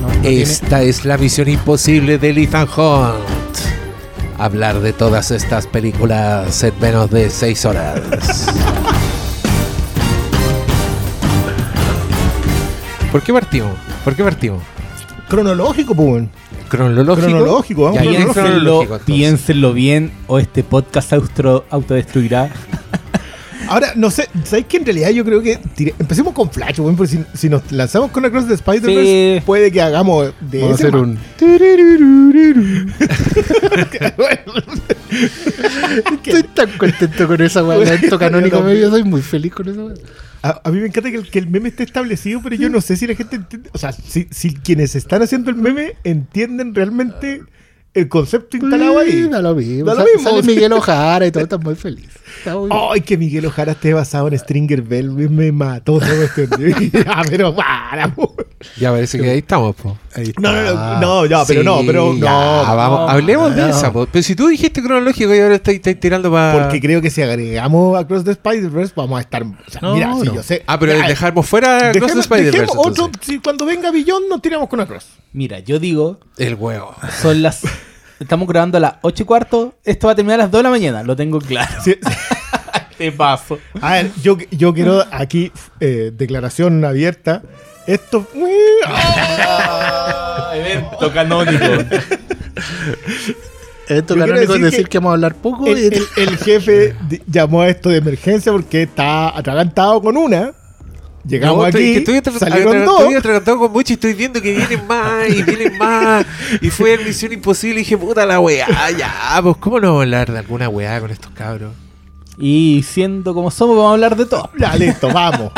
No, tiene- Esta es la misión imposible de Ethan Hunt. Hablar de todas estas películas en menos de 6 horas. ¿Por qué partimos? ¿Por qué partimos? Cronológico, pues. ¿Cronológico? Cronológico, vamos Piénsenlo, cronológico, entonces. piénsenlo bien o este podcast autodestruirá. Ahora, no sé, ¿sabéis que en realidad yo creo que tire- empecemos con Flash, weón? Porque si, si nos lanzamos con Across the Spider-Verse, Sí. puede que hagamos de Vamos a hacer un. Estoy tan contento con esa weá. Canónico medio, soy muy feliz con eso. A, a mí me encanta que el, que el meme esté establecido, pero yo no sé si la gente entiende. O sea, si, si quienes están haciendo el meme entienden realmente el concepto instalado ahí. Da lo mismo. Da lo mismo. Sale Miguel Ojara y todo, está muy feliz. Está muy Ay, que Miguel Ojara esté basado en Stringer Bell, me, mató todo esto. ah, pero para, po. Ya parece que ahí estamos, po. Ahí está. No, no, no, no, ya, pero Sí, no, pero ya, no. vamos, no, hablemos de no. esa, po. Pero si tú dijiste cronológico y ahora estáis estáis tirando para. Porque creo que si agregamos Across the Spider-Verse, vamos a estar. O sea, No, mira, yo sé. Ah, pero Ya, dejamos fuera Across the dejemos- Spider-Verse. Si cuando venga Billón, nos tiramos con Across. Mira, yo digo, El huevo. son las. Estamos grabando a las 8 y cuarto. Esto va a terminar a las 2 de la mañana, lo tengo claro. Sí, sí. Te paso. A ver, yo, yo quiero aquí eh, declaración abierta. Esto. evento canónico. Quiero canónico es decir que que, vamos a hablar poco. El, y- el- el jefe llamó a esto de emergencia porque está atragantado con una. Llegamos No, aquí, estoy salieron dos. Estoy atragantado con mucho y estoy viendo que vienen más y vienen más. Y fue en Misión Imposible y dije, puta la weá, ya, pues cómo no vamos a hablar de alguna weá con estos cabros. Y siendo como somos, vamos a hablar de todo. Ya, listo, vamos.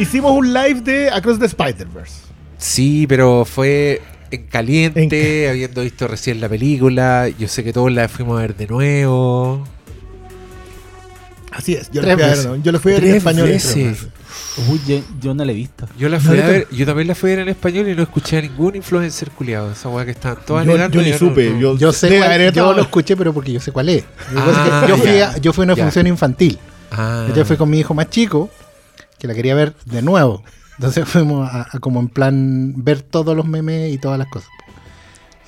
Hicimos un live de Across the Spider-Verse. Sí, pero fue en caliente, habiendo visto recién la película. Yo sé que todos la fuimos a ver de nuevo. Así es, yo Tres lo fui a ver. Yo lo fui a ver en español. veces. Uy, yo, yo no la he visto. Yo la fui No, a yo ver, yo también la fui a ver en español y no escuché a ningún influencer culiado. Esa weá que estaban todas Yo, negando. yo ni no- supe. no- Yo, Yo sé cuál- yo lo escuché, pero porque yo sé cuál es. Es Ah, que yo, fui a, yo fui a una Ya. función infantil. Ah. Yo fui con mi hijo más chico, que la quería ver de nuevo. Entonces fuimos a, a como en plan ver todos los memes y todas las cosas.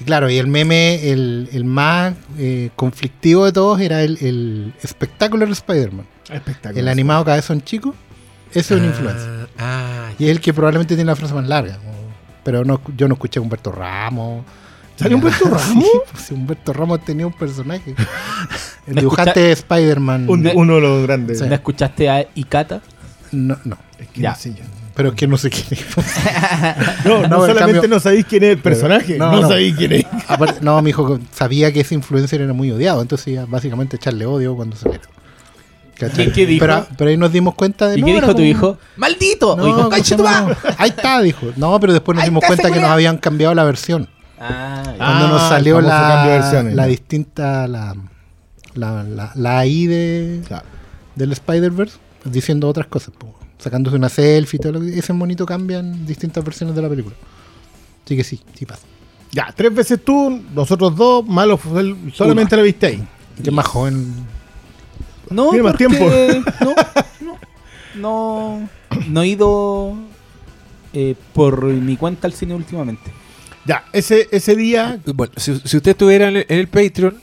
Y claro, y el meme, el, el más eh, conflictivo de todos era el, el Spectacular Spider-Man. Espectacular. El animado cabezón chico, ese es un Ah, influencer. Ah, Y es el que probablemente tiene la frase más larga. Pero no, yo no escuché a Humberto Ramos. ¿Salió Humberto Ramos? Sí, pues, sí, Humberto Ramos tenía un personaje. El ¿No dibujante de Spider-Man. Un- uno de los grandes. ¿No escuchaste a Ikata? No, no. Es que Ya. no sé yo. Pero es que no sé quién es. No, no, No, en solamente cambio- no sabéis quién es el personaje, No, no, no. sabéis quién es. Aparte, no, mi hijo sabía que ese influencer era muy odiado, entonces básicamente echarle odio cuando saliera. ¿Cachai? ¿Qué- qué dijo? Pero, pero ahí nos dimos cuenta de ¿Y no, qué dijo tu como- hijo? ¡Maldito! No, o dijo, ¿cómo "Conche se tu llama? madre". Ahí está, dijo. No, pero después nos Ahí dimos cuenta que nos habían cambiado la versión. Ah, ya. Cuando Ah, nos salió de versiones. la, la distinta, la, la, la, la AI de, Claro. del Spider-Verse, diciendo otras cosas, po. sacándose una selfie y todo lo que ese monito cambia en distintas versiones de la película. Así que sí, sí pasa. Ya, tres veces tú, nosotros dos, malo solamente lo viste ahí. Que es más joven. No, Tiene más tiempo. No, no, no, no he ido eh, por mi cuenta al cine últimamente. Ya, ese, ese día, Bueno, si, si usted estuviera en el, en el Patreon,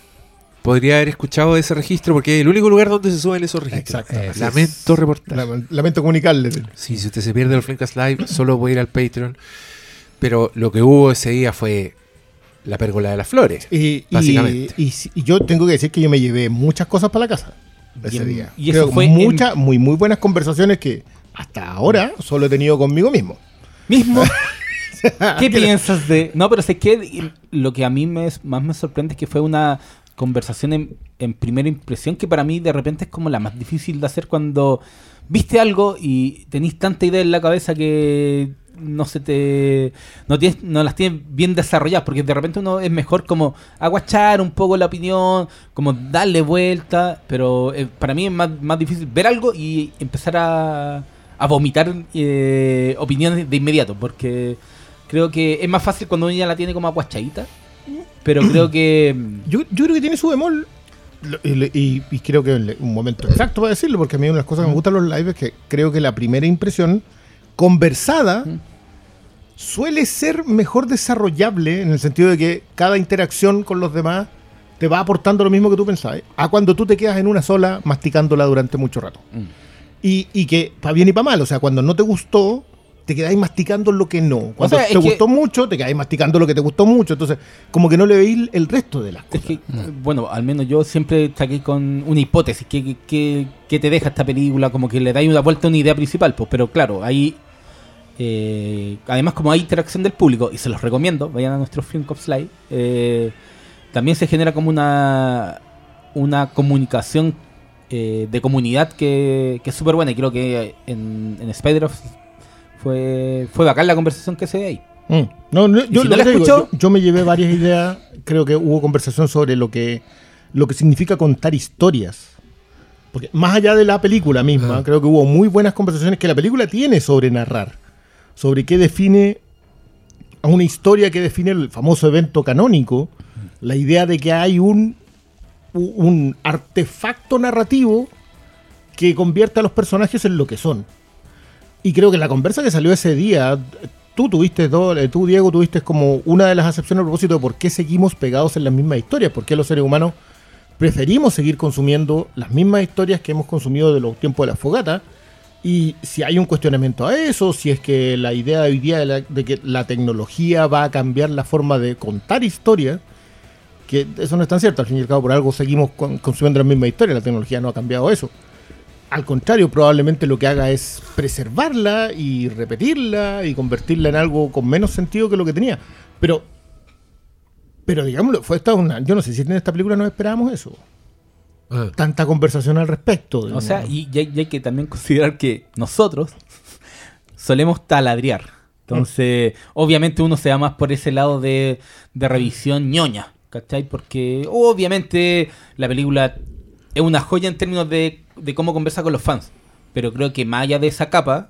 podría haber escuchado ese registro porque es el único lugar donde se suben esos registros. Exacto, así Lamento reportar. lam- lamento comunicarle. Sí, si usted se pierde el Flamecast Live, solo puede ir al Patreon. Pero lo que hubo ese día fue la pérgola de las flores. Y, y- Básicamente. y, y yo tengo que decir que yo me llevé muchas cosas para la casa ese Y día. y eso Creo fue muchas, muy, muy buenas conversaciones que hasta ahora solo he tenido conmigo mismo. Mismo. ¿Qué piensas de.? No, pero sé que lo que a mí me, más me sorprende es que fue una conversación en, primera impresión que para mí de repente es como la más difícil de hacer cuando viste algo y tenés tanta idea en la cabeza que no se te no las tienes bien desarrolladas porque de repente uno es mejor como aguachar un poco la opinión como darle vuelta pero eh, para mí es más, más difícil ver algo y empezar a, a vomitar eh, opiniones de inmediato porque creo que es más fácil cuando uno ya la tiene como aguachadita pero creo que mm, Yo, yo creo que tiene su bemol. Y, le- y- y creo que un momento exacto para decirlo, porque a mí una de las cosas que me gustan los live es que creo que la primera impresión conversada suele ser mejor desarrollable en el sentido de que cada interacción con los demás te va aportando lo mismo que tú pensabas, a cuando tú te quedas en una sola masticándola durante mucho rato. Y, y que para bien y para mal, o sea, cuando no te gustó, te quedáis masticando lo que no. Cuando sea, te que- gustó mucho, te quedáis masticando lo que te gustó mucho. Entonces, como que no le veis el resto de las Es cosas. que, bueno, al menos yo siempre saqué con una hipótesis. que que que te deja esta película? Como que le dais una vuelta a una idea principal. Pues, pero claro, ahí. eh, además, como hay interacción del público, y se los recomiendo, vayan a nuestro Film Cops Live. eh, también se genera como una. Una comunicación eh, de comunidad que, que es súper buena. Y creo que en, en Spider-Off fue, fue bacán la conversación que se dio ahí. Mm. No, no, yo, si no la digo, yo- yo me llevé varias ideas. Creo que hubo conversación sobre lo que, lo que significa contar historias. Porque más allá de la película misma, creo que hubo muy buenas conversaciones que la película tiene sobre narrar. Sobre qué define a una historia que define el famoso evento canónico. La idea de que hay un, un artefacto narrativo que convierte a los personajes en lo que son. Y creo que la conversa que salió ese día, tú tuviste, dos, eh, tú Diego, tuviste como una de las acepciones a propósito de por qué seguimos pegados en las mismas historias, por qué los seres humanos preferimos seguir consumiendo las mismas historias que hemos consumido de los tiempos de la fogata. Y si hay un cuestionamiento a eso, si es que la idea de hoy día de, de que la tecnología va a cambiar la forma de contar historias, que eso no es tan cierto, al fin y al cabo por algo seguimos con- consumiendo la misma historia, la tecnología no ha cambiado eso. Al contrario, probablemente lo que haga es preservarla y repetirla y convertirla en algo con menos sentido que lo que tenía. Pero, pero digámoslo, fue esta una. Yo no sé si en esta película no esperábamos eso. Ah. Tanta conversación al respecto. O sea, y, y hay, y hay que también considerar que nosotros solemos taladrear. Entonces, obviamente uno se va más por ese lado de, de revisión ñoña, ¿cachai? Porque obviamente la película es una joya en términos de, de cómo conversa con los fans. Pero creo que más allá de esa capa,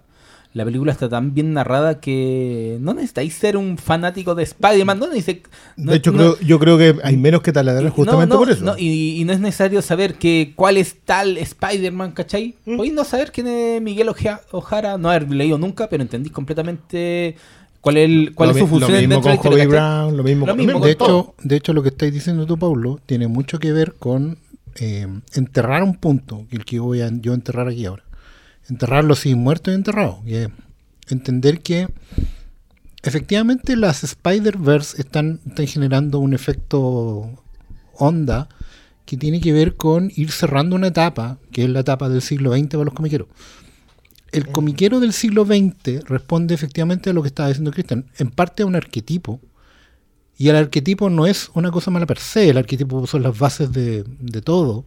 la película está tan bien narrada que no necesitáis ser un fanático de Spider-Man. No no- de hecho, no- creo, yo creo que hay menos que taladrar justamente no, por eso. y, y no es necesario saber que cuál es tal Spider-Man, ¿cachai? ¿Mm? Podéis no saber quién es Miguel Oja- Ojara, no haber leído nunca, pero entendís completamente cuál es, el- cuál Lo es su función Lo mismo con ¿cachai? Brown, lo mismo Lo con mismo lo con De todo. hecho, de hecho, lo que estáis diciendo tú, Paulo, tiene mucho que ver con eh, enterrar un punto, el que voy a yo enterrar aquí ahora. Enterrarlo sin muerto y enterrado. Y es entender que efectivamente las Spider-Verse están, están generando un efecto onda que tiene que ver con ir cerrando una etapa, que es la etapa del siglo XX para los comiqueros. El comiquero del siglo XX responde efectivamente a lo que estaba diciendo Cristian, en parte a un arquetipo, y el arquetipo no es una cosa mala per se, el arquetipo son las bases de, todo,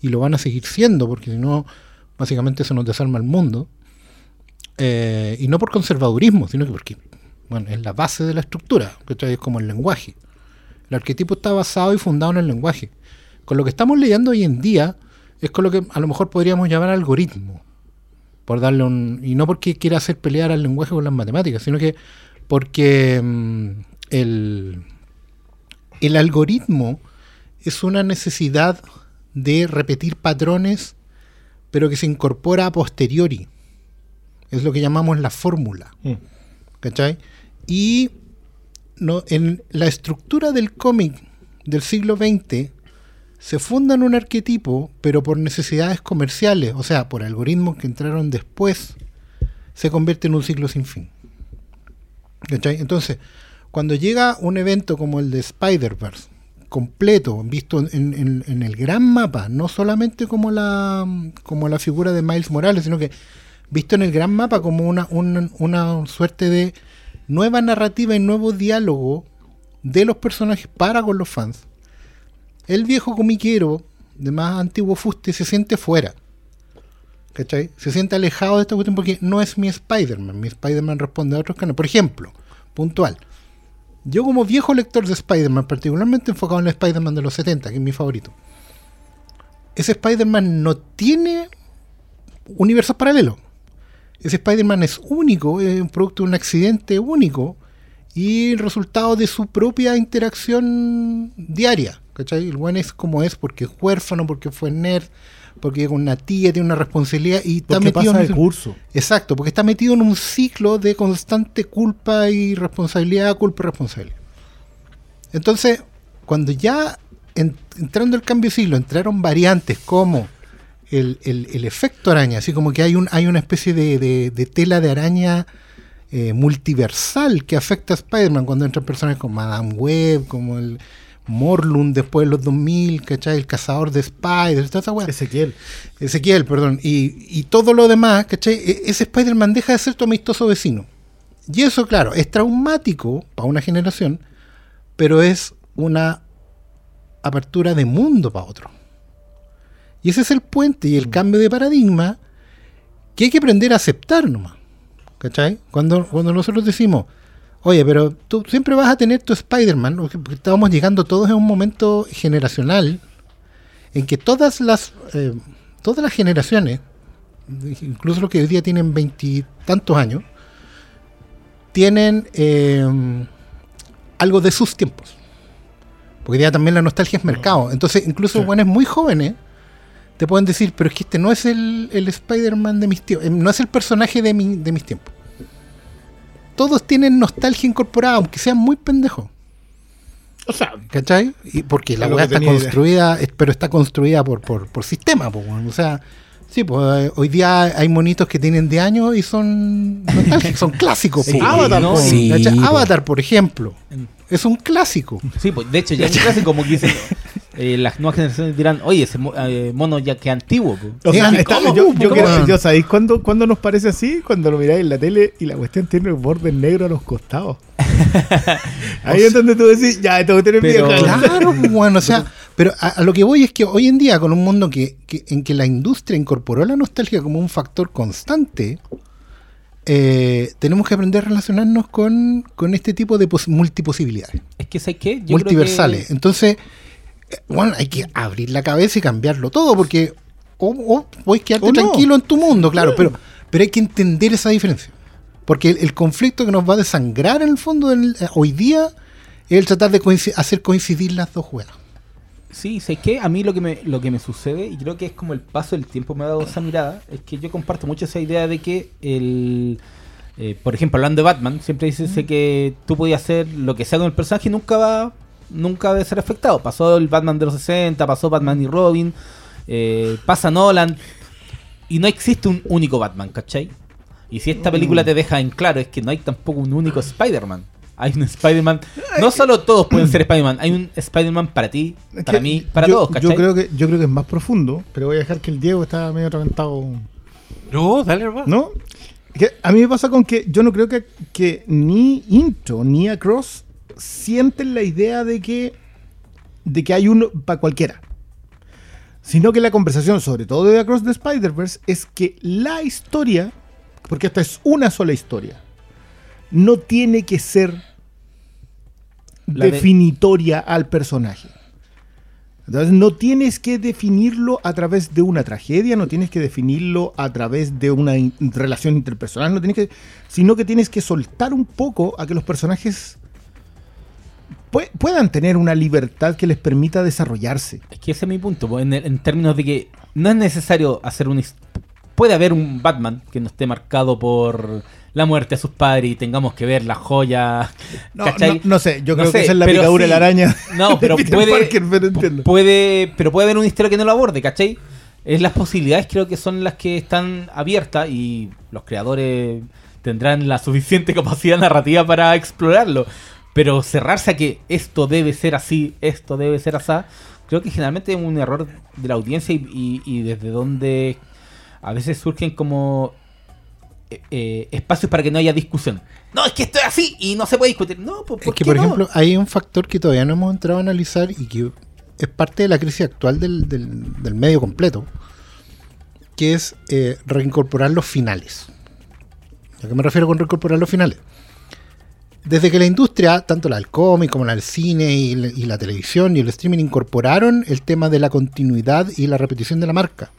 y lo van a seguir siendo, porque si no, básicamente se nos desarma el mundo. Eh, y no por conservadurismo, sino que porque bueno, es la base de la estructura, ¿cachai? es como el lenguaje. El arquetipo está basado y fundado en el lenguaje. Con lo que estamos leyendo hoy en día, es con lo que a lo mejor podríamos llamar algoritmo. Por darle un. Y no porque quiera hacer pelear al lenguaje con las matemáticas, sino que porque mm, el, el algoritmo es una necesidad de repetir patrones, pero que se incorpora a posteriori. Es lo que llamamos la fórmula. Mm. ¿Cachai? Y no, en la estructura del cómic del siglo XX se funda en un arquetipo, pero por necesidades comerciales, o sea, por algoritmos que entraron después, se convierte en un ciclo sin fin. ¿Cachai? Entonces, cuando llega un evento como el de Spider-Verse, completo, visto en, el gran mapa, no solamente como la, como la figura de Miles Morales, sino que visto en el gran mapa como una, un- una suerte de nueva narrativa y nuevo diálogo de los personajes para con los fans. El viejo comiquero de más antiguo fuste se siente fuera. ¿Cachai? Se siente alejado de esta cuestión porque no es mi Spider-Man. Mi Spider-Man responde a otros canales. Por ejemplo, puntual. Yo como viejo lector de Spider-Man, particularmente enfocado en el Spider-Man de los 70, que es mi favorito, ese Spider-Man no tiene universos paralelos. Ese Spider-Man es único, es un producto de un accidente único y el resultado de su propia interacción diaria. ¿cachai? El buen es como es porque es huérfano, porque fue nerd, porque una tía, tiene una responsabilidad y está Porque metido pasa en ese- curso. Exacto, porque está metido en un ciclo de constante culpa y responsabilidad, culpa y responsabilidad. Entonces, cuando ya en- entrando el cambio de siglo, entraron variantes como el, el- el efecto araña, así como que hay, un, hay una especie de, de- de tela de araña eh, multiversal que afecta a Spider-Man cuando entran personajes como Madame Web, como el Morlun después de los 2000, ¿cachai? El cazador de Spider, toda esa weá. Ezequiel. Ezequiel, perdón, y, y todo lo demás, ¿cachai? E- Ese Spider-Man deja de ser tu amistoso vecino. Y eso, claro, es traumático para una generación, pero es una apertura de mundo para otro. Y ese es el puente y el cambio de paradigma que hay que aprender a aceptar nomás. ¿Cachai? Cuando, cuando nosotros decimos, oye, pero tú siempre vas a tener tu Spider-Man, porque estamos llegando todos en un momento generacional en que todas las eh, todas las generaciones, incluso los que hoy día tienen veintitantos años, tienen eh, algo de sus tiempos. Porque hoy día también la nostalgia es mercado. Entonces, incluso Sí. buenos muy jóvenes te pueden decir, pero es que este no es el, el Spider-Man de mis tiempos, no es el personaje de, mi- de mis tiempos. Todos tienen nostalgia incorporada, aunque sean muy pendejos. O sea, ¿Cachai? Y porque la weá está idea. construida, es- pero está construida por, por, por sistema, po, o sea, sí, pues hoy día hay monitos que tienen de años y son nostálgicos, son clásicos. Sí, po, Avatar. Sí. Avatar, por ejemplo, es un clásico. Sí, pues de hecho ya es casi como que dicen, eh, las nuevas generaciones dirán, oye, ese mo- eh, mono ya que antiguo. pues". O sea, Digan, está- ¿cómo? yo, yo ¿Cómo? creo- yo sabéis cuándo, cuándo nos parece así, cuando lo miráis en la tele y la cuestión tiene el borde negro a los costados. Ahí es donde tú decís, ya, esto tiene Pero- vieja. Claro, pues, bueno, o sea, pero a, a lo que voy es que hoy en día, con un mundo que, que- en que la industria incorporó la nostalgia como un factor constante, eh, tenemos que aprender a relacionarnos con, con este tipo de pos- multiposibilidades, Es que, ¿sabes qué? Yo creo multiversales. que- Entonces, eh, bueno, hay que abrir la cabeza y cambiarlo todo, porque o, o puedes quedarte O no. tranquilo en tu mundo, claro, pero, pero hay que entender esa diferencia. Porque el, el conflicto que nos va a desangrar en el fondo del- eh, hoy día es el tratar de coinci- hacer coincidir las dos juegas. Sí, sé que a mí lo que me lo que me sucede y creo que es como el paso del tiempo me ha dado esa mirada es que yo comparto mucho esa idea de que el eh, por ejemplo hablando de Batman siempre dice sé que tú podías hacer lo que sea con el personaje y nunca va nunca a ser afectado. Pasó el Batman de los 60 pasó Batman y Robin eh, pasa Nolan y no existe un único Batman ¿cachai? y si esta película te deja en claro es que no hay tampoco un único Spider-Man hay un Spider-Man no solo todos pueden ser Spider-Man hay un Spider-Man para ti Es para mí, para yo, todos, ¿cachai? yo creo que yo creo que es más profundo, pero voy a dejar que el Diego está medio atormentado. No, dale hermano. ¿No? Que a mí me pasa con que yo no creo que, que ni Intro ni Across sienten la idea de que de que hay uno para cualquiera. Sino que la conversación, sobre todo de Across the Spider-Verse, es que la historia, porque esta es una sola historia, no tiene que ser de- definitoria al personaje. Entonces no tienes que definirlo a través de una tragedia, no tienes que definirlo a través de una in- relación interpersonal, no tienes que, sino que tienes que soltar un poco a que los personajes pue- puedan tener una libertad que les permita desarrollarse. Es que ese es mi punto, pues, en, el- en términos de que no es necesario hacer un... Puede haber un Batman que no esté marcado por la muerte de sus padres y tengamos que ver la joya. No, no- no sé, yo No creo sé, que esa es la picadura de la araña. No, pero puede, Parker, pero entiendo. puede, pero puede haber una historia que no lo aborde, ¿cachai? Es las posibilidades creo que son las que están abiertas y los creadores tendrán la suficiente capacidad narrativa para explorarlo. Pero cerrarse a que esto debe ser así, esto debe ser así, creo que generalmente es un error de la audiencia y, y- y desde donde a veces surgen como eh, eh, espacios para que no haya discusión. No, es que esto es así y no se puede discutir. No, pues, Es ¿por que, qué por no? ejemplo, hay un factor que todavía no hemos entrado a analizar y que es parte de la crisis actual del, del- del medio completo, que es eh, reincorporar los finales. ¿A qué me refiero con reincorporar los finales? Desde que la industria, tanto la del cómic como la del cine y la, y la televisión y el streaming incorporaron el tema de la continuidad y la repetición de la marca.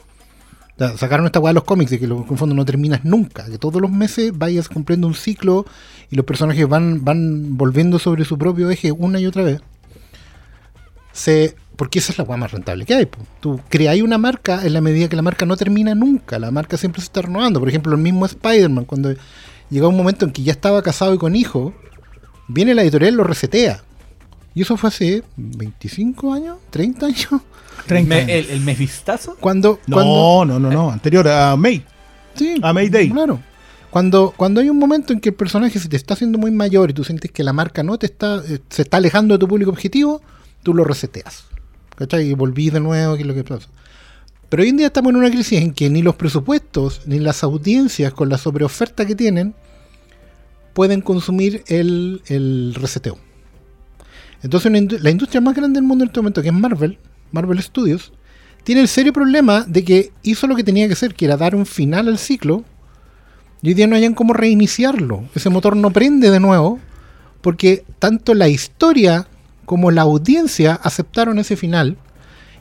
Sacaron esta weá de los cómics de que lo- en fondo no terminas nunca, que todos los meses vayas cumpliendo un ciclo y los personajes van, van volviendo sobre su propio eje una y otra vez. se porque esa es la hueá más rentable que hay. po. Tú creas una marca en la medida que la marca no termina nunca. La marca siempre se está renovando. Por ejemplo, el mismo Spider-Man, cuando llegó un momento en que ya estaba casado y con hijo, viene la editorial y lo resetea. Y eso fue hace 25 años, 30 años. 30 Me- años. el, el Mefistazo. Cuando, No, cuando, no, no, no. Anterior a May. Sí, A Mayday. Claro. Cuando, cuando hay un momento en que el personaje se te está haciendo muy mayor y tú sientes que la marca no te está, eh, se está alejando de tu público objetivo, tú lo reseteas. ¿Cachai? Y volví de nuevo, que es lo que pasa. Pero hoy en día estamos en una crisis en que ni los presupuestos, ni las audiencias con la sobreoferta que tienen, pueden consumir el, el reseteo. Entonces la industria más grande del mundo en este momento, que es Marvel, Marvel Studios, tiene el serio problema de que hizo lo que tenía que hacer, que era dar un final al ciclo, y hoy día no hayan cómo reiniciarlo. Ese motor no prende de nuevo, porque tanto la historia como la audiencia aceptaron ese final,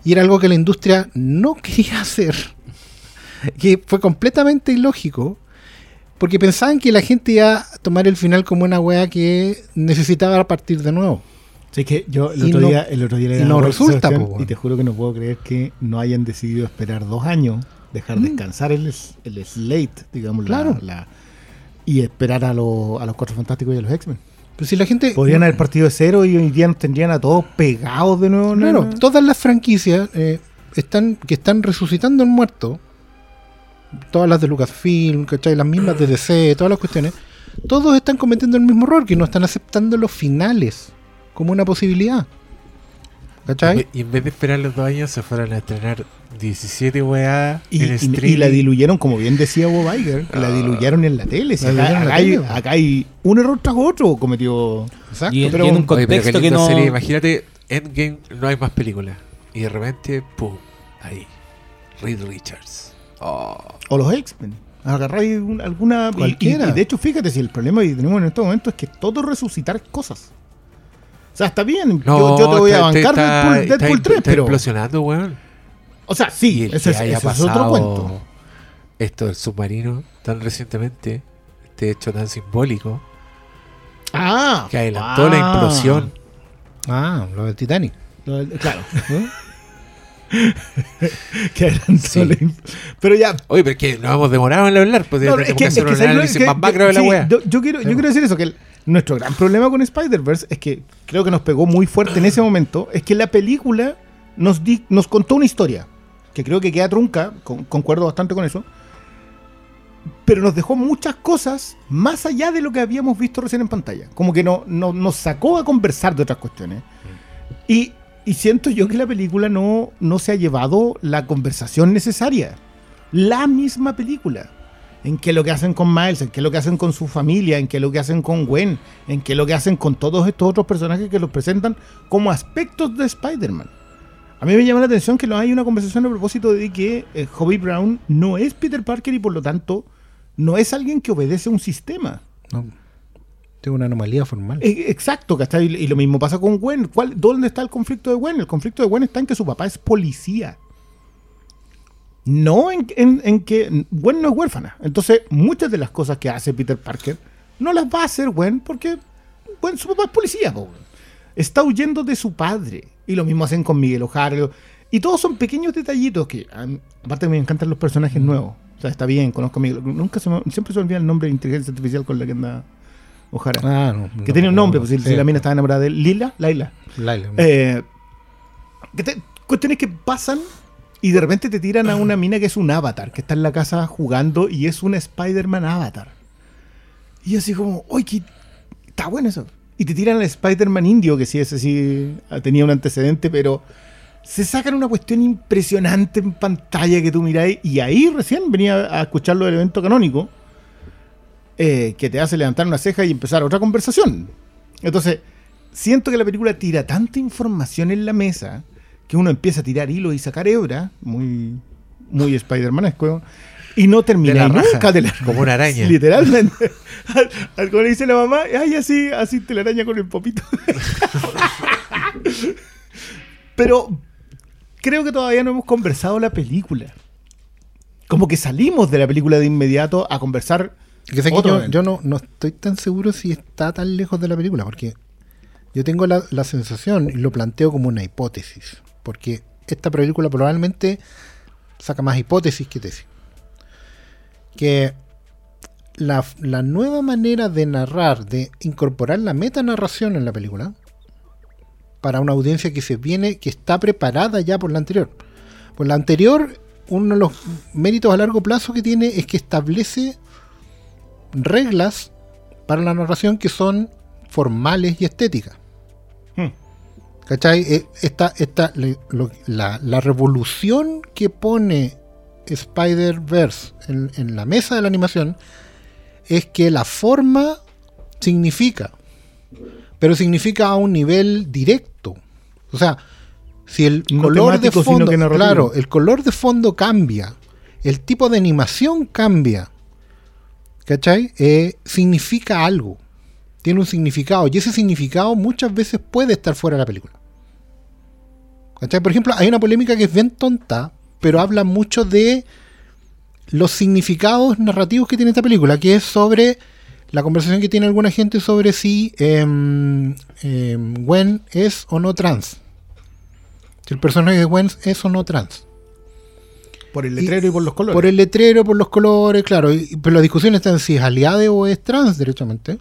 y era algo que la industria no quería hacer, que fue completamente ilógico, porque pensaban que la gente iba a tomar el final como una wea que necesitaba partir de nuevo. Sí, que yo el otro, no- día, el otro día le y no resulta, po. Y te juro que no puedo creer que no hayan decidido esperar dos años, dejar descansar el, el slate, digamos, la- Claro. la- y esperar a, los a los Cuatro Fantásticos y a los X-Men. Pero si la gente... Podrían haber partido de cero y hoy día nos tendrían a todos pegados de nuevo. ¿no? Claro, todas las franquicias eh, están que están resucitando el muerto, todas las de Lucasfilm, ¿cachai? las mismas de DC, todas las cuestiones, todos están cometiendo el mismo error, que no están aceptando los finales como una posibilidad. ¿Cachai? Y en vez de esperar los dos años, se fueron a estrenar 17 weá Y, en y- streaming. y la diluyeron, como bien decía Bob Iger, la Ah. diluyeron en la tele. Si La acá, diluyeron en la hay, tele, acá hay un error tras otro cometió. Exacto. Y, pero- y en un Oye, pero qué contexto que no. serie. Imagínate, Endgame, no hay más películas. Y de repente, pum, ahí. Reed Richards. Oh. O los X-Men. Agarráis un- alguna. Cualquiera. Y, y de hecho, fíjate, si el problema que tenemos en este momento es que todo es resucitar cosas. O sea, está bien. yo, yo te voy a bancar está- Deadpool, está Deadpool impl- 3, está pero. implosionando, weón. O sea, sí, ese, que ese es otro cuento. Esto del submarino tan recientemente, este hecho tan simbólico, Ah, que adelantó la ah. implosión. Ah, lo del Titanic. Lo del- Claro. que adelantó Sí. la Pero ya, Oye, pero es que nos hemos demorado en hablar, pues No, es que, que- es que un ¿sabes lo análisis que- más macro de la sí, wea. Yo, yo quiero, yo quiero decir eso, que el- nuestro gran problema con Spider-Verse es que creo que nos pegó muy fuerte en ese momento, es que la película nos, nos contó una historia, que creo que queda trunca, con- concuerdo bastante con eso, pero nos dejó muchas cosas más allá de lo que habíamos visto recién en pantalla. Como que no, no- nos sacó a conversar de otras cuestiones. Y, y siento yo que la película no, no se ha llevado la conversación necesaria. La misma película. En qué lo que hacen con Miles, en qué lo que hacen con su familia, en qué lo que hacen con Gwen, en qué lo que hacen con todos estos otros personajes que los presentan como aspectos de Spider-Man. A mí me llama la atención que no hay una conversación a propósito de que eh, Hobie Brown no es Peter Parker y por lo tanto no es alguien que obedece a un sistema. No. Tengo una anomalía formal. Eh, Exacto, ¿cachai? Y lo mismo pasa con Gwen. ¿Cuál, ¿Dónde está el conflicto de Gwen? El conflicto de Gwen está en que su papá es policía. No en, en- en que Gwen no es huérfana. Entonces, muchas de las cosas que hace Peter Parker no las va a hacer Gwen porque Gwen, su papá es policía. Está huyendo de su padre. Y lo mismo hacen con Miguel O'Hara. Y todos son pequeños detallitos que, aparte, me encantan los personajes nuevos. O sea, está bien, conozco a Miguel. Nunca se me, siempre se me olvida el nombre de inteligencia artificial con la que anda O'Hara. Ah, no, Que tenía un nombre, no, pues si, sí. la mina estaba enamorada de él. Lila, Laila. Laila. Eh, que te- cuestiones que pasan y de repente te tiran a una mina que es un avatar, que está en la casa jugando y es una Spider-Man avatar. Y así como, uy, que está bueno eso. Y te tiran al Spider-Man indio, que sí, ese sí ah, tenía un antecedente, pero se sacan una cuestión impresionante en pantalla que tú miráis. Y ahí recién venía a escuchar lo del evento canónico, eh, que te hace levantar una ceja y empezar otra conversación. Entonces, siento que la película tira tanta información en la mesa que uno empieza a tirar hilo y sacar hebra, muy, muy Spider-Manesco, y no termina De raja, de la como una araña. Literalmente. Al- al- como le dice la mamá, ay, así, así te la araña con el popito. Pero creo que todavía no hemos conversado la película. Como que salimos de la película de inmediato a conversar. Que sé que otro yo, yo no, no estoy tan seguro si está tan lejos de la película, porque yo tengo la, la sensación, y lo planteo como una hipótesis, porque esta película probablemente saca más hipótesis que tesis. Que la, nueva manera de narrar, de incorporar la metanarración en la película, para una audiencia que se viene, que está preparada ya por la anterior. Por la anterior, uno de los méritos a largo plazo que tiene es que establece reglas para la narración que son formales y estéticas. Hmm. ¿Cachai? Eh, Esta, esta, lo- la, la revolución que pone Spider-Verse en, en la mesa de la animación es que la forma significa, pero significa a un nivel directo. O sea, si el No color de temático, fondo, claro, el color de fondo cambia, el tipo de animación cambia, ¿cachai? Eh, significa algo, tiene un significado, y ese significado muchas veces puede estar fuera de la película. ¿Cachai? Por ejemplo, hay una polémica que es bien tonta, pero habla mucho de los significados narrativos que tiene esta película, que es sobre la conversación que tiene alguna gente sobre si em, Gwen es o no trans. Si el personaje de Gwen es o no trans. Por el letrero y, por los colores. Por el letrero, por los colores, claro. y- pero la discusión está en si es aliade o es trans, derechamente.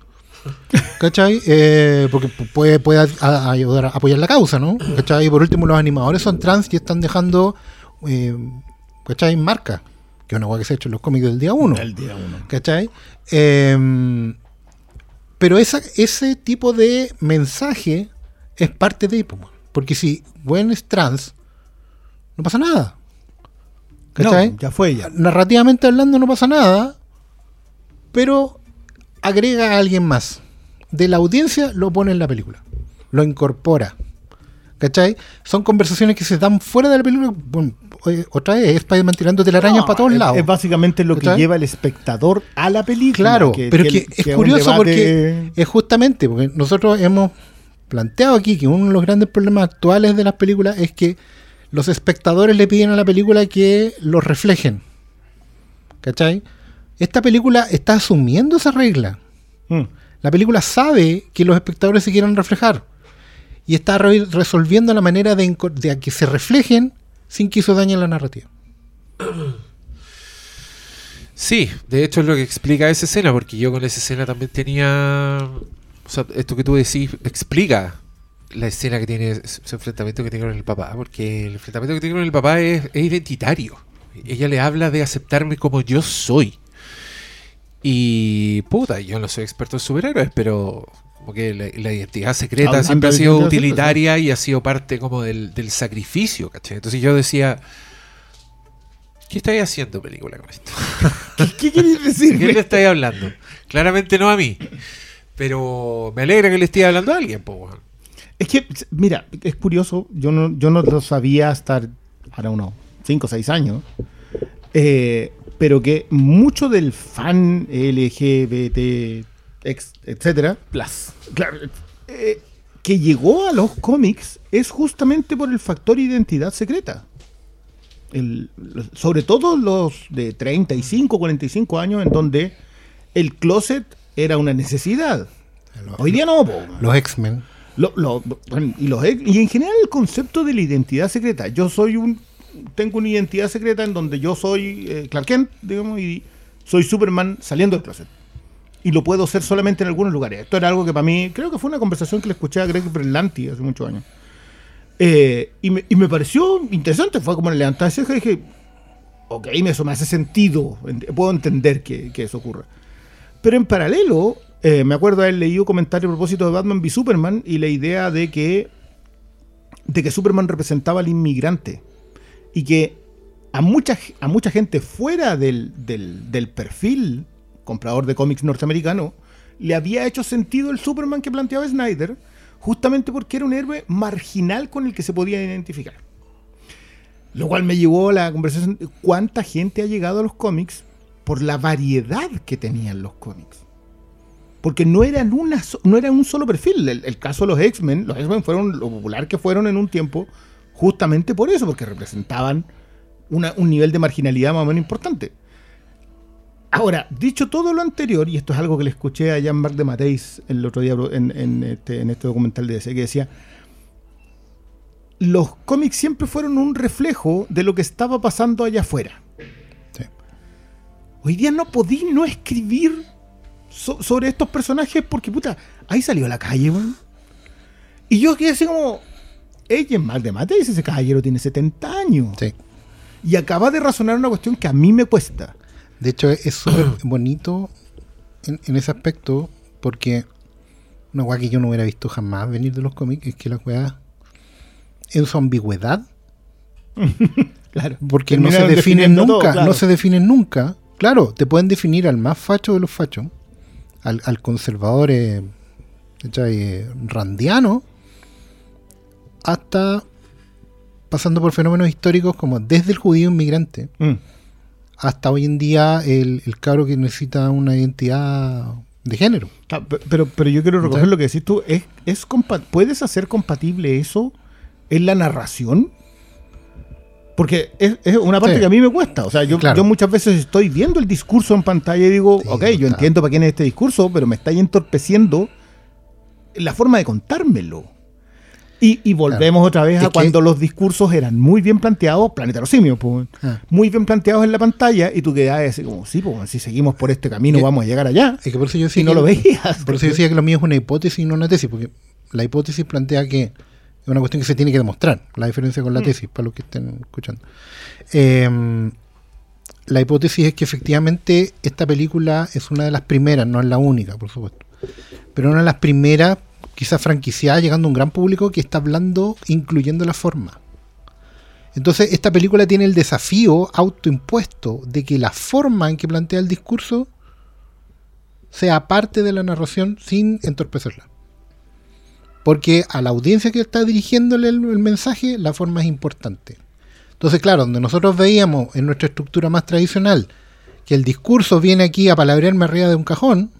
¿Cachai? Eh, porque pu- puede, ayudar a apoyar la causa, ¿no? ¿Cachai? Y por último, los animadores son trans y están dejando, eh, ¿cachai? Marca. Que es una cosa que se ha hecho en los cómics del día 1. El día uno. ¿Cachai? Em, pero esa, ese tipo de mensaje es parte de po, Porque si Gwen es trans, no pasa nada. ¿Cachai? No, ya fue ya. Narrativamente hablando no pasa nada, pero agrega a alguien más. De la audiencia lo pone en la película. Lo incorpora. ¿Cachai? Son conversaciones que se dan fuera de la película. Bueno, otra vez, Spider-Man tirando telarañas No, para todos lados. Es básicamente lo que lleva el espectador a la película. Claro, pero que, es curioso debate- porque es justamente porque nosotros hemos planteado aquí que uno de los grandes problemas actuales de las películas es que los espectadores le piden a la película que los reflejen. ¿Cachai? Esta película está asumiendo esa regla. Mm. La película sabe que los espectadores se quieren reflejar y está re- resolviendo la manera de, que se reflejen sin que eso dañe la narrativa. Sí, de hecho es lo que explica esa escena, porque yo con esa escena también tenía. O sea, esto que tú decís explica la escena que tiene, ese enfrentamiento que tiene con el papá, porque el enfrentamiento que tiene con el papá es, es identitario. Ella le habla de aceptarme como yo soy. Y puta, yo no soy experto en superhéroes, pero como que la, la identidad secreta siempre ha sido utilitaria y ha sido parte como del, del sacrificio, ¿cachai? Entonces yo decía, ¿qué estáis haciendo película con esto? ¿Qué quieres ¿De decir? qué le estáis hablando? Claramente no a mí. Pero me alegra que le esté hablando a alguien, po. Es que, mira, es curioso, yo no, yo no lo sabía hasta ahora unos 5 o 6 años, eh, pero que mucho del fan LGBT, etcétera, Plus. claro, eh, que llegó a los cómics es justamente por el factor identidad secreta. El- sobre todo los de 35, 45 años, en donde el closet era una necesidad. Hoy día no, po. Los X-Men. Lo- lo- bueno, y, los, ex- y en general el concepto de la identidad secreta. Yo soy un. Tengo una identidad secreta en donde yo soy eh, Clark Kent, digamos, y soy Superman saliendo del closet. Y lo puedo ser solamente en algunos lugares. Esto era algo que para mí. Creo que fue una conversación que le escuché a Greg Berlanti hace muchos años. Eh, y, me, pareció interesante. Fue como levantar ceja y dije. Ok, eso me hace sentido. ent- Puedo entender que, eso ocurra. Pero en paralelo, eh, me acuerdo haber leído comentarios a propósito de Batman v Superman y la idea de que, de que Superman representaba al inmigrante y que a mucha, a mucha gente fuera del, del- perfil comprador de cómics norteamericano le había hecho sentido el Superman que planteaba Snyder justamente porque era un héroe marginal con el que se podía identificar. Lo cual me llevó a la conversación de cuánta gente ha llegado a los cómics por la variedad que tenían los cómics. Porque no eran, una, no un solo perfil. El, el caso de los X-Men, los X-Men fueron lo popular que fueron en un tiempo justamente por eso, porque representaban un nivel de marginalidad más o menos importante. Ahora, dicho todo lo anterior, y esto es algo que le escuché a Jean-Marc de Mateis el otro día este, en este documental de ese, que decía, los cómics siempre fueron un reflejo de lo que estaba pasando allá afuera. Sí. Hoy día no podí no escribir so- sobre estos personajes porque, puta, ahí salió a la calle, weón. Y yo quedé así como, ella es mal de Mateis, ese caballero tiene 70 años. Sí. Y acaba de razonar una cuestión que a mí me cuesta. De hecho, es súper bonito en, en ese aspecto, porque una weá que yo no hubiera visto jamás venir de los cómics es que las weas, en su ambigüedad, Claro. porque no se definen todo, nunca, claro. no se definen nunca. Claro, te pueden definir al más facho de los fachos, al, al conservador eh. Eh, randiano, hasta pasando por fenómenos históricos como desde el judío inmigrante Mm. hasta hoy en día el, el cabro que necesita una identidad de género. Ah, pe- Pero, pero yo quiero recoger lo que decís tú. ¿Es, es ¿Puedes hacer compatible eso en la narración? Porque es, es una parte Sí. que a mí me cuesta. O sea, yo, Claro. yo muchas veces estoy viendo el discurso en pantalla y digo, Sí, ok, yo está. entiendo para quién es este discurso, pero me está entorpeciendo la forma de contármelo. Y, y volvemos otra vez Es a que- cuando los discursos eran muy bien planteados, Planeta los Simios, pues, Ah. muy bien planteados en la pantalla, y tú quedabas así como, sí, pues, si seguimos por este camino Que- vamos a llegar allá. Es que por eso yo decía no que- lo veías. Por eso yo decía que lo mío es una hipótesis y no una tesis, porque la hipótesis plantea que es una cuestión que se tiene que demostrar, la diferencia con la Mm. tesis, para los que estén escuchando. Eh, la hipótesis es que efectivamente esta película es una de las primeras, no es la única, por supuesto, pero una de las primeras, quizás franquiciadas, llegando a un gran público que está hablando, incluyendo la forma. Entonces, esta película tiene el desafío autoimpuesto de que la forma en que plantea el discurso sea parte de la narración sin entorpecerla. Porque a la audiencia que está dirigiéndole el, el mensaje, la forma es importante. Entonces, claro, donde nosotros veíamos en nuestra estructura más tradicional que el discurso viene aquí a palabrearme arriba de un cajón,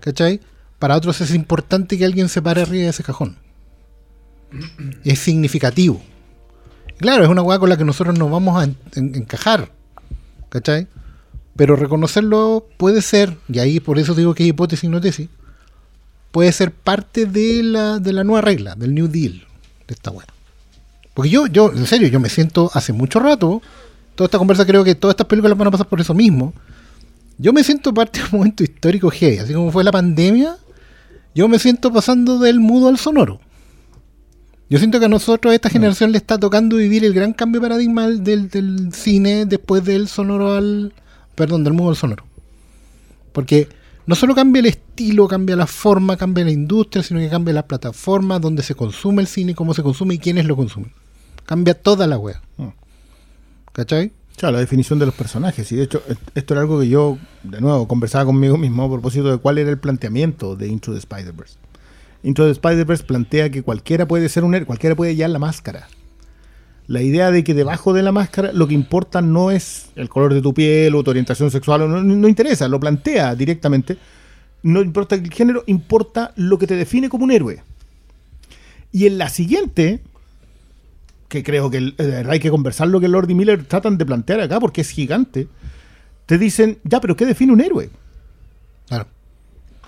¿cachai? Para otros es importante que alguien se pare arriba de ese cajón. Es significativo. Claro, es una hueá con la que nosotros nos vamos a en- en- encajar, ¿cachai? Pero reconocerlo puede ser, y ahí por eso digo que es hipótesis y no tesis, puede ser parte de la, de la nueva regla, del New Deal, de esta weá. Porque yo, yo, en serio, yo me siento hace mucho rato, toda esta conversa creo que todas estas películas van a pasar por eso mismo. Yo me siento parte de un momento histórico heavy, así como fue la pandemia, yo me siento pasando del mudo al sonoro. Yo siento que a nosotros, a esta generación, le está tocando vivir el gran cambio de paradigma del, cine después del sonoro al. Perdón, del mudo al sonoro. Porque no solo cambia el estilo, cambia la forma, cambia la industria, sino que cambia la plataforma donde se consume el cine, cómo se consume y quiénes lo consumen. Cambia toda la wea. Mm. ¿Cachai? Claro, la definición de los personajes. Y de hecho, esto era algo que yo, de nuevo, conversaba conmigo mismo a propósito de cuál era el planteamiento de Into the Spider-Verse. Into the Spider-Verse plantea que cualquiera puede ser un héroe, cualquiera puede llevar la máscara. La idea de que debajo de la máscara lo que importa no es el color de tu piel o tu orientación sexual, no, no interesa, lo plantea directamente. No importa el género, importa lo que te define como un héroe. Y en la siguiente, que creo que de verdad hay que conversar lo que Lord y Miller tratan de plantear acá porque es gigante, te dicen, ya, pero ¿qué define un héroe? Claro.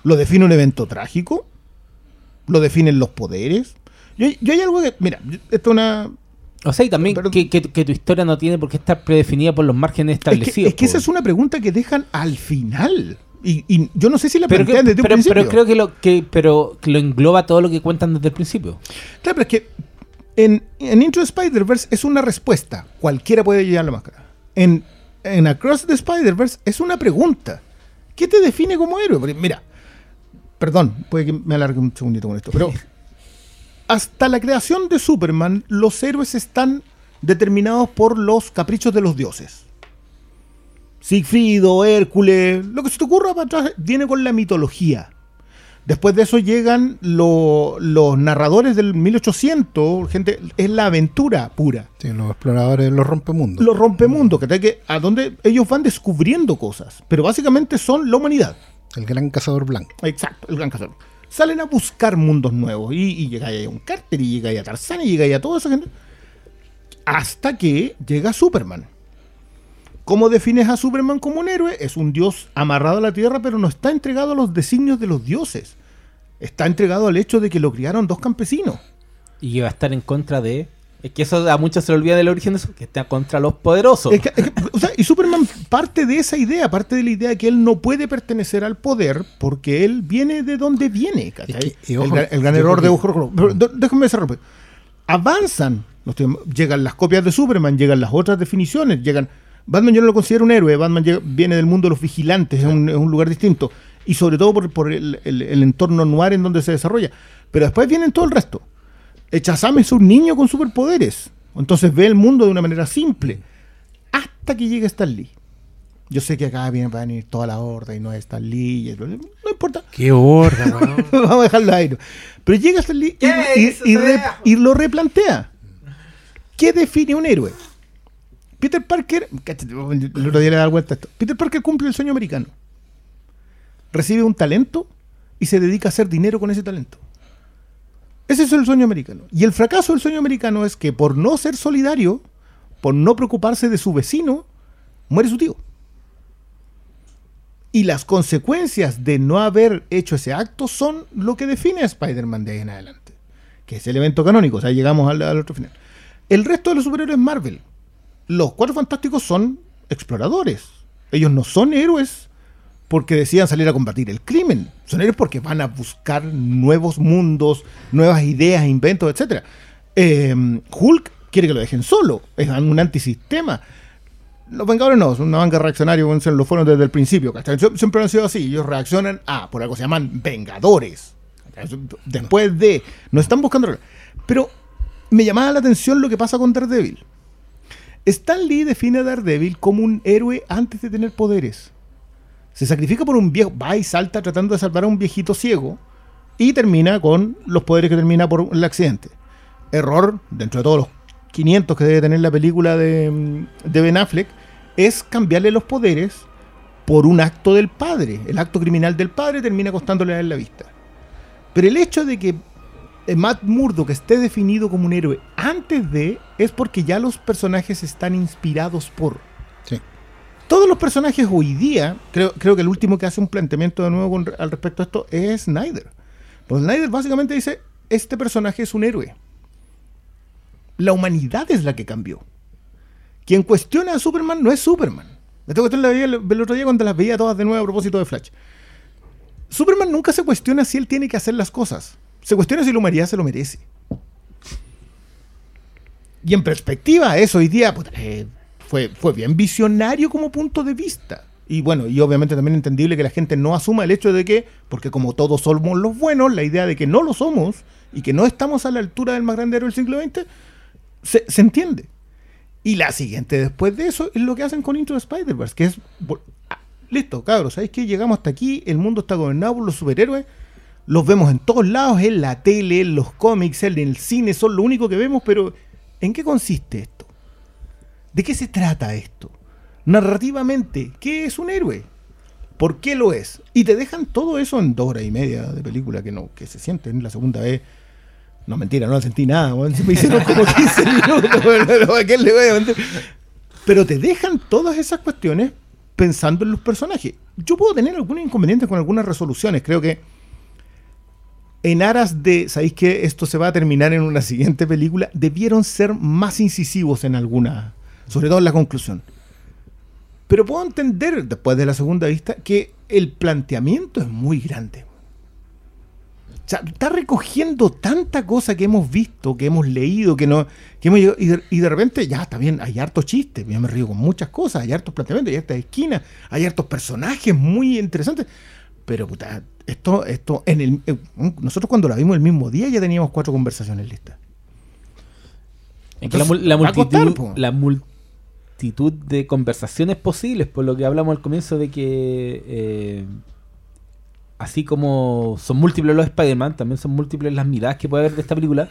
¿Lo define un evento trágico? ¿Lo definen los poderes? Yo, yo hay algo que, mira, esto es una... O sea, y también Pero- que, que- que tu historia no tiene por qué estar predefinida por los márgenes Es que, establecidos. es que esa es una pregunta que dejan al final. Y, y yo no sé si la pero, que- plantean desde pero, un principio. pero creo que lo que pero que lo engloba todo lo que cuentan desde el principio. Claro, pero es que en, en Into Spider-Verse es una respuesta. Cualquiera puede llevar la máscara. En, en Across the Spider-Verse es una pregunta. ¿Qué te define como héroe? Porque, mira, perdón, puede que me alargue un segundito con esto, pero hasta la creación de Superman, los héroes están determinados por los caprichos de los dioses. Sigfrido, Hércules, lo que se te ocurra para atrás, viene con la mitología. Después de eso llegan lo- los narradores del 1800, gente, es la aventura pura. Sí, los exploradores, los rompemundos. Los rompemundos, que, que a donde ellos van descubriendo cosas, pero básicamente son la humanidad. El gran cazador blanco. Exacto, el gran cazador. Salen a buscar mundos nuevos y, y llega ahí a un Carter y llega ahí a Tarzán y llega ahí a toda esa gente. Hasta que llega Superman. ¿Cómo defines a Superman como un héroe? Es un dios amarrado a la tierra, pero no está entregado a los designios de los dioses. Está entregado al hecho de que lo criaron dos campesinos. Y va a estar en contra de. Es que eso a muchos se le olvida del origen de eso, que está contra los poderosos. Es que- es que, o sea, y Superman parte de esa idea, parte de la idea de que él no puede pertenecer al poder porque él viene de donde viene. Es que, y el, ojo, el error de Ojo Déjame. Avanzan. llegan las copias de Superman, llegan las otras definiciones, llegan... Batman yo no lo considero un héroe, Batman llega- viene del mundo de los vigilantes, es, un, es un lugar distinto. Y sobre todo por, por el, el- el entorno noir en donde se desarrolla. Pero después vienen todo el resto. Shazam es un niño con superpoderes. Entonces ve el mundo de una manera simple. Hasta que llega Stan Lee. Yo sé que acá viene, va a venir toda la horda y no es Stan Lee. y- No importa. Qué horda. Vamos a dejarlo ahí. Pero llega Stan Lee y, ¿Qué y- re- lo replantea. ¿Qué define un héroe? Peter Parker, el otro día le daba vuelta a esto. Peter Parker cumple el sueño americano. Recibe un talento y se dedica a hacer dinero con ese talento. Ese es el sueño americano. Y el fracaso del sueño americano es que por no ser solidario, por no preocuparse de su vecino, muere su tío. Y las consecuencias de no haber hecho ese acto son lo que define a Spider-Man de ahí en adelante. Que es el evento canónico. O sea, llegamos al, al otro final. El resto de los superhéroes Marvel. Los cuatro fantásticos son exploradores. Ellos no son héroes porque decían salir a combatir el crimen. Son héroes porque van a buscar nuevos mundos, nuevas ideas, inventos, etc. Hulk quiere que lo dejen solo. Es un antisistema. Los Vengadores no, son una banca reaccionaria, lo fueron desde el principio. Siempre han sido así. Ellos reaccionan a, por algo se llaman Vengadores. Después de. No están buscando. Pero me llamaba la atención lo que pasa con Daredevil. Stan Lee define a Daredevil como un héroe antes de tener poderes. Se sacrifica por un viejo, va y salta tratando de salvar a un viejito ciego y termina con los poderes que termina por el accidente. Error, dentro de todos los 500 que debe tener la película de, mm, de Ben Affleck, es cambiarle los poderes por un acto del padre. El acto criminal del padre termina costándole a la vista. Pero el hecho de que eh, Matt Murdock esté definido como un héroe antes de es porque ya los personajes están inspirados por. Todos los personajes hoy día, creo, creo que el último que hace un planteamiento de nuevo al respecto a esto es Snyder. Pues Snyder básicamente dice, este personaje es un héroe. La humanidad es la que cambió. Quien cuestiona a Superman no es Superman. Esta cuestión la veía el, el otro día cuando las veía todas de nuevo a propósito de Flash. Superman nunca se cuestiona si él tiene que hacer las cosas. Se cuestiona si la humanidad se lo merece. Y en perspectiva, eso hoy día puta, eh, fue, fue bien visionario como punto de vista. Y bueno, y obviamente también entendible que la gente no asuma el hecho de que, porque como todos somos los buenos, la idea de que no lo somos y que no estamos a la altura del más grande héroe del siglo XX, se, entiende. Y la siguiente después de eso es lo que hacen con the Spider-Verse, que es... ah, Listo, cabros, ¿sabéis que Llegamos hasta aquí, el mundo está gobernado por los superhéroes, los vemos en todos lados, en la tele, en los cómics, en el cine, son lo único que vemos, pero ¿en qué consiste esto? ¿De qué se trata esto? Narrativamente, ¿qué es un héroe? ¿Por qué lo es? Y te dejan todo eso en dos horas y media de película que no, que se sienten la segunda vez. No, mentira, no la sentí nada, me hicieron como 15 minutos, ¿a qué le voy a? Pero te dejan todas esas cuestiones pensando en los personajes. Yo puedo tener algunos inconvenientes con algunas resoluciones. Creo que en aras de, ¿sabéis que esto se va a terminar en una siguiente película? Debieron ser más incisivos en alguna, sobre todo en la conclusión. Pero puedo entender, después de la segunda vista, que el planteamiento es muy grande. O sea, está recogiendo tanta cosa que hemos visto, que hemos leído, que no, que hemos y, de, y de repente ya está bien, hay hartos chistes, yo me río con muchas cosas, hay hartos planteamientos, hay hartas esquinas, hay hartos personajes muy interesantes. Pero puta, esto, esto, en el, eh, nosotros cuando la vimos el mismo día ya teníamos cuatro conversaciones listas. La, la costar, multitud, la multitud de conversaciones posibles, por lo que hablamos al comienzo de que eh, así como son múltiples los Spider-Man, también son múltiples las miradas que puede haber de esta película,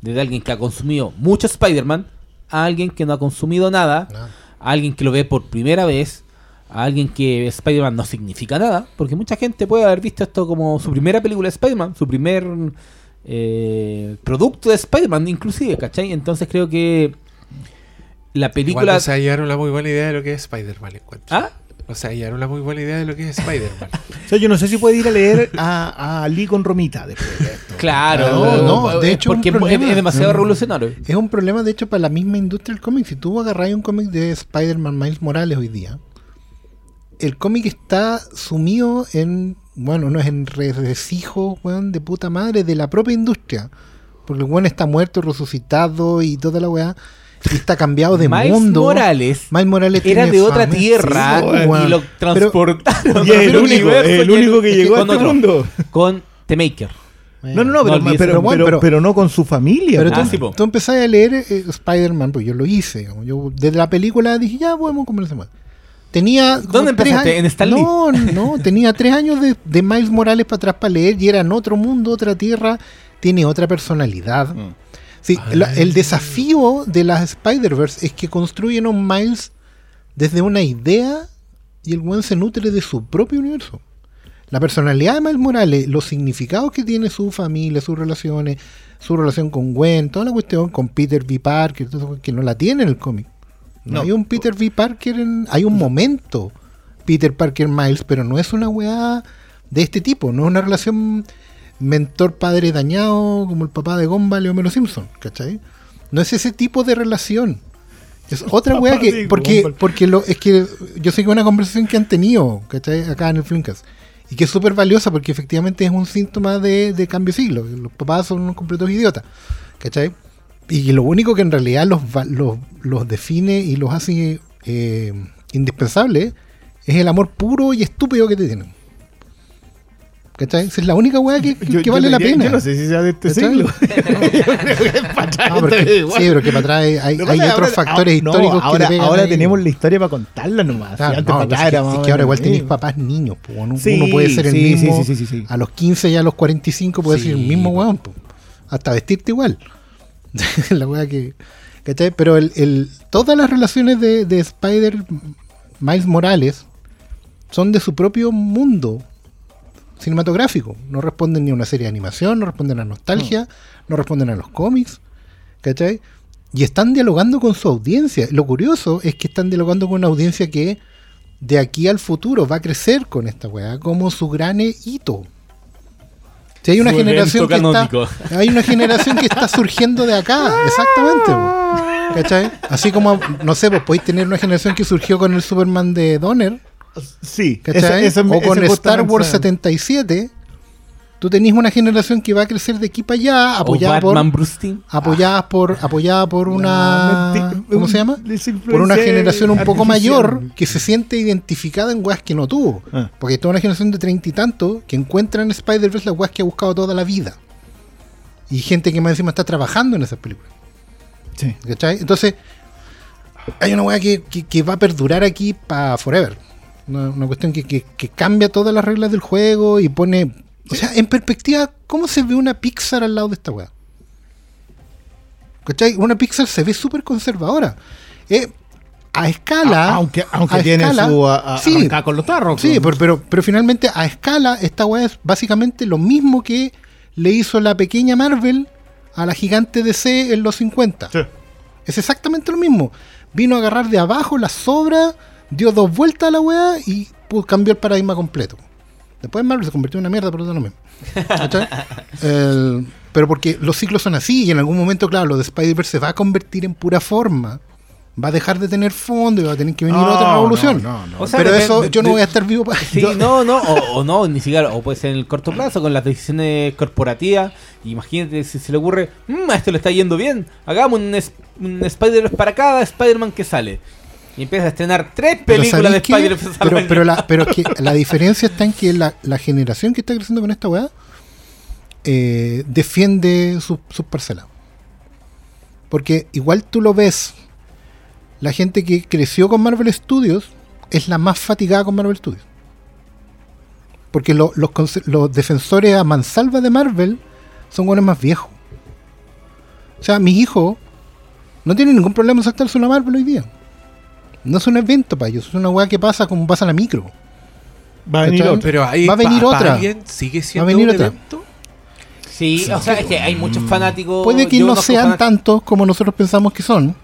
desde alguien que ha consumido mucho Spider-Man a alguien que no ha consumido nada, Nada. a alguien que lo ve por primera vez, a alguien que Spider-Man no significa nada, porque mucha gente puede haber visto esto como su primera película de Spider-Man, su primer eh, producto de Spider-Man inclusive, ¿cachai? Entonces creo que la Igual película. no se hallaron la muy buena idea de lo que es Spider-Man, encuentro. ¿Ah? No se hallaron la muy buena idea de lo que es Spider-Man. O sea, yo no sé si puede ir a leer a, a Lee con Romita después de esto. Claro, No, no, de hecho, porque es- problema. es, demasiado revolucionario. Es un problema, de hecho, para la misma industria del cómic. Si tú agarras un cómic de Spider-Man Miles Morales hoy día, el cómic está sumido en, bueno, no es en recijos, weón, de puta madre, de la propia industria. Porque el weón está muerto, resucitado y toda la weá. Y está cambiado de Miles mundo. Morales Miles Morales era tiene de otra fama. tierra Sí, y lo transportaron. Y es el único, universo el único que es llegó a este otro, mundo. Con The Maker. No, no, no, No pero, olvides, pero, pero bueno, pero- pero- pero no con su familia. Pero po. tú, Ah, sí, tú empezás a leer eh, Spider-Man, pues yo lo hice. digamos. Yo desde la película dije, ya, a comer más. Tenía. ¿Dónde empezaste? ¿En Stan Lee? No, no, tenía tres años de, de Miles Morales para atrás para leer y era en otro mundo, otra tierra. Tiene otra personalidad. Mm. Sí, la- el desafío de las Spider-Verse es que construyen un Miles desde una idea y el buen se nutre de su propio universo. La personalidad de Miles Morales, los significados que tiene su familia, sus relaciones, su relación con Gwen, toda la cuestión con Peter V. Parker, que no la tiene en el cómic. No, No. hay un Peter V. Parker, en, hay un momento Peter Parker Miles, pero no es una weá de este tipo, no es una relación mentor-padre dañado como el papá de Gumball y Homero Simpson, ¿cachai? No es ese tipo de relación. Es otra weá que. Porque, porque lo, es que yo sé que es una conversación que han tenido, ¿cachai? Acá en el Flimcast. Y que es súper valiosa porque efectivamente es un síntoma de, de cambio de siglo. Los papás son unos completos idiotas, ¿cachai? Y lo único que en realidad los, los, los define y los hace eh, indispensables es el amor puro y estúpido que te tienen. ¿Cachai? Esa es la única weá que, que- Yo- que yo vale la diría- pena. Yo no sé si sea de este ¿Cachai? siglo. Que No, porque- sí, pero que para atrás hay, hay- que otros factores no, históricos que ahora, pegan ahora ahí. tenemos la historia para contarla nomás. Claro, Si antes no, para acá es que, es que ahora igual tenéis papás niños, po, uno, Sí, uno puede ser el sí, mismo sí, sí, sí, sí. a los 15 y a los 45 puede ser el mismo weón, po. hasta vestirte igual. la weá que ¿cachai? Pero el, el- todas las relaciones de, de Spider Miles Morales son de su propio mundo cinematográfico. No responden ni a una serie de animación, no responden a nostalgia, no, responden a los cómics, ¿cachai? Y están dialogando con su audiencia. Lo curioso es que están dialogando con una audiencia que de aquí al futuro va a crecer con esta weá como su gran hito. Si hay una Su generación que está, hay una generación que está surgiendo de acá, exactamente. ¿Cachai? Así como, no sé, pues podéis tener una generación que surgió con el Superman de Donner, Sí, ¿cachai? esa- esa- o con Star Wars 77. Tú tenés una generación que va a crecer de aquí para allá, apoyada por, apoyada por, apoyada por una, No, ¿cómo se llama? Por una generación un poco mayor que se siente identificada en weas que no tuvo. Ah. Porque toda una generación de treinta y tantos que encuentra en Spider-Verse las weas que ha buscado toda la vida. Y gente que más encima está trabajando en esas películas. Sí. ¿Cachai? Entonces, hay una que, que- que va a perdurar aquí para forever. Una, una cuestión que, que- que cambia todas las reglas del juego y pone. O sea, en perspectiva, ¿cómo se ve una Pixar al lado de esta weá? ¿Cachai? Una Pixar se ve súper conservadora. Eh, a escala. A- aunque aunque a tiene escala, su a, a- sí, con los tarros. Sí, pues. pero, pero, pero finalmente a escala esta weá es básicamente lo mismo que le hizo la pequeña Marvel a la gigante DC en los 50. Sí. Es exactamente lo mismo. Vino a agarrar de abajo la sobra, dio dos vueltas a la weá y pues, cambió el paradigma completo. Después Marvel se convirtió en una mierda, pero es lo mismo. Pero porque los ciclos son así y en algún momento, claro, lo de Spider-Verse se va a convertir en pura forma. Va a dejar de tener fondo y va a tener que venir No, otra revolución. no, no, no. O sea, pero eso yo no voy a estar vivo para Sí, no, no, o, o no, ni siquiera, o puede ser en el corto plazo con las decisiones corporativas. Imagínate si se le ocurre, "Mm, a esto le está yendo bien, hagamos un, un Spider-Man para cada Spider-Man que sale. Y empieza a estrenar tres películas de. Spider-Man. Pero, la, pero es que la diferencia está en que la, la generación que está creciendo con esta weá eh, defiende sus parcelas. Porque igual tú lo ves, la gente que creció con Marvel Studios es la más fatigada con Marvel Studios. Porque lo- los, conse- los defensores a mansalva de Marvel son buenos más viejos. O sea, mis hijos no tienen ningún problema en saltarse una Marvel hoy día. No es un evento para ellos, es una weá que pasa como pasa en la micro. Va a venir otro. Pero ahí Va a venir pa- otra. sigue siendo venir un otra. evento. Sí, o sea, es que hay muchos fanáticos. Puede que no sean tantos como nosotros pensamos que son,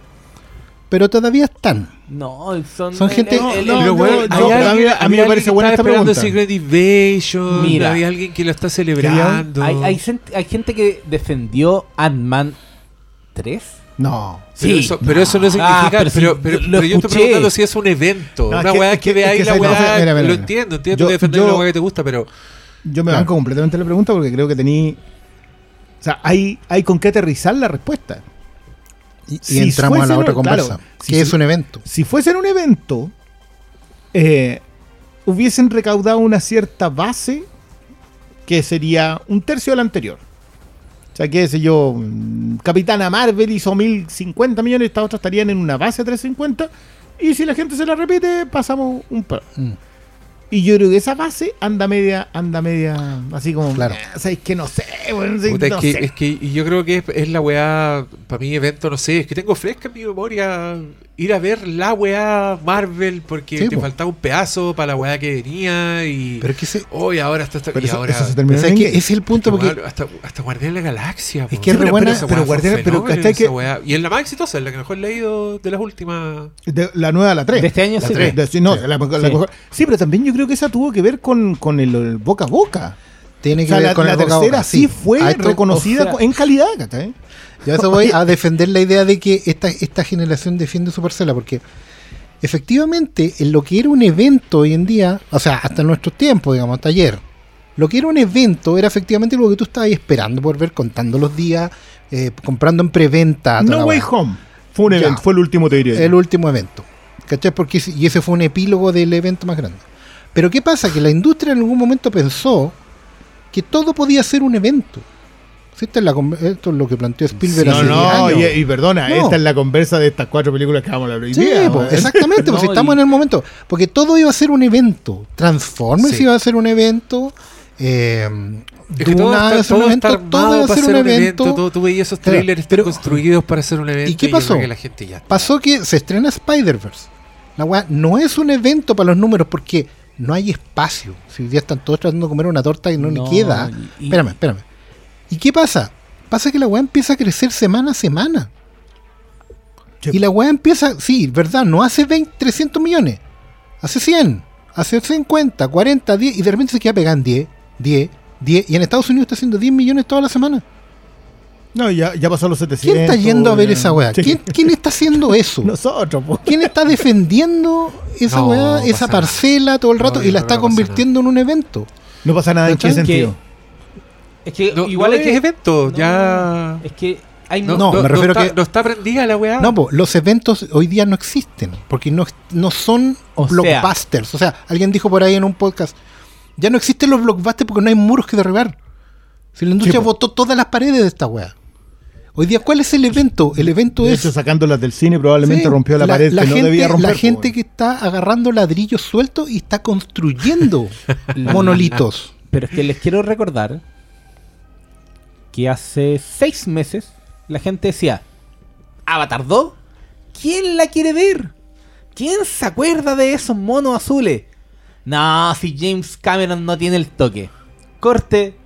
pero todavía están. No, son, Son gente- no, Pero, bueno, hay a mí- a me parece que buena esta esperando pregunta. Secret Invasion. Mira. había alguien que lo está celebrando. Hay, hay, gente, hay gente que defendió Ant-Man 3. No. Pero, Sí. eso, pero eso no significa. Ah, pero, pero pero, sí, pero yo estoy preguntando si es un evento. No, es una que- weá es que, que- veáis la weá. mira, mira, lo entiendo, entiendo Yo- que defender yo- una weá que te gusta, pero. Yo me Claro. banco completamente la pregunta porque creo que tení. O sea, hay, hay con qué aterrizar la respuesta. Y, y Si entramos a la otra conversa, claro, que si es un evento. Si fuesen un evento, eh, hubiesen recaudado una cierta base que sería un tercio del anterior. O sea, qué sé yo, mm, Capitana Marvel hizo 1050 millones, estas otras estarían en una base de 350. Y si la gente se la repite, pasamos un par. Mm. Y yo creo que esa base anda media, anda media, así como, Claro. "Ah, ¿sabes que No sé, bueno, Puta, no es, que, sé". es que yo creo que es, es la weá, para mí evento, no sé, es que tengo fresca en mi memoria ir a ver la weá Marvel porque Sí, te po. faltaba un pedazo para la weá que venía y Pero es que ese, hoy ahora está, está- Pero y eso, ahora eso se terminó o sea, en es que es el punto porque hasta, hasta Guardián de la Galaxia. po. que es re Pero buena, pero Guardián- pero fenómeno, ¿cachai esa que- weá. Y es la más exitosa, es la que mejor he leído de las últimas. De- la nueva, la 3. De este año La sí. tres. De- sí, no, Sí. la- la- Sí. la- sí, pero también yo creo que esa tuvo que ver con, con el, el boca a boca. Tiene O que sea, ver la, con la tercera boca, sí fue esto- reconocida o sea- en calidad, ¿cachai? Yo eso voy a defender la idea de que esta, esta generación defiende su parcela, porque efectivamente en lo que era un evento hoy en día, o sea, hasta nuestros tiempos, digamos, hasta ayer, lo que era un evento era efectivamente lo que tú estabas esperando por ver, contando los días, eh, comprando en preventa. No Way. Home. Fue un Ya. evento, fue el último, te diría. yo. el último evento. ¿Cachai? Porque, y ese fue un epílogo del evento más grande. Pero ¿qué pasa? Que la industria en algún momento pensó que todo podía ser un evento. Esta es la esto es lo que planteó Spielberg no, hace 10 no, años. y, y perdona, No. esta es la conversa de estas cuatro películas que vamos a hablar hoy Sí, día. pues, exactamente, pues No, estamos en el momento. Porque todo iba a ser un evento. Transformers Sí. iba a ser un evento. Eh, Es que todo iba a ser un todo evento. está Todo iba a ser un evento. Todo, tú veías esos trailers pero- construidos para hacer un evento. ¿Y qué pasó? que la gente ya Pasó que se estrena Spider-Verse. La weá no es un evento para los números porque no hay espacio. Si hoy día están todos tratando de comer una torta y no, No, ni queda. y- Espérame, espérame. ¿Y qué pasa? Pasa que la weá empieza a crecer semana a semana. Sí. Y la weá empieza, sí, verdad, no hace 20, 300 millones. Hace 100, hace 50, 40, 10 y de repente se queda pegando en 10, 10, 10. Y en Estados Unidos está haciendo 10 millones toda la semana. No, ya, ya pasó los 700. ¿Quién está yendo a ver esa weá? ¿Quién, quién está haciendo eso? Nosotros, pues. ¿Quién está defendiendo esa No, weá, esa nada. parcela todo el rato No, y la no, está no convirtiendo en un evento? No pasa nada en qué sentido. Es que No, igual no es que. evento, No, ya. Es que hay No, me refiero está, que- No está prendida la weá. No, po, los eventos hoy día no existen porque no, no son O sea- blockbusters. o sea, alguien dijo por ahí en un podcast, ya no existen los blockbusters porque no hay muros que derribar. Si la industria Sí, po. botó todas las paredes de esta weá. Hoy día, ¿cuál es el evento? El evento De es... hecho, sacándolas del cine probablemente Sí, rompió la, pared que gente, no debía romper. La gente que está agarrando ladrillos sueltos y está construyendo monolitos. Pero es que les quiero recordar que hace seis meses la gente decía, Avatar 2, ¿quién la quiere ver? ¿Quién se acuerda de esos monos azules? No, si James Cameron no tiene el toque. Corte,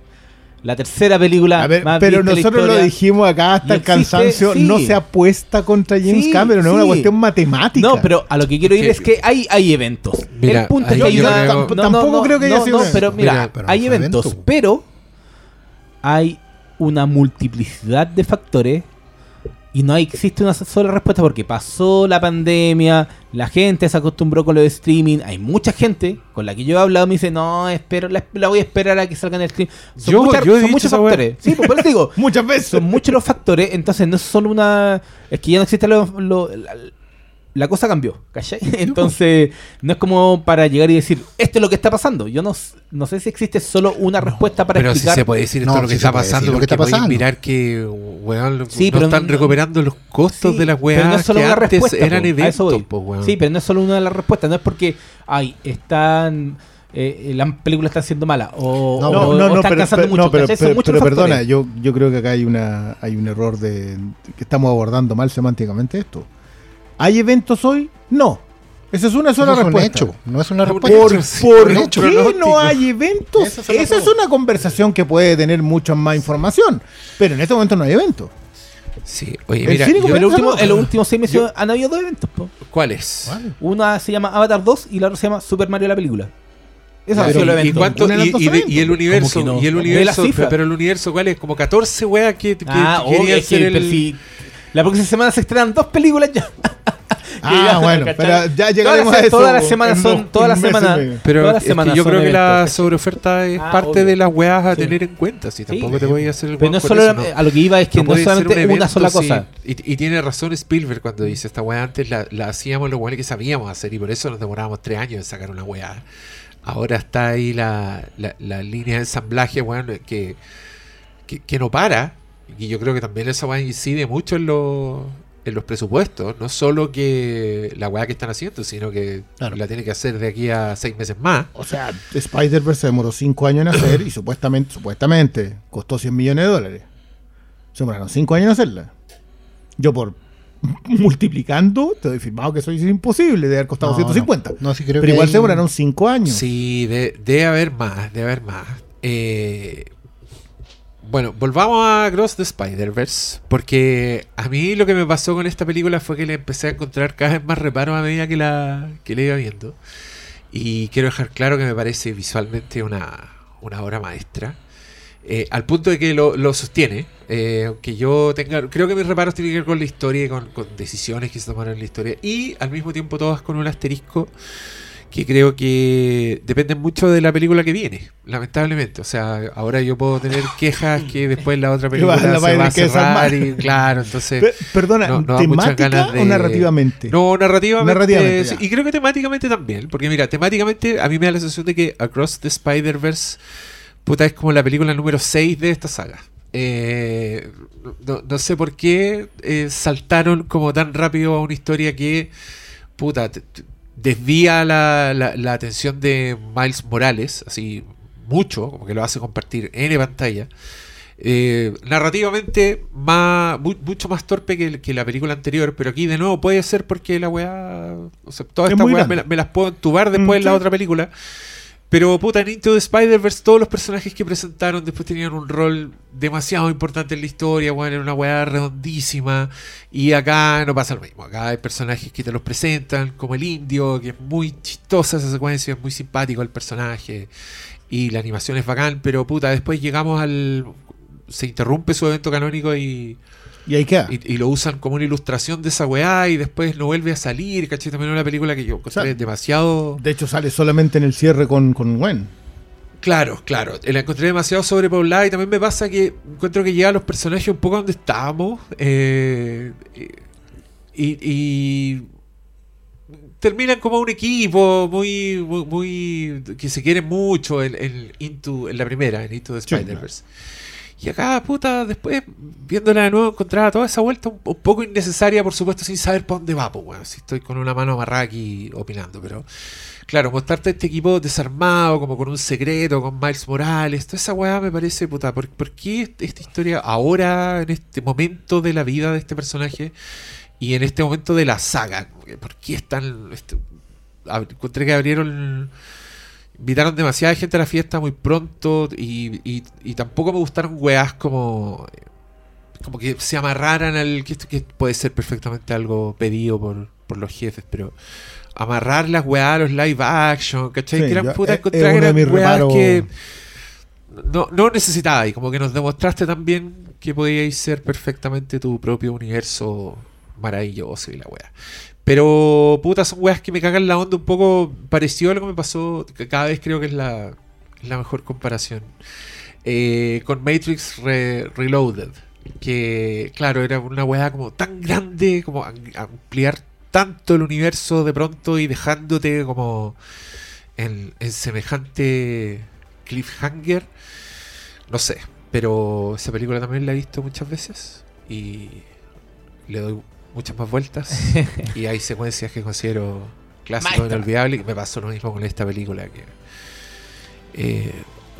la tercera película A ver, más pero nosotros lo dijimos acá hasta el cansancio. sí. No se apuesta contra James Sí, Cameron, es una sí. cuestión matemática. No, pero a lo que quiero ir es que hay, hay eventos. Mira, el punto es que hay yo una- creo- no, no, tampoco no, creo que haya no, sido no, pero mira, Mira, pero no hay eventos, evento. pero hay una multiplicidad de factores y no existe una sola respuesta porque pasó la pandemia, la gente se acostumbró con lo de streaming, hay mucha gente con la que yo he hablado me dice, no, espero, la, la voy a esperar a que salga en el stream. Son, Yo- muchas- yo he son muchos factores. Sí, pues por eso digo, Muchas veces. son muchos los factores, entonces no es solo una. Es que ya no existe lo, lo- la, la cosa cambió, ¿cachai? Entonces, no es como para llegar y decir, esto es lo que está pasando. Yo no, no sé si existe solo una respuesta para pero si explicar. se puede decir esto No, es lo que está pasando, lo que porque está pasando. mirar que weón, Sí, no pero están no- recuperando los costos Sí, de las pero weas no es solo que una antes respuesta, eran po, eventos, po, weón. Sí, pero no es solo una de las respuestas, no es porque ay, están eh, las películas están siendo malas o, No, o- No, o están pero, cansando pero- mucho. no, pero, pero- muchos pero perdona, yo, yo creo que acá hay una hay un error de que estamos abordando mal semánticamente esto. ¿Hay eventos hoy? No. Esa es una sola Eso es un respuesta. hecho, no es una Por- respuesta. ¿Por, Sí, por hecho. qué pronóstico. no hay eventos? Esa es Esa una conversación que puede tener mucha más información. Pero en este momento no hay eventos. Sí, oye, mira, yo- En los últimos, Yo- en los últimos seis meses han habido dos eventos. po. ¿cuáles? Una se llama Avatar 2 y la otra se llama Super Mario la película. Eso ha Pero, sido el ¿y, evento. cuánto- y- dos y de- eventos. y el universo, y el universo, cifra. pero el universo, ¿cuál es? Como 14 weas que, que, Ah, que querían es ser que, el- pero si la próxima semana se estrenan dos películas ya. Ah, bueno, ¿cachai? pero ya Todas llegaremos las- a eso. todas las semanas son- todas las semanas-. Pero Todas las es que semanas yo creo que la sobreoferta es Ah, parte obvio. de las weas a Sí. tener en cuenta. Si tampoco Sí. te voy a hacer el Pero no solo eso, ¿no? a lo que iba es que no, puede ser solamente un una sola cosa. Y, y tiene razón Spielberg cuando dice esta weá antes la, la hacíamos los weones que sabíamos hacer y por eso nos demorábamos tres años en sacar una weá. Ahora está ahí la, la, la línea de ensamblaje, weón, que, que, que no para. Y yo creo que también esa weá incide mucho en, los en los presupuestos. No solo que la weá que están haciendo, sino que Claro. la tiene que hacer de aquí a seis meses más. O sea, Spider-Verse se demoró 5 años en hacer y supuestamente, supuestamente costó 100 millones de dólares. Se demoraron 5 años en hacerla. Yo por multiplicando, te doy firmado que eso es imposible de haber costado No, 150. no. No, sí creo Pero que igual hay- se demoraron 5 años. Sí, de- debe haber más, debe haber más. Eh, bueno, volvamos a Cross the Spider-Verse, porque a mí lo que me pasó con esta película fue que le empecé a encontrar cada vez más reparos a medida que la, que la iba viendo. Y quiero dejar claro que me parece visualmente una, una obra maestra. Eh, al punto de que lo, lo sostiene. eh, aunque yo tenga. Creo que mis reparos tienen que ver con la historia con, con decisiones que se tomaron en la historia. Y al mismo tiempo todas con un asterisco que creo que dependen mucho de la película que viene, lamentablemente. O sea, ahora yo puedo tener quejas que después la otra película la va a se va a tener que cerrar y claro, entonces... Pe- Perdona, no- no ¿temática de- o narrativamente? No, narrativamente. Narrativamente, sí, ya. y creo que temáticamente también. Porque mira, temáticamente a mí me da la sensación de que Across the Spider-Verse puta, es como la película número 6 de esta saga. Eh, no, no sé por qué eh, saltaron como tan rápido a una historia que puta, te- desvía la, la- la atención de Miles Morales, así mucho, como que lo hace compartir en pantalla. Eh, narrativamente más, mu- mucho más torpe que, que la película anterior, pero aquí de nuevo puede ser porque la weá, o sea, todas Es estas weas me, me las puedo entubar después Mm, en la sí. otra película. Pero puta, en Into the Spider-Verse todos los personajes que presentaron después tenían un rol demasiado importante en la historia, weón, era una weá redondísima. Y acá no pasa lo mismo. Acá hay personajes que te los presentan, como el indio, que es muy chistosa esa secuencia, es muy simpático el personaje. Y la animación es bacán, pero puta, después llegamos al. Se interrumpe su evento canónico y, Y ahí queda. y, y lo usan como una ilustración de esa weá y después no vuelve a salir, ¿cachai? También una película que yo encontré O sea, demasiado. De hecho, sale solamente en el cierre con, con Gwen. Claro, claro. La encontré demasiado sobrepoblada y también me pasa que encuentro que llega a los personajes un poco donde estábamos. eh, y, y terminan como un equipo muy, muy, muy- que se quieren mucho en, en Into, en la primera, en Into the Sí, Spider-Verse. Y acá, puta, después, viéndola de nuevo, encontraba toda esa vuelta un, poco innecesaria, por supuesto, sin saber para dónde va, pues, weón. Si estoy con una mano amarrada aquí opinando, pero claro, mostrarte este equipo desarmado, como con un secreto, con Miles Morales, toda esa weá me parece, puta, ¿por, qué est- esta historia ahora, en este momento de la vida de este personaje y en este momento de la saga? ¿Por qué están... este, encontré que abrieron... Invitaron demasiada gente a la fiesta muy pronto y, y- y tampoco me gustaron weás como... Como que se amarraran al... Que, que puede ser perfectamente algo pedido por, por los jefes, pero amarrar las weas a los live action, ¿cachai? Sí, que eran putas uno de eran weas que no, no necesitaba y como que nos demostraste también que podíais ser perfectamente tu propio universo maravilloso y la wea. Pero puta, son weas que me cagan la onda un poco parecido a lo que me pasó, cada vez creo que es la, la mejor comparación. Eh, con Matrix Re- Reloaded, que claro, era una wea como tan grande, como am- ampliar tanto el universo de pronto y dejándote como en semejante cliffhanger. No sé, pero esa película también la he visto muchas veces y le doy muchas más vueltas. y hay secuencias que considero clásicos Maestra. inolvidables y me pasó lo mismo con esta película que eh,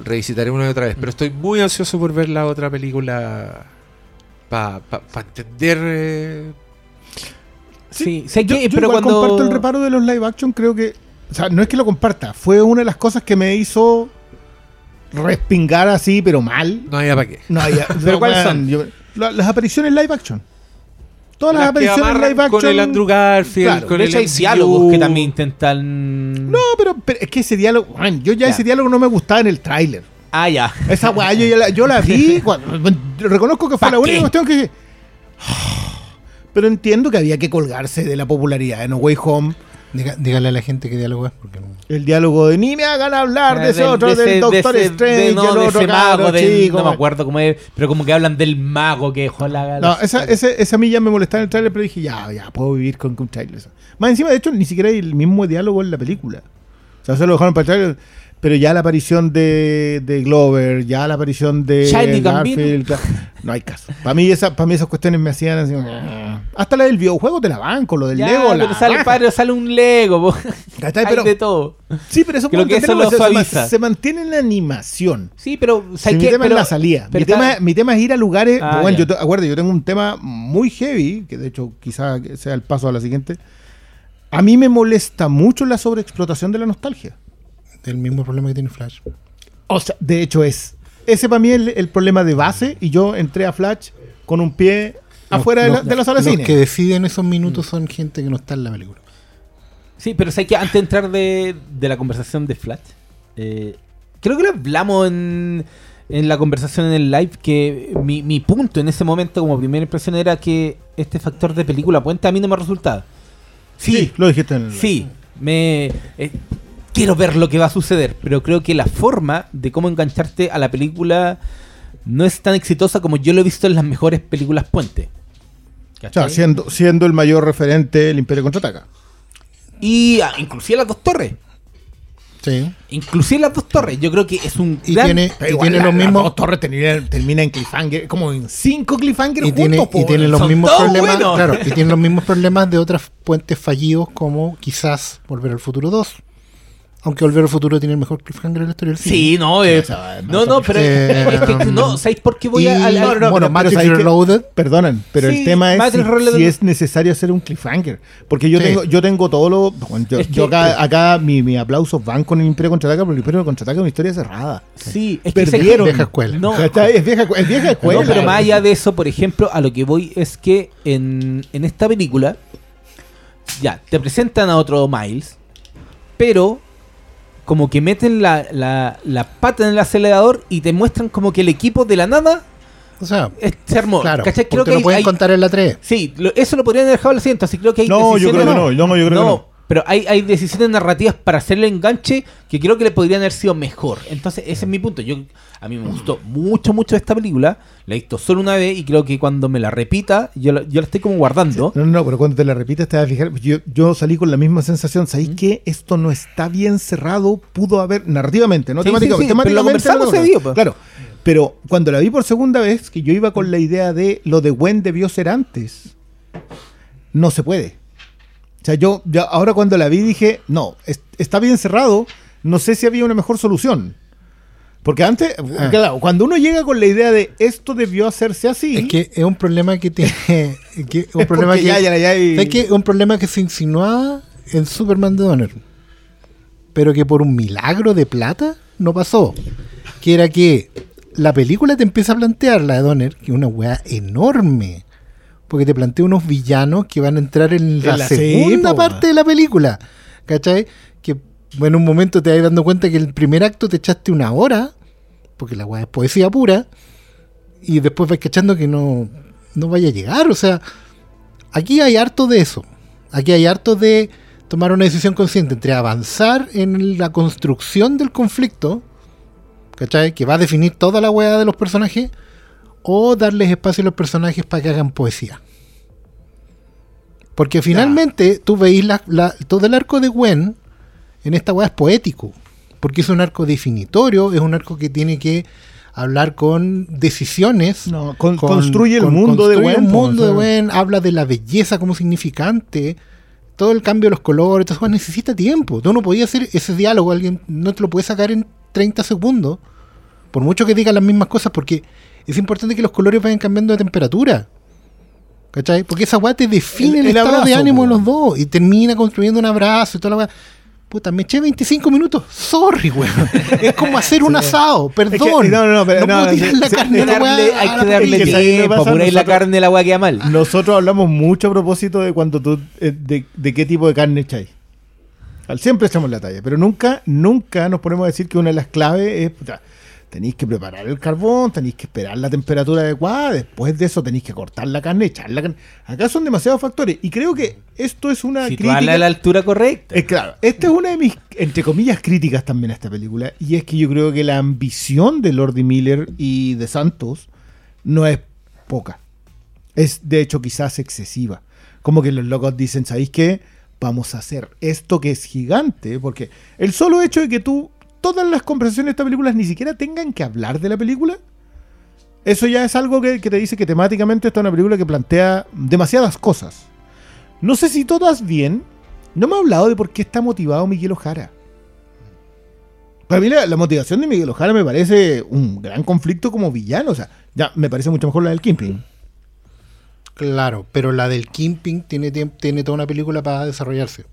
revisitaré una y otra vez. Pero estoy muy ansioso por ver la otra película para entender. eh, Sí, sé Yo, que, yo pero igual cuando comparto el reparo de los live action, creo que. O sea, no es que lo comparta, fue una de las cosas que me hizo respingar así, pero mal. no había para qué. No, ya- ¿Pero no, cuáles son? yo- La- las apariciones live action. Todas las, Las apariciones live action. con el Andrew Garfield, Claro, con de el hay diálogos que también intentan. No, pero, pero es que ese diálogo. man, yo ya, Ya. ese diálogo no me gustaba en el tráiler. Ah, ya. Esa weá, yo, la, yo la vi. cuando- reconozco que fue ¿Pa la única qué? cuestión que. Pero entiendo que había que colgarse de la popularidad de No Way Home. Diga- dígale a la gente qué diálogo es, porque no. El diálogo de ni me hagan hablar de ese Del- otro, de del Doctor de ese- Strange, de- no, el de otro ese mago, del- chico. no me acuerdo cómo es, pero como que hablan del mago que dejó la. No, esa, ese, esa a mí ya me molestaba en el tráiler, pero dije, ya, ya, puedo vivir con, un tráiler. Más encima, de hecho, ni siquiera hay el mismo diálogo en la película. O sea, se lo dejaron para el tráiler, pero ya la aparición de, de Glover, ya la aparición de. Garfield, no hay caso. Para mí, esa, para mí esas cuestiones me hacían así, "Ah". hasta la del videojuego te la banco, lo del Ya, Lego, la pero sale, padre, sale un Lego. de todo. Sí, pero eso Creo que eso lo se, suaviza. se mantiene en la animación. Sí, pero. Sí, ¿sabes mi tema Pero- es la salida. Mi tema, mi tema es ir a lugares. Ah, bueno, ya. yo te- acuérdate, yo tengo un tema muy heavy, que de hecho quizá sea el paso a la siguiente. A mí me molesta mucho la sobreexplotación de la nostalgia. El mismo problema que tiene Flash. O sea, de hecho es. Ese para mí es el, el problema de base y yo entré a Flash con un pie afuera de, la, de la sala de Los cine. que deciden esos minutos son gente que no está en la película. Sí, pero sé que antes de entrar de, de la conversación de Flash, eh, creo que lo hablamos en, en la conversación en el live, que mi, mi punto en ese momento como primera impresión era que este factor de película puente a mí no me resultaba. Sí, lo dijiste en el. sí, me... eh, quiero ver lo que va a suceder, pero creo que la forma de cómo engancharte a la película no es tan exitosa como yo lo he visto en las mejores películas puente. O sea, siendo, siendo el mayor referente el Imperio Contraataca. Y ah, inclusive las dos torres. Sí. Inclusive las dos torres. Yo creo que es un Y gran... tiene, y igual tiene la- los las mismos. dos torres termina, termina en cliffhanger, como en cinco cliffhangers Y tiene, juntos, y tiene los mismos problemas. buenos. Claro, y tiene los mismos problemas de otros puentes fallidos como quizás Volver al Futuro 2. Aunque Volver al Futuro tiene el mejor cliffhanger de la historia del cine. Sí, no, eh, no, no, pero Eh, es que no, ¿sabéis por qué voy y, a, no, no, bueno, pero- Matrix pero. Reloaded. Perdonan, pero Sí, el tema es si, es necesario hacer un cliffhanger. Porque yo Sí. tengo yo tengo todo lo. bueno, yo, Es que- yo acá, acá mi, mi aplausos van con el Imperio Contraataca, porque el Imperio Contraataca es una historia cerrada. Sí, es que Perdieron. Vieja escuela. No. Es vieja, es vieja escuela. no, pero más allá de eso, por ejemplo, a lo que voy es que en, en esta película, ya, te presentan a otro Miles, pero como que meten la, la, la pata en el acelerador y te muestran como que el equipo de la nada O sea, es- se armó. claro. ¿Cachai? Creo porque que lo hay- pueden hay- contar en la 3. Sí, lo- eso lo podrían haber dejado al siguiente, así creo que hay No, yo creo que no, no, yo creo que no. Pero hay, hay decisiones narrativas para hacer el enganche que creo que le podrían haber sido mejor. Entonces, ese es mi punto. Yo A mí me gustó mucho, mucho esta película. La he visto solo una vez y creo que cuando me la repita, yo la, yo la estoy como guardando. No, no, pero cuando te la repites te vas a fijar. Yo, yo salí con la misma sensación. ¿Sabéis que esto no está bien cerrado? Pudo haber, narrativamente, no Sí, sí, temáticamente. pero lo no, pues. Claro. Pero cuando la vi por segunda vez, que yo iba con la idea de lo de Gwen debió ser antes, no se puede. O sea, yo, yo ahora cuando la vi dije, no, es- está bien cerrado, no sé si había una mejor solución. Porque antes, Ah. claro, cuando uno llega con la idea de esto debió hacerse así, Es que es un problema que tiene. que es un Es problema porque que. ya, ya, ya hay- ¿sabes qué? Es un problema que se insinuaba en Superman de Donner. Pero que por un milagro de plata no pasó. Que era que la película te empieza a plantear, la de Donner, que es una weá enorme. Porque te plantea unos villanos que van a entrar en la, segunda parte de la película. ¿Cachai? Que en un momento te vas dando cuenta que el primer acto te echaste una hora. Porque la weá es poesía pura y después vais cachando que no, no vaya a llegar. O sea, aquí hay harto de eso. Aquí hay harto de tomar una decisión consciente entre avanzar en la construcción del conflicto, ¿cachai? Que va a definir toda la hueá de los personajes, o darles espacio a los personajes para que hagan poesía. Porque finalmente tú veis la, la- todo el arco de Gwen en esta weá es poético. Porque es un arco definitorio, es un arco que tiene que hablar con decisiones. No, con- con- construye el con- mundo de Gwen. el po, mundo o sea. de Gwen, habla de la belleza como significante. Todo el cambio de los colores, todo eso necesita tiempo. Tú no podías hacer ese diálogo, alguien no te lo puede sacar en 30 segundos. Por mucho que diga las mismas cosas, porque es importante que los colores vayan cambiando de temperatura. ¿Cachai? Porque esa weá te define el, El- el estado de abrazo, ánimo de los dos. Y termina construyendo un abrazo y toda la weá. Puta, me eché 25 minutos. Sorry, weón. Es como hacer un asado. Perdón. Es que- no, no, no, pero no, puedo tirar sí, la sí, carne Hay que a la darle, weá hay que la darle parrilla. ¿sabes qué me tiempo, pasa? por ahí la carne la agua queda mal. Nosotros hablamos mucho a propósito de cuando tú, eh, de, de qué tipo de carne echáis. Siempre echamos la talla, pero nunca, nunca nos ponemos a decir que una de las claves es, puta, tenéis que preparar el carbón, tenéis que esperar la temperatura adecuada, después de eso tenéis que cortar la carne, echar la carne. Acá son demasiados factores y creo que esto es una Situarla crítica. a la altura correcta. Eh, claro, esta es una de mis, entre comillas, críticas también a esta película. Y es que yo creo que la ambición de Lordy Miller y de Santos no es poca. Es, de hecho, quizás excesiva. Como que los locos dicen, ¿sabéis qué? Vamos a hacer esto que es gigante. Porque el solo hecho de que tú, todas las conversaciones de esta película ni siquiera tengan que hablar de la película, eso ya es algo que, te dice que temáticamente esta es una película que plantea demasiadas cosas. No sé si todas bien. No me ha hablado de por qué está motivado Miguel Ojara. Para mí la, motivación de Miguel Ojara me parece un gran conflicto como villano. O sea, ya me parece mucho mejor la del Kimping. Claro, pero la del Kimping tiene, tiene toda una película para desarrollarse.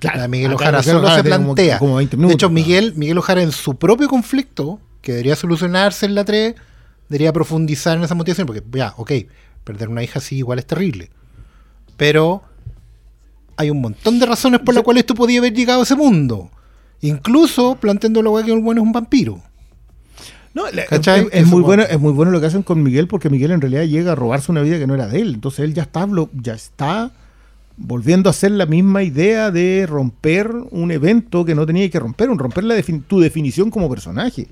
Claro, Miguel Ojara solo Ojara se como- plantea. como 20 de hecho. Miguel, Miguel Ojara en su propio conflicto, que debería solucionarse en la 3, debería profundizar en esa motivación, porque ya, ok, perder una hija sí igual es terrible. Pero hay un montón de razones por las cuales tú podías haber llegado a ese mundo. Incluso planteando la weá que el bueno es un vampiro. No, es, ¿Cachai? es- muy bueno. es muy bueno lo que hacen con Miguel porque Miguel en realidad llega a robarse una vida que no era de él. Entonces él ya está, ya está volviendo a hacer la misma idea de romper un evento que no tenía que romper, un romper la defin- tu definición como personaje.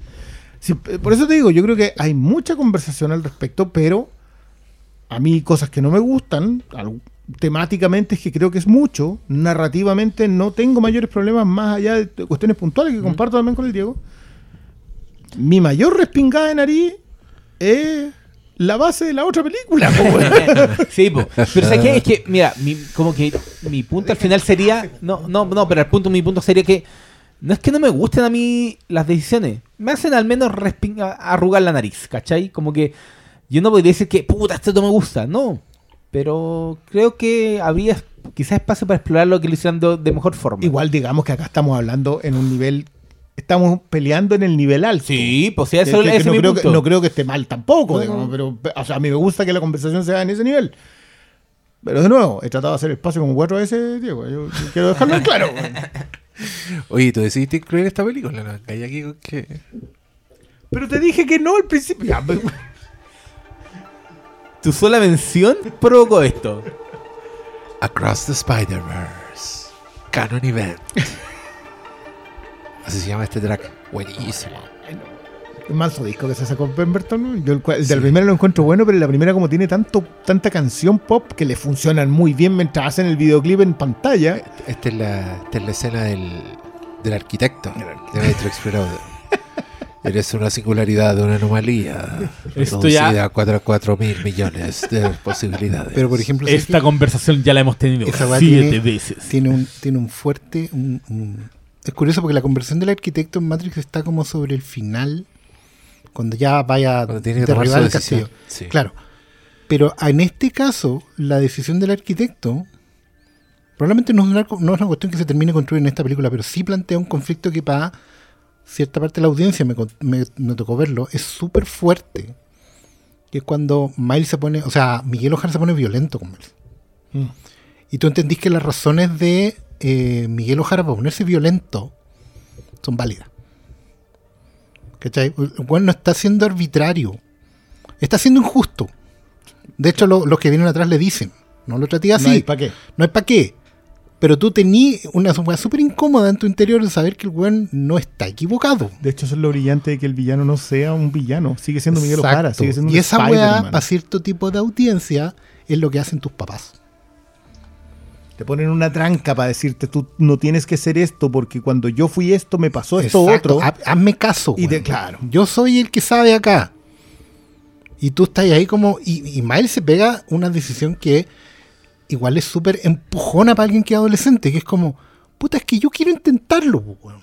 P- por eso te digo, yo creo que hay mucha conversación al respecto, pero a mí cosas que no me gustan, temáticamente es que creo que es mucho, narrativamente no tengo mayores problemas más allá de cuestiones puntuales que comparto también con el Diego. Mi mayor respingada de nariz es la base de la otra película. Sí, po. pero ¿sabes qué? Es que, mira, mi- como que mi punto al final sería. No, no, no, pero el punto, mi punto sería que. No es que no me gusten a mí las decisiones. Me hacen al menos arrugar la nariz, ¿cachai? Como que yo no podría decir que, puta, esto no me gusta. No. Pero creo que habría quizás espacio para explorar lo que lo hicieran de, de mejor forma. Igual digamos que acá estamos hablando en un nivel... Estamos peleando en el nivel alto. Sí, pues sí, eso que- que ese es no, mi creo que, punto. no creo que esté mal tampoco, No, digamos, no. pero o sea, a mí me gusta que la conversación sea en ese nivel. Pero de nuevo, he tratado de hacer espacio como cuatro veces, Diego. Yo, yo quiero dejarlo en claro. Oye, tú decidiste incluir esta película, ¿no? Hay aquí con que... Pero te dije que no al principio. Ya, pero- Tu sola mención provocó esto. Across the Spider-Verse. Canon Event. Así se llama este track. Buenísimo. Manso disco que se sacó Pemberton. Yo el, el del Sí. primero lo encuentro bueno, pero la primera como tiene tanto tanta canción pop que le funcionan muy bien mientras hacen el videoclip en pantalla. Esta es la, esta es la escena del, del arquitecto de Matrix Reloaded. Eres una singularidad, una anomalía. Esto ya- a 4, 4 mil millones de posibilidades. Pero por ejemplo, Esta conversación ya la hemos tenido siete tiene- veces. tiene un, tiene un fuerte. un- un- Es curioso porque la conversión del arquitecto en Matrix está como sobre el final, cuando ya vaya a derribar el castillo. Sí. Claro. Pero en este caso, la decisión del arquitecto probablemente no es, una, no es una cuestión que se termine de construir en esta película, pero sí plantea un conflicto que para cierta parte de la audiencia, me, con- me- me tocó verlo, es súper fuerte. Que es cuando Miles se pone, o sea, Miguel Ojara se pone violento con Miles. Mm. Y tú entendís que las razones de eh, Miguel Ojara para ponerse violento son válidas. ¿Cachai? El weón no está siendo arbitrario. Está siendo injusto. De hecho, lo- los que vienen atrás le dicen. No lo traté así. No hay pa' qué. No hay para qué. Pero tú tenías una weá súper incómoda en tu interior de saber que el weón no está equivocado. De hecho, eso es lo brillante de que el villano no sea un villano. Sigue siendo Miguel. Ojara. Sigue siendo y un esa weá, para cierto tipo de audiencia, es lo que hacen tus papás. Te ponen una tranca para decirte, tú no tienes que ser esto porque cuando yo fui esto me pasó esto Exacto. otro. Ha- Hazme caso. Y claro. Yo soy el que sabe acá. Y tú estás ahí como. Y, y Miles se pega una decisión que igual es súper empujona para alguien que es adolescente, que es como, puta, es que yo quiero intentarlo, po, weón.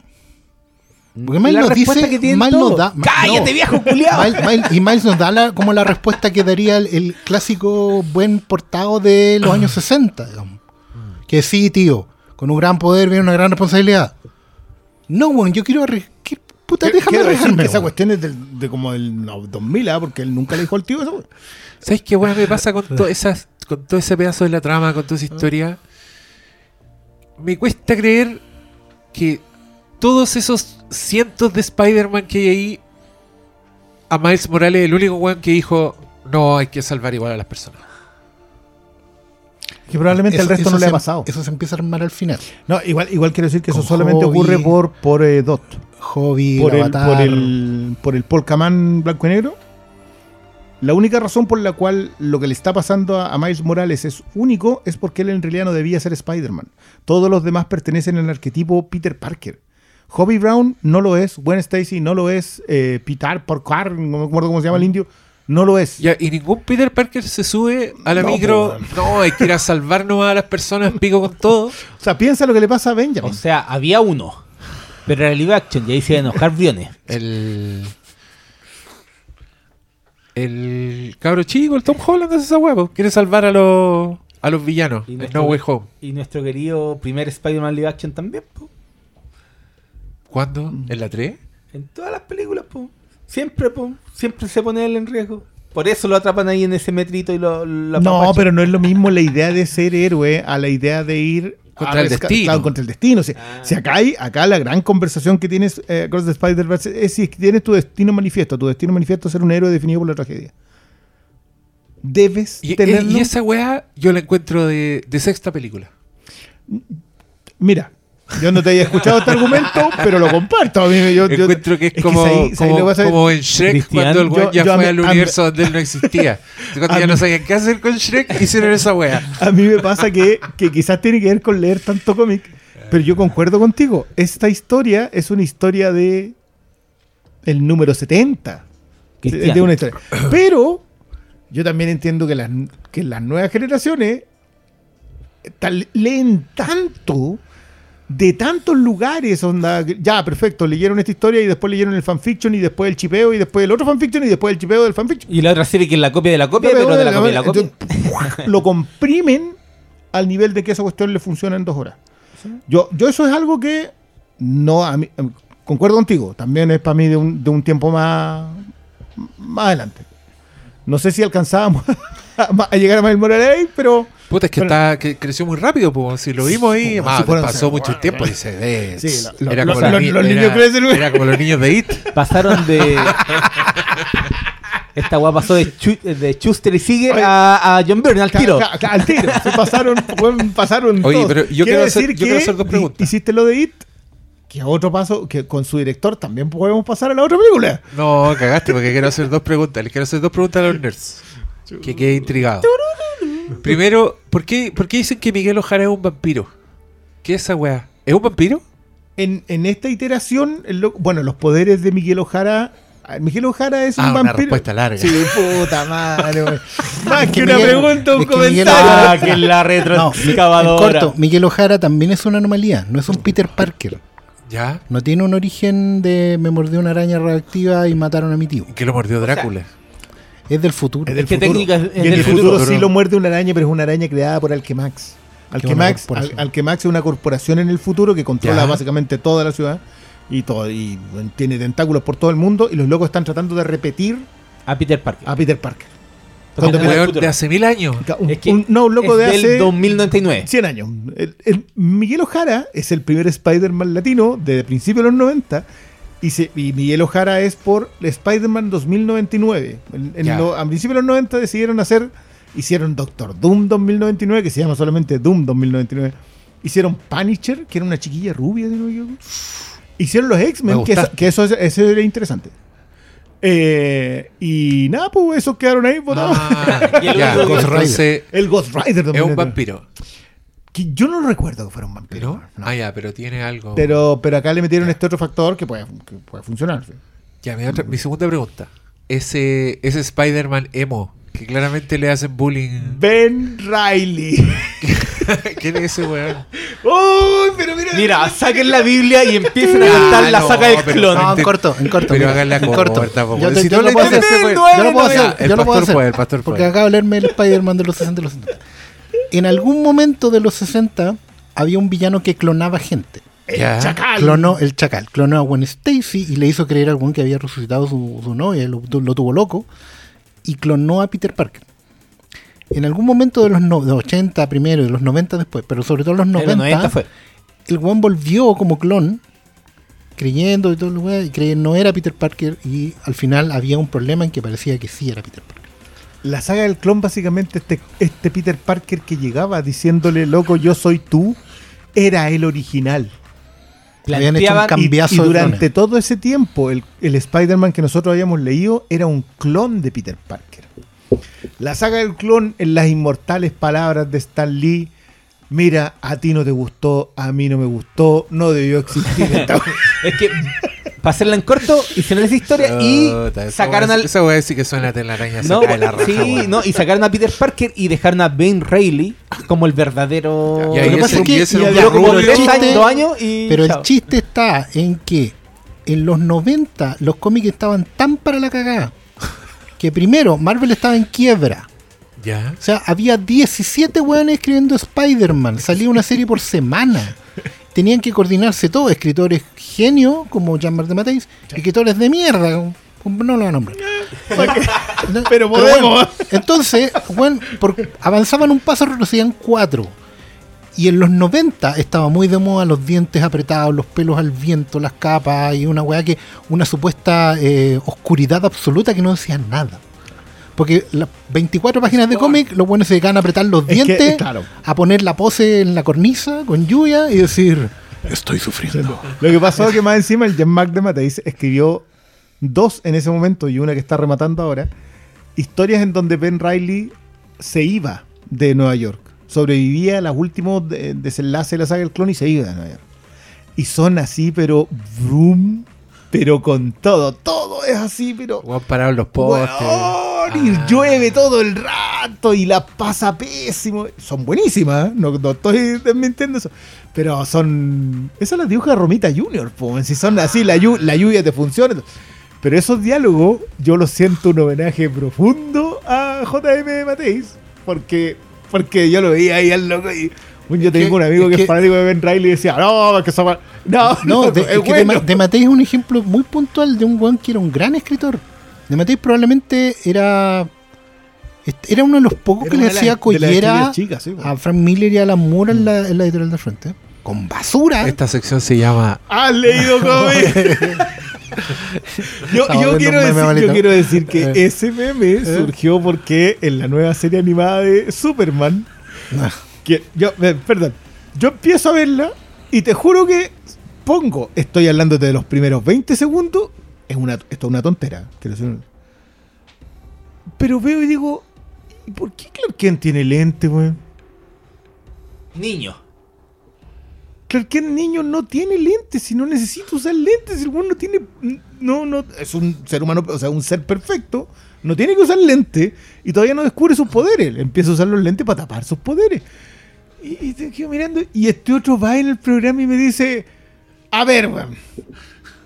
Porque Miles nos respuesta dice, que Miles nos da. ¡Cállate, no. viejo! Miles- Miles- y Miles nos da la- como la respuesta que daría el, el clásico buen portado de los años 60, digamos. Que sí, tío, con un gran poder viene una gran responsabilidad. No, weón, yo quiero ¿Qué puta, déjame esa weón. cuestión es del, de como del no, 2000, ¿ah? porque él nunca le dijo al tío eso. ¿Sabes qué weón me pasa con, todo esas, con todo ese pedazo de la trama, con toda esa historia? Me cuesta creer que todos esos cientos de Spider-Man que hay ahí, a Miles Morales, el único weón que dijo, no, hay que salvar igual a las personas. Que probablemente Eso- al resto no le ha pasado. Eso se empieza a armar al final. No, igual, igual quiero decir que eso solamente Hobby. ocurre por, por eh, Dot. Hobby, Por el el, por, el, por el Polkaman blanco y negro. La única razón por la cual lo que le está pasando a, Miles Morales es único es porque él en realidad no debía ser Spider-Man. Todos los demás pertenecen al arquetipo Peter Parker. Hobby Brown no lo es, Gwen Stacy no lo es, eh, Peter Parker, no me acuerdo cómo se llama el indio, no lo es. Ya, y ningún Peter Parker se sube a la No, micro, no, hay que ir a salvarnos a las personas, pico con todo. O sea, piensa lo que le pasa a Benjamin. O sea, había uno. Pero era el live action y ahí se iba a enojar Briones. El. El cabro chico, el Tom Holland, es esa huevo. Quiere salvar a los, a los villanos. Y en nuestro- No Way Home. Y nuestro querido primer Spider-Man live action también, po. ¿Cuándo? ¿En la 3? En todas las películas, po. Siempre, po. Siempre se pone él en riesgo. Por eso lo atrapan ahí en ese metrito y lo, lo No, pero no es lo mismo la idea de ser héroe a la idea de ir Contra a el destino. claro, contra el destino. O sea, Ah. si acá hay, acá la gran conversación que tienes eh, Across the Spider-Verse es si tienes tu destino manifiesto. Tu destino manifiesto es ser un héroe definido por la tragedia. Debes Y, tenerlo. y esa weá yo la encuentro de, de sexta película. Mira, yo no te había escuchado este argumento, pero lo comparto. A mí me- yo- yo- encuentro que es, como, ¿sabes- sabes como, como en Shrek Cristian, cuando el weón ya fue mí- al universo donde él no existía. Cuando ya mí- no sabían qué hacer con Shrek, hicieron esa weá. A mí me pasa que, que quizás tiene que ver con leer tanto cómic, pero yo concuerdo contigo. Esta historia es una historia de el número 70. De, Cristian. de una historia. Pero yo también entiendo que las, que las nuevas generaciones tal- leen tanto de tantos lugares, onda, ya, perfecto, leyeron esta historia y después leyeron el fanfiction y después el chipeo y después el otro fanfiction y después el chipeo del fanfiction. Y la otra serie que es la copia de la copia, pero de la copia de la copia. Entonces, lo comprimen al nivel de que esa cuestión le funciona en dos horas. Yo, yo eso es algo que no a mí, concuerdo contigo, también es para mí de un, de un tiempo más, más adelante. No sé si alcanzábamos a, a llegar a Miles Morales, pero Puta, es que, está, que creció muy rápido, pues. Si lo vimos ahí, Sí, ah, pasó mucho tiempo y se ve. Sí, lo- era, lo- como lo- los, ni- los niños era- crecen, güey. era como los niños de It. Pasaron de. Esta weá pasó de, Chu- de Schuster y Sigue a, a John Byrne al tiro. Ca- ca- al tiro. Se pasaron, pasaron Oye, todos. pero yo quiero hacer- yo quiero hacer dos preguntas. Hiciste lo de It, que a otro paso, que con su director también podemos pasar a la otra película. No, cagaste, porque quiero hacer dos preguntas. Les quiero hacer dos preguntas a los nerds. Que quede intrigado. Primero, ¿por qué, ¿por qué dicen que Miguel Ojara es un vampiro? ¿Qué es esa weá? ¿Es un vampiro? En, en esta iteración, bueno, los poderes de Miguel Ojara. ah, Miguel Ojara es un Ah, una vampiro. respuesta larga. Sí, puta madre. Más que que una Miguel- pregunta, un Miguel comentario. Ojara- Ah, que es la No, en retroexcavadora. corto, Miguel Ojara también es una anomalía, no es un Peter Parker. ¿Ya? No tiene un origen de me mordió una araña reactiva y mataron a mi tío. Que lo mordió Drácula. Es del futuro. Es del Es que futuro. técnica es- es y en del el futuro, futuro. sí lo muerde una araña, pero es una araña creada por Alquemax. Alquemax. Al- Alquemax es una corporación en el futuro que controla Ya. básicamente toda la ciudad y todo y tiene tentáculos por todo el mundo y los locos están tratando de repetir A Peter Parker. a Peter Parker. Cuando de hace mil años. Un- Es que un- no, un loco es de del hace 2099. 100 años. El- el- Miguel Ojara es el primer Spider-Man latino de principios de los 90 y, se- y Miguel Ojara es por Spider-Man 2099. En- en lo- a principios de los 90 decidieron hacer, hicieron Doctor Doom 2099, que se llama solamente Doom 2099. Hicieron Punisher, que era una chiquilla rubia. Hicieron los Me X-Men, que, eso- que eso, es- eso era interesante. Eh, y nada, pues esos quedaron ahí botados. Ah, Y el ya, que- entonces El Ghost Rider es un 2099. vampiro. Que yo no recuerdo que fuera un vampiro. ¿No? no. Ah, ya, pero tiene algo. Pero, pero acá le metieron este otro factor que puede, que puede funcionar. sí. Ya, mi, otra- mi segunda pregunta. Ese, ese Spider-Man emo, que claramente le hacen bullying. Ben Riley. ¿Quién es ese weón? ¡Uy! pero mira. Mira, saquen la Biblia y empiecen a Ah, cantar la no, saca del clon. No, en corto, en corto. Pero háganla en corta, Yo, te- Si yo no lo le puedo hacer, yo weón. lo puedo Ya, hacer, el yo lo puedo pastor hacer. puede, el pastor porque puede. acabo de leerme el Spider-Man de los 60 y los 70. En algún momento de los 60 había un villano que clonaba gente. Ya. Chacal. Clonó el chacal, clonó a Gwen Stacy y le hizo creer a Gwen que había resucitado su, su novia, lo, lo tuvo loco, y clonó a Peter Parker. En algún momento de los, no- de 80 primero y de los 90 después, pero sobre todo en los En 90, los 90 fue. el Gwen volvió como clon, creyendo y todo lo creyendo no era Peter Parker, y al final había un problema en que parecía que sí era Peter Parker. La saga del clon, básicamente, este, este Peter Parker que llegaba diciéndole, loco, yo soy tú, era el original. Habían hecho un. Y, Cambiazo y de durante todo ese tiempo, el, el Spider-Man que nosotros habíamos leído era un clon de Peter Parker. La saga del clon, en las inmortales palabras de Stan Lee, mira, a ti no te gustó, a mí no me gustó, no debió existir esta Es que, para hacerla en corto, hicieron esa historia y sacaron weá- al. Esa weá sí que suena a telaraña No, de la raja, sí, weón. no, y sacaron a Peter Parker y dejaron a Ben Reilly como el verdadero. Y ahí Lo que pasa ese- es que- y ese y era un duró como rubio. tres tres chiste- años, dos años y. Pero chao. el chiste está en que en los 90 los cómics estaban tan para la cagada que primero Marvel estaba en quiebra. Ya. O sea, había 17 weones escribiendo Spider-Man. Salía una serie por semana. Tenían que coordinarse todos, escritores genios como Jean-Marc de Mateis, escritores de mierda, no lo voy a nombrar. Pero bueno, podemos. entonces, bueno, por- avanzaban un paso, retrocedían cuatro. Y en los 90 estaba muy de moda los dientes apretados, los pelos al viento, las capas y una weá que, una supuesta eh, oscuridad absoluta que no decía nada. Porque las 24 páginas de cómic, los buenos se dedicaban a apretar los Es que, dientes, claro. a poner la pose en la cornisa con lluvia y decir, estoy sufriendo. Lo que pasó es que más encima el Jean-Marc de Mateis escribió dos en ese momento y una que está rematando ahora, historias en donde Ben Riley se iba de Nueva York. Sobrevivía a los últimos de- desenlaces de la saga del clon y se iba de Nueva York. Y son así, pero vroom, pero con todo. Todo es así, pero... Weón los postes. Weón, y Ah. llueve todo el rato y la pasa pésimo. Son buenísimas, ¿eh? no, no estoy desmintiendo eso. Pero son. Esas las dibuja Romita Junior, po, si son así, la, llu- la lluvia te funciona. Pero esos diálogos, yo los siento un homenaje profundo a J.M. Mateis. Porque, porque yo lo veía ahí al loco y. Yo tengo un amigo es que, que- es fanático de Ben Riley y decía, no, es que esa- No, No, de, es es que bueno". Ma- de Matei es un ejemplo muy puntual de un weón que era un gran escritor. De Matei probablemente era era uno de los pocos Era que le hacía collera chicas, sí, a Frank Miller y a Alan Moore en la, en la editorial de frente. Con basura. Esta sección se llama ¿Has leído cómics? yo, yo quiero decir, yo quiero decir que Eh. ese meme surgió porque en la nueva serie animada de Superman, Ah, que yo, eh, perdón, yo empiezo a verla y te juro que pongo, estoy hablándote de los primeros 20 segundos, es una, esto es una tontera. quiero decir. Pero veo y digo, ¿y por qué Clark Kent tiene lente, weón? Niño. Clark Kent niño no tiene lentes, si no necesita usar lentes, el weón no tiene, no, no, es un ser humano, o sea, un ser perfecto, no tiene que usar lentes y todavía no descubre sus poderes, empieza a usar los lentes para tapar sus poderes. Y, y te quedo mirando y este otro va en el programa y me dice, a ver, weón,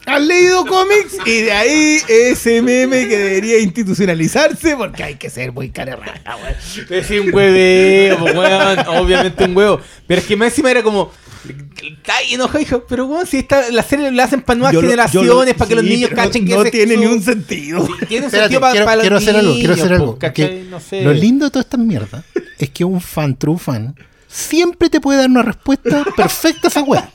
¿has leído cómics? Y de ahí ese meme que debería institucionalizarse porque hay que ser muy carerraja, weón. Es un hueveo, po, weón. Obviamente un huevo. Pero es que más encima era como. Está enojado, hijo. Pero weón, si esta, la serie la hacen para nuevas Yo generaciones, lo- para que los niños cachen no, que no ese- tiene ni un sentido. Tiene un Espérate, sentido para, quiero, para los quiero hacer algo, quiero niños, hacer algo. po, porque ¿cachai? No sé. Lo lindo de toda esta mierda es que un fan, true fan, siempre te puede dar una respuesta perfecta a esa weá.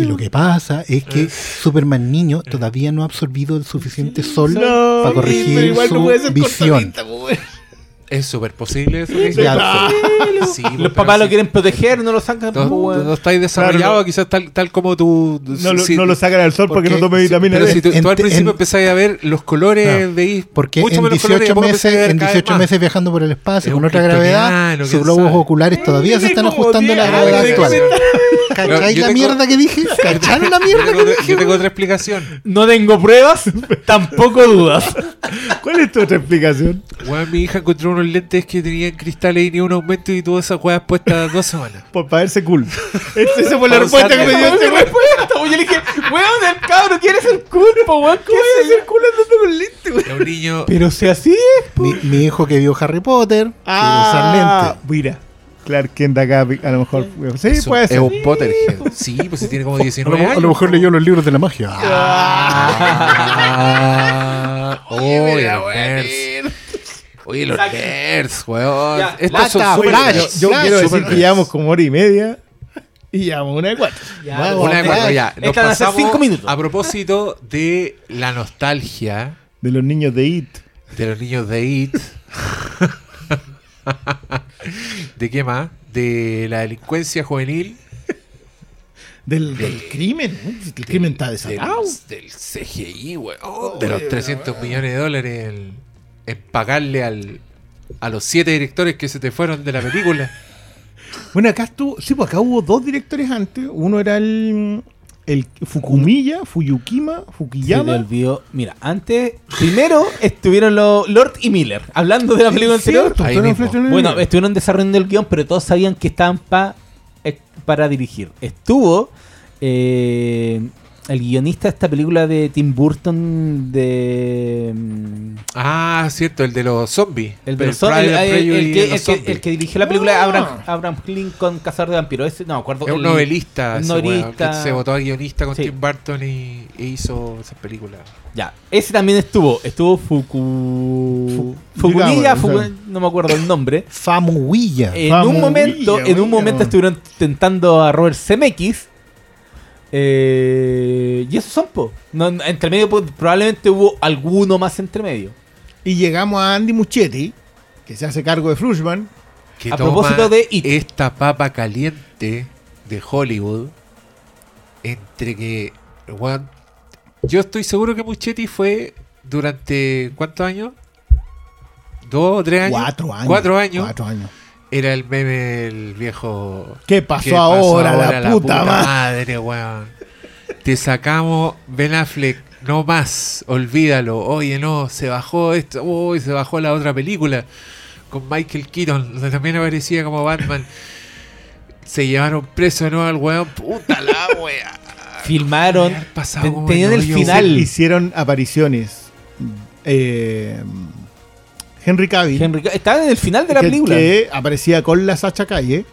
Y lo que pasa es que Superman niño todavía no ha absorbido el suficiente sol No, para pero corregir no su puede ser visión. Es súper posible eso. que Ya, dices. Sí, pues, Los papás lo quieren proteger, no lo sacan. No, weón. no estáis desarrollado, Claro, no. quizás tal, tal como tú. No, lo, si- no lo sacan al sol porque, porque- no tome vitamina Pero si tú, tú En- al principio en- empezáis a ver los colores, No, veis Porque mucho en menos colores y 18 después empezáis a meses, en cada vez 18 más. meses viajando por el espacio Es con otra gravedad, sus globos sabe. oculares todavía se están ajustando a la 10 gravedad actual. ¿Cachai Yo la tengo- mierda que dije? ¿Cacharon la mierda que otra- dije? yo tengo otra explicación. No tengo pruebas, tampoco dudas. ¿Cuál es tu otra explicación? Mi hija encontró unos lentes que tenían cristales y ni un aumento y todas esas weas puestas dos semanas. Por para verse cool. Esa esa fue la respuesta que me dio este weón. Yo le dije, weón, el cabro quiere ser culpo, weón. ¿Qué Voy a es hacer cool andando con lente, weón. Un niño. Pero si así es. Mi, mi hijo que vio Harry Potter, quiere Ah, usar lentes. mira. Clark Kent acá, a lo mejor. Sí, es un- puede es ser. un Potterhead. Sí, pues si tiene como A lo, 19 a años. lo mejor leyó los libros de la magia. Ah, Oye, los nerds. Oye, los nerds, weón. Ya, Estos son Lata, súper Flash. nerds. Yo quiero super decir que nerds. llevamos como hora y media y llevamos una de cuatro. Ya, Vamos, Una de cuatro, ya. Nos pasamos cinco minutos. A propósito de la nostalgia De los niños de IT. de los niños de IT. ¿De qué más? De la delincuencia juvenil. Del, del crimen. El crimen está del, desatado. del CGI, weón. de los 300 millones de dólares en, en pagarle al, a los siete directores que se te fueron de la película. Bueno, acá estuvo. Sí, pues acá hubo dos directores antes. Uno era el. El Fukumiya, Fuyukima, Se le Fukuyama. olvidó. Mira, antes, primero estuvieron los Lord y Miller, hablando de la película anterior. cierto, and Bueno, estuvieron desarrollando el guion, pero todos sabían que estaban pa- eh, para dirigir. Estuvo eh, el guionista de esta película de Tim Burton de... mm, Ah, cierto, el de los zombies. El, de los el- el- el que, el que- zombies. el que dirigió la película Ah. Abraham, Abraham Lincoln, Cazador de Vampiros. Ese, no me acuerdo. Es un el- novelista, un novelista. se votó a guionista con Sí. Tim Burton y, e hizo esa película. Ya, ese también estuvo. Estuvo Fuku... Fu- Fukumiya, digamos, Fuku- o sea. no me acuerdo el nombre. Famuilla. En un momento, en un momento estuvieron tentando a Robert Zemeckis. Eh, y esos son, po. No, entre medio, pues, probablemente hubo alguno más entre medio. Y llegamos a Andy Muschietti, que se hace cargo de Flushman. Que A toma propósito de It. esta papa caliente de Hollywood entre que yo estoy seguro que Muchetti fue durante ¿cuántos años? ¿Dos o tres años? Cuatro años. Cuatro años. Cuatro años. Era el meme el viejo ¿Qué pasó, ¿Qué ahora, la, puta, madre? madre, weón? Te sacamos Ben Affleck, no más, olvídalo. Oye, no, se bajó esto, uy, se bajó la otra película con Michael Keaton, donde también aparecía como Batman. Se llevaron preso de nuevo al weón, puta la wea. Filmaron. Tenían el final. Hicieron apariciones. Eh, Henry Cavill. Henry estaban en el final de la que, película. que aparecía con la Sacha Calle.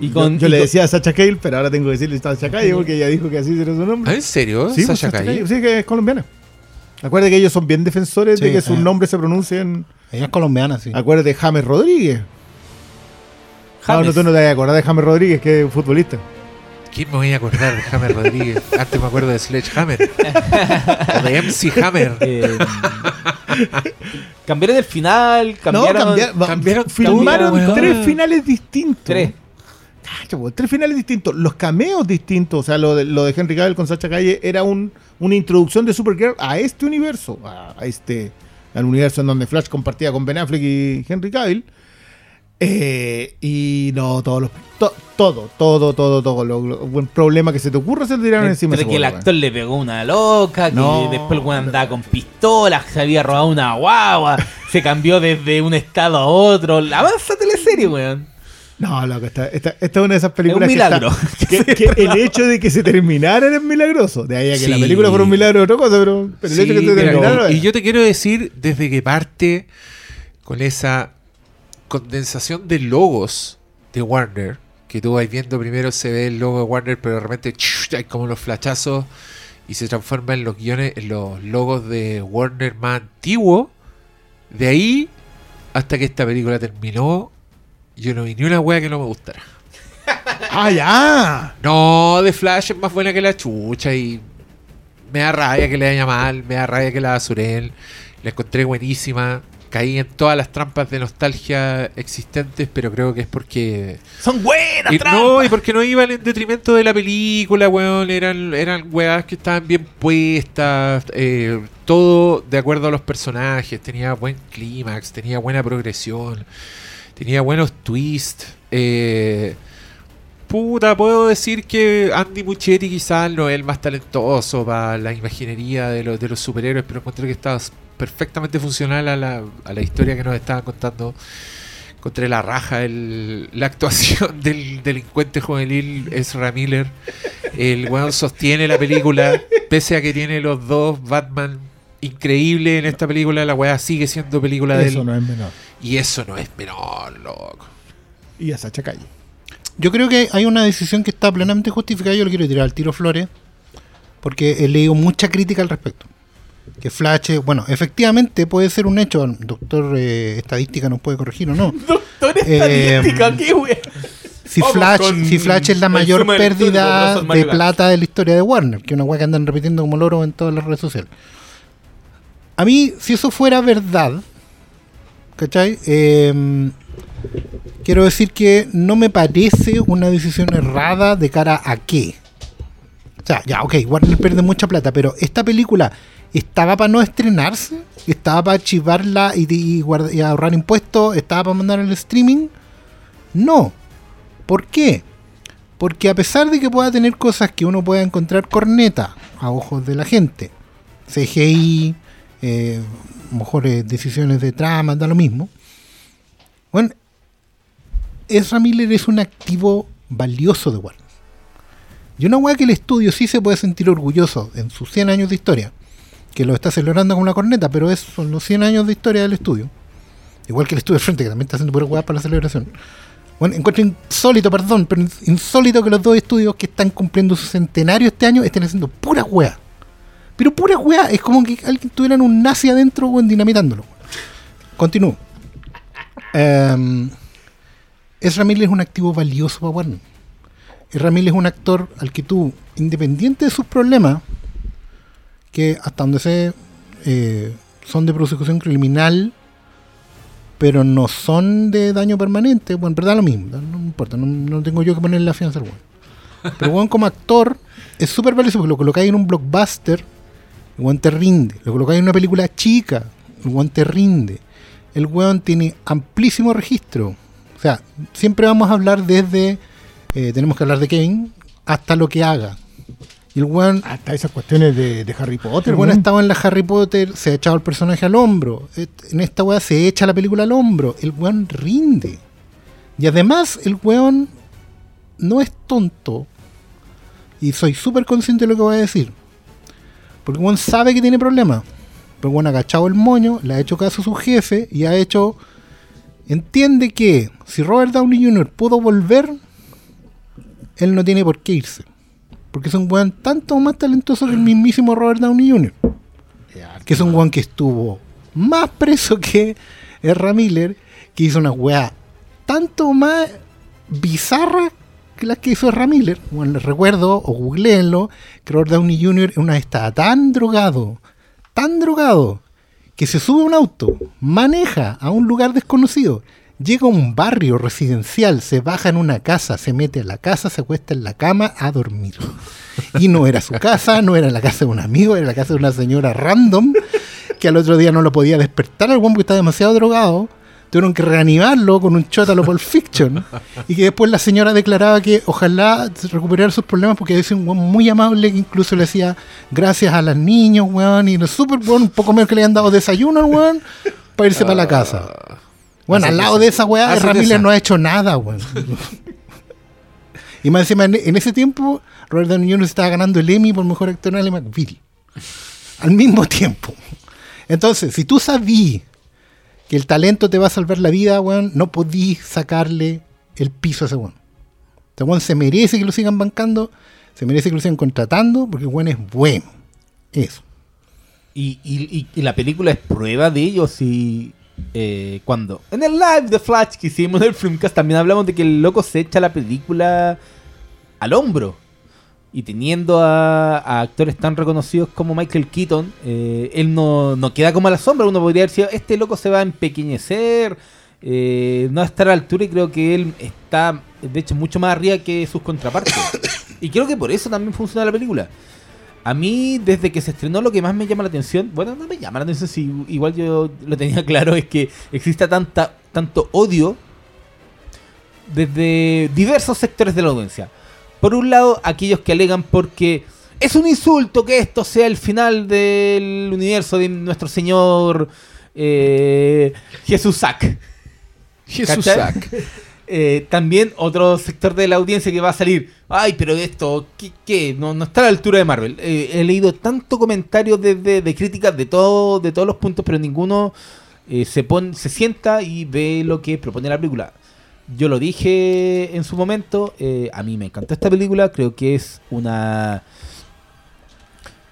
Y Yo- con- yo y le con- decía Sacha Cale, pero ahora tengo que decirle Sacha Calle porque ella dijo que así era su nombre. ¿Ah, ¿En serio? Sí, pues, Sasha Sacha Calle. Calle, sí, que es colombiana. Acuérdate que ellos son bien defensores de que sus eh. nombres se pronuncien. Ella es colombiana, sí. Acuérdate, James Rodríguez. James. no, tú no te vas a acordar de James Rodríguez, que es futbolista. ¿Quién me voy a acordar de Hammer Rodríguez? Antes me acuerdo de Sledgehammer. o de MC Hammer. Eh, cambiaron el final, cambiaron. no, cambiar- va- cambiaron filmaron tres finales distintos. Tres. Cacha, po, tres finales distintos. Los cameos distintos. O sea, lo de, lo de Henry Cavill con Sacha Calle era un, una introducción de Supergirl a este universo. A, a este. Al universo en donde Flash compartía con Ben Affleck y Henry Cavill. Eh, y no, todos los. to- todo, todo, todo, todo. Lo, lo- problema que se te ocurra se le tiraron encima. Entre ese que el weón. actor le pegó una loca, que No. después el weón andaba con pistolas, se había robado una guagua, se cambió desde un estado a otro. La avanza teleserie, weón. No, loco, esta, esta, esta es una de esas películas Es un milagro. que, está- que- que el hecho de que se terminara era milagroso. De ahí a que la película fuera un milagro es otra cosa, pero, pero el Sí, hecho de que se mira, terminara. y, y yo te quiero decir, desde que parte con esa condensación de logos de Warner, que tú vas viendo primero se ve el logo de Warner, pero de repente ¡chush! hay como los flachazos y se transforma en los guiones, en los logos de Warner más antiguos. De ahí hasta que esta película terminó, yo no vi ni una wea que no me gustara. ¡Ah, ya! No, The Flash es más buena que la chucha y me da rabia que le haya mal, me da rabia que la basuren. La encontré buenísima. Caí en todas las trampas de nostalgia existentes, pero creo que es porque. Son buenas, y, trampas. no, y porque no iban en detrimento de la película, weón. Eran, eran weas que estaban bien puestas. eh, todo de acuerdo a los personajes. Tenía buen clímax, tenía buena progresión. Tenía buenos twists. Eh, puta, puedo decir que Andy Muschietti quizás no es el más talentoso para la imaginería de los, de los superhéroes, pero encontré que estaba perfectamente funcional a la, a la historia que nos estaban contando. Encontré la raja el- la actuación del delincuente juvenil Ezra Miller. El weón sostiene la película, pese a que tiene los dos Batman increíble en esta película, la weá sigue siendo película de Eso él. no es menor. Y eso no es menor, loco. y a Sacha Calle. Yo creo que hay una decisión que está plenamente justificada. Yo le quiero tirar al tiro Flores, porque he leído mucha crítica al respecto. Que Flash, eh, bueno, efectivamente puede ser un hecho. Doctor eh, estadística nos puede corregir o no. Doctor Eh, estadística, qué wea. Si Vamos Flash, si Flash es la mayor pérdida de plata de la historia de Warner, que una weá que andan repitiendo como loro en todas las redes sociales. A mí, si eso fuera verdad, ¿cachai? Eh, quiero decir que no me parece una decisión errada de cara a qué. O sea, ya, ok, Warner pierde mucha plata, pero esta película estaba para no estrenarse, estaba para archivarla y, ahorrar impuestos, estaba para mandar al streaming. No. ¿Por qué? Porque a pesar de que pueda tener cosas que uno pueda encontrar corneta a ojos de la gente, CGI, eh, mejores decisiones de trama, da lo mismo. Bueno, Ezra Miller es un activo valioso de Warner. Y una weá que el estudio sí se puede sentir orgulloso en sus 100 años de historia, que lo está celebrando con una corneta, pero es, son los 100 años de historia del estudio. Igual que el estudio de frente, que también está haciendo pura weá para la celebración. Bueno, encuentro insólito, perdón, pero ins- insólito que los dos estudios que están cumpliendo su centenario este año estén haciendo pura weá. Pero pura weá, es como que alguien tuviera un nazi adentro, weón, dinamitándolo. Continúo. Em, Ezra Miller es un activo valioso para Warner. Ezra Miller es un actor al que tú, independiente de sus problemas, que hasta donde sé eh, son de prosecución criminal, pero no son de daño permanente, bueno, en verdad lo mismo, no importa, no, no tengo yo que ponerle la fianza al weón. Pero weón como actor es súper valioso porque lo colocáis en un blockbuster, el te rinde. Lo colocáis en una película chica, el te rinde. El weón tiene amplísimo registro. O sea, siempre vamos a hablar desde, eh, tenemos que hablar de Kevin, hasta lo que haga. Y el weón Hasta esas cuestiones de, de Harry Potter. el weón. estaba en la Harry Potter, se ha echado el personaje al hombro. En esta weá se echa la película al hombro. El weón rinde. Y además, el weón no es tonto. Y soy súper consciente de lo que voy a decir. Porque el weón sabe que tiene problemas. Pero el weón ha agachado el moño, le ha hecho caso a su jefe y ha hecho. Entiende que si Robert Downey Jr. pudo volver, él no tiene por qué irse. Porque es un weón tanto más talentoso que el mismísimo Robert Downey Jr. Que es un weón que estuvo más preso que Ezra Miller, que hizo una weá tanto más bizarra que las que hizo Ezra Miller. Bueno, les recuerdo, o googleenlo, que Robert Downey Jr. una vez estaba tan drogado, tan drogado, que se sube a un auto, maneja a un lugar desconocido, llega a un barrio residencial, se baja en una casa, se mete a la casa, se acuesta en la cama a dormir. Y no era su casa, no era la casa de un amigo, era la casa de una señora random, que al otro día no lo podía despertar al weón porque estaba demasiado drogado. Tuvieron que reanimarlo con un chótalo por fiction. Y que después la señora declaraba que ojalá recuperara sus problemas porque es un weón muy amable que incluso le decía gracias a los niños, weón. Y lo súper weón, un poco menos que le habían dado desayuno al weón para irse para la casa. Bueno, al lado de esa weá, Ramírez esa. no ha hecho nada, weón. y más encima, en, ese tiempo, Robert Downey Jr. estaba ganando el Emmy por mejor actor en McBeal. Al mismo tiempo. Entonces, si tú sabí que el talento te va a salvar la vida, weón, no podí sacarle el piso a ese weón. Este weón se merece que lo sigan bancando, se merece que lo sigan contratando, porque el weón es bueno. Eso. Y, y- y- y la película es prueba de ello. Si eh, cuando en el live de Flash que hicimos en el Filmcast también hablamos de que el loco se echa la película al hombro. Y teniendo a, actores tan reconocidos como Michael Keaton, eh, él no, no queda como a la sombra. Uno podría decir, este loco se va a empequeñecer, eh, no va a estar a la altura y creo que él está, de hecho, mucho más arriba que sus contrapartes. y creo que por eso también funciona la película. A mí, desde que se estrenó, lo que más me llama la atención, bueno, no me llama la atención, si igual yo lo tenía claro, es que exista tanta, tanto odio desde diversos sectores de la audiencia. Por un lado, aquellos que alegan porque es un insulto que esto sea el final del universo de nuestro señor eh, Jesús Sac. Jesús ¿Cachai? Eh, también otro sector de la audiencia que va a salir. Ay, pero esto, ¿qué? No, no está a la altura de Marvel. Eh, he leído tanto comentarios de, de- críticas de, todo, de todos los puntos, pero ninguno eh, se, pone, se sienta y ve lo que propone la película. yo lo dije en su momento, a mí me encantó esta película, creo que es una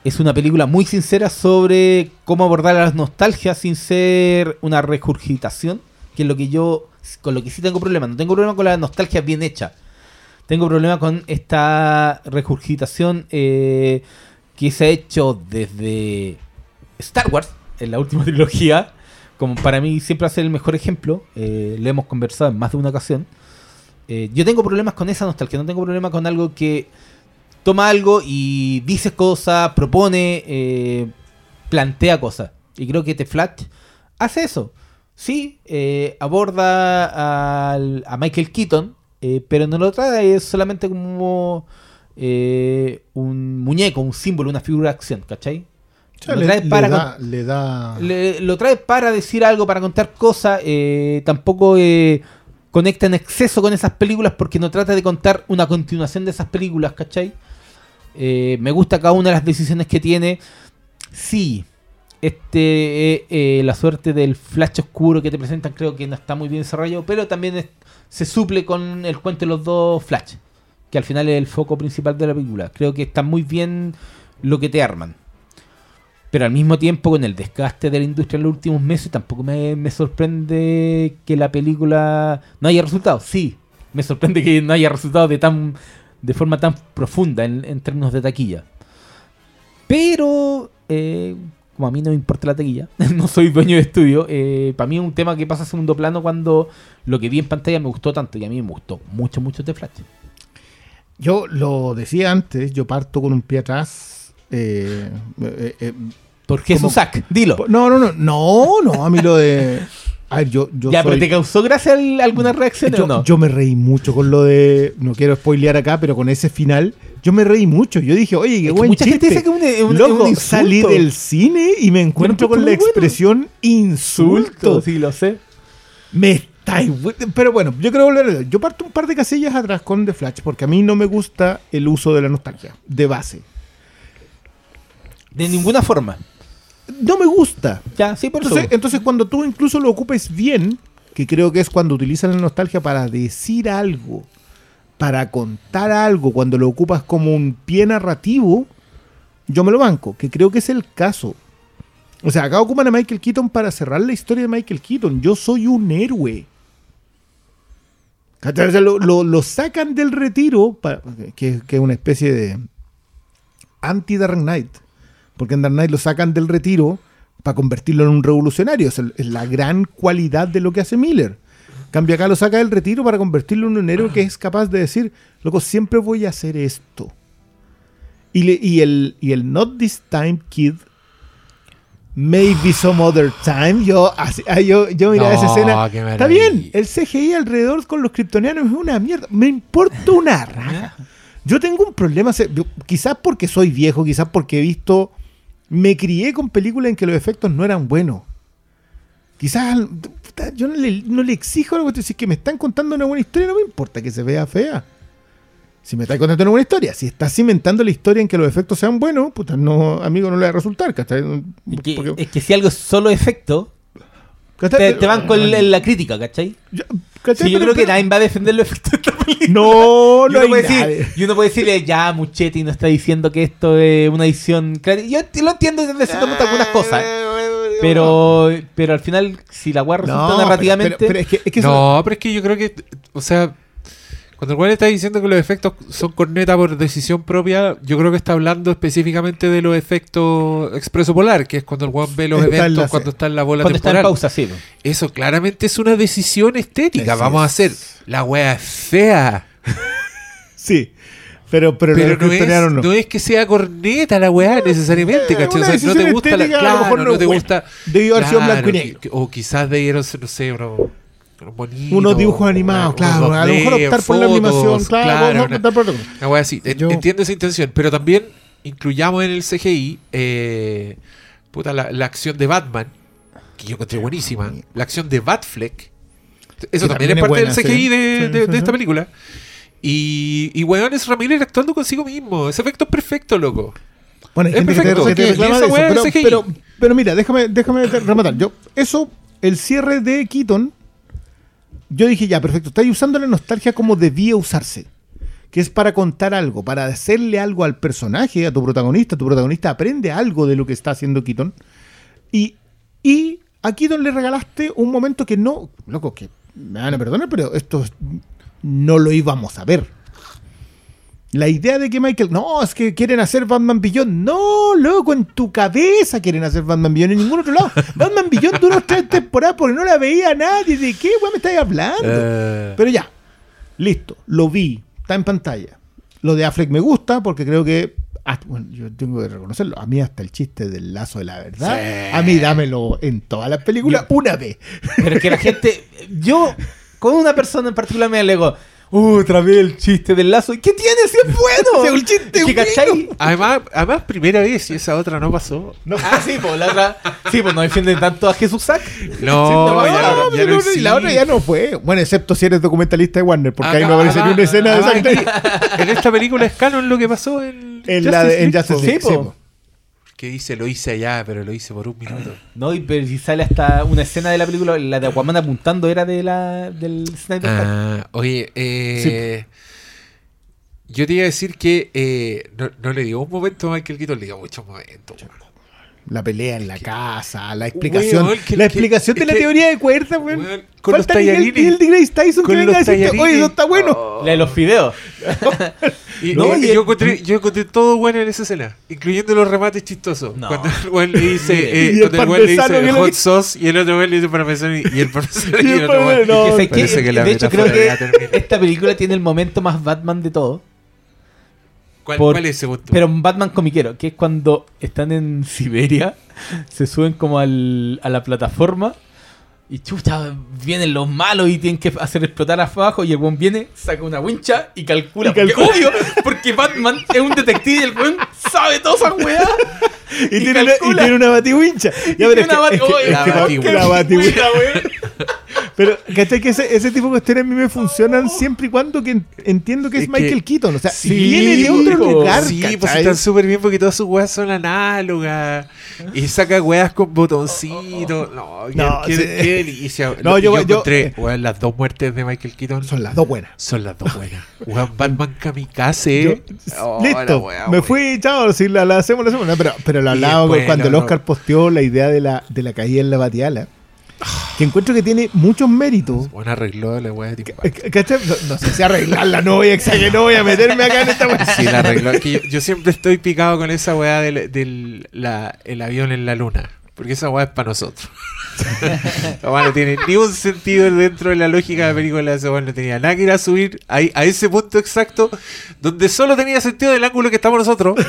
es una película muy sincera sobre cómo abordar las nostalgias sin ser una regurgitación, que es lo que yo con lo que sí tengo problema, no tengo problema con la nostalgia bien hecha. Tengo problema con esta regurgitación eh, que se ha hecho desde Star Wars, en la última trilogía, como para mí siempre ser el mejor ejemplo, eh, lo hemos conversado en más de una ocasión. Eh, yo tengo problemas con esa nostalgia, no tengo problema con algo que toma algo y dice cosas, propone, eh, plantea cosas. Y creo que The Flash hace eso. Sí, eh, aborda al- a Michael Keaton, eh, pero no lo trae solamente como eh, un muñeco, un símbolo, una figura de acción, ¿cachai? O sea, Lo trae le para da, le da- le- lo trae para decir algo, para contar cosas. eh, tampoco conecta en exceso con esas películas porque no trata de contar una continuación de esas películas, ¿cachai? Eh, me gusta cada una de las decisiones que tiene. Sí, este eh, eh, la suerte del flash oscuro que te presentan creo que no está muy bien desarrollado, pero también se suple con el cuento de los dos flash, que al final es el foco principal de la película. Creo que está muy bien lo que te arman. Pero al mismo tiempo, con el desgaste de la industria en los últimos meses, tampoco me, me sorprende que la película no haya resultado. Sí, me sorprende que no haya resultado de tan de forma tan profunda en, en términos de taquilla. Pero, eh, como a mí no me importa la taquilla, no soy dueño de estudio, eh, para mí es un tema que pasa a segundo plano cuando lo que vi en pantalla me gustó tanto y a mí me gustó mucho, mucho de Flash. Yo lo decía antes, yo parto con un pie atrás. eh, eh, eh, Porque es Como- un sac, dilo. no, no, no, no, no, a mí lo de... A ver, yo, yo ya, soy- pero ¿te causó gracia el- alguna reacción yo, o no? yo me reí mucho con lo de... No quiero spoilear acá, pero con ese final, yo me reí mucho. Yo dije, oye, qué Es buen mucha gente dice que un- un- Loco, un salí del cine y me encuentro con la bueno. expresión insulto. sí, lo sé. Me estáis... Pero bueno, yo creo volver. Yo parto un par de casillas atrás con The Flash, porque a mí no me gusta el uso de la nostalgia, de base. De ninguna forma. No me gusta. Ya, sí, por Entonces, eso. entonces, cuando tú incluso lo ocupes bien, que creo que es cuando utilizas la nostalgia para decir algo, para contar algo, cuando lo ocupas como un pie narrativo, yo me lo banco, que creo que es el caso. O sea, acá ocupan a Michael Keaton para cerrar la historia de Michael Keaton. Yo soy un héroe. ¿Cachai? O sea, lo, lo- lo sacan del retiro, para- que, que es una especie de anti-Dark Knight. Porque Dark Knight lo sacan del retiro para convertirlo en un revolucionario. Es, el- es la gran cualidad de lo que hace Miller. Cambia acá lo saca del retiro para convertirlo en un héroe que es capaz de decir, loco, siempre voy a hacer esto. Y, le- y el, y el Not This Time Kid, Maybe Some Other Time, yo, así- ah, yo, yo miraba No, esa escena. Está bien, el CGI alrededor con los kryptonianos es una mierda. Me importa una raja. Yo tengo un problema, quizás porque soy viejo, quizás porque he visto, me crié con películas en que los efectos no eran buenos. Quizás yo no le, no le exijo algo, si es que me están contando una buena historia, no me importa que se vea fea. Si me estás contando una buena historia, si estás cimentando la historia en que los efectos sean buenos, puta, no, amigo, no le va a resultar, ¿cachai? Es que, Porque- es que si algo es solo efecto. Te, te van con la, la crítica, ¿cachai? Yo- ¿cachai? Sí, yo Pero- creo que pero- nadie va a defender los efectos de esta película. No, no hay puede decir, nadie. y uno puede decirle, ya, Muchetti no está diciendo que esto es una edición. Yo lo entiendo desde cierto punto algunas cosas. Pero, pero al final, si la weá resulta No, narrativamente. pero- pero es que, es que eso- No, pero es que yo creo que, o sea, cuando el weón está diciendo que los efectos son corneta por decisión propia, yo creo que está hablando específicamente de los efectos expreso polar, que es cuando el weón ve los Está en eventos la- cuando está en la bola cuando está en temporal. pausa, sí. Eso claramente es una decisión estética. Vamos a hacer la wea es fea. Sí. Pero, pero, no es, no. que sea corneta la weá necesariamente, ¿cachai? O sea, no te gusta la. a lo Claro, mejor no, no te gusta. Debió haber sido blanco y negro. o quizás debieron ser, no sé, unos, unos bonitos. Unos dibujos animados, claro. A lo mejor 2D, optar por la animación, claro. una- optar por. Una así. En- Yo- Entiendo esa intención, pero también incluyamos en el CGI eh, puta, la, la acción de Batman, que yo encontré buenísima. La acción de Batfleck. Eso también, también es parte buena, del CGI sí. de, Sí, de- sí, de sí. esta película. Y, y weón es Ramírez actuando consigo mismo. Ese efecto es perfecto, loco. Bueno, Es gente que te- perfecto, que te que reclama esa de eso, weá es pero, CGI. Yo dije, ya, perfecto, estáis usando la nostalgia como debía usarse. Que es para contar algo, para hacerle algo al personaje, a tu protagonista. Tu protagonista aprende algo de lo que está haciendo Keaton. Y, y a Keaton le regalaste un momento que no, loco, que me van a perdonar, pero esto es- no lo íbamos a ver. La idea de que Michael, no, es que quieren hacer Batman Beyond. No, loco, en tu cabeza quieren hacer Batman Beyond, en ningún otro lado. Batman Beyond duró tres temporadas porque no la veía nadie. ¿De qué weón me estáis hablando? Eh, Pero ya, listo, lo vi, está en pantalla. Lo de Affleck me gusta porque creo que, hasta- bueno, yo tengo que reconocerlo, a mí hasta el chiste del lazo de la verdad, Sí. a mí dámelo en todas las películas una vez. Pero es que la gente. Yo, con una persona en particular, me alego. Uh, otra vez el chiste del lazo. ¿Y qué tiene si es bueno? Un chiste bueno. ¿cachai? además, además, primera vez y esa otra no pasó. Ah, sí, pues la otra. Sí, pues no defienden tanto a Jesús Sack. No, No, ya, no, no, ya no no, y la otra ya no fue. Bueno, excepto si eres documentalista de Warner, porque ahí no aparece ni una escena de además, sangre. aquí, En esta película es canon lo que pasó en, En la de en Justice Sí, League, po. sí, po. Que dice, lo hice allá, pero lo hice por un minuto. No, y pero si sale hasta una escena de la película, la de Aquaman apuntando era de la del Snyder. Ah, oye, eh, yo te iba a decir que eh, no, no le digo un momento a Michael Keaton, le digo muchos momentos. La pelea en la casa, la explicación. Weón, que- la que- explicación de es la que- teoría de cuerdas, weón. Weón, con los Falta Miguel tallarines. Neil deGrasse Tyson que Con venga a los decirte, oye, eso está bueno. Oh. La de los fideos. Y, No, y yo, encontré, yo encontré todo bueno en esa escena, incluyendo los remates chistosos. No. Cuando el weón le dice, eh, el cuando el weón le que dice hot sauce y el otro weón le dice parmesano y, y el parmesano y, el otro weón. Que que, que de hecho, creo que esta película tiene el momento más Batman de todo. ¿Cuál, Por- cuál es ese punto? Pero un Batman comiquero, que es cuando están en Siberia, se suben como al- a la plataforma y chucha, vienen los malos y tienen que hacer explotar abajo y el buen viene, saca una wincha y calcula. Y calcula. Porque, obvio, porque Batman es un detective y el buen sabe todas esas weas. Y, Y tiene una, y tiene una batiwincha. Ya, pero tiene es que- una batiwincha. Pero, ¿cachai? Que ese, ese tipo de cuestiones a mí me funcionan siempre y cuando que en- entiendo que es, Es que- Michael Keaton. O sea, Sí, viene de otro lugar. Sí, pues están súper bien porque todas sus weas son análogas. Y saca weas con botoncitos. No, qué, No, qué- sí. qué delicia. No, Lo- yo- yo, yo- encontré, weón, las dos muertes de Michael Keaton Son las dos buenas. Son las dos buenas. Weón, Batman Kamikaze. Yo- Oh, listo, wea, me fui, chao, si la, la hacemos, la hacemos. No, pero, pero lo Y hablaba cuando el Oscar no. posteó la idea de la, de la caída en la batiala. Que encuentro que tiene muchos méritos. Bueno, arregló la wea de Eh. No, no sé si arreglarla, no voy a exagerar, no voy a meterme acá en esta wea. Sí, la arregló. Es que yo, yo siempre estoy picado con esa weá del, del la- el avión en la luna. Porque esa weá es para nosotros. La weá no tiene ni un sentido dentro de la lógica de la película. Esa weá no tenía nada que ir a subir ahí, a ese punto exacto donde solo tenía sentido el ángulo que estamos nosotros.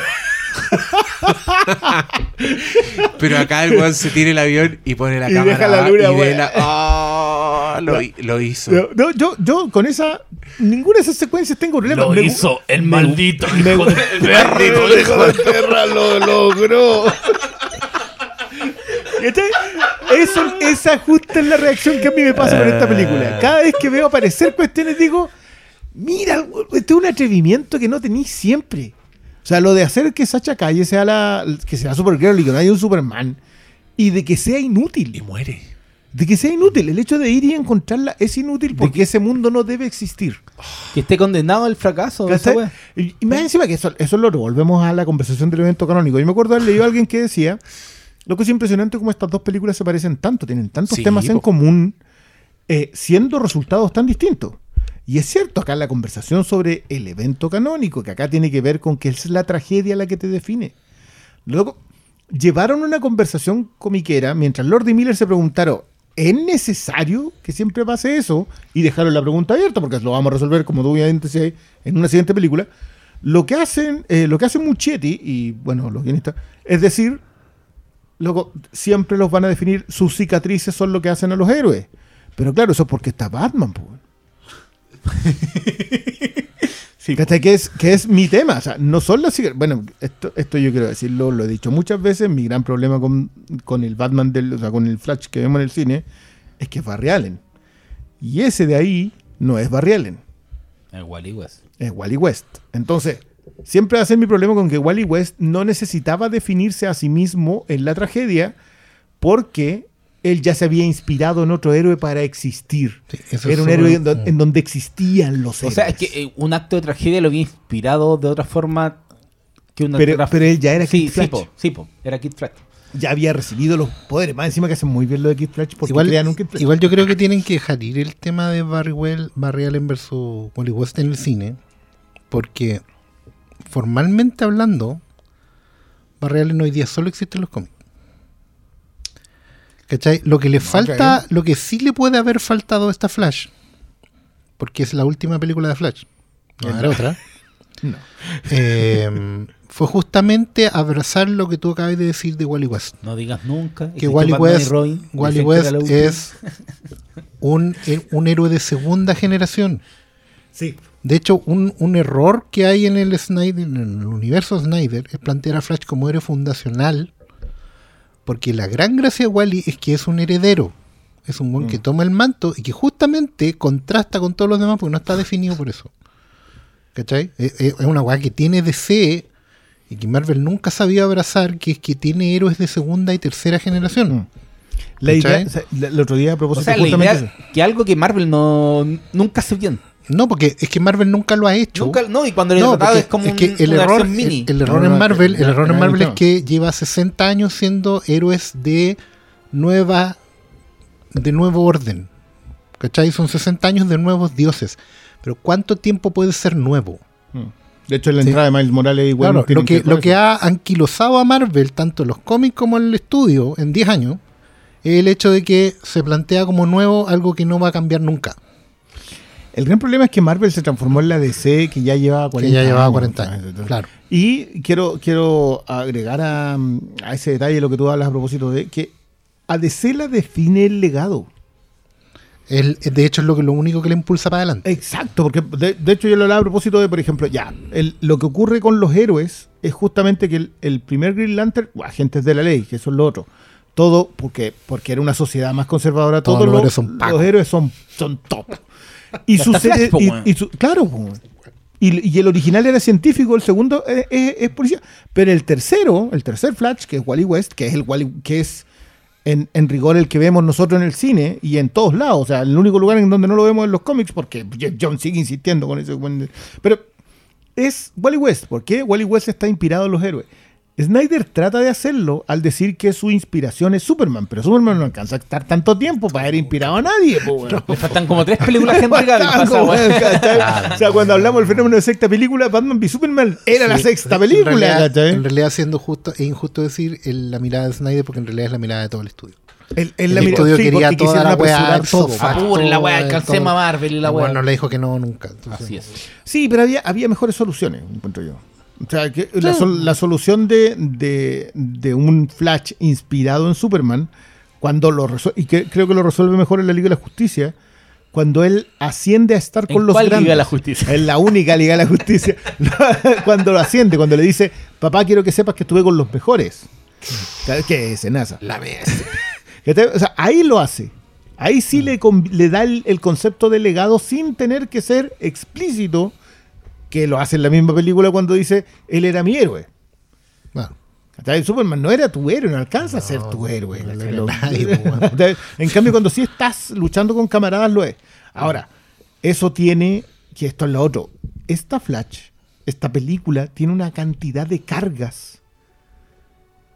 Pero acá el weón se tira el avión y pone la Y cámara deja la abajo luna, y ve weón. la- ¡Oh! lo, hi- lo hizo. No, yo, yo con esa. Ninguna de esas secuencias tengo problema. Lo Me hizo el me- maldito me hijo de perra. El hijo de perra lo logró. Eso, esa justa es la reacción que a mí me pasa con esta película. Cada vez que veo aparecer cuestiones digo, mira, este es un atrevimiento que no tenéis siempre. O sea, lo de hacer que Sacha Calle sea la que sea Supergirl y que no haya un Superman y de que sea Y inútil. muere. De que sea inútil. El hecho de ir y encontrarla es inútil porque ese mundo no debe existir. Que esté condenado al fracaso. esa. Y, y más encima que eso, eso lo volvemos a la conversación del evento canónico. Yo me acuerdo haber leído a alguien que decía, lo que es impresionante como estas dos películas se parecen tanto, tienen tantos Sí, temas en común, eh, siendo resultados tan distintos. Y es cierto, acá la conversación sobre el evento canónico, que acá tiene que ver con que es la tragedia la que te define. Luego, llevaron una conversación comiquera mientras Lord Miller se preguntaron, ¿es necesario que siempre pase eso? Y dejaron la pregunta abierta, porque lo vamos a resolver, como obviamente en una siguiente película. Lo que hacen, eh, lo que Muchetti, y bueno, los guionistas, es decir, loco, siempre los van a definir, sus cicatrices son lo que hacen a los héroes. Pero claro, eso es porque está Batman, po. Sí, ¿Cachai? Que es, que es mi tema. O sea, no son las. Bueno, esto, esto yo quiero decirlo, lo he dicho muchas veces. Mi gran problema con, con el Batman, del, o sea, con el Flash que vemos en el cine, es que es Barry Allen. Y ese de ahí no es Barry Allen, El Wally West. es Wally West. Entonces, siempre va a ser mi problema con que Wally West no necesitaba definirse a sí mismo en la tragedia porque él ya se había inspirado en otro héroe para existir. Sí, eso Era un héroe en, do- en donde existían los O héroes. sea, es que eh, un acto de tragedia lo había inspirado de otra forma que una Pero- pero él ya era sí, Kid sí, Flash. po, sí, po, era Kid Flash. ya había recibido los poderes. Más encima que hacen muy bien lo de Kid Flash porque Igual, crean un Kid Flash. igual yo creo que tienen que dejar ir el tema de Barry, Well, Barry Allen versus Wally West en el cine. Porque formalmente hablando, Barry Allen hoy día solo existe en los cómics. ¿Cachai? Lo que le falta, lo que sí le puede haber faltado a esta Flash, porque es la última película de Flash, no era otra, No. eh, fue justamente abrazar lo que tú acabas de decir de Wally West. No digas nunca. que Wally West, Robin, Wally es un, eh, un héroe de segunda generación. Sí. De hecho, un, un error que hay en el Snyder, en el universo Snyder, es plantear a Flash como héroe fundacional. Porque la gran gracia de Wally es que es un heredero. Es un buen Mm. que toma el manto y que justamente contrasta con todos los demás porque no está definido por eso. ¿Cachai? Es, es una weá que tiene DC y que Marvel nunca sabía abrazar, que es que tiene héroes de segunda y tercera generación. Mm. La idea, o sea, el otro día a O propósito sea, la justamente idea que algo que Marvel no nunca bien. No, porque es que Marvel nunca lo ha hecho. Nunca, no, y cuando le No, es como es que un- el una error, mini. el, el error No, en Marvel, el error en Marvel es que lleva 60 años siendo héroes de nueva de nuevo orden. ¿Cachai? Son 60 años de nuevos dioses. Pero ¿cuánto tiempo puede ser nuevo? Mm. De hecho, en la Sí. entrada de Miles Morales igual Claro, lo que, lo que ha anquilosado a Marvel, tanto en los cómics como en el estudio, en 10 años, es el hecho de que se plantea como nuevo algo que no va a cambiar nunca. El gran problema es que Marvel se transformó en la DC que ya llevaba 40 Que ya llevaba años. 40 años. Claro. Y quiero, quiero agregar a, a ese detalle lo que tú hablas a propósito de que a DC la define el legado. El- de hecho, es lo, que, lo único que le impulsa para adelante. Exacto, porque de, de hecho yo lo hablaba a propósito de, por ejemplo, ya, el- lo que ocurre con los héroes es justamente que el, el primer Green Lantern, o agentes de la ley, que eso es lo otro, todo, porque, porque era una sociedad más conservadora, Todos todos, los los, héroes son pacos. los héroes son, son top. Y sucede, Flash, po, y- su- claro, po, y, y el original era científico, el segundo es, es- es policía, pero el tercero, el tercer Flash, que es Wally West, que es el Wally, que es en, en rigor el que vemos nosotros en el cine y en todos lados. O sea, el único lugar en donde no lo vemos en los cómics, porque John sigue insistiendo con eso. Pero es Wally West. ¿Por qué? Wally West está inspirado en los héroes. Snyder trata de hacerlo al decir que su inspiración es Superman, pero Superman no alcanza a estar tanto tiempo para haber inspirado a nadie. po. Le faltan como tres películas pasa, como. ¿cachai? O sea, cuando hablamos del fenómeno de sexta película, Batman v Superman era la sexta en película. En realidad, siendo justo, es injusto decir el- la mirada de Snyder, porque en realidad es la mirada de todo el estudio. El, El, la mira- estudio sí, quería toda la weá, todo. la weá, todo. a Marvel y la weá. weón no le dijo que no nunca. entonces- Así es. Sí, pero había, había mejores soluciones, encuentro yo. O sea, que la, sol- la solución de, de- de un Flash inspirado en Superman, cuando lo y que creo que lo resuelve mejor en la Liga de la Justicia, cuando él asciende a estar ¿En con los cuál Liga grandes. de la Justicia? En la única Liga de la Justicia. cuando lo asciende, cuando le dice, papá, quiero que sepas que estuve con los mejores. ¿Sabes qué es NASA? La. ¿Cachai? O sea, ahí lo hace. Ahí sí le, con- le da el, el concepto de legado sin tener que ser explícito, que lo hace en la misma película cuando dice, él era mi héroe. Bueno. Superman no era tu héroe, no alcanza a ser tu héroe. en cambio, cuando sí estás luchando con camaradas, lo es. Ahora, eso tiene, que esto es lo otro, esta Flash, esta película, tiene una cantidad de cargas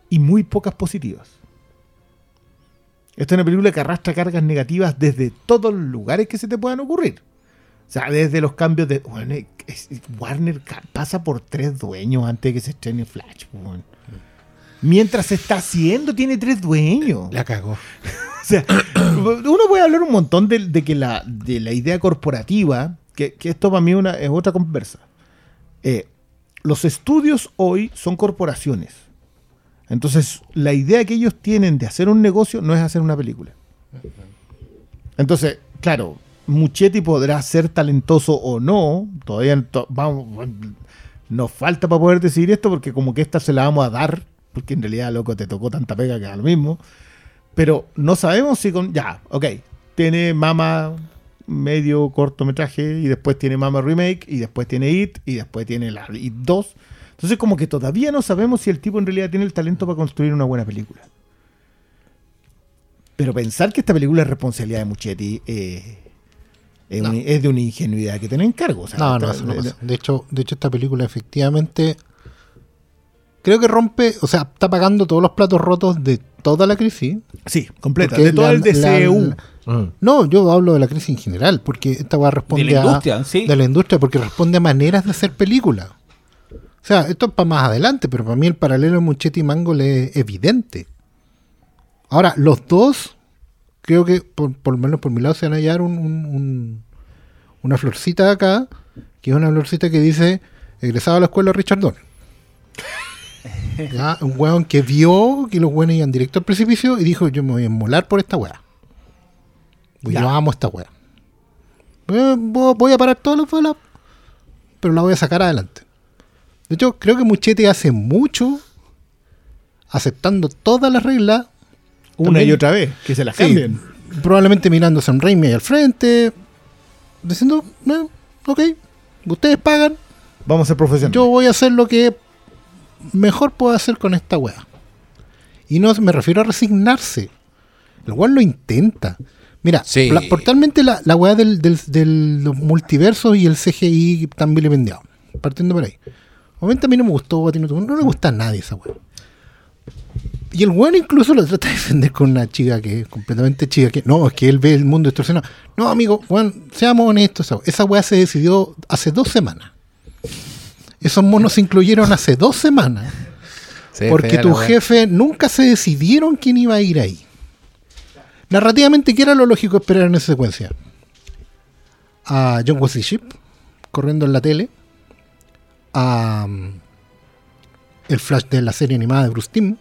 y muy pocas positivas. Esta es una película que arrastra cargas negativas desde todos los lugares que se te puedan ocurrir. O sea, desde los cambios de. bueno, Warner pasa por tres dueños antes de que se estrene Flash. Mientras se está haciendo, tiene tres dueños. la cagó. O sea, uno puede hablar un montón de, de que la, de la idea corporativa, que, que esto para mí una, es otra conversa. Eh, los estudios hoy son corporaciones. Entonces, la idea que ellos tienen de hacer un negocio no es hacer una película. Entonces, claro, Muchetti podrá ser talentoso o no. Todavía nos falta para poder decir esto porque como que esta se la vamos a dar, porque en realidad, loco, te tocó tanta pega que da lo mismo. Pero no sabemos si con... Ya, ok. Tiene Mama medio cortometraje y después tiene Mama Remake y después tiene It y después tiene la It 2. Entonces como que todavía no sabemos si el tipo en realidad tiene el talento para construir una buena película. Pero pensar que esta película es responsabilidad de Muchetti eh, es, No. una- es de una ingenuidad que tiene en cargo. o sea, No, no, eso no pasa. De hecho, de hecho, esta película efectivamente creo que rompe, o sea, está pagando todos los platos rotos de toda la crisis. Sí, completa. De todo la- el DCU. la- No, yo hablo de la crisis en general, porque esta va responde De la a- industria, sí. de la industria, porque responde a maneras de hacer películas. O sea, esto es para más adelante, pero para mí el paralelo de Muchetti y Mango es evidente. Ahora, los dos, creo que por, por menos por mi lado se van a hallar un, un- un- una florcita acá, que es una florcita que dice egresado a la escuela Richard. Ya, un weón que vio que los buenos iban directo al precipicio y dijo, yo me voy a inmolar por esta weá. Pues yo amo esta weá. Eh, vo- Voy a parar todas las balas, pero la voy a sacar adelante. De hecho, creo que Muchetti hace mucho aceptando todas las reglas. Una También- y otra vez. Que se las Sí, cambien. probablemente mirando a Sam Raimi ahí al frente, diciendo, "Eh, ok, ustedes pagan, Vamos a ser profesionales. yo voy a hacer lo que mejor puedo hacer con esta weá. Y no me refiero a resignarse. El weón lo intenta. Mira, Sí. pla- portalmente la, la weá del, del, del- los multiversos y el CGI tan vilipendiado. Partiendo por ahí. Obviamente a mí no me gustó, a ti no, no le gusta a nadie esa weá. Y el weón incluso lo trata de defender con una chica que es completamente chica, que no, es que él ve el mundo distorsionado. No, amigo, weón, seamos honestos, esa- weá se decidió hace dos semanas. Esos monos se incluyeron hace dos semanas. Sí, porque tu jefe nunca se decidieron quién iba a ir ahí. Narrativamente, ¿qué era lo lógico esperar en esa secuencia? A John Wesley Shipp corriendo en la tele. A mm, el Flash de la serie animada de Bruce Timm.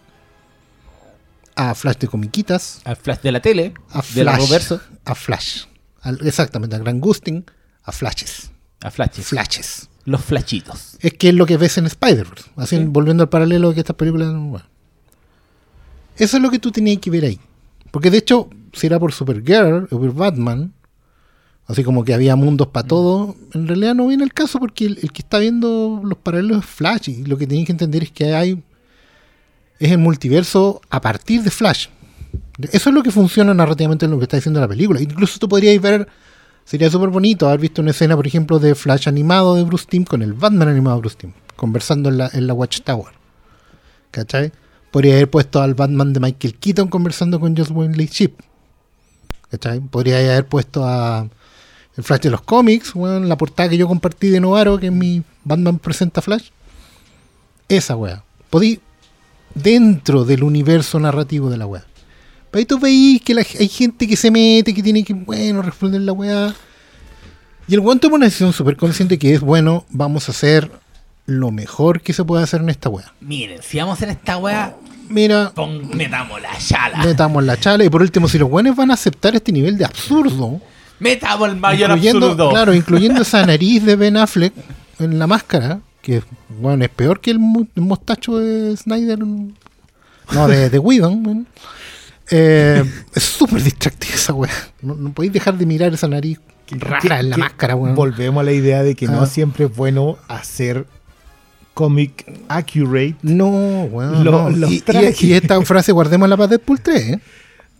A Flash de comiquitas. Al flash de la tele, A de la Flash. Roverso, A Flash. Al- exactamente, a Gran Gusting. A Flashes. a flashes. Flashes. Los flashitos. Es que es lo que ves en Spider-Verse. Así, Sí. volviendo al paralelo de que estas películas. bueno. Eso es lo que tú tenías que ver ahí. Porque de hecho, si era por Supergirl o por Batman, así como que había mundos para todo, en realidad no viene el caso porque el, el que está viendo los paralelos es Flash. Y lo que tenéis que entender es que hay. Es el multiverso a partir de Flash. Eso es lo que funciona narrativamente en lo que está diciendo la película. Incluso tú podrías ver. Sería súper bonito haber visto una escena, por ejemplo, de Flash animado de Bruce Timm con el Batman animado de Bruce Timm, conversando en la, en la Watchtower. ¿Cachai? Podría haber puesto al Batman de Michael Keaton conversando con Joss Wayne Ship. ¿Cachai? Podría haber puesto a el Flash de los cómics, weón, la portada que yo compartí de Novaro, que es mi Batman presenta Flash. Esa weá. Podí dentro del universo narrativo de la weá. Pero ahí tú veis que la- hay gente que se mete, que tiene que, bueno, responder la weá. Y el weón toma una decisión súper consciente que es, bueno, vamos a hacer lo mejor que se puede hacer en esta weá. Miren, si vamos a hacer esta weá, Mira, pon- metamos la chala. metamos la chala y por último, si los weones van a aceptar este nivel de absurdo, Metamos el mayor incluyendo, absurdo. claro, incluyendo esa nariz de Ben Affleck en la máscara, que bueno, es peor que el, mostacho de Snyder, no, de, de Whedon. Eh, es súper distractiva esa weá. No, no podéis dejar de mirar esa nariz rara en la máscara, weón. Volvemos a la idea de que no Ah. siempre es bueno hacer comic accurate. No, weón. Lo- no. los Y, y- trajes. y esta frase, guardémosla para Deadpool 3, ¿eh?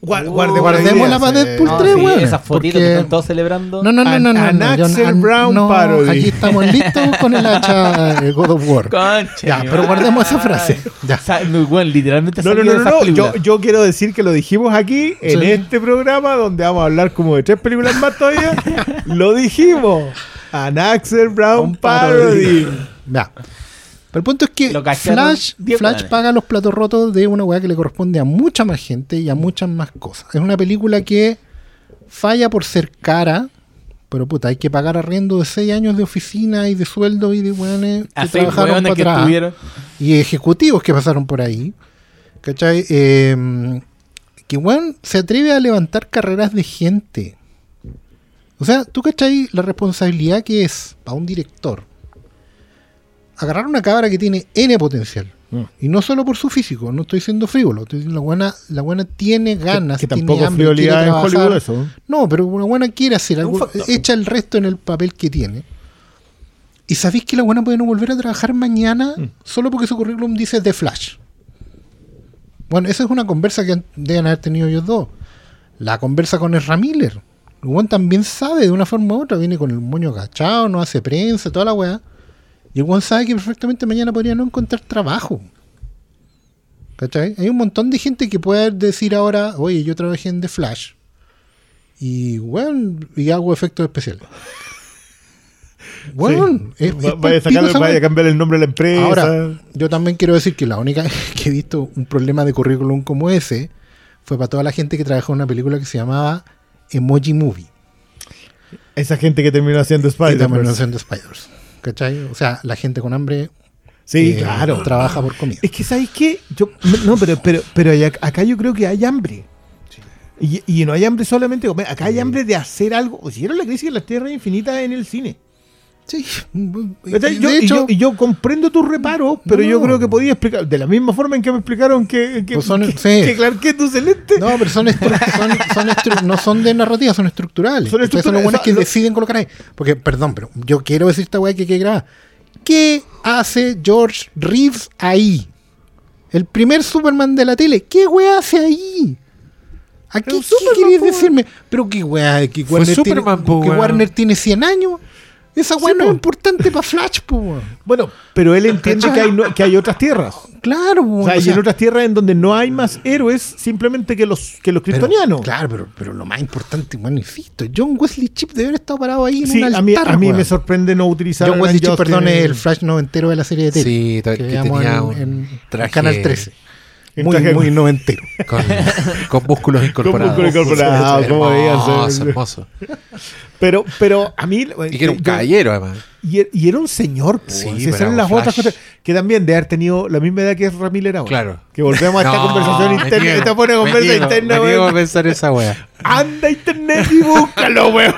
Uh, guardemos la para Deadpool No, 3, sí, weón, esas fotitos porque- que están todos celebrando. No, no, no, An- no, no. an Axel an- Brown no, parody. Aquí estamos listos con el hacha eh, God of War. Concha Ya, pero guardemos esa frase. Ya. O sea, muy bueno, literalmente No, no, no, no. Yo, yo quiero decir que lo dijimos aquí en Sí. este programa donde vamos a hablar como de tres películas más todavía. lo dijimos. An Axel Brown parody. Ya. Pero el punto es que Flash, 10 Flash paga los platos rotos de una weá que le corresponde a mucha más gente y a muchas más cosas. Es una película que falla por ser cara, pero puta, hay que pagar arriendo de 6 años de oficina y de sueldo y de weones que trabajaron para que atrás. estuvieron. y ejecutivos que pasaron por ahí. ¿Cachai? Eh, que weón se atreve a levantar carreras de gente. O sea, tú cachai la responsabilidad que es para un director agarrar una cabra que tiene N potencial. Mm. Y no solo por su físico, no estoy siendo frívolo. Estoy diciendo, la buena, la buena tiene ganas, que tiene tampoco hambre, frivolidad en. Hollywood eso. No, pero una buena quiere hacer algo, echa el resto en el papel que tiene. Y sabéis que la buena puede no volver a trabajar mañana Mm. solo porque su currículum dice The Flash. Bueno, esa es una conversa que deben haber tenido ellos dos. la conversa con Ezra Miller. El weón también sabe de una forma u otra, viene con el moño agachado, no hace prensa, toda la weá. Y el sabe que perfectamente mañana podría no encontrar trabajo. ¿Cachai? Hay un montón de gente que puede decir ahora, oye, yo trabajé en The Flash. Y, weón, y hago efectos especiales. Weón, es- es Va- pa'l vaya, a sacarle- vaya cambiar el nombre de la empresa. Ahora, yo también quiero decir que la única que he visto un problema de currículum como ese fue para toda la gente que trabajó en una película que se llamaba Emoji Movie. esa gente que terminó haciendo Spider-Man. también haciendo Spiders. ¿Cachai? O sea, la gente con hambre Sí, eh, claro. trabaja por comida. Es que, ¿sabes qué? Yo, no, pero, pero, pero acá yo creo que hay hambre. Y, y no hay hambre solamente de comer, acá hay hambre de hacer algo. O hicieron la crisis de las tierras infinitas en el cine. Sí. Yo- de y, hecho, yo, y yo comprendo tus reparos, pero No, yo creo que podía explicar, de la misma forma en que me explicaron que, que, Pues son- que, sí. que Clark Kent es celeste. No, pero son, son, son no son de narrativa, son estructurales. Son Entonces son estructurales, los buenos que deciden colocar ahí. Porque, perdón, pero yo quiero decir esta weá que quede grabada. ¿Qué hace George Reeves ahí? El primer Superman de la tele. ¿Qué weá hace ahí? ¿A qué, qué querías decirme? Pero qué weá, que Warner, Superman, tiene, po, que. Warner tiene 100 años. Esa weá Sí, no es importante para Flash. Bueno, pero él entiende que hay, no- que hay otras tierras. Claro, O sea, o sea, en otras tierras en donde no hay más héroes simplemente que los, que los pero- kryptonianos. Claro, pero, pero lo más importante, bueno, insisto, John Wesley Chip debe haber estado parado ahí en Sí, un altar, a mí, a mí me sorprende no utilizar John Wesley Chip, perdón, es el Flash noventero de la serie de tele. Sí, que que tenía en, un en traje Canal 13. Muy, muy noventero. con, con músculos incorporados. músculos incorporados, ¿cómo veían hermoso, hermoso. Pero, pero a mí. Y que era un yo- caballero, además. Y, er- y era un señor, po, Sí, eran un las otras cosas que también de haber tenido la misma edad que es Ramírez ahora. Claro. Que volvemos a esta No, conversación interna. niego, Esta me conversa interna, niego a weón. pensar esa. Anda internet y búscalo, weón.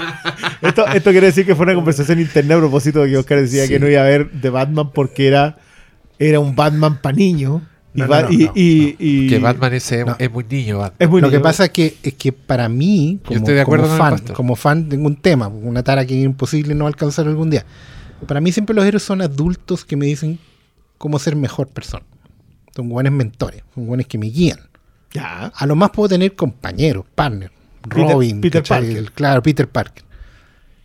Esto, esto quiere decir que fue una conversación interna a propósito de que Oscar decía Sí. que no iba a ver de Batman porque era, era un Batman pa' niño. Y, No, va- no, no, y- no, y- y- Que Batman es, No. es muy niño, Batman. es muy Lo que pasa es que, es que para mí, como, estoy de acuerdo como fan, como fan, tengo un tema, una tara que es imposible no alcanzar algún día. Para mí siempre los héroes son adultos que me dicen cómo ser mejor persona. Son buenos mentores, son buenos que me guían. Ya. A lo más puedo tener compañeros, partner, Peter- Robin, Peter. Parker. El- claro, Peter Parker.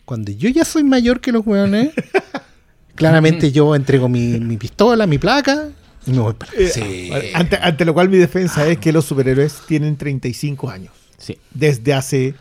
Cuando yo ya soy mayor que los weones, claramente yo entrego mi, mi pistola, mi placa y me voy para Eh, Sí. ante, ante lo cual mi defensa es que los superhéroes tienen 35 años. Sí. Desde hace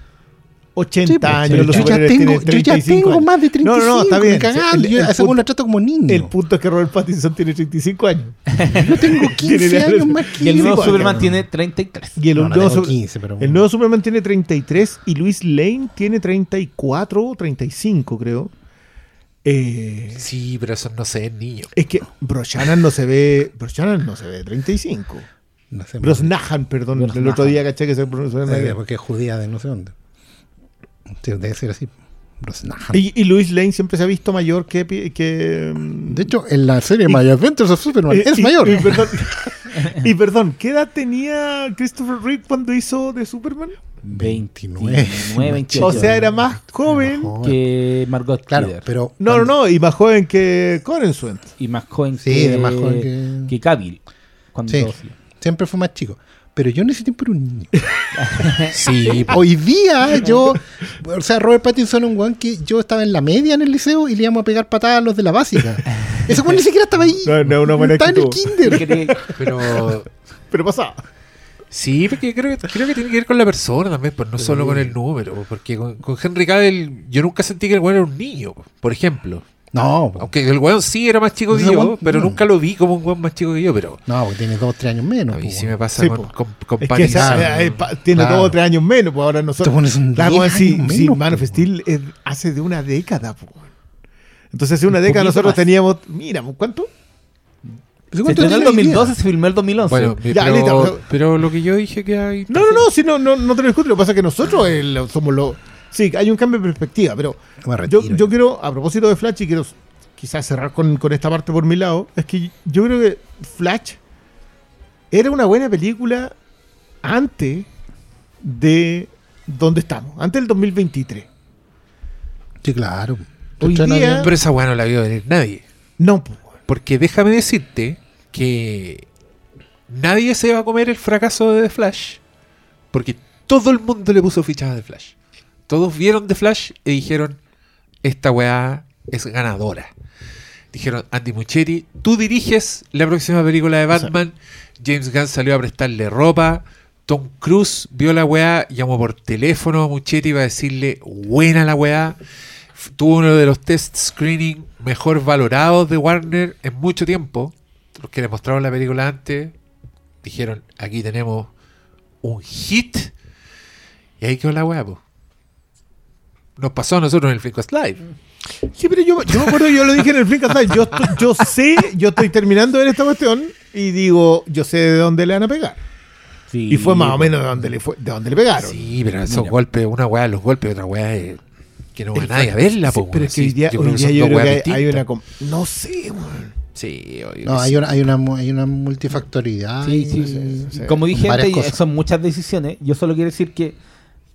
80 Sí, pues, años los yo ya superhéroes tengo, tienen yo ya 35 tengo años. más de 35. No, no, no, está bien. cagando, El- yo el punto- lo trato como niño. El punto es que Robert Pattinson tiene 35 años. Yo tengo 15 Tiene- años más que Y el nuevo Superman cabrón. tiene 33. Y el, No, no nuevo, tengo Su- 15, pero el nuevo Superman tiene 33 y Luis Lane tiene 34 o 35, creo. Eh, Sí, pero eso no sé, es niño. es que Broshanan no se ve. Broshanan no se ve 35. No sé, Brosnahan, perdón. El otro Brosnahan. día caché que se pronuncia. eh, porque es judía de no sé dónde. Debe ser así. Brosnahan. Y, y Luis Lane siempre se ha visto mayor que. mm, De hecho, en la serie Y- My Adventures of Superman y- es y- mayor. Y, perdón, y perdón, ¿qué edad tenía Christopher Reeve cuando hizo de Superman? 29. 29, 28. O sea, era más joven. Que Margot Claro, Kidder. pero. No, no, no, y más joven que Corenswet. Y más joven Sí, que, más joven que- que Cavill. Cuando Sí, siempre fue más chico. Pero yo en ese tiempo era un niño. Sí, Hoy día yo, o sea, Robert Pattinson es un weón que yo estaba en la media en el liceo y le íbamos a pegar patadas a los de la básica. Ese weón ni siquiera estaba ahí. No, no, buena estaba en el kinder. Pero Pero pasaba. Sí, porque creo, que- creo que tiene que ver con la persona también, pues no solo con el número. Porque con, con Henry Cavill yo nunca sentí que el weón era un niño, por ejemplo. No. Aunque el weón sí era más chico que yo, pero nunca lo vi como un weón más chico que yo, pero no, porque tiene dos, tres años menos. a mí sí me pasa Sí, con, con, con Es que esa- eh, pa- tiene Claro. dos o tres años menos, pues ahora nosotros. Te pones un Claro, 10 como si, años si menos, Man of po. Steel es hace de una década, pues. Entonces, hace una Un década nosotros más. teníamos. Mira, ¿cuánto? ¿Pero Se estrenó en el tiene hoy día? 2012, se filmó el 2011. Bueno, Ya, pero, listo. pero lo que yo dije que hay. No, no, no, si no, no, no te lo discuto. Lo que pasa es que nosotros eh, somos los. Sí, hay un cambio de perspectiva, pero yo, yo yo. quiero, a propósito de Flash, y quiero quizás cerrar con, con esta parte por mi lado, es que yo creo que Flash era una buena película antes de donde estamos, antes del 2023. Sí, claro. Hoy día-. Pero esa weá no la vio venir nadie. No, pues. Porque déjame decirte que nadie se va a comer el fracaso de The Flash. Porque todo el mundo le puso fichas de Flash. Todos vieron The Flash y dijeron, esta weá es ganadora. Dijeron, Andy Muchetti, tú diriges la próxima película de Batman. James Gunn salió a prestarle ropa. Tom Cruise vio la weá, llamó por teléfono a Muchetti para decirle, buena la weá. Tuvo uno de los test screening mejor valorados de Warner en mucho tiempo. Los que le mostraron la película antes dijeron, aquí tenemos un hit. Y ahí quedó la weá, po. Nos pasó a nosotros en el Flickcast Live. Sí, pero yo, yo me acuerdo, yo lo dije en el Flickcast Live, Yo, estoy- yo sé, yo estoy terminando de ver esta cuestión y digo, yo sé de dónde le van a pegar. Sí, Y fue más o menos de dónde le, fue, de dónde le pegaron. Sí, pero esos Mira. golpes, una weá es los golpes, otra weá es que no va nadie a verla, sí, po, pero es que hoy día, yo hoy creo que día son yo dos creo que weas hay, una... No sé, weón. Sí, obvio No, hay sí. una, hay una, hay una multifactoriedad. Sí, sí, sí, sí. Como dije antes, cosas. son muchas decisiones. Yo solo quiero decir que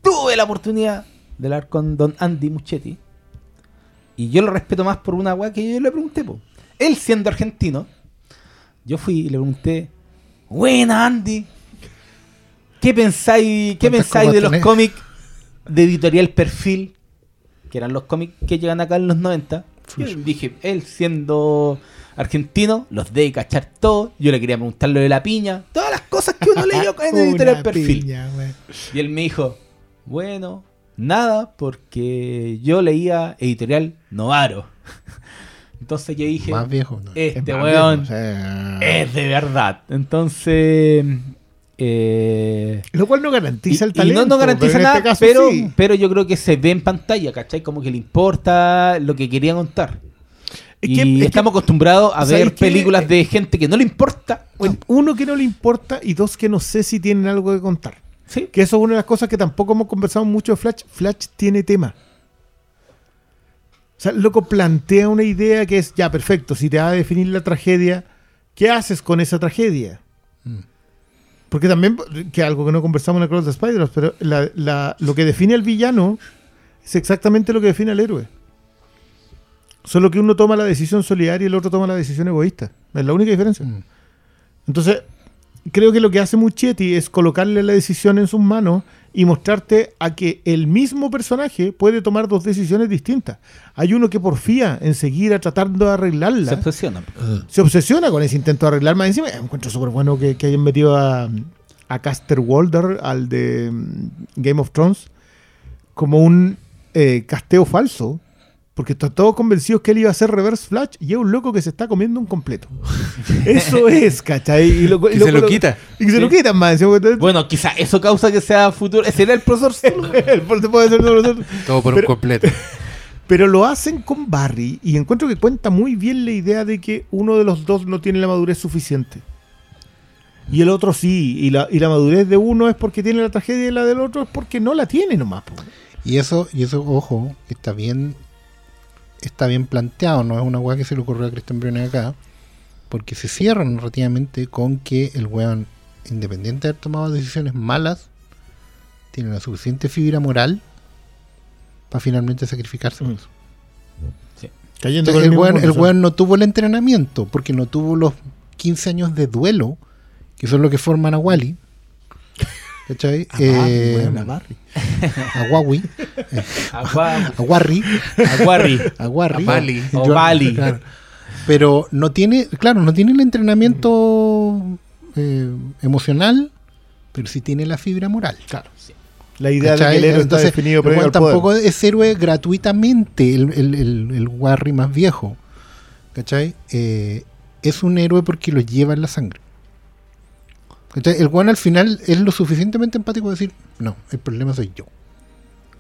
tuve la oportunidad de hablar con don Andy Muchetti. Y yo lo respeto más por una weá que yo le pregunté. Po. Él siendo argentino, yo fui y le pregunté, buena Andy, ¿qué pensáis, qué ¿Cuántas pensáis de los cómics de editorial Perfil? Que eran los cómics que llegan acá en los 90. Yo dije, él siendo argentino, los de cachar todo. Yo le quería preguntar lo de la piña, todas las cosas que uno leyó en editorial Perfil. piña. Y él me dijo, bueno, nada, porque yo leía editorial Novaro. Entonces yo dije, Más viejo. ¿no? este Es más weón bien, o sea, es de verdad. Entonces, eh, Lo cual no y, garantiza el talento. no, no garantiza pero en nada, este caso pero, sí. pero yo creo que se ve en pantalla, ¿cachai? Como que le importa lo que quería contar. Es y que- estamos acostumbrados a ¿sabes ver películas de gente que no le importa. Bueno, uno que no le importa y dos que no sé si tienen algo que contar. Sí. Que eso es una de las cosas que tampoco hemos conversado mucho de Flash. Flash tiene tema. O sea, el loco plantea una idea que es, ya, perfecto, si te va a definir la tragedia, ¿qué haces con esa tragedia? Porque también, que algo que no conversamos en el Cross de Spider, pero la- la- lo que define al villano es exactamente lo que define al héroe. Solo que uno toma la decisión solidaria y el otro toma la decisión egoísta. Es la única diferencia. Mm. Entonces, creo que lo que hace Muchetti es colocarle la decisión en sus manos y mostrarte a que el mismo personaje puede tomar dos decisiones distintas. Hay uno que porfía en seguir a tratando de arreglarla. Se obsesiona. Se obsesiona con ese intento de arreglar más encima. Encuentro súper bueno que, que hayan metido a, a Caster Walder, al de mm, Game of Thrones, como un eh, casteo falso. Porque están todos convencidos que él iba a hacer Reverse Flash y es un loco que se está comiendo un completo. Eso es, ¿cachai? Y, lo- Que y se lo quita. Y que se lo quitan más. Bueno, quizá eso causa que sea futuro. Ese era el profesor Zulu. el puede ser. Todo por Pero- un completo. Pero lo hacen con Barry y encuentro que cuenta muy bien la idea de que uno de los dos no tiene la madurez suficiente. Y el otro sí. Y la, y la madurez de uno es porque tiene la tragedia y la del otro es porque no la tiene nomás. po. Y eso, y eso, ojo, está bien, está bien planteado, no es una weá que se le ocurrió a Christian Brunner acá, porque se cierra narrativamente con que el weón, independiente de haber tomado decisiones malas, tiene la suficiente fibra moral para finalmente sacrificarse. por Mm. eso. Cayendo Entonces, el, weón, el weón no tuvo el entrenamiento, porque no tuvo los 15 años de duelo, que son lo que forman a Wally. ¿Cachai? A Eh, a Barry. a Agua- a. Aguarri. a Warry. A Bali. O Bali. claro. Pero no tiene, claro, no tiene el entrenamiento eh, emocional, pero sí tiene la fibra moral. Claro. La idea de ¿Cachai? que el héroe está Entonces, definido por poder. tampoco es héroe gratuitamente, el, el, el, el Warry más viejo. ¿Cachai? Eh, es un héroe porque lo lleva en la sangre. ¿Cachai? El Juan al final es lo suficientemente empático de decir, no, el problema soy yo.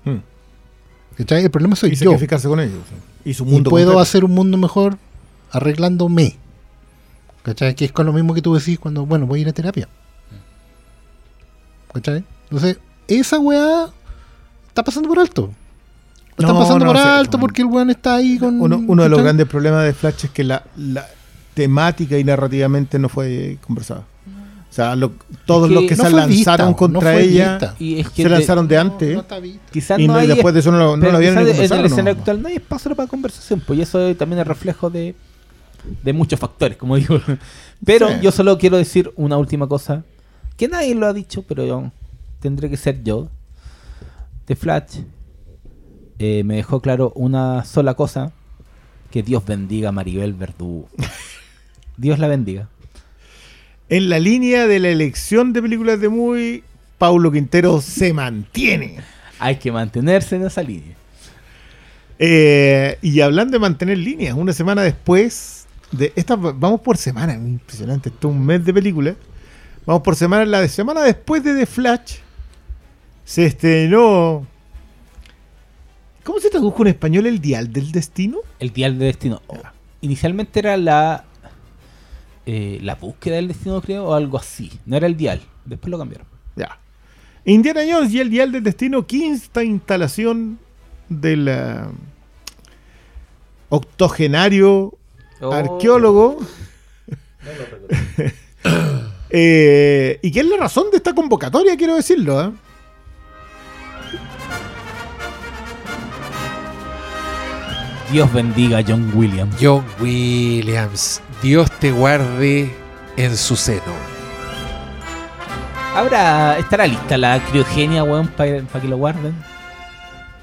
Mm. ¿Cachai? El problema soy Y yo. sacrificarse con ellos. Y su Y mundo puedo completo. hacer un mundo mejor arreglándome. ¿Cachai? Que es con lo mismo que tú decís cuando, bueno, voy a ir a terapia. ¿Cachai? Entonces, esa weá está pasando por alto. Está pasando no, por alto porque el weón está ahí con. Uno, uno de los grandes problemas de Flash es que la, la temática y narrativamente no fue conversada. O sea, lo- todos Es que los que No se lanzaron vista, contra ella. Y es que se lanzaron de antes no quizás y no no- y hay después de eso no, lo- no pero lo quizás en el escenario no. actual no hay espacio para conversación, pues y eso también es reflejo de, de muchos factores, como digo. Pero Sí. yo solo quiero decir una última cosa, que nadie lo ha dicho, pero yo tendré que ser yo. The Flash eh, me dejó claro una sola cosa. Que Dios bendiga a Maribel Verdú. Dios la bendiga. En la línea de la elección de películas de Muy, Paulo Quintero se mantiene. Hay que mantenerse en esa línea. Eh, y hablando de mantener líneas, una semana después de esta, vamos por semana, impresionante, esto es un mes de película. Vamos por semana, la de semana después de The Flash se estrenó. ¿Cómo se tradujo en español el dial del destino? El dial de destino. Oh, Inicialmente era la eh, la búsqueda del destino, creo, o algo así. No era el dial. Después lo cambiaron. Ya. Indiana Jones y el dial del destino, quinta instalación del eh, octogenario Oh. arqueólogo. Eh, ¿Y qué es la razón de esta convocatoria? Quiero decirlo. ¿eh? Dios bendiga a John Williams. John Williams, Dios te guarde en su seno. Ahora estará lista la criogenia, weón, para que lo guarden.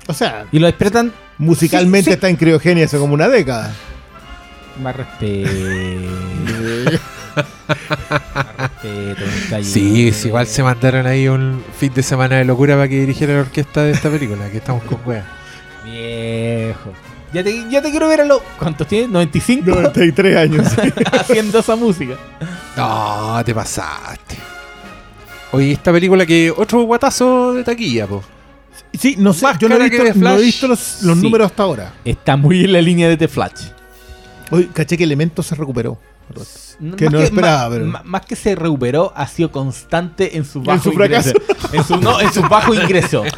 O sea, Y lo despiertan musicalmente Sí, sí. está en criogenia hace como una década. más respeto. más respeto, sí, igual se mandaron ahí un fin de semana de locura para que dirigiera la orquesta de esta película, que estamos con weas. Viejo. Ya te, ya te quiero ver a los. ¿Cuántos tiene? ¿95? 93 años. haciendo esa música. No, te pasaste. Oye, esta película que otro guatazo de taquilla, po. sí, no sé, Más yo no he que visto, The no he Flash. visto los, los Sí. números hasta ahora. Está muy en la línea de The Flash. Hoy caché que Elemento se recuperó. Que Más no esperaba, más, pero- más- más que se recuperó, ha sido constante en su bajo su ingreso. En su, no, en su bajo ingreso.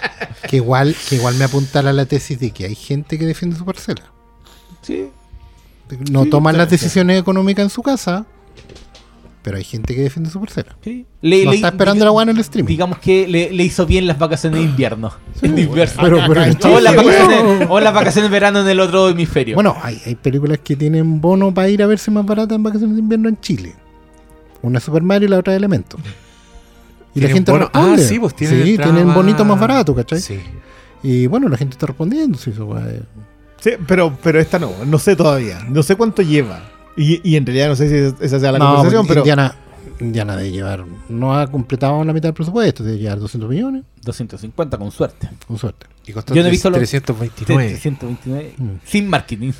Que igual, que igual me apuntala la tesis de que hay gente que defiende su parcela. Sí. No Sí, toman las decisiones económicas en su casa, pero hay gente que defiende su parcela. sí. Le- No le- está esperando la guana en el streaming. Digamos que le, le hizo bien las vacaciones de invierno. en invierno. Pero, pero en o, las vacaciones, o las vacaciones de verano en el otro hemisferio. Bueno, hay, hay películas que tienen bono para ir a verse más baratas en vacaciones de invierno en Chile. Una es Super Mario y la otra es Elementos. Y la gente bono- responde. Ah, sí, pues tienen Sí, tienen bonito más barato, ¿cachai? Sí. Y bueno, la gente está respondiendo. Sí, eso, weá, eh. Sí, pero, pero esta no, no sé todavía. No sé cuánto lleva. Y, y en realidad no sé si esa sea la No, conversación, pero. Indiana, Indiana debe llevar. No ha completado la mitad del presupuesto, debe llevar 200 millones, 250 con suerte. con suerte. Y costó Yo no he visto los- 329. 329. Mm. Sin marketing.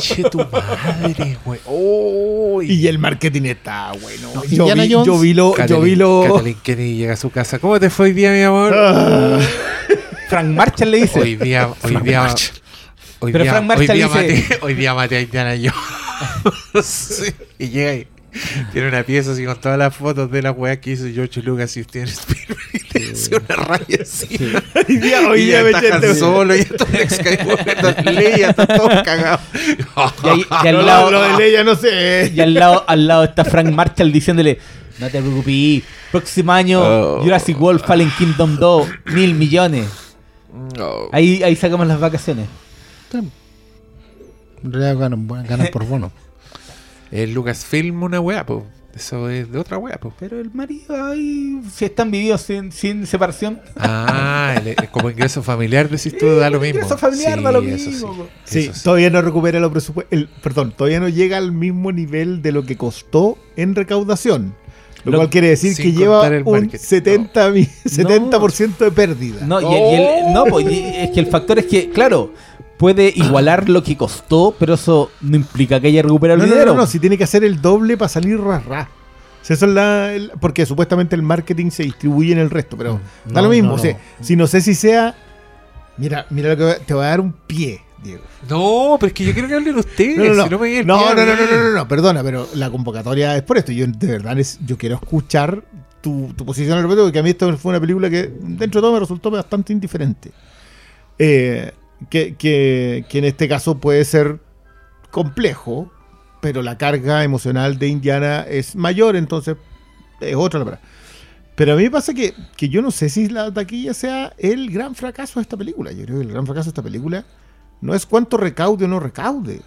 Che, tu madre, güey. Oh, Y el marketing está bueno. No, yo, Indiana vi, Jones- yo vi lo. yo vi lo. Kathleen Kennedy llega a su casa. ¿Cómo te fue hoy día, mi amor? Ah, Frank Marshall le dice. Hoy día, hoy Frank día, Marshall. hoy Pero día, Frank hoy día dice- maté, hoy día maté a Indiana Jones. Sí, Y llega ahí. Tiene una pieza así con todas las fotos de la weá que hizo George Lucas y Steven Spielberg. Y le hace una raya así. Sí. hoy día, hoy y ya me está Han Solo, y está Skywalker, Leia, está todo cagado. Y, ahí- y al No, lado, lo de Leia no sé. y al lado, al lado está Frank Marshall diciéndole: No te preocupes, próximo año Oh. Jurassic World Fallen Kingdom 2, mil millones. No. Ahí, ahí sacamos las vacaciones. En realidad ganan, ganan por bono. El Lucasfilm una weá, po. Eso es de otra weá, po. Pero el marido ahí, si están vividos sin, sin separación. Ah, el- el- como ingreso familiar, decís tú, da lo mismo. ingreso familiar Sí, da lo eso mismo, po. Sí, eso sí. todavía no recupera lo presupuesto. Perdón, todavía no llega al mismo nivel de lo que costó en recaudación. Lo, Lo- cual quiere decir que lleva un marketing. 70, mi- 70% de pérdida. No, y, el- y el- no, pues, y es que el factor es que, claro, puede igualar lo que costó, pero eso no implica que haya recuperado No, el no, no, dinero. no, no, si tiene que hacer el doble para salir rasra. Si eso es la, el- porque supuestamente el marketing se distribuye en el resto, pero Mm, da no, lo mismo. no, o sea, no. Si no sé si sea. Mira, mira lo que te voy a dar un pie, Diego. No, pero es que yo quiero que hablen ustedes. No, no, no. si no me No, llega no, el no, pie, no, no, no, no, perdona, pero la convocatoria es por esto. Yo de verdad es- yo quiero escuchar tu, tu posición al respecto, porque a mí esto fue una película que dentro de todo me resultó bastante indiferente. Eh, que, que- que en este caso puede ser complejo, pero la carga emocional de Indiana es mayor, entonces es otra la verdad. Pero a mí me pasa que, que yo no sé si la taquilla sea el gran fracaso de esta película. Yo creo que el gran fracaso de esta película no es cuánto recaude o no recaude.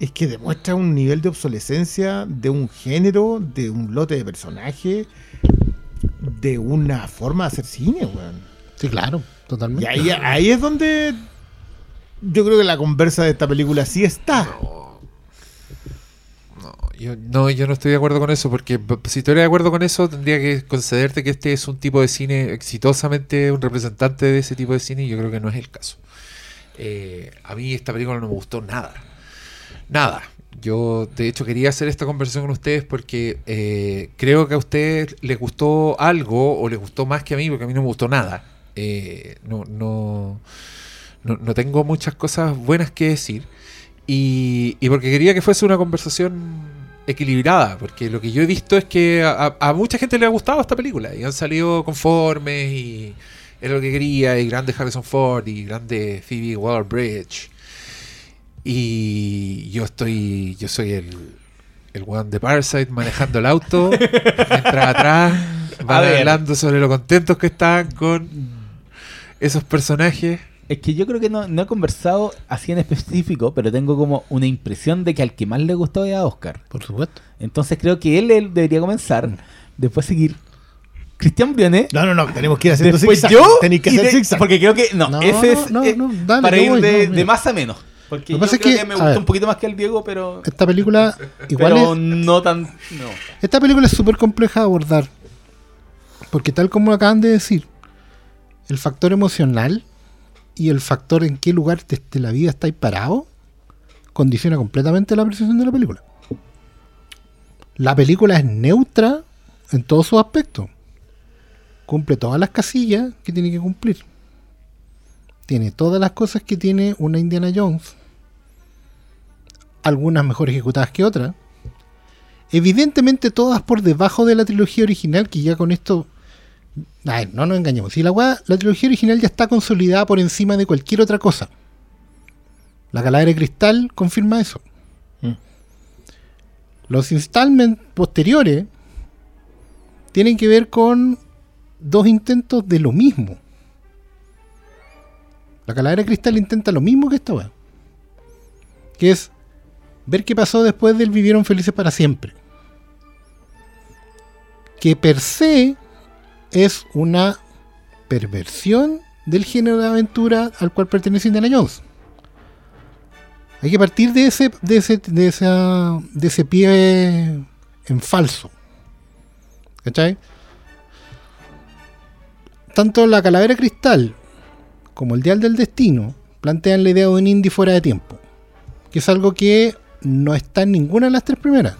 Es que demuestra un nivel de obsolescencia de un género, de un lote de personajes. de una forma de hacer cine, weón. Sí, claro, totalmente. Y ahí, ahí es donde yo creo que la conversa de esta película sí está. No, yo no, yo no estoy de acuerdo con eso, porque si estuviera de acuerdo con eso, tendría que concederte que este es un tipo de cine exitosamente un representante de ese tipo de cine, y yo creo que no es el caso. Eh, a mí esta película no me gustó nada. Nada. Yo, de hecho, quería hacer esta conversación con ustedes porque eh, creo que a ustedes les gustó algo o les gustó más que a mí, porque a mí no me gustó nada. Eh, no, no, no, tengo muchas cosas buenas que decir. Y, y porque quería que fuese una conversación equilibrada, porque lo que yo he visto es que a, a mucha gente le ha gustado esta película y han salido conformes y es lo que quería, y grande Harrison Ford y grande Phoebe Waller-Bridge. Y yo estoy, yo soy el, el one de Parasite manejando el auto, mientras atrás van hablando sobre lo contentos que están con esos personajes. Es que yo creo que no, no he conversado así en específico, pero tengo como una impresión de que al que más le gustó es a Oscar. Por supuesto. Entonces creo que él, él debería comenzar, después seguir Cristian Briones, No, no, no, tenemos que ir haciendo después zigzag. yo, Tenéis que y hacer de- zigzag. porque creo que, no, No, ese es no, eh, no, dale, para yo ir voy, de, no, de mira. más a menos. Porque Lo yo que pasa creo es que, que, me a gustó ver. un poquito más que el Diego, pero, Esta película igual pero es, no tan... No. esta película es súper compleja de abordar. Porque tal como acaban de decir, el factor emocional y el factor en qué lugar de, de la vida estáis parado condiciona completamente la apreciación de la película. La película es neutra en todos sus aspectos. Cumple todas las casillas que tiene que cumplir. Tiene todas las cosas que tiene una Indiana Jones. Algunas mejor ejecutadas que otras. Evidentemente todas por debajo de la trilogía original, que ya con esto... Ay, no nos engañemos. Si la, la trilogía original ya está consolidada por encima de cualquier otra cosa. La calavera de cristal confirma eso. Mm. Los installments posteriores tienen que ver con dos intentos de lo mismo. La calavera cristal intenta lo mismo que esta weá. Que es ver qué pasó después del vivieron felices para siempre. Que per se es una perversión del género de aventura al cual pertenece Indiana Jones. Hay que partir de ese, de ese, de esa, de ese pie en falso. ¿Cachai? Tanto la calavera cristal como el dial del destino plantean la idea de un indie fuera de tiempo. Que es algo que no está en ninguna de las tres primeras.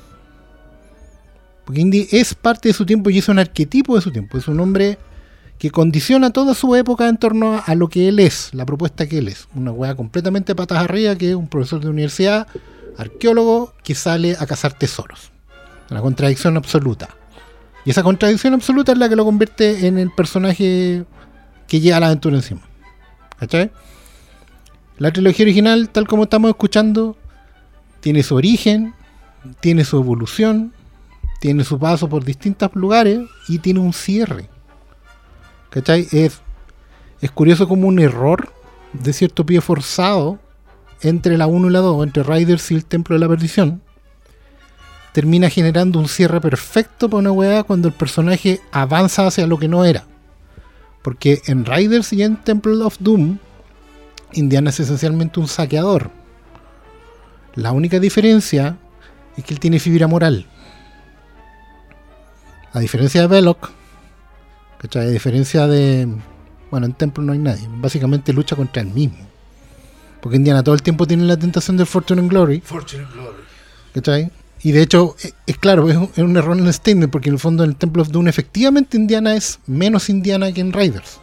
Porque Indy es parte de su tiempo y es un arquetipo de su tiempo. Es un hombre que condiciona toda su época en torno a, lo que él es, la propuesta que él es. Una weá completamente patas arriba que es un profesor de universidad, arqueólogo, que sale a cazar tesoros. Una contradicción absoluta. Y esa contradicción absoluta es la que lo convierte en el personaje que lleva la aventura encima. ¿Cachai? La trilogía original, tal como estamos escuchando, tiene su origen, tiene su evolución, tiene su paso por distintos lugares y tiene un cierre. ¿Cachai? Es, es curioso como un error de cierto pie forzado entre la 1 y la 2, entre Riders y el Templo de la Perdición, termina generando un cierre perfecto para una weá cuando el personaje avanza hacia lo que no era. Porque en Riders y en Temple of Doom, Indiana es esencialmente un saqueador. La única diferencia es que él tiene fibra moral. A diferencia de Belloc, ¿cachai? A diferencia de. Bueno, en Templo no hay nadie. Básicamente lucha contra él mismo. Porque Indiana todo el tiempo tiene la tentación del Fortune and Glory. Fortune and Glory. ¿Cachai? Y de hecho, e- es, claro, es un, error en el statement, porque en el fondo en el Temple of Doom efectivamente Indiana es menos Indiana que en Raiders.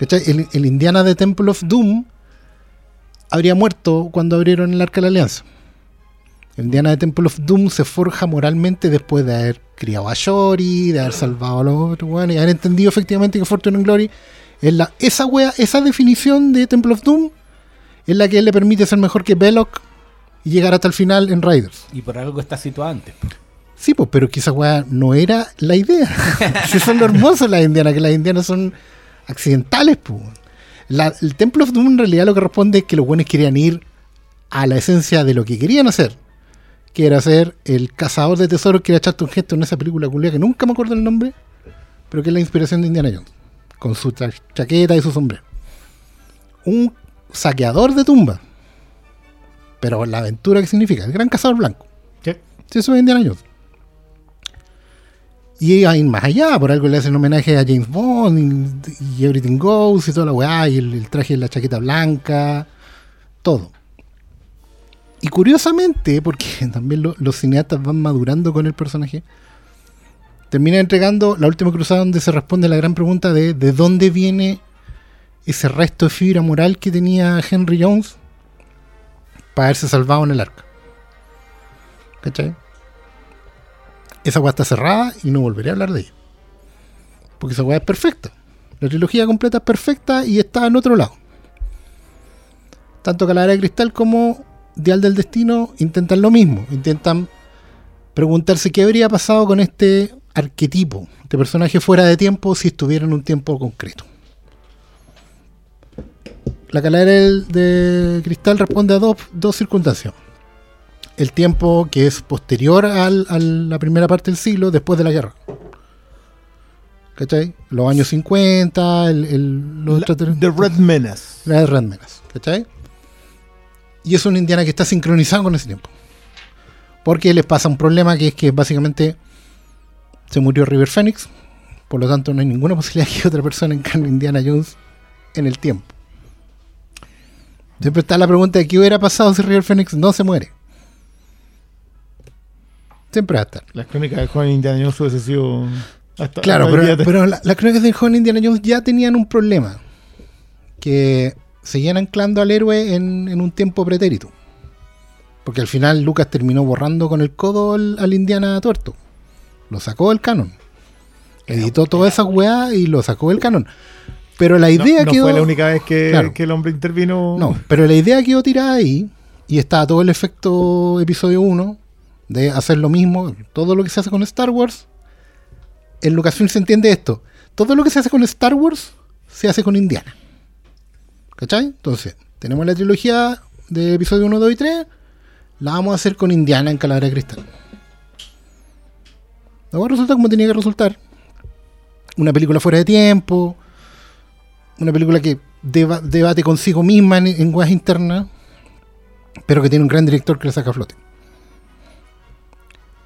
El, el Indiana de Temple of Doom habría muerto cuando abrieron el Arca de la Alianza. El Indiana de Temple of Doom se forja moralmente después de haber criado a Shori, de haber salvado a los otros weones, y haber entendido efectivamente que Fortune and Glory es la, esa wea, esa definición de Temple of Doom es la que le permite ser mejor que Belloc y llegar hasta el final en Raiders. Y por algo está situado antes. Sí, pues, pero que esa weá no era la idea. si son lo hermoso las indianas, que las indianas son accidentales, pues. La- el Temple of Doom en realidad lo que responde es que los buenos querían ir a la esencia de lo que querían hacer. Que era ser el cazador de tesoros que era Charlton Heston en esa película culia que nunca me acuerdo el nombre. pero que es la inspiración de Indiana Jones, con su chaqueta y su sombrero. Un saqueador de tumba, pero la aventura que significa, el gran cazador blanco. Sí. Sí, eso es Indiana Jones. Y hay más allá, por algo le hacen homenaje a James Bond y, y Everything Goes y toda la weá, y el, el traje de la chaqueta blanca, todo. Y curiosamente, porque también lo- los cineastas van madurando con el personaje, termina entregando la última cruzada donde se responde la gran pregunta de de dónde viene ese resto de fibra moral que tenía Henry Jones para haberse salvado en el arca. ¿Cachai? Esa weá está cerrada y no volveré a hablar de ella. Porque esa weá es perfecta. La trilogía completa es perfecta y está en otro lado. Tanto Calavera de Cristal como Dial del Destino intentan lo mismo. Intentan preguntarse qué habría pasado con este arquetipo de personaje fuera de tiempo si estuviera en un tiempo concreto. La calavera de cristal responde a dos, dos circunstancias. El tiempo que es posterior al- a la primera parte del siglo, después de la guerra. ¿Cachai? Los años 50, el, el- los La- The Red Menace. la de Red Menace, ¿cachai? Y es una indiana que está sincronizada con ese tiempo. Porque les pasa un problema que es que básicamente se murió River Phoenix. Por lo tanto, no hay ninguna posibilidad que otra persona encarne Indiana Jones en el tiempo. Siempre está la pregunta de qué hubiera pasado si River Phoenix no se muere. Siempre va a estar. Las crónicas de Juan Indiana Jones hubiese sido. Hasta Claro, pero, pero la- las crónicas del joven Indiana Jones ya tenían un problema. Que seguían anclando al héroe en, en un tiempo pretérito. Porque al final Lucas terminó borrando con el codo al, al Indiana tuerto. Lo sacó del canon. Editó toda esa weá y lo sacó del canon. Pero la no, idea no quedó. fue la única vez que, Claro. que el hombre intervino. No, pero la idea quedó tirada ahí. Y está todo el efecto episodio 1 de hacer lo mismo. Todo lo que se hace con Star Wars. En Lucasfilm se entiende esto. Todo lo que se hace con Star Wars se hace con Indiana. ¿Cachai? Entonces, tenemos la trilogía de episodio 1, 2 y 3. La vamos a hacer con Indiana en Calavera de Cristal. Luego resulta como tenía que resultar. Una película fuera de tiempo. Una película que deba- debate consigo misma en, en weas internas. Pero que tiene un gran director que la saca a flote.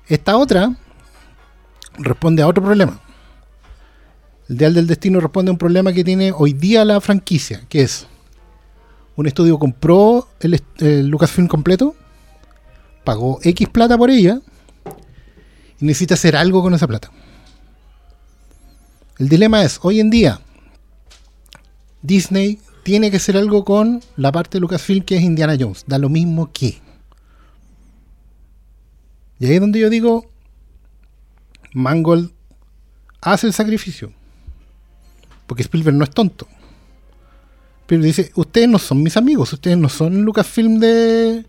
Esta otra responde a otro problema. El Dial del Destino responde a un problema que tiene hoy día la franquicia, que es un estudio compró el Lucasfilm completo, pagó X plata por ella y necesita hacer algo con esa plata. El dilema es, hoy en día, Disney tiene que hacer algo con la parte de Lucasfilm que es Indiana Jones. Da lo mismo que. Y ahí es donde yo digo, Mangold hace el sacrificio. Porque Spielberg no es tonto. Pero dice, ustedes no son mis amigos, ustedes no son Lucasfilm de...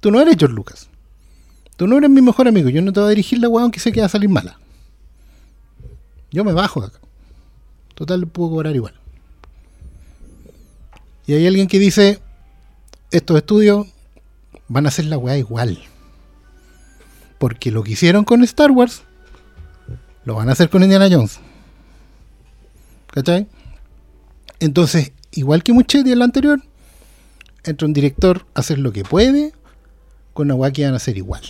Tú no eres George Lucas. Tú no eres mi mejor amigo, yo no te voy a dirigir la weá aunque sé que va a salir mala. Yo me bajo de acá. Total, puedo cobrar igual. Y hay alguien que dice, estos estudios van a hacer la weá igual. Porque lo que hicieron con Star Wars, lo van a hacer con Indiana Jones. ¿Cachai? Entonces, igual que Muchetti en la anterior, entra un director a hacer lo que puede con una weá que van a hacer igual.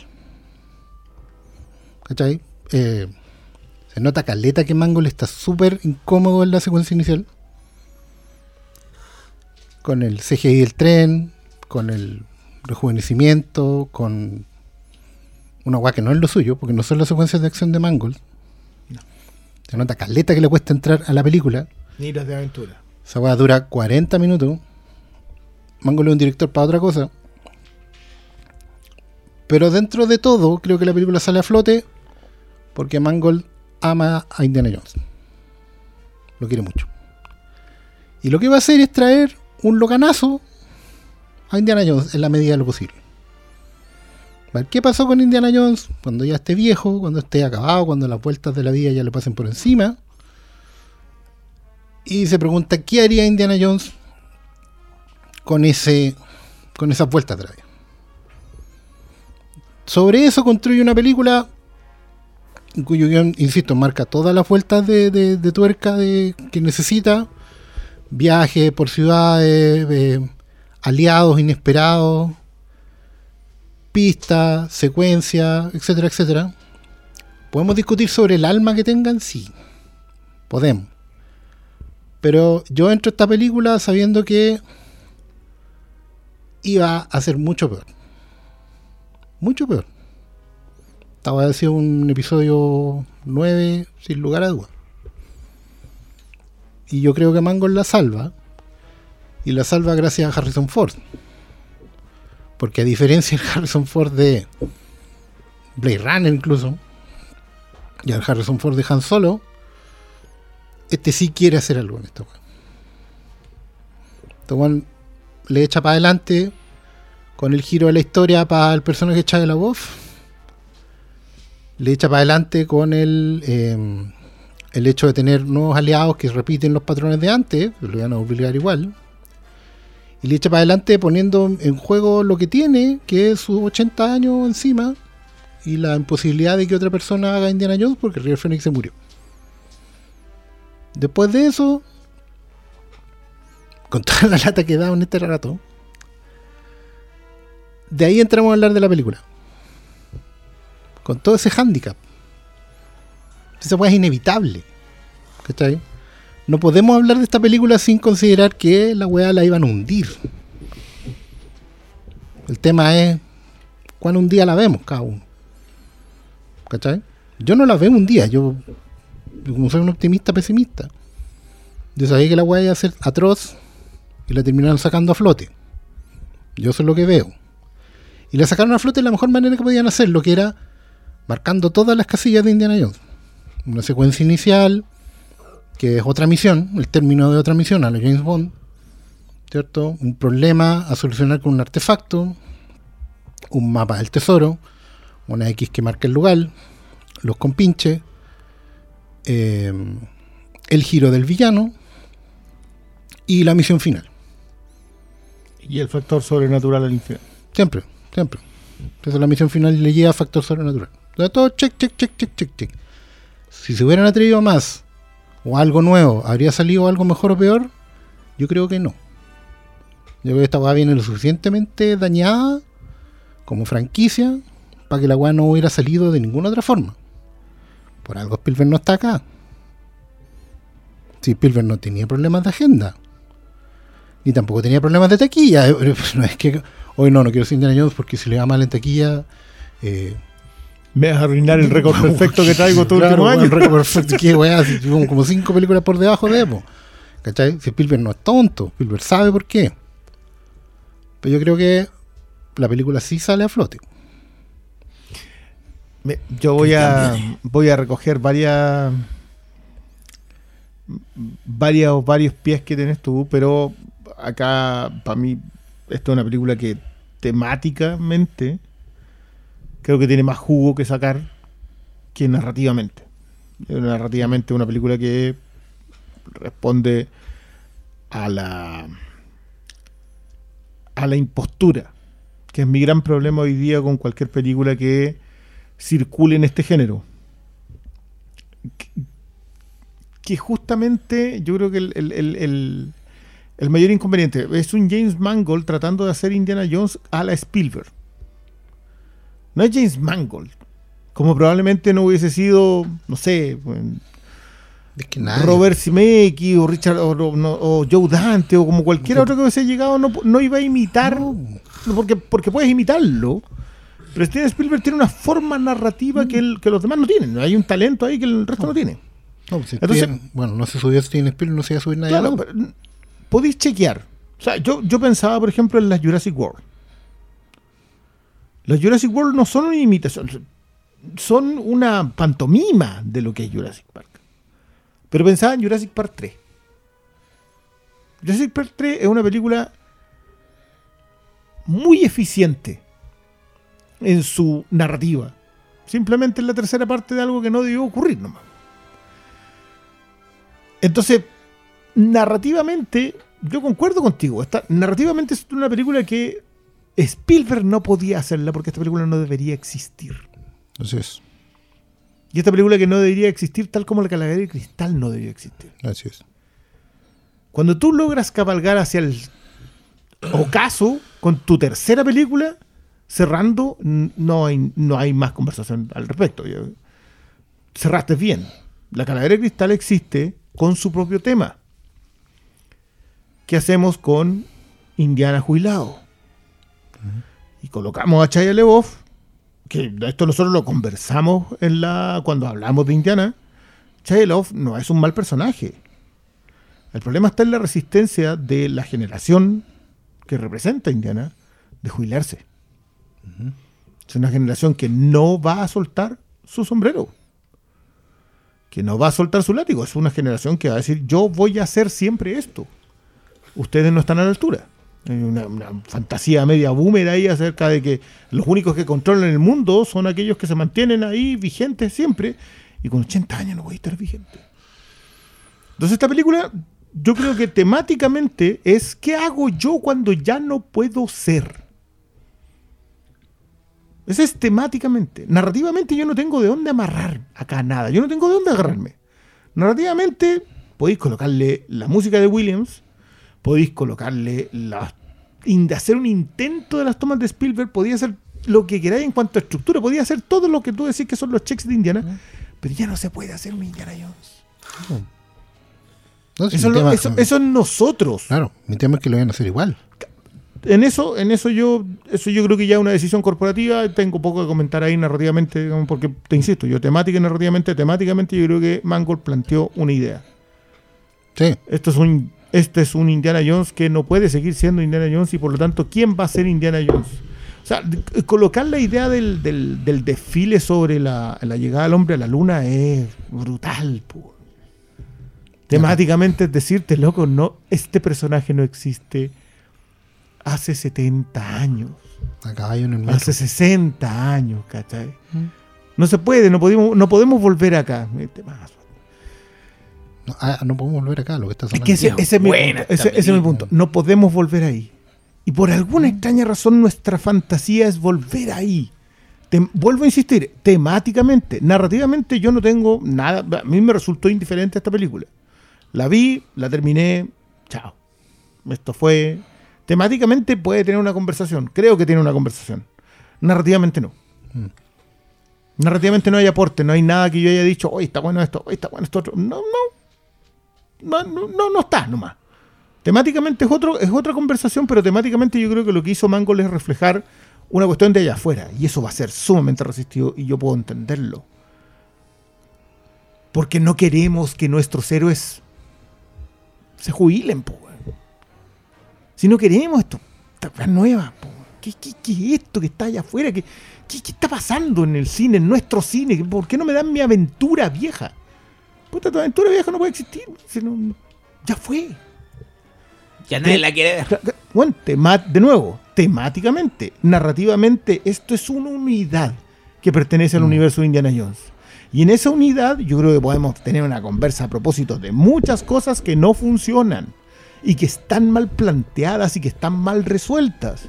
¿Cachai? Eh, se nota caleta que Mangold está súper incómodo en la secuencia inicial. Con el CGI del tren, con el rejuvenecimiento, con una weá que no es lo suyo, porque no son las secuencias de acción de Mangold. Se nota caleta que le cuesta entrar a la película. Ni las de aventura. Esa weá dura 40 minutos. Mangold es un director para otra cosa. Pero dentro de todo, creo que la película sale a flote porque Mangold ama a Indiana Jones. Lo quiere mucho. Y lo que va a hacer es traer un locanazo a Indiana Jones en la medida de lo posible. ¿Qué pasó con Indiana Jones cuando ya esté viejo, cuando esté acabado, cuando las vueltas de la vida ya le pasen por encima? Y se pregunta qué haría Indiana Jones con ese con esas vueltas de la vida. Sobre eso construye una película cuyo guion, insisto, marca todas las vueltas de, de- de tuerca de, que necesita. Viaje por ciudades, eh, aliados inesperados, pistas, secuencia, etcétera, etcétera. ¿Podemos discutir sobre el alma que tengan? Sí, podemos. Pero yo entro a esta película sabiendo que iba a ser mucho peor. Mucho peor. Estaba decir un episodio 9 sin lugar a dudas. Y yo creo que Mango la salva. Y la salva gracias a Harrison Ford. Porque a diferencia del Harrison Ford de Blade Runner incluso, y al Harrison Ford de Han Solo, este sí quiere hacer algo en esto. Este weón le echa para adelante con el giro de la historia para el personaje de Shia LaBeouf. Le echa para adelante con el, eh, el hecho de tener nuevos aliados que repiten los patrones de antes, que lo van a obligar igual. Y le echa para adelante poniendo en juego lo que tiene, que es sus 80 años encima, y la imposibilidad de que otra persona haga Indiana Jones porque River Phoenix se murió. Después de eso, con toda la lata que da en este rato, de ahí entramos a hablar de la película. Con todo ese hándicap. Esa weá es inevitable. ¿Cachai? No podemos hablar de esta película sin considerar que la weá la iban a hundir. El tema es cuándo un día la vemos cada uno. ¿Cachai? Yo no la veo un día, yo, como soy un optimista pesimista. Yo sabía que la weá iba a ser atroz y la terminaron sacando a flote. Yo eso es lo que veo. Y la sacaron a flote de la mejor manera que podían hacerlo, que era marcando todas las casillas de Indiana Jones. Una secuencia inicial, que es otra misión, el término de otra misión a los James Bond, ¿cierto? Un problema a solucionar con un artefacto, un mapa del tesoro, una X que marca el lugar, los compinches, eh, el giro del villano y la misión final. Y el factor sobrenatural al final. Siempre, siempre. Entonces la misión final le lleva factor sobrenatural. Todo check, check, check, check, check, check. Si se hubieran atrevido más o algo nuevo, ¿habría salido algo mejor o peor? Yo creo que no. Yo creo que esta weá viene lo suficientemente dañada como franquicia para que la weá no hubiera salido de ninguna otra forma. Por algo Spielberg no está acá. Si Spielberg no tenía problemas de agenda. Ni tampoco tenía problemas de taquilla. No es que hoy no, no quiero ser Indiana Jones porque si le va mal en taquilla. Eh, Me vas a arruinar el récord perfecto que traigo todo el Claro, último weón, año. el récord perfecto. ¿Qué weá? Si como cinco películas por debajo de Epo. ¿Cachai? Si Spielberg no es tonto, Spielberg sabe por qué. Pero yo creo que la película sí sale a flote. Me- Yo voy a voy a recoger varias varios varios pies que tenés tú, pero acá para mí esto es una película que temáticamente creo que tiene más jugo que sacar que narrativamente. Es narrativamente una película que responde a la a la impostura, que es mi gran problema hoy día con cualquier película que circule en este género. Que, justamente yo creo que el- el- el- el mayor inconveniente es un James Mangold tratando de hacer Indiana Jones a la Spielberg. No es James Mangold. Como probablemente no hubiese sido, no sé, Es que Robert Zemeckis o Richard o, o- no, o Joe Dante o como cualquier otro que hubiese llegado no, no iba a imitar No. porque, porque puedes imitarlo pero Steven Spielberg tiene una forma narrativa que, el- que los demás no tienen hay un talento ahí que el resto no, tiene No, pues, si Entonces- bueno, no se subió Steven Spielberg, no se iba a subir nadie. claro podéis chequear o sea yo, yo pensaba por ejemplo en las Jurassic World las Jurassic World no son una imitación son una pantomima de lo que es Jurassic Park pero pensaba en Jurassic Park 3 Jurassic Park 3 es una película muy eficiente en su narrativa. Simplemente es la tercera parte de algo que no debió ocurrir nomás. Entonces, narrativamente, yo concuerdo contigo. Esta, narrativamente es una película que Spielberg no podía hacerla porque esta película no debería existir. Entonces, Y esta película que no debería existir tal como la calavera de cristal no debería existir. Así es. Cuando tú logras cabalgar hacia el ocaso con tu tercera película, cerrando, no hay, no hay más conversación al respecto. Cerraste bien. La calavera de cristal existe con su propio tema. ¿Qué hacemos con Indiana Jubilado? Y colocamos a Chaya LeBoff, que esto nosotros lo conversamos en la cuando hablamos de Indiana. Chaya no es un mal personaje. El problema está en la resistencia de la generación que representa a Indiana de jubilarse. Es una generación que no va a soltar su sombrero, que no va a soltar su látigo. Es una generación que va a decir, yo voy a hacer siempre esto. Ustedes no están a la altura. Una, una fantasía media boomer ahí acerca de que los únicos que controlan el mundo son aquellos que se mantienen ahí vigentes siempre. Y con 80 años no voy a estar vigente. Entonces esta película, yo creo que temáticamente es ¿qué hago yo cuando ya no puedo ser? Ese es temáticamente. Narrativamente yo no tengo de dónde amarrar acá nada. Yo no tengo de dónde agarrarme. Narrativamente podéis colocarle la música de Williams, podéis colocarle la, in- hacer un intento de las tomas de Spielberg, podía hacer lo que queráis en cuanto a estructura, podía hacer todo lo que tú decís que son los checks de Indiana, pero ya no se puede hacer un Indiana Jones. No, si Eso, lo- tema- eso, eso es nosotros. Claro, mi tema es que lo van a hacer igual. En eso, en eso yo, eso yo creo que ya es una decisión corporativa. Tengo poco que comentar ahí narrativamente, porque te insisto, yo temática y narrativamente, temáticamente yo creo que Mangold planteó una idea. Sí, Esto es un, este es un Indiana Jones que no puede seguir siendo Indiana Jones y por lo tanto, ¿quién va a ser Indiana Jones? O sea, de- colocar la idea del, del- del desfile sobre la, la llegada del hombre a la luna es brutal. po. Temáticamente es decirte, loco, no, este personaje no existe hace 70 años, a caballo en el metro. hace 60 años, ¿cachai? No se puede, no podemos, no podemos volver acá. Este más. No, ah, no podemos volver acá, lo que está Es sonando. que ese, ese es mi Ese, ese es mi punto. No podemos volver ahí. Y por alguna extraña razón nuestra fantasía es volver ahí. Te- vuelvo a insistir, temáticamente, narrativamente yo no tengo nada, a mí me resultó indiferente esta película. La vi, la terminé, chao. Esto fue, temáticamente puede tener una conversación, creo que tiene una conversación. Narrativamente no. Mm. Narrativamente no hay aporte, no hay nada que yo haya dicho, hoy está bueno esto, hoy está bueno esto otro. No, no, no, no, no, no está nomás. Temáticamente es, otro, es otra conversación, pero temáticamente yo creo que lo que hizo Mangold es reflejar una cuestión de allá afuera. Y eso va a ser sumamente resistido y yo puedo entenderlo. Porque no queremos que nuestros héroes se jubilen, po. Si no queremos esto, esta nueva, po. ¿Qué, qué, qué es esto que está allá afuera? ¿Qué, qué, qué está pasando en el cine, en nuestro cine? ¿Por qué no me dan mi aventura vieja? Puta, tu aventura vieja no puede existir. si no- ya fue. Ya nadie la quiere ver. Bueno, tema- de nuevo, temáticamente, narrativamente, esto es una unidad que pertenece al Mm. universo de Indiana Jones. Y en esa unidad yo creo que podemos tener una conversa a propósito de muchas cosas que no funcionan y que están mal planteadas y que están mal resueltas.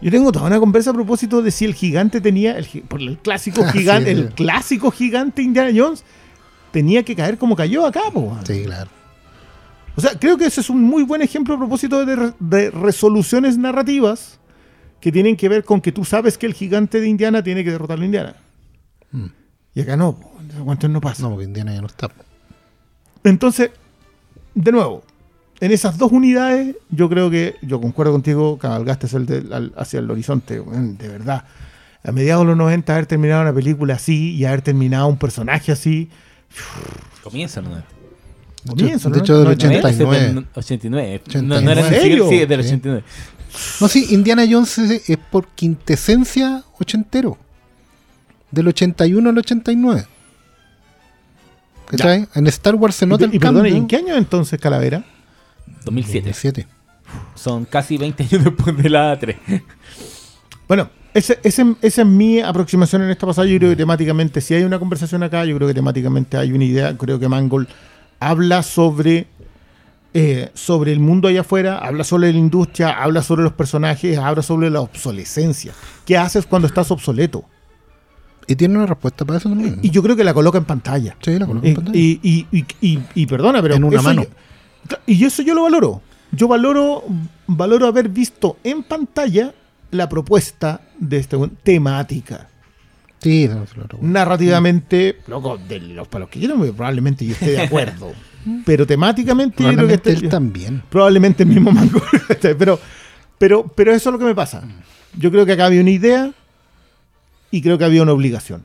Yo tengo toda una conversa a propósito de si el gigante tenía, el, gi- por el clásico Ah, gigante, sí. el clásico gigante Indiana Jones tenía que caer como cayó acá, po. Sí, claro. O sea, creo que ese es un muy buen ejemplo a propósito de, re- de resoluciones narrativas que tienen que ver con que tú sabes que el gigante de Indiana tiene que derrotar a Indiana. Mm. Y acá no, cuestión no pasa. No, porque Indiana ya no está. Entonces, de nuevo, en esas dos unidades, yo creo que, yo concuerdo contigo, cabalgaste hacia el, de- al- hacia el horizonte, de verdad. A mediados de los 90, haber terminado una película así y haber terminado un personaje así, Comienza, ¿no? comienzo, de ¿no? hecho, del No, no, 89. 89. 89. No, no era del Sí. 89. No, sí, Indiana Jones es, por quintesencia ochentero. Del 81 al 89. ¿Cachai? En Star Wars se Y, nota y el perdón, cambio. ¿y en qué año entonces Calavera? 2007. 2007. Son casi 20 años después de la 3. Bueno, ese- ese- esa es mi aproximación en esta pasada. Yo creo que temáticamente, si hay una conversación acá, yo creo que temáticamente hay una idea. Creo que Mangold habla sobre, eh, sobre el mundo allá afuera, habla sobre la industria, habla sobre los personajes, habla sobre la obsolescencia. ¿Qué haces cuando estás obsoleto? Y tiene una respuesta para eso también. Y yo creo que la coloca en pantalla. sí, la coloco Y, en pantalla. y, y- y- y- y perdona, pero. En una mano. yo- y eso yo lo valoro. Yo valoro, valoro haber visto en pantalla la propuesta de este temática. Sí, no. Narrativamente, loco, de los para los que quieran, probablemente yo esté de acuerdo. pero temáticamente, yo creo que Probablemente este- él también. probablemente el mismo mango. pero, pero, pero eso es lo que me pasa. Yo creo que acá había una idea y creo que había una obligación.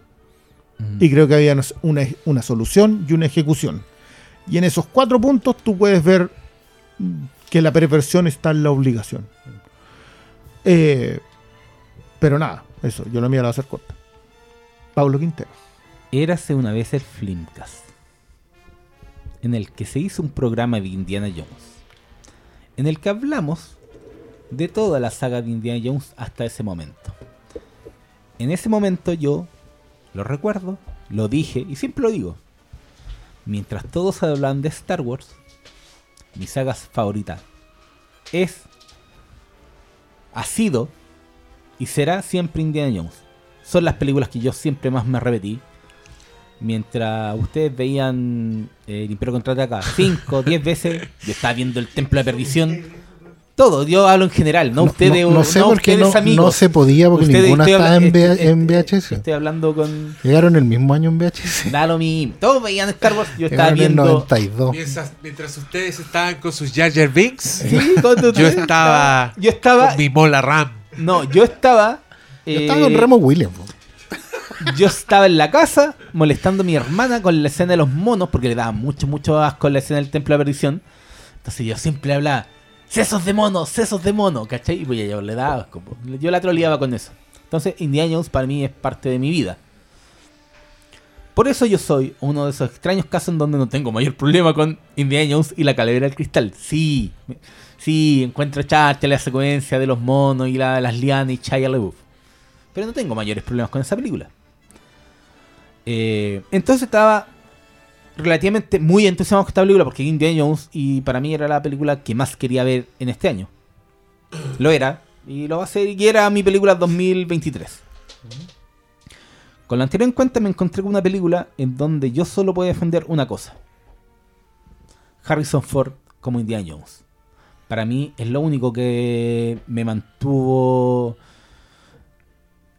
Y creo que había una, una- solución y una ejecución. Y en esos cuatro puntos tú puedes ver mm, que la perversión está en la obligación. Eh, pero nada, eso, yo lo mío la voy a hacer corta. Pablo Quintero. Érase una vez el Flimcast, en el que se hizo un programa de Indiana Jones, en el que hablamos de toda la saga de Indiana Jones hasta ese momento. En ese momento yo lo recuerdo, lo dije y siempre lo digo. Mientras todos hablan de Star Wars, mi saga favorita es, ha sido y será siempre Indiana Jones. Son las películas que yo siempre más me repetí. Mientras ustedes veían eh, El Imperio Contraataca 5, 10 veces, yo estaba viendo El Templo de Perdición. Todo, yo hablo en general, no, ustedes, no, no sé por qué ustedes no, amigos. no se podía porque Ustedes- ninguna estaba en, este- en este- VHS. Estoy hablando con. Llegaron el mismo año en VHS. Da lo mismo. Todos veían Star Wars, yo estaba Llegaron en el viendo. 92. Mientras, mientras ustedes estaban con sus Jar Jar Binks, Sí, yo estaba Yo estaba. con mi mola RAM. No, yo estaba. Yo eh, estaba con Remo Williams. Yo estaba en la casa molestando a mi hermana con la escena de los monos, porque le daba mucho, mucho asco la escena del Templo de la Perdición. Entonces yo siempre hablaba, sesos de mono, sesos de mono, ¿cachai? Y pues yo le daba asco. po. Yo la troleaba con eso. Entonces Indiana Jones para mí es parte de mi vida. Por eso yo soy uno de esos extraños casos en donde no tengo mayor problema con Indiana Jones y la calavera del cristal. Sí, sí, encuentro charcha la secuencia de los monos y la- las lianas y Shia LaBeouf. Pero no tengo mayores problemas con esa película. Eh, entonces estaba relativamente muy entusiasmado con esta película porque Indiana Jones y para mí era la película que más quería ver en este año. Lo era y lo va a ser y era mi película 2023. Con lo anterior en cuenta me encontré con una película en donde yo solo puedo defender una cosa. Harrison Ford como Indiana Jones. Para mí es lo único que me mantuvo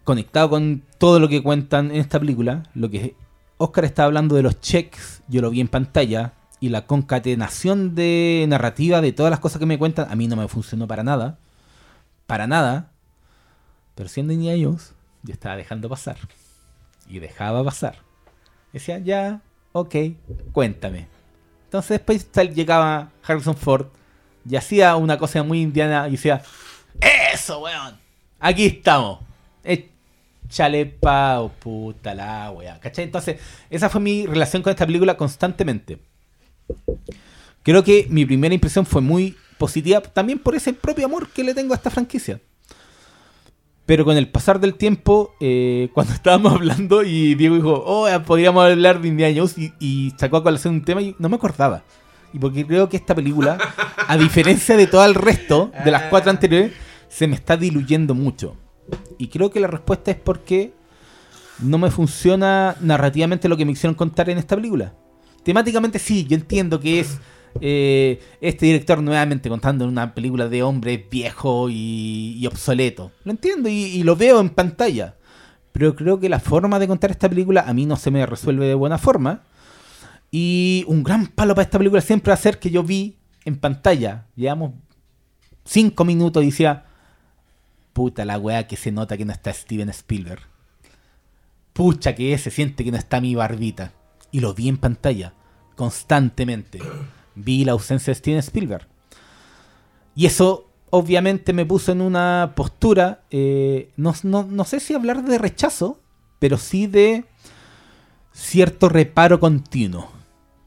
conectado con todo lo que cuentan en esta película. Lo que Oscar está hablando de los checks, yo lo vi en pantalla. Y la concatenación de narrativa de todas las cosas que me cuentan, a mí no me funcionó para nada. Para nada. Pero siendo Indiana yo estaba dejando pasar. Y dejaba pasar. Decía, ya, ok, cuéntame. Entonces después llegaba Harrison Ford y hacía una cosa muy indiana y decía, ¡Eso, weón! Aquí estamos. Échale pa, oh, puta la wea. ¿Cachai? Entonces, esa fue mi relación con esta película constantemente. Creo que mi primera impresión fue muy positiva, también por ese propio amor que le tengo a esta franquicia. Pero con el pasar del tiempo, eh, cuando estábamos hablando y Diego dijo, oh, podríamos hablar de Indiana Jones y, y sacó a colación un tema y no me acordaba. Y porque creo que esta película, a diferencia de todo el resto de las cuatro anteriores, se me está diluyendo mucho. Y creo que la respuesta es porque no me funciona narrativamente lo que me hicieron contar en esta película. Temáticamente sí, yo entiendo que es eh, este director nuevamente contando una película de hombre viejo y, obsoleto. Lo entiendo y, y lo veo en pantalla. Pero creo que la forma de contar esta película a mí no se me resuelve de buena forma. Y un gran palo para esta película siempre va a ser que yo vi en pantalla. Llevamos cinco minutos y decía, puta la weá que se nota que no está Steven Spielberg. Pucha que se siente que no está mi barbita. Y lo vi en pantalla, constantemente. Vi la ausencia de Steven Spielberg. Y eso obviamente me puso en una postura, eh, no, no- no sé si hablar de rechazo, pero sí de cierto reparo continuo.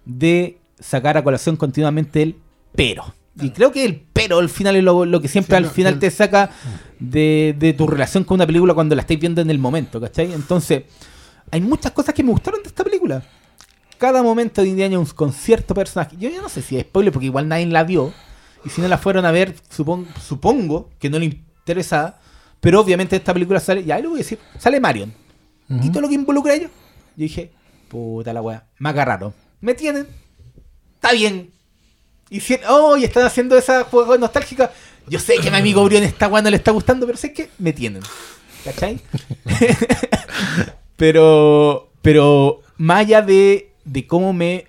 De sacar a colación continuamente el pero. Y creo que el pero al final es lo, lo que siempre Sí, al final el- te saca de, de tu relación con una película cuando la estáis viendo en el momento, ¿cachai? Entonces, hay muchas cosas que me gustaron de esta película. Cada momento de Indiana Jones con cierto personaje. Yo ya no sé si es spoiler porque igual nadie la vio. Y si no la fueron a ver, supon- supongo que no le interesa. Pero obviamente esta película sale, ya ahí lo voy a decir, sale Marion. y todo lo que involucra a ellos. Yo dije, puta la weá, me agarraron. Me tienen. Está bien. Y si, oh, y están haciendo esa juego nostálgica. Yo sé que mi amigo Brion esta weá no le está gustando, pero sé que me tienen. ¿Cachai? pero, pero más allá de, de cómo me,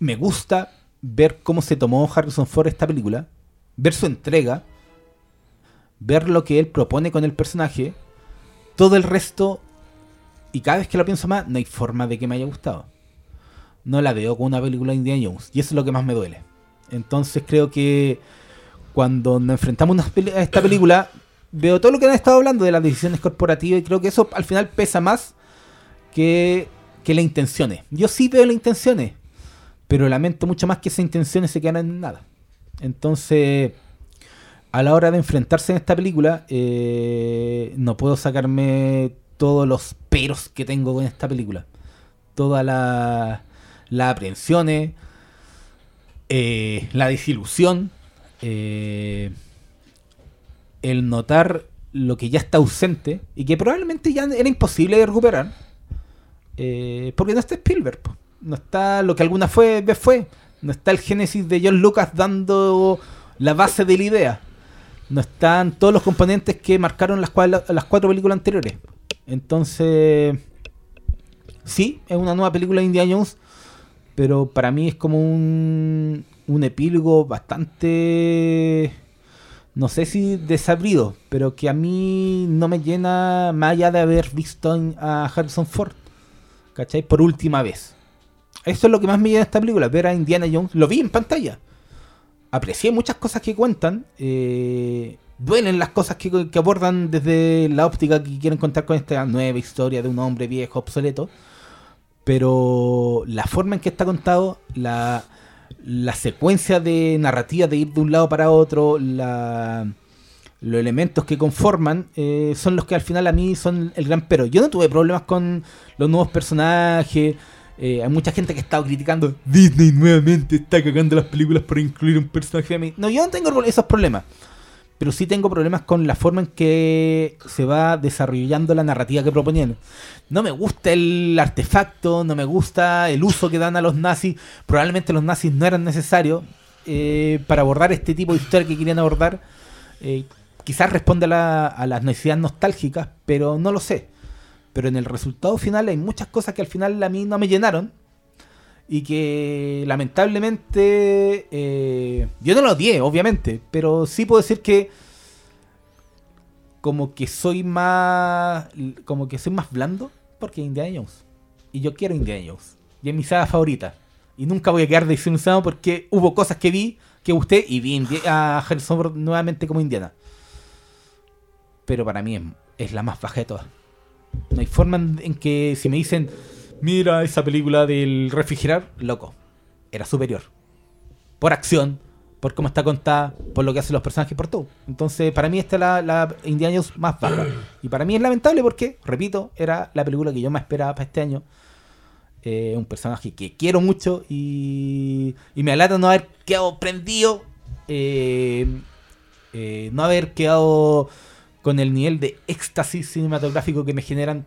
me gusta ver cómo se tomó Harrison Ford esta película, ver su entrega, ver lo que él propone con el personaje, todo el resto, y cada vez que lo pienso más, no hay forma de que me haya gustado. No la veo como una película de Indiana Jones, y eso es lo que más me duele. Entonces creo que cuando nos enfrentamos a esta película, veo todo lo que han estado hablando de las decisiones corporativas y creo que eso al final pesa más que, que las intenciones. Yo sí veo las intenciones, pero lamento mucho más que esas intenciones se quedaran en nada. Entonces, a la hora de enfrentarse en esta película, eh, no puedo sacarme todos los peros que tengo con esta película. Todas la- las aprensiones, eh, la desilusión, eh, el notar lo que ya está ausente y que probablemente ya era imposible de recuperar. eh, porque no está Spielberg, no está lo que alguna fue, vez fue, no está el génesis de John Lucas dando la base de la idea, no están todos los componentes que marcaron las, las cuatro películas anteriores. Entonces, sí, es una nueva película de Indiana Jones, pero para mí es como un, un epílogo bastante, no sé si desabrido, pero que a mí no me llena más allá de haber visto a Harrison Ford, ¿cachai? Por última vez. Esto es lo que más me llena esta película, ver a Indiana Jones, lo vi en pantalla. Aprecié muchas cosas que cuentan, eh, duelen las cosas que, que abordan desde la óptica que quieren contar con esta nueva historia de un hombre viejo, obsoleto pero la forma en que está contado, la, la secuencia de narrativa de ir de un lado para otro, la, los elementos que conforman, eh, son los que al final a mí son el gran pero. Yo no tuve problemas con los nuevos personajes. eh, hay mucha gente que ha estado criticando Disney nuevamente está cagando las películas por incluir un personaje femenino. No, yo no tengo esos problemas. Pero sí tengo problemas con la forma en que se va desarrollando la narrativa que proponían. No me gusta el artefacto, no me gusta el uso que dan a los nazis. Probablemente los nazis no eran necesarios eh, para abordar este tipo de historia que querían abordar. Eh, quizás responde a, la- a las necesidades nostálgicas, pero no lo sé. Pero en el resultado final hay muchas cosas que al final a mí no me llenaron. Y que lamentablemente eh, yo no lo odié, obviamente, pero sí puedo decir que como que soy más como que soy más blando porque Indiana Jones. Y yo quiero Indiana Jones. Y es mi saga favorita. Y nunca voy a quedar desilusionado porque hubo cosas que vi que gusté y vi a Harrison nuevamente como Indiana. Pero para mí es, es la más baja de todas. No hay forma en que si me dicen, mira esa película del refrigerador, loco, era superior. Por acción, por cómo está contada, por lo que hacen los personajes, por todo. Entonces, para mí esta es la, la Indiana Jones más baja. Y para mí es lamentable porque, repito, era la película que yo más esperaba para este año. Eh, un personaje que quiero mucho y, y me alata no haber quedado prendido, eh, eh, no haber quedado con el nivel de éxtasis cinematográfico que me generan,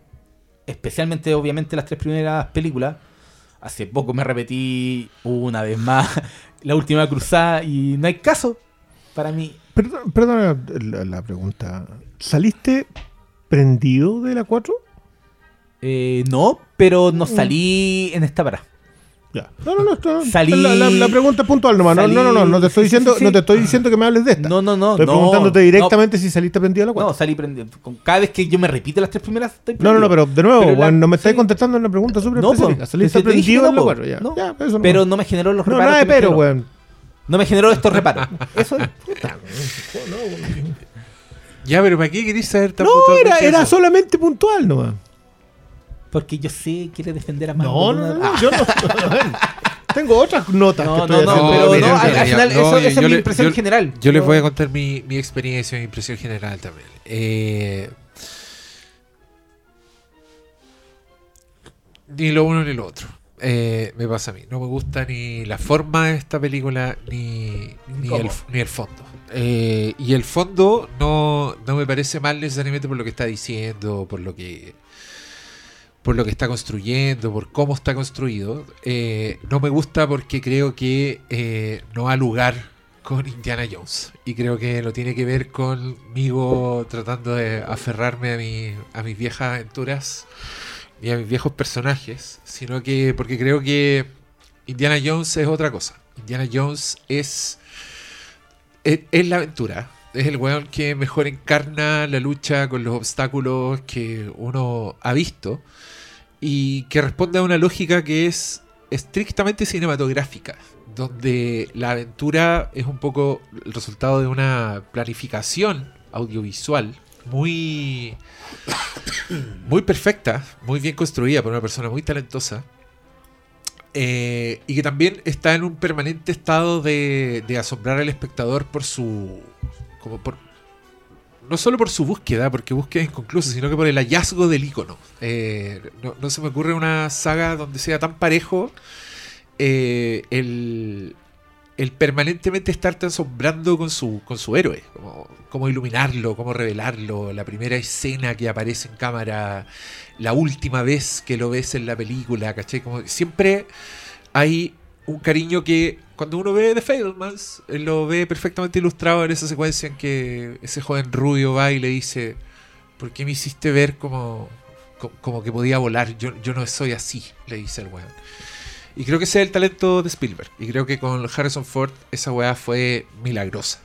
especialmente obviamente las tres primeras películas. Hace poco me repetí una vez más la última cruzada y no hay caso para mí. Perdón- la, la pregunta. ¿Saliste prendido de la 4? Eh, no, pero no salí en esta para. Ya. No, no, no. esto- Salí- La, la- la pregunta es puntual nomás. No, salí- no, no, no. No te estoy sí, diciendo, sí, sí. no te estoy diciendo que me hables de esta. No, no, no. Estoy no, preguntándote no. directamente si saliste prendido de la 4. No, salí prendido. Con- Cada vez que yo me repito las tres primeras, estoy No, no, no, pero de nuevo, Pero la- no me estáis sí. contestando una pregunta súper No, específica. Saliste te- prendido en no, la. 4, ya. No, Ya, eso pero no me generó los No, reparos. nada de pero, weón. No me generó estos reparos. Eso es. Ya, pero ¿para qué querés saber tan No, era, era solamente puntual nomás. Porque yo sé quiere defender a más. No, no, no, yo no. Tengo otras notas No, que no, no, pero no, al, final no, eso, esa es yo mi le- impresión yo- general. Yo les voy a contar mi, mi experiencia, mi impresión general también. Eh, ni lo uno ni lo otro. Eh, me pasa a mí. No me gusta ni la forma de esta película ni, ni, el, ni el fondo. Eh, y el fondo no, no me parece mal necesariamente por lo que está diciendo, por lo que por lo que está construyendo, por cómo está construido. Eh, no me gusta porque creo que eh, no ha lugar con Indiana Jones. Y creo que no tiene que ver conmigo tratando de aferrarme a, mi, a mis viejas aventuras ni a mis viejos personajes, sino que porque creo que Indiana Jones es otra cosa. Indiana Jones es, es, es la aventura. Es el weón que mejor encarna la lucha con los obstáculos que uno ha visto y que responde a una lógica que es estrictamente cinematográfica, donde la aventura es un poco el resultado de una planificación audiovisual muy muy perfecta, muy bien construida por una persona muy talentosa. eh, y que también está en un permanente estado de, de asombrar al espectador por su. como por. No solo por su búsqueda, porque búsqueda inconclusa, sino que por el hallazgo del icono. no, no se me ocurre una saga donde sea tan parejo eh, el, el permanentemente estarte asombrando con su, con su héroe. Como, cómo iluminarlo, cómo revelarlo, la primera escena que aparece en cámara, la última vez que lo ves en la película, ¿cachai? Como siempre hay un cariño que cuando uno ve The Fablemans, lo ve perfectamente ilustrado en esa secuencia en que ese joven rubio va y le dice, ¿por qué me hiciste ver como, co- como que podía volar? Yo, yo no soy así, le dice el weón. Y creo que ese es el talento de Spielberg. Y creo que con Harrison Ford esa weá fue milagrosa.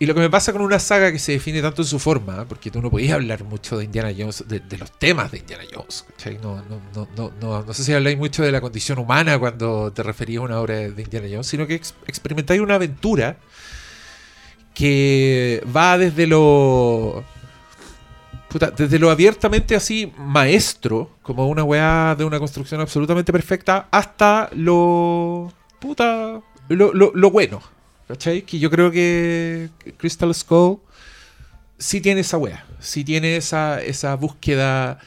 Y lo que me pasa con una saga que se define tanto en su forma, porque tú no podías hablar mucho de Indiana Jones, de, los temas de Indiana Jones. ¿cachai? No, no, no, no, no, no sé si habláis mucho de la condición humana cuando te referías a una obra de Indiana Jones, sino que ex- experimentáis una aventura que va desde lo. desde lo abiertamente así maestro, como una weá de una construcción absolutamente perfecta, hasta lo. puta. lo, lo, lo bueno. ¿Cachai? Que yo creo que Crystal Skull sí tiene esa weá. Sí tiene esa, esa búsqueda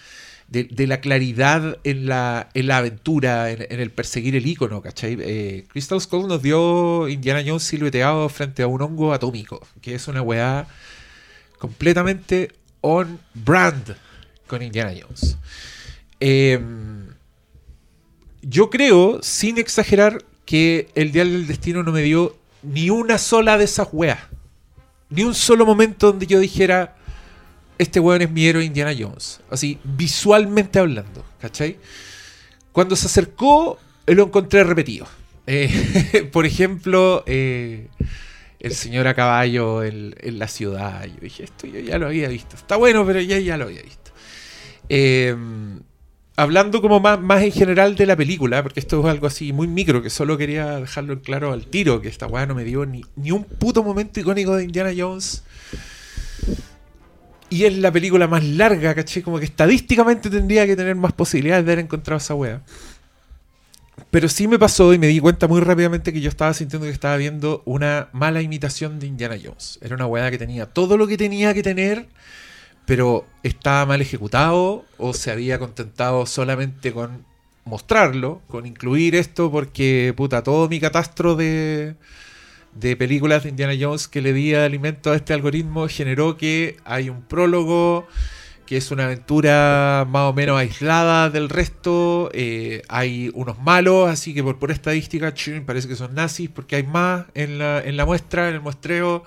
de, la claridad en la, en la aventura, en, el perseguir el icono, ¿cachai? Eh, Crystal Skull nos dio Indiana Jones silueteado frente a un hongo atómico, que es una weá completamente on brand con Indiana Jones. Eh, yo creo, sin exagerar, que el Dial del Destino no me dio ni una sola de esas weas. Ni un solo momento donde yo dijera, este weón es mi héroe Indiana Jones. Así, visualmente hablando, ¿cachai? Cuando se acercó, lo encontré repetido. Eh, por ejemplo, eh, el señor a caballo en, en la ciudad. Yo dije, esto yo ya lo había visto. Está bueno, pero ya, ya lo había visto. Eh, hablando como más, más en general de la película, porque esto es algo así muy micro, que solo quería dejarlo en claro al tiro, que esta weá no me dio ni, ni un puto momento icónico de Indiana Jones. Y es la película más larga, caché, como que estadísticamente tendría que tener más posibilidades de haber encontrado esa weá. Pero sí me pasó y me di cuenta muy rápidamente que yo estaba sintiendo que estaba viendo una mala imitación de Indiana Jones. Era una weá que tenía todo lo que tenía que tener, pero estaba mal ejecutado o se había contentado solamente con mostrarlo, con incluir esto, porque puta, todo mi catastro de, de películas de Indiana Jones que le di alimento a este algoritmo generó que hay un prólogo que es una aventura más o menos aislada del resto. eh, hay unos malos, así que por, por estadística parece que son nazis, porque hay más en la, en la muestra, en el muestreo.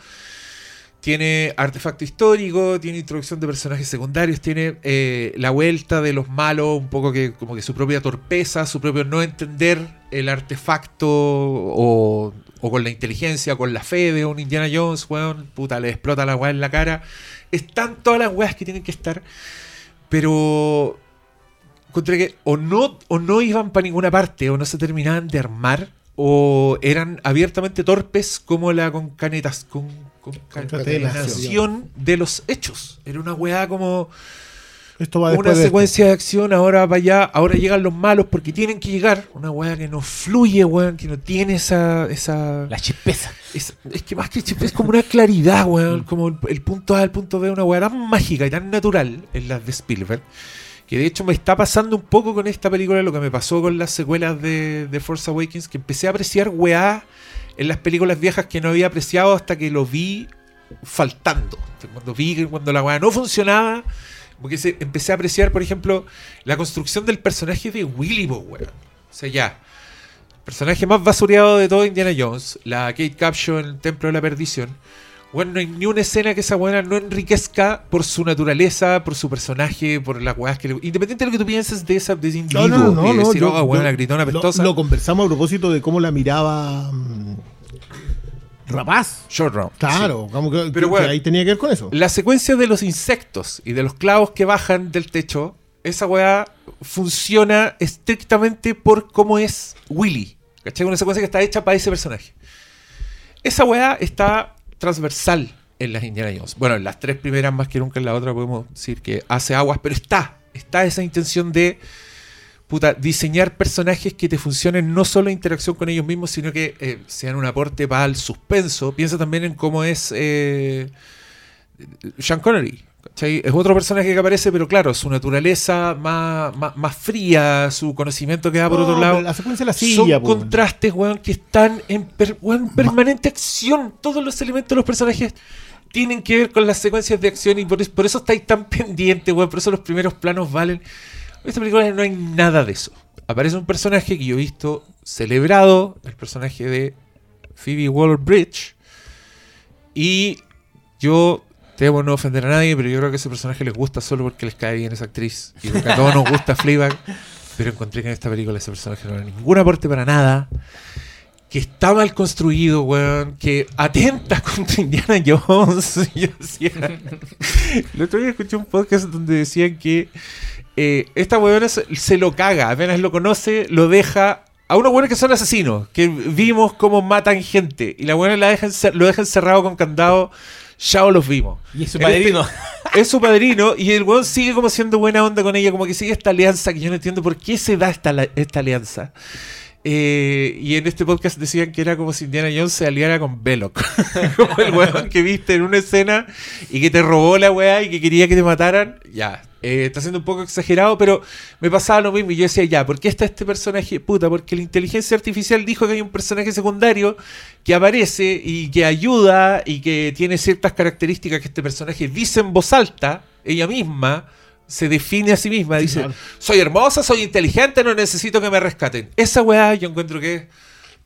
Tiene artefacto histórico, tiene introducción de personajes secundarios, tiene eh, la vuelta de los malos, un poco que como que su propia torpeza, su propio no entender el artefacto o, con la inteligencia, con la fe de un Indiana Jones, weón, puta, le explota la weá en la cara. Están todas las weas que tienen que estar, pero encontré que o no, o no iban para ninguna parte, o no se terminaban de armar, o eran abiertamente torpes como la concanetas, con, concatenación de los hechos. Era una weá como Esto va una después de secuencia de acción, ahora para allá, ahora llegan los malos porque tienen que llegar. Una weá que no fluye, weón, que no tiene esa... esa La chispeza. es, es que más que chip, es como una claridad, weón. Como el, el punto A al punto B, una weá tan mágica y tan natural en las de Spielberg. Que de hecho me está pasando un poco con esta película lo que me pasó con las secuelas de, de Force Awakens, que empecé a apreciar weá en las películas viejas que no había apreciado hasta que lo vi faltando. Cuando vi que cuando la weá no funcionaba, porque se, empecé a apreciar, por ejemplo, la construcción del personaje de Willy, weón. O sea, ya. el Personaje más basureado de todo Indiana Jones, la Kate Capshaw en el Templo de la Perdición. Bueno, no hay ni una escena que esa buena no enriquezca por su naturaleza, por su personaje, por las weas que le... Independiente de lo que tú pienses de, esa, de ese individuo, No, no, no, y no, decir, yo- oh, bueno, yo- la gritona lo- pestosa. Lo, conversamos a propósito de cómo la miraba mm, Rapaz. Short round. Claro, como que, Pero que bueno. ahí tenía que ver con eso. La secuencia de los insectos y de los clavos que bajan del techo, esa weá funciona estrictamente por cómo es Willy. ¿Cachai? Una secuencia que está hecha para ese personaje. Esa weá está transversal en las Indiana Jones. Bueno, en las tres primeras más que nunca en la otra podemos decir que hace aguas, pero está. Está esa intención de puta, diseñar personajes que te funcionen no solo en interacción con ellos mismos, sino que eh, sean un aporte para el suspenso. Piensa también en cómo es eh, Sean Connery. ¿Cachai? Es otro personaje que aparece, pero claro, su naturaleza más, más, más fría, su conocimiento que da por No, otro lado. La secuencia de la Son silla, po. contrastes, weón, que están en per- weón, permanente acción. Todos los elementos de los personajes tienen que ver con las secuencias de acción y por, por eso estáis tan pendientes, weón. Por eso los primeros planos valen. En esta película no hay nada de eso. Aparece un personaje que yo he visto celebrado, el personaje de Phoebe Waller-Bridge. Y yo temo no ofender a nadie, pero yo creo que ese personaje les gusta solo porque les cae bien esa actriz. Y porque a todos nos gusta Fleabag. Pero encontré que en esta película ese personaje no era ningún aporte para nada. Que está mal construido, weón. Que atenta contra Indiana Jones. Yo decía. El otro día escuché un podcast donde decían que eh, esta weona se, lo caga. Apenas lo conoce, lo deja. A unos weones que son asesinos. Que vimos cómo matan gente. Y la weona la deja lo deja encerrado con candado. Ya los vimos. Y es su este- padrino. es su padrino y el weón sigue como siendo buena onda con ella, como que sigue esta alianza que yo no entiendo por qué se da esta, esta alianza. Eh, y en este podcast decían que era como si Indiana Jones se aliara con Belloc. como el weón que viste en una escena y que te robó la weá y que quería que te mataran. Ya, eh, está siendo un poco exagerado, pero me pasaba lo mismo. Y yo decía, ya, ¿por qué está este personaje? Puta, porque la inteligencia artificial dijo que hay un personaje secundario que aparece y que ayuda y que tiene ciertas características que este personaje dice en voz alta, ella misma se define a sí misma, dice, claro. soy hermosa, soy inteligente, no necesito que me rescaten. Esa weá yo encuentro que es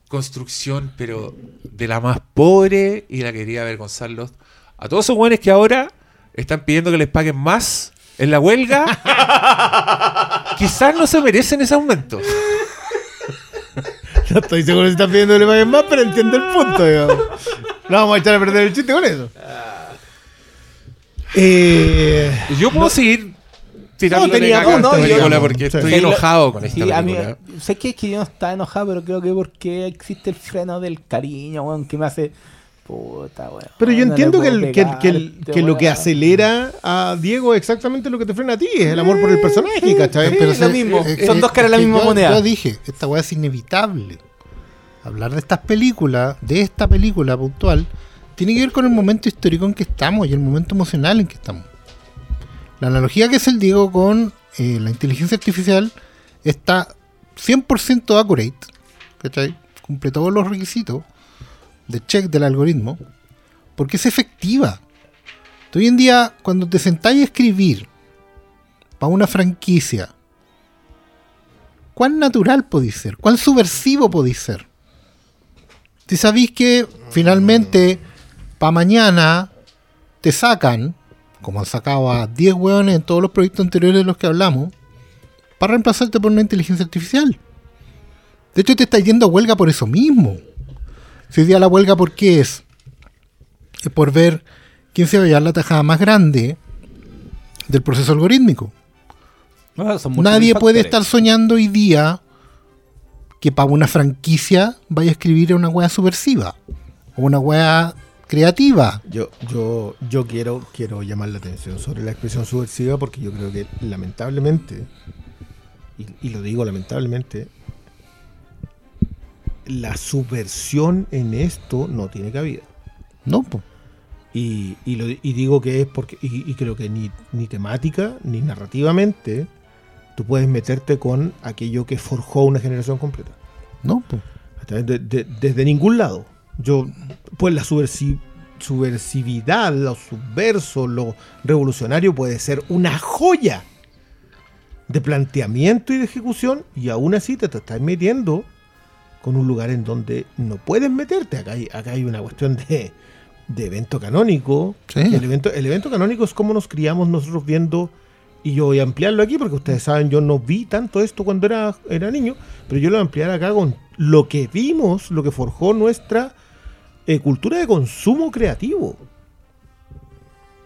construcción, pero de la más pobre y la quería avergonzarlos. A todos esos weones que ahora están pidiendo que les paguen más en la huelga, quizás no se merecen ese aumento. No estoy seguro si están pidiendo que le paguen más, pero entiendo el punto, digamos. No vamos a echar a perder el chiste con eso. Eh, Yo puedo seguir tirando No, tenía esta no, yo- película porque Sí. estoy Sí, enojado con esta Sí, a mí, película. sé que es que yo no estaba enojado, pero creo que porque existe el freno del cariño, weón, que me hace. Puta, weón. pero yo entiendo que, puedo el- que, el- pegar que, el- que lo que acelera a Diego es exactamente lo que te frena a ti, es el amor por el personaje, ¿cachai? Sí, Pero lo se- mismo. eh, Son eh, dos caras de la misma yo- moneda. Yo dije, esta weá es inevitable. Hablar de estas películas, de esta película puntual, tiene que ver con el momento histórico en que estamos y el momento emocional en que estamos. La analogía que es el Diego con eh, la inteligencia artificial está 100% accurate, ¿cachai? Cumple todos los requisitos de check del algoritmo, porque es efectiva. Hoy en día, cuando te sentáis a escribir para una franquicia, ¿cuán natural podéis ser? ¿Cuán subversivo podéis ser? Si sabéis que finalmente para mañana te sacan, como han sacado a 10 hueones en todos los proyectos anteriores de los que hablamos, para reemplazarte por una inteligencia artificial. De hecho, te estás yendo a huelga por eso mismo. Si hoy día la huelga, ¿por qué es? Es por ver quién se va a llevar la tajada más grande del proceso algorítmico. Muchos Nadie puede estar soñando hoy día que para una franquicia vaya a escribir una wea subversiva o una wea creativa. Yo, yo, yo quiero, quiero llamar la atención sobre la expresión subversiva porque yo creo que lamentablemente, y, y lo digo lamentablemente, la subversión en esto no tiene cabida. No, po. Y, y lo- y digo que es porque, y, y creo que ni, ni temática, ni narrativamente, tú puedes meterte con aquello que forjó una generación completa. No, pues. ¿Cachai? De- de- desde ningún lado. Yo, pues la subversi- subversividad, lo subverso, lo revolucionario puede ser una joya de planteamiento y de ejecución, y aún así te, te estás metiendo con un lugar en donde no puedes meterte. Acá hay, acá hay una cuestión de, de evento canónico. Sí. El, evento, el evento canónico es como nos criamos nosotros viendo, y yo voy a ampliarlo aquí porque ustedes saben, yo no vi tanto esto cuando era, era niño, pero yo lo voy a ampliar acá con lo que vimos, lo que forjó nuestra eh, cultura de consumo creativo.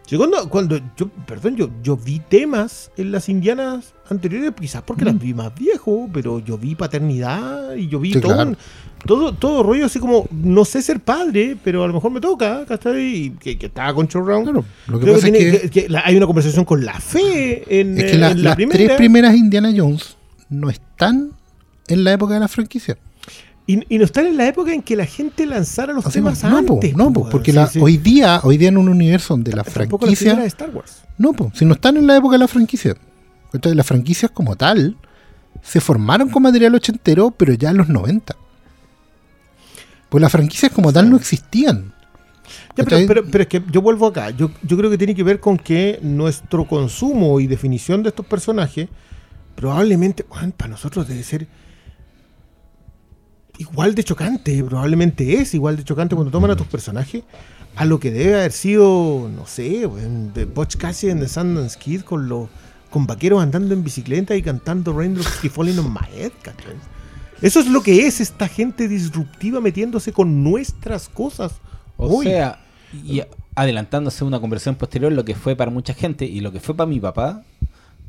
Yo cuando, cuando yo, perdón, yo, yo vi temas en las indianas anteriores, quizás porque las vi más viejo, pero yo vi paternidad y yo vi Sí, todo, claro. un- todo, todo rollo así como, no sé ser padre, pero a lo mejor me toca, ¿cachai? Que, que estaba con Showround. Claro, lo que Creo pasa es tiene- que, que- que la- hay una conversación con la fe en, es que la- en la las primera. tres primeras Indiana Jones no están en la época de la franquicia. Y, y no están en la época en que la gente lanzara los temas no, po, antes. no, po, po, porque sí, la- sí. hoy día, hoy día en un universo donde la Tampoco la de franquicia, Star Wars. no, po, si no están en la época de la franquicia. Entonces, las franquicias como tal se formaron con material ochentero, pero ya en los 90. Pues las franquicias como tal no existían. Ya, pero- pero es que yo vuelvo acá. Yo, yo creo que tiene que ver con que nuestro consumo y definición de estos personajes probablemente, bueno, para nosotros debe ser igual de chocante. Probablemente es igual de chocante cuando toman a tus personajes a lo que debe haber sido, no sé, de Butch Cassidy en The Sundance Kid con los con vaqueros andando en bicicleta y cantando Raindrops Keep Falling on My Head, ¿cachai? Eso es lo que es esta gente disruptiva metiéndose con nuestras cosas. O sea, y adelantándose a una conversación posterior, lo que fue para mucha gente y lo que fue para mi papá,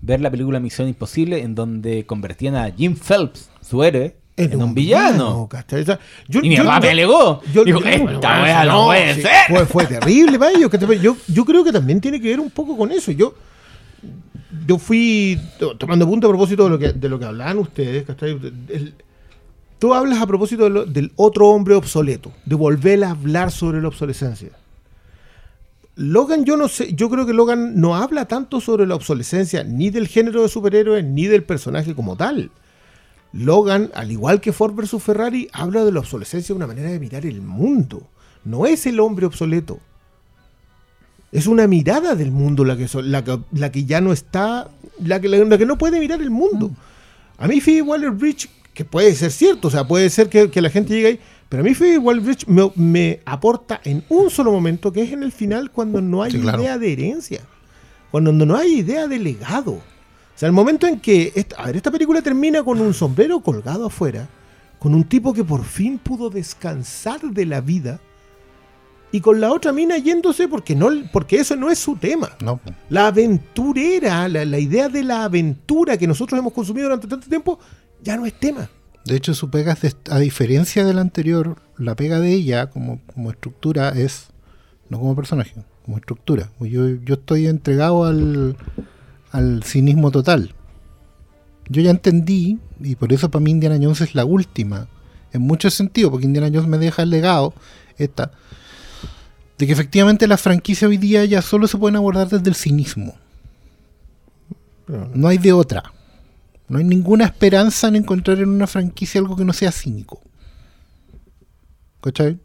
ver la película Misión Imposible en donde convertían a Jim Phelps, su héroe, en, un villano. ¿cachai? O sea, yo- Y mi yo- papá alegó. yo- Dijo, yo- esta wea no puede ser. Fue, fue terrible para ellos. Yo, yo creo que también tiene que ver un poco con eso. Yo, yo fui to- tomando punto a propósito de lo que, de lo que hablaban ustedes. El- tú hablas a propósito de lo- del otro hombre obsoleto, de volver a hablar sobre la obsolescencia. Logan, yo no sé, yo creo que Logan no habla tanto sobre la obsolescencia ni del género de superhéroe ni del personaje como tal. Logan, al igual que Ford versus Ferrari, habla de la obsolescencia de una manera de mirar el mundo. No es el hombre obsoleto. Es una mirada del mundo la que, so- la que, la que ya no está, la que, la que no puede mirar el mundo. A mí Phoebe Waller-Bridge, que puede ser cierto, o sea, puede ser que, que la gente llegue ahí, pero a mí Phoebe Waller-Bridge me, me aporta en un solo momento, que es en el final cuando no hay Sí, claro. idea de herencia, cuando no hay idea de legado. O sea, el momento en que, esta, a ver, esta película termina con un sombrero colgado afuera, con un tipo que por fin pudo descansar de la vida, y con la otra mina yéndose porque, no, porque eso no es su tema. No. La aventurera, la, la idea de la aventura que nosotros hemos consumido durante tanto tiempo, ya no es tema. De hecho, su pega, a diferencia de la anterior, la pega de ella como, como estructura es, no como personaje, como estructura. Yo, yo estoy entregado al, al cinismo total. Yo ya entendí, y por eso para mí Indiana Jones es la última, en muchos sentidos, porque Indiana Jones me deja el legado, esta, de que efectivamente las franquicias hoy día ya solo se pueden abordar desde el cinismo. No hay de otra. No hay ninguna esperanza en encontrar en una franquicia algo que no sea cínico. ¿Cachai?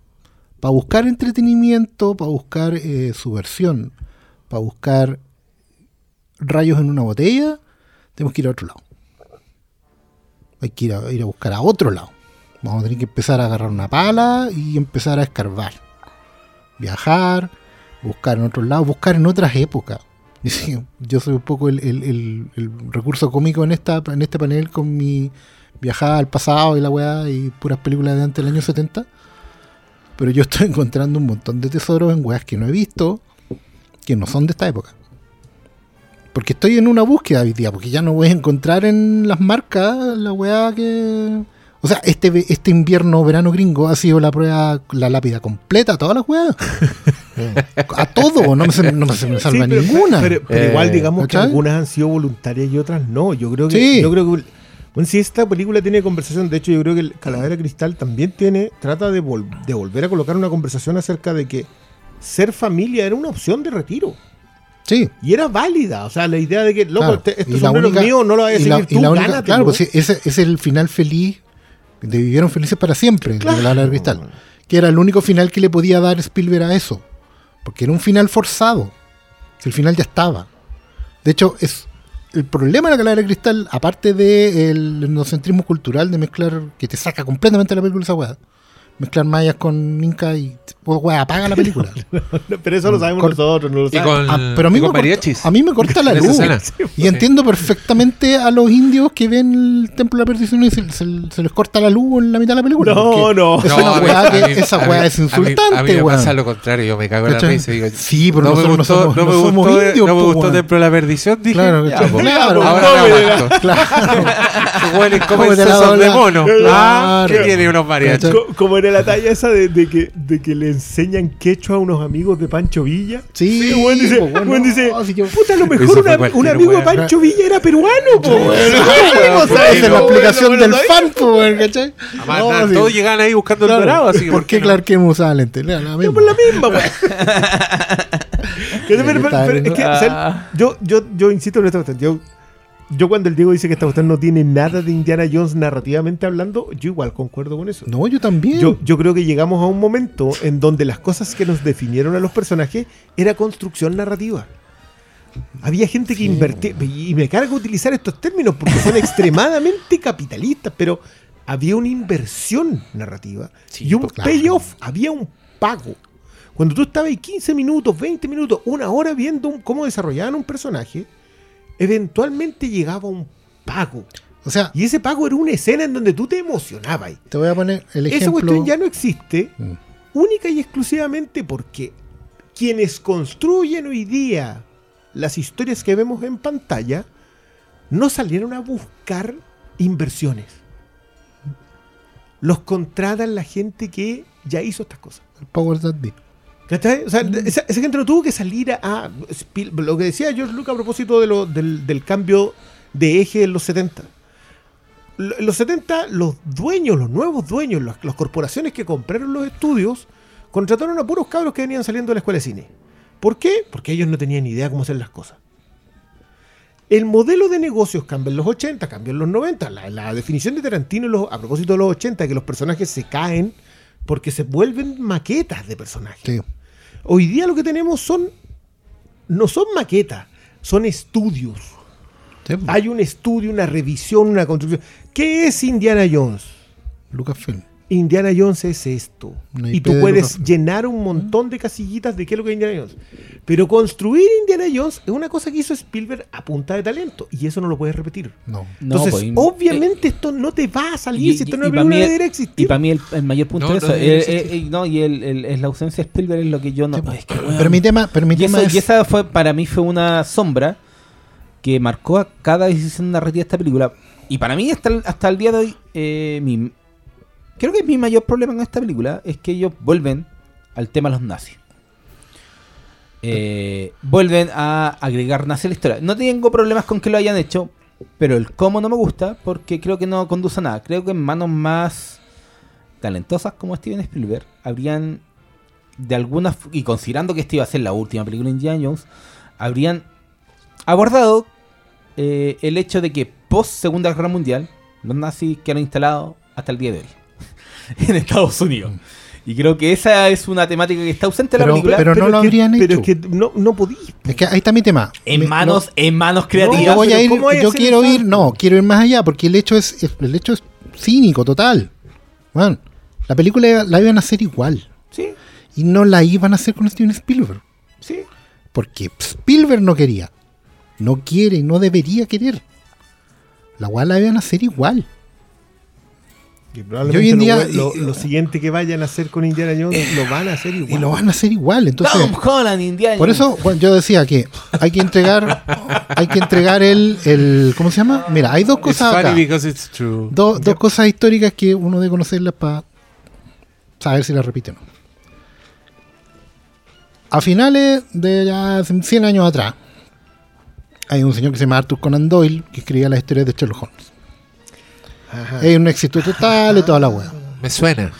Para buscar entretenimiento, para buscar eh, subversión, para buscar rayos en una botella, tenemos que ir a otro lado. Hay que ir a, ir a buscar a otro lado. Vamos a tener que empezar a agarrar una pala y empezar a escarbar. Viajar, buscar en otros lados, buscar en otras épocas. Yo soy un poco el, el- el- el recurso cómico en esta en este panel con mi viajada al pasado y la weá y puras películas de antes del año 70. Pero yo estoy encontrando un montón de tesoros en weas que no he visto, que no son de esta época. Porque estoy en una búsqueda hoy día, porque ya no voy a encontrar en las marcas la weá que... O sea, este, ve- este invierno, verano gringo ha sido la prueba, la lápida completa, todas las weas. a todo, no me, se- no me se me salva Sí, pero- ninguna. Pero, pero Eh, igual digamos que algunas han sido voluntarias y otras no. Yo creo que, Sí. yo creo que bueno, si esta película tiene conversación, de hecho yo creo que el Calavera Cristal también tiene, trata de, vol- de volver a colocar una conversación acerca de que ser familia era una opción de retiro. Sí. Y era válida. O sea, la idea de que, loco, claro. este, este sombrero es única- mío, no lo vas a y seguir la- tú, y la única-. Claro, pues sí, ese, es el final feliz de Vivieron Felices para Siempre, de la Bala de Cristal. Que era el único final que le podía dar Spielberg a eso. Porque era un final forzado. El final ya estaba. De hecho, es el problema de la Calavera de Cristal, aparte del etnocentrismo cultural de mezclar, que te saca completamente la película esa weá. Mezclar mayas con Inca y pues, weá, apaga la película. Pero eso lo sabemos Con- nosotros, no lo saben. con, Ah, pero a mí, me con corta, mariachis. a mí me corta la luz. escena. Y entiendo perfectamente a los indios que ven el Templo de la Perdición y se, se- se les corta la luz en la mitad de la película. No, no. Es No, una weá que- mí- esa weá es insultante, A mí me weón. pasa lo contrario, yo me cago en la y digo, Sí, pero no me gustó, no me no somos gustó, indios, no me gustó weón. Templo de la Perdición, dije, Claro, po, Claro, ahora no, me mira. aguanto. Claro. Sesos de mono. Ah, que tiene unos mariachis. Co- Como era la talla esa de, de que, de que le enseñan quechua a unos amigos de Pancho Villa. Sí, el weón dice, po, weón, weón no, dice si yo- puta, a lo mejor una- un amigo de. Pancho Villa era peruano, po, weón. Esa porque es la explicación del fan, po, ¿cachai? Sí. todos llegaban ahí buscando el dorado, así que ¿Por qué? Clark Kent usaba lente? La, misma. por la misma, weón. Yo, yo, yo insisto en esta cuestión. Yo, yo cuando el Diego dice que esta cuestión no tiene nada de Indiana Jones narrativamente hablando, yo igual concuerdo con eso. No, yo también. Yo, yo creo que llegamos a un momento en donde las cosas que nos definieron a los personajes era construcción narrativa. Había gente que Sí. invertía, y me cargo utilizar estos términos porque son extremadamente capitalistas, pero había una inversión narrativa Sí, y un pues, claro. payoff, había un pago. Cuando tú estabas ahí 15 minutos, 20 minutos, una hora viendo un- cómo desarrollaban un personaje, eventualmente llegaba un pago. o sea, Y ese pago era una escena en donde tú te emocionabas. te voy a poner el Esa ejemplo. cuestión ya no existe Mm. única y exclusivamente porque quienes construyen hoy día las historias que vemos en pantalla no salieron a buscar inversiones. Los contratan la gente que ya hizo estas cosas. El Power That Be. ¿Cachai? O sea, esa, esa gente no tuvo que salir a, lo que decía George Lucas a propósito de lo- del, del cambio de eje en los 70. Lo- En los 70, los dueños, los nuevos dueños, las, las corporaciones que compraron los estudios, contrataron a puros cabros que venían saliendo de la escuela de cine. ¿Por qué? Porque ellos no tenían ni idea cómo hacer las cosas. El modelo de negocios cambia en los 80, cambia en los 90. La, la definición de Tarantino los- a propósito de los 80, que los personajes se caen porque se vuelven maquetas de personajes. Sí. Hoy día lo que tenemos son. No son maquetas, son estudios. Sí, po. Hay un estudio, una revisión, una construcción. ¿Qué es Indiana Jones? Lucasfilm. Indiana Jones es esto. Y tú de puedes llenar un montón de casillitas de qué es lo que es Indiana Jones. Pero construir Indiana Jones es una cosa que hizo Spielberg a punta de talento. Y eso no lo puedes repetir. No. No, Entonces, pues, y- obviamente esto no te va a salir y- si esto y- no y es una debería Y existir. para mí el, el mayor punto No, de no eso. eh, eh, eh, no, y el, el- es la ausencia de Spielberg es lo que yo no. Sí, es que, weón. Pero mi tema, pero mi y, tema eso- es. y esa fue, para mí fue una sombra que marcó a cada decisión narrativa de esta película. Y para mí, hasta el, hasta el día de hoy, eh, mi- creo que mi mayor problema con esta película es que ellos vuelven al tema de los nazis. Eh, vuelven a agregar nazis a la historia. No tengo problemas con que lo hayan hecho, pero el cómo no me gusta porque creo que no conduce a nada. Creo que en manos más talentosas como Steven Spielberg habrían de alguna y considerando que esta iba a ser la última película de Indiana Jones, habrían abordado eh, el hecho de que post Segunda Guerra Mundial los nazis quedaron instalados hasta el día de hoy en Estados Unidos. Y creo que esa es una temática que está ausente de la Pero- película. pero no lo que- habrían Pero hecho. es que no, no podís. Es que ahí está mi tema. en manos, no- en manos yo creativas. voy a pero ir, ¿cómo hay que yo hacer quiero ir, no, quiero ir más allá, porque el hecho es, el hecho es cínico, total. Bueno, la película la iban a hacer igual. Sí, Y no la iban a hacer con Steven Spielberg. sí. Porque Spielberg no quería. No quiere no debería querer. La cual la iban a hacer igual. Y probablemente hoy en lo, día- lo- lo siguiente que vayan a hacer con Indiana Jones lo van a hacer igual. Y lo van a hacer igual. Entonces, Tom Holland, Indiana por eso bueno, yo decía que hay que entregar, hay que entregar el, el, ¿cómo se llama? Mira, hay dos It's cosas funny acá. because it's true. Dos, dos cosas históricas que uno debe conocerlas para saber si las repite o no. A finales de ya hace 100 años atrás, hay un señor que se llama Arthur Conan Doyle que escribía las historias de Sherlock Holmes. Ajá. Es un éxito total y toda la wea. Me suena.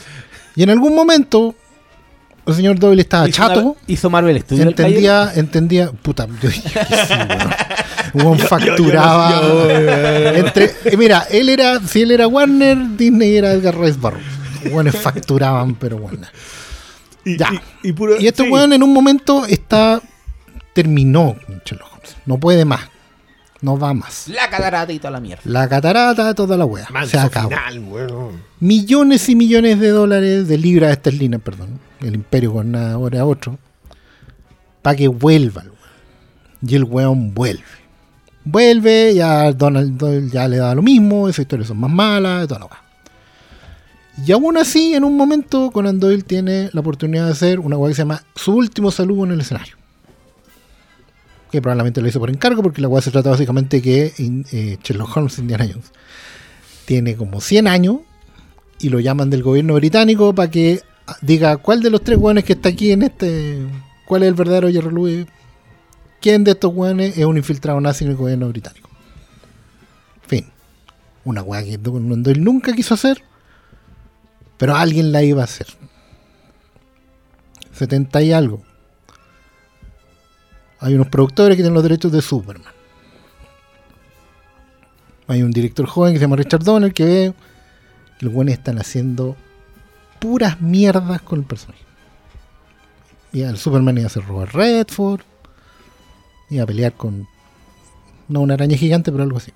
Y en algún momento el señor Doyle estaba Hizo una- chato. hizo Marvel Studios. Entendía, entendía, puta, yo dije que sí, weón. Weón facturaba. entre, eh, mira, él era, si él era Warner, Disney era Edgar Rice Burroughs. Weones facturaban, pero bueno. Y, Ya. y, y puro- Y este sí. weón en un momento está. Terminó con Sherlock Holmes. No puede más. No va más. La catarata y toda la mierda. La catarata, toda la wea. Se acabó. final, bueno. Millones y millones de dólares, de libras esterlinas, perdón. El imperio con nada ahora otro. Para que vuelva el weón. Y el weón vuelve. Vuelve, ya Donald Doyle ya le da lo mismo, esas historias son más malas, toda la wea. Y aún así, en un momento, Conan Doyle tiene la oportunidad de hacer una weá que se llama Su último saludo en el escenario. Que probablemente lo hizo por encargo, porque la weá se trata básicamente que eh, Sherlock Holmes Indiana Jones tiene como 100 años y lo llaman del gobierno británico para que diga cuál de los tres weones que está aquí en este. ¿Cuál es el verdadero Jerry Lewis? ¿Quién de estos weones es un infiltrado nazi en el gobierno británico? Fin. Una weá que Doyle nunca quiso hacer, pero alguien la iba a hacer. 70 y algo. Hay unos productores que tienen los derechos de Superman. Hay un director joven que se llama Richard Donner que ve que los buenos están haciendo puras mierdas con el personaje. Y el Superman iba a ser Robert Redford. Iba a pelear con. No una araña gigante, pero algo así.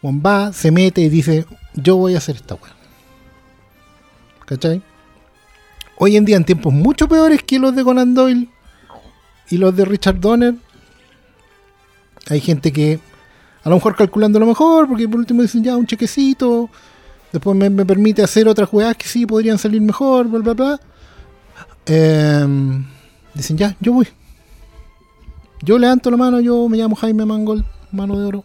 Juan va, se mete y dice: Yo voy a hacer esta weá. ¿Cachai? Hoy en día, en tiempos mucho peores que los de Conan Doyle y los de Richard Donner, hay gente que a lo mejor calculando lo mejor, porque por último dicen ya un chequecito, después me, permite hacer otras jugadas que sí podrían salir mejor, bla, bla, bla. Em, dicen ya, yo voy. Yo levanto la mano, yo me llamo Jaime Mangold, mano de oro.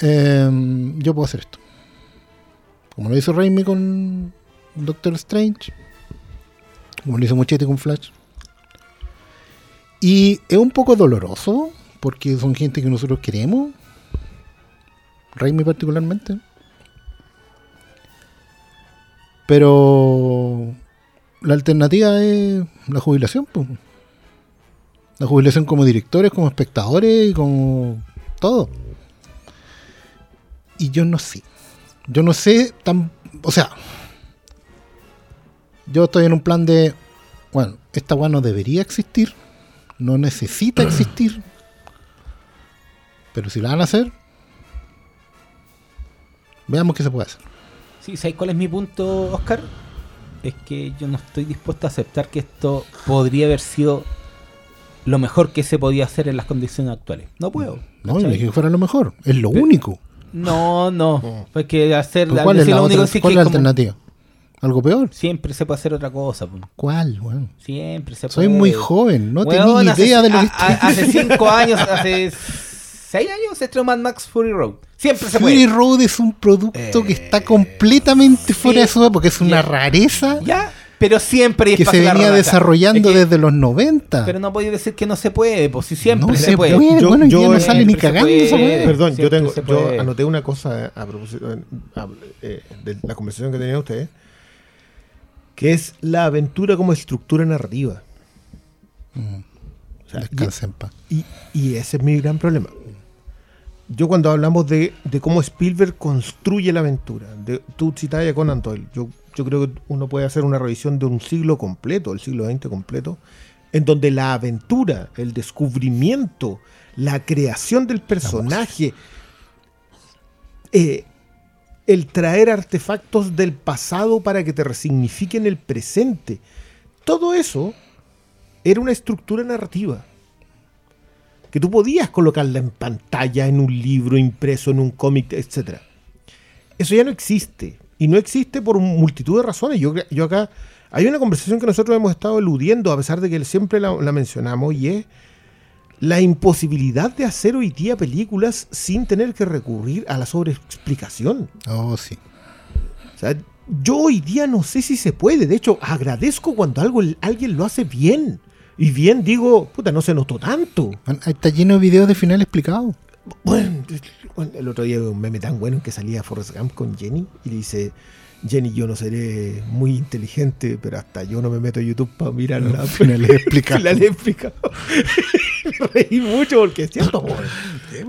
Em, yo puedo hacer esto. Como lo hizo Raimi con Doctor Strange, como lo hizo Muchetti con Flash. Y es un poco doloroso, porque son gente que nosotros queremos. Raimi particularmente. Pero la alternativa es la jubilación. pues. La jubilación como directores, como espectadores y como todo. Y yo no sé. Yo no sé tan... O sea, yo estoy en un plan de... Bueno, esta weá debería existir. No necesita existir. Pero si la van a hacer, veamos qué se puede hacer. Sí, ¿sabes cuál es mi punto, Oscar? Es que yo no estoy dispuesto a aceptar que esto podría haber sido lo mejor que se podía hacer en las condiciones actuales. No puedo. No, dije que fuera lo mejor. Es lo único. No, no. Porque hacer ¿Cuál es la, otra- que sí cuál que es la como- alternativa? ¿Algo peor? Siempre se puede hacer otra cosa. po. ¿Cuál? Bueno, Siempre se soy puede. muy joven, no Weón, tenía hace- idea de lo que a- a- Hace cinco años, hace seis años se estrenó Mad Max Fury Road. Siempre se Fury puede. Road es un producto que está completamente fuera de su época, es una Ya. rareza Ya, pero siempre hay que se venía desarrollando Es que- desde los 90. Pero no podéis decir que no se puede, pues si siempre no se, se puede. puede, Yo- bueno, yo- día no sale ni se cagando esa puede. Perdón, yo tengo, se yo anoté una cosa a propósito a- eh, de la conversación que tenían ustedes, que es la aventura como estructura narrativa. Mm, O sea, Descansa en paz. y, y ese es mi gran problema. Yo cuando hablamos de, de cómo Spielberg construye la aventura, de, tú citabas a Conan Doyle, yo, yo creo que uno puede hacer una revisión de un siglo completo, el siglo XX completo, en donde la aventura, el descubrimiento, la creación del personaje, eh, el traer artefactos del pasado para que te resignifiquen el presente, todo eso era una estructura narrativa que tú podías colocarla en pantalla, en un libro impreso, en un cómic, etc. Eso ya no existe. Y no existe por multitud de razones. Yo, acá hay una conversación que nosotros hemos estado eludiendo, a pesar de que siempre la mencionamos, y es la imposibilidad de hacer hoy día películas sin tener que recurrir a la sobreexplicación. Oh, sí. O sea, yo hoy día no sé si se puede. De hecho, agradezco cuando algo, alguien lo hace bien. Y bien digo, puta, no se notó tanto. Está lleno de videos de final explicados. Bueno, el otro día un meme tan bueno que salía Forrest Gump con Jenny y le dice, Jenny, yo no seré muy inteligente, pero hasta yo no me meto a YouTube para mirar la final le he explicado. La le he explicado. me reí mucho porque es cierto.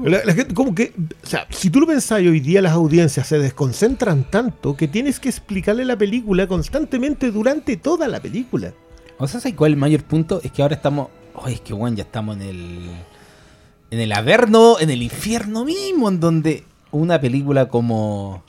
La, la gente, como que, o sea, si tú lo pensás hoy día, las audiencias se desconcentran tanto que tienes que explicarle la película constantemente durante toda la película. O sea, ¿sabes cuál es el mayor punto? Es que ahora estamos. Oye, es que bueno, ya estamos en el. En el averno, en el infierno mismo, en donde una película como.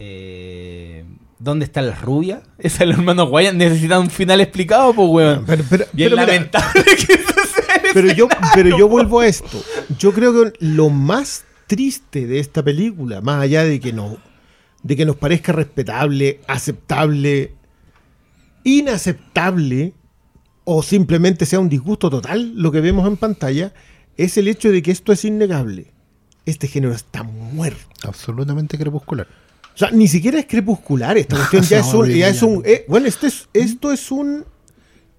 Eh, ¿Dónde está la rubia? Esa el hermano Guayan necesita un final explicado, pues, weón. Pero, pero- es pero mira, lamentable que eso sea pero yo, pero yo vuelvo a esto. Yo creo que lo más triste de esta película, más allá de que no, de que nos parezca respetable, aceptable, inaceptable, o simplemente sea un disgusto total lo que vemos en pantalla, es el hecho de que esto es innegable. Este género está muerto. Absolutamente crepuscular. O sea, ni siquiera es crepuscular. Esta cuestión ya, es un, ya es un- brillante. eh, bueno, este es, esto es un.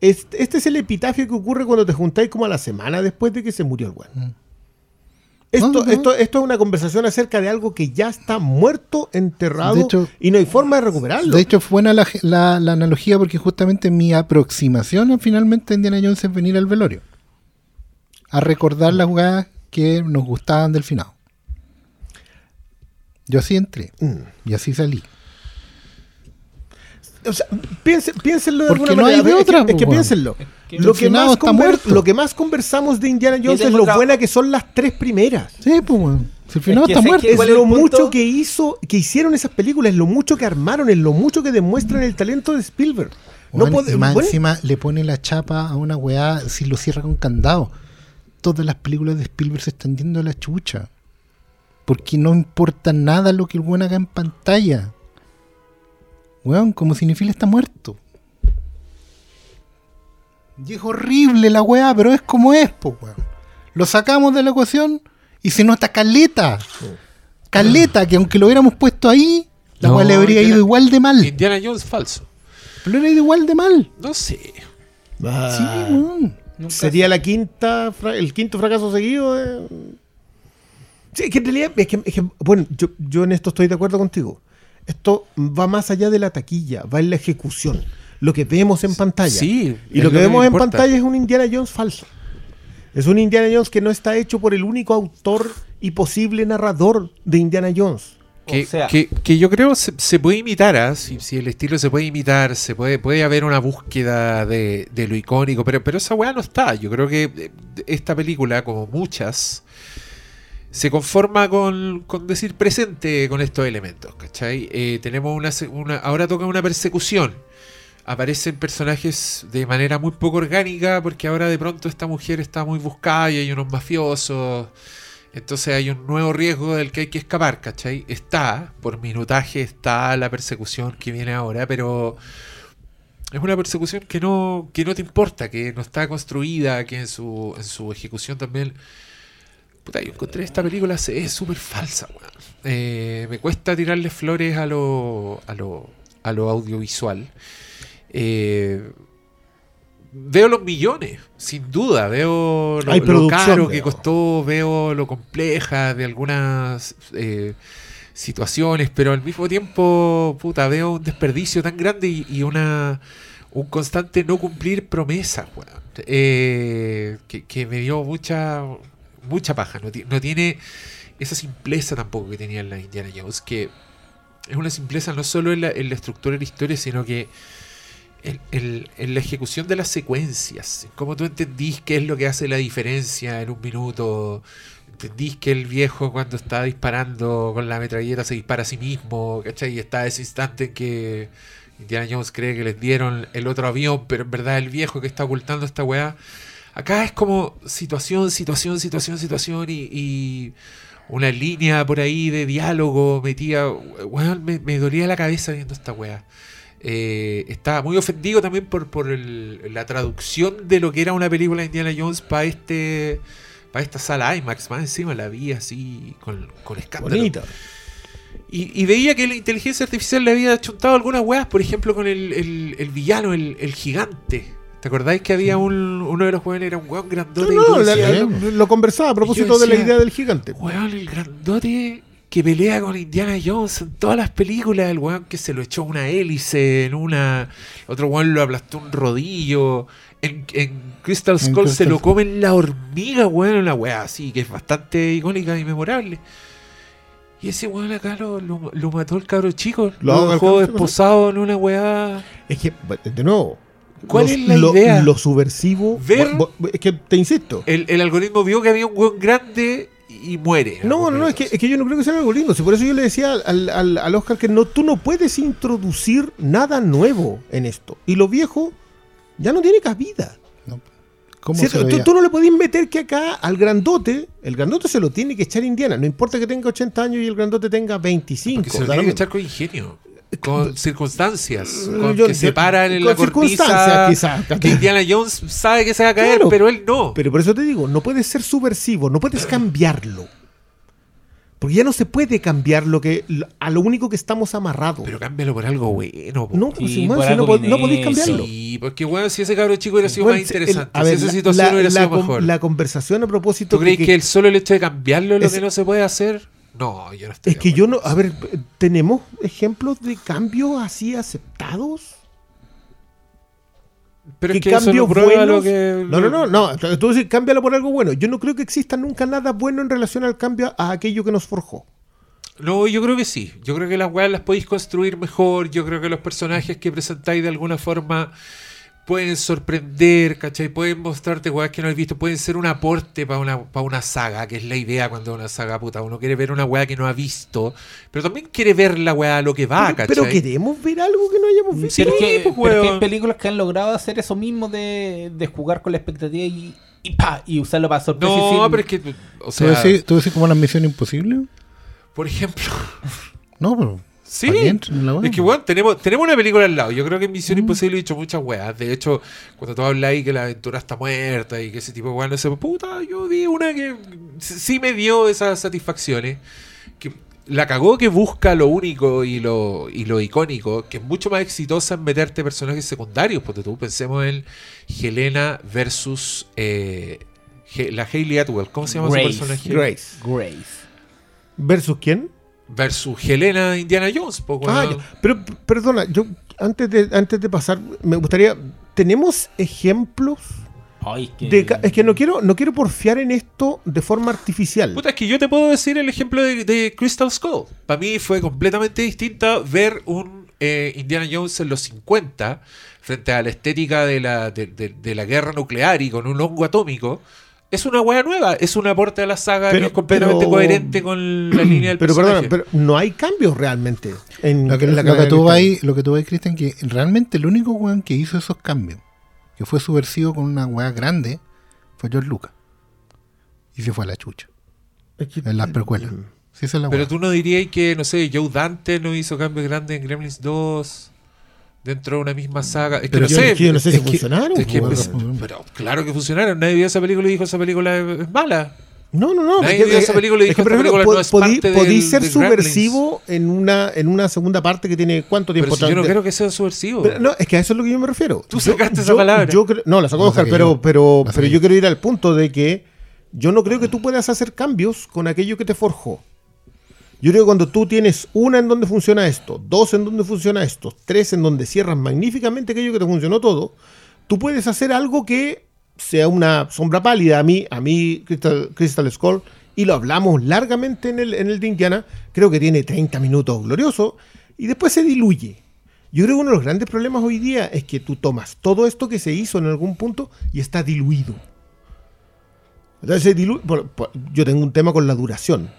Este, este es el epitafio que ocurre cuando te juntáis como a la semana después de que se murió el weón. Mm. Esto, esto, esto es una conversación acerca de algo que ya está muerto, enterrado hecho- y no hay forma de recuperarlo. De hecho, fue buena la, la- la analogía porque justamente mi aproximación finalmente a Indiana Jones es venir al velorio. A recordar las jugadas que nos gustaban del final. Yo así entré Mm. y así salí. O sea, piense- piénsenlo de Porque alguna no hay manera. de Es otra, que, es que pues, piénsenlo. que Lo el que, finado más está conver- muerto. lo que más conversamos de Indiana Jones es lo buena que son las tres primeras. Sí, pues. Si el final Es que está muerto. Es ¿Cuál es lo mucho que hizo, que hicieron esas películas, es lo mucho que armaron, es lo mucho que demuestran el talento de Spielberg. No Weón, puede- más encima le pone la chapa a una weá si lo cierra con candado. Todas las películas de Spielberg se están yendo a la chucha. Porque no importa nada lo que el weón haga en pantalla. Weón, como Cinefil está muerto. Y es horrible la weá, pero es como es, po, weón. Lo sacamos de la ecuación y se nota caleta. Caleta, que aunque lo hubiéramos puesto ahí, la No, weá le habría Indiana- ido igual de mal. Indiana Jones falso. Pero le habría ido igual de mal. No sé. ah, Sí, weón. Nunca sería la quinta, el quinto fracaso seguido. de- Sí, es que en realidad, es que, es que, bueno, yo, yo en esto estoy de acuerdo contigo. Esto va más allá de la taquilla, va en la ejecución. Lo que vemos en pantalla. Sí, Y lo que vemos en pantalla es un Indiana Jones falso. Es un Indiana Jones que no está hecho por el único autor y posible narrador de Indiana Jones. Que, O sea- que, que yo creo se, se puede imitar, ¿ah? si, si el estilo se puede imitar, se puede, puede haber una búsqueda de, de lo icónico, pero, pero esa weá no está. Yo creo que eh, esta película, como muchas, se conforma con, con decir presente con estos elementos, ¿cachai? Eh, tenemos una, ahora toca una persecución. Aparecen personajes de manera muy poco orgánica porque ahora de pronto esta mujer está muy buscada y hay unos mafiosos. Entonces hay un nuevo riesgo del que hay que escapar, ¿cachai? Está, por minutaje está la persecución que viene ahora, pero es una persecución que no, que no te importa, que no está construida, que en su, en su ejecución también... Puta, yo encontré esta película, es súper falsa, weón. Eh, me cuesta tirarle flores a lo, a lo, a lo audiovisual. Eh, veo los millones, sin duda. Veo lo, caro que costó, veo lo compleja de algunas eh, situaciones, pero al mismo tiempo, puta, veo un desperdicio tan grande y, y una un constante no cumplir promesas, weón. Eh, que, que me dio mucha mucha paja. No, ti- no tiene esa simpleza tampoco que tenía en la Indiana Jones, que es una simpleza no solo en la, en la estructura de la historia, sino que en, la ejecución de las secuencias. en Cómo tú entendís qué es lo que hace la diferencia en un minuto. Entendís que el viejo cuando está disparando con la metralleta se dispara a sí mismo, ¿cachai? Y está ese instante en que Indiana Jones cree que les dieron el otro avión, pero en verdad el viejo que está ocultando esta weá. Acá es como situación, situación, situación, situación y, y una línea por ahí de diálogo metía. Weón, me, me dolía la cabeza viendo esta weá. Eh, estaba muy ofendido también por, por el- la traducción de lo que era una película de Indiana Jones para este para esta sala IMAX. Más encima la vi así con, con escándalo. Bonita. Y, y veía que la inteligencia artificial le había chuntado algunas weas, por ejemplo, con el, el- el villano, el, el gigante. ¿Te acordáis que había un, uno de los weones era un weón grandote? No, no, la- lo conversaba a propósito de la idea del gigante. Weón, el grandote que pelea con Indiana Jones en todas las películas, el weón que se lo echó una hélice en una, otro weón lo aplastó un rodillo, en, en Crystal En Skull se lo comen la hormiga, weón, una weá así, que es bastante icónica y memorable. Y ese weón acá lo, lo- lo mató el cabro chico, Lo lo, dejó cabro chico, esposado en una weá. Es que, de nuevo. ¿Cuál lo- es la lo, idea? Lo subversivo. Ver- bo- bo- es que te insisto. El, el algoritmo vio que había un weón grande y muere. No, no, no, es que, es que yo no creo que sea algo lindo. Si por eso yo le decía al, al, al Oscar que no, tú no puedes introducir nada nuevo en esto. Y lo viejo ya no tiene cabida. ¿Cómo se Tú, veía? tú no le podés meter que acá al grandote, el grandote se lo tiene que echar Indiana. No importa que tenga 80 años y el grandote tenga 25. Porque se lo tiene que echar con ingenio. Con circunstancias. Eh, Con yo- que se paran en con la circunstancias, cornisa. quizás. Que Indiana Jones sabe que se va a caer, Claro. pero él no. Pero por eso te digo, no puedes ser subversivo, no puedes cambiarlo. Porque ya no se puede cambiar lo que a lo único que estamos amarrados. Pero cámbialo por algo bueno. po. no, Sí, si, bueno, por si no, algo podéis cambiarlo. Sí, porque bueno, si ese cabro chico hubiera sido Bueno, más el- interesante, a ver, si esa situación la- hubiera la sido mejor. La conversación a propósito ¿Tú crees que, que, el solo el hecho de cambiarlo es lo que no se puede hacer? No, yo no estoy es que yo no, a ver, tenemos ejemplos de cambios así aceptados. Pero es que que eso no cambios prueba lo buenos- que. No, no, no, no. Tú dices, cámbialo por algo bueno. Yo no creo que exista nunca nada bueno en relación al cambio a aquello que nos forjó. No, yo creo que sí. Yo creo que las weas las podéis construir mejor. Yo creo que los personajes que presentáis de alguna forma pueden sorprender, ¿cachai? Pueden mostrarte weas que no has visto. Pueden ser un aporte para una, para una saga, que es la idea cuando una saga puta. Uno quiere ver una wea que no ha visto, pero también quiere ver la wea a lo que va, ¿cachai? pero queremos ver algo que no hayamos visto. Pero, que, pues, pero que hay películas que han logrado hacer eso mismo de, de jugar con la expectativa y, y, pa, y usarlo para sorpresa. No, sin- pero es que, o ¿Tú decís, tú decís como la misión imposible? por ejemplo, No, pero. Sí, es que bueno, tenemos, tenemos una película al lado. Yo creo que en Misión Imposible he dicho muchas weas. De hecho, cuando tú hablas ahí que la aventura está muerta y que ese tipo de weas no se. Puta, yo vi una que sí me dio esas satisfacciones. Que la cagó que busca lo único y lo, y lo icónico, que es mucho más exitosa en meterte personajes secundarios. Porque tú pensemos en Helena versus eh, la Hayley Atwell. ¿Cómo se llama Grace. su personaje? Grace. Grace. ¿Versus quién? Versus Helena Indiana Jones. po, Ah, pero perdona, yo antes de, antes de pasar, me gustaría. ¿Tenemos ejemplos? Ay, es que, De, es que no quiero, no quiero porfiar en esto de forma artificial. Puta, es que yo te puedo decir el ejemplo de, de Crystal Skull. Para mí fue completamente distinta ver un eh, Indiana Jones en los 50 frente a la estética de la, de, de- de la guerra nuclear y con un hongo atómico. Es una wea nueva, es un aporte a la saga Pero- que es completamente pero- coherente con la línea del pero personaje. perdona, pero no hay cambios realmente. En, Lo que, en la lo que tú ahí, lo que tú Cristian, que realmente el único weón que hizo esos cambios, que fue subversivo con una weá grande, fue George Lucas. Y se fue a la chucha. Es que- En las precuelas. Sí, esa es la Pero tú no dirías que, no sé, Joe Dante no hizo cambios grandes en Gremlins 2 dentro de una misma saga. Es que pero no yo, sé. es que yo no sé si es que- funcionaron. Es que po, pues, weón. pero claro que funcionaron. Nadie vio esa película y dijo esa película es es mala. No, no, no. Nadie es que- vio esa película y es que, dijo, por esta ejemplo, película no es podí, parte podí del- ser subversivo en una, en una segunda parte que tiene cuánto tiempo Pero si yo no creo que sea subversivo. Pero no, es que a eso es lo que yo me refiero. Tú Yo- sacaste esa yo- palabra. yo no, la sacó La Oscar, pero, yo. pero, pero yo. quiero ir al punto de que yo no creo que tú puedas hacer cambios con aquello que te forjó. Yo creo que cuando tú tienes una en donde funciona esto, dos en donde funciona esto, tres en donde cierras magníficamente aquello que te funcionó todo, tú puedes hacer algo que sea una sombra pálida. A mí, a mí Crystal, Crystal Skull, y lo hablamos largamente en el, en el de Indiana, creo que tiene 30 minutos glorioso y después se diluye. Yo creo que uno de los grandes problemas hoy día es que tú tomas todo esto que se hizo en algún punto y está diluido. Entonces, dilu- por- yo tengo un tema con la duración.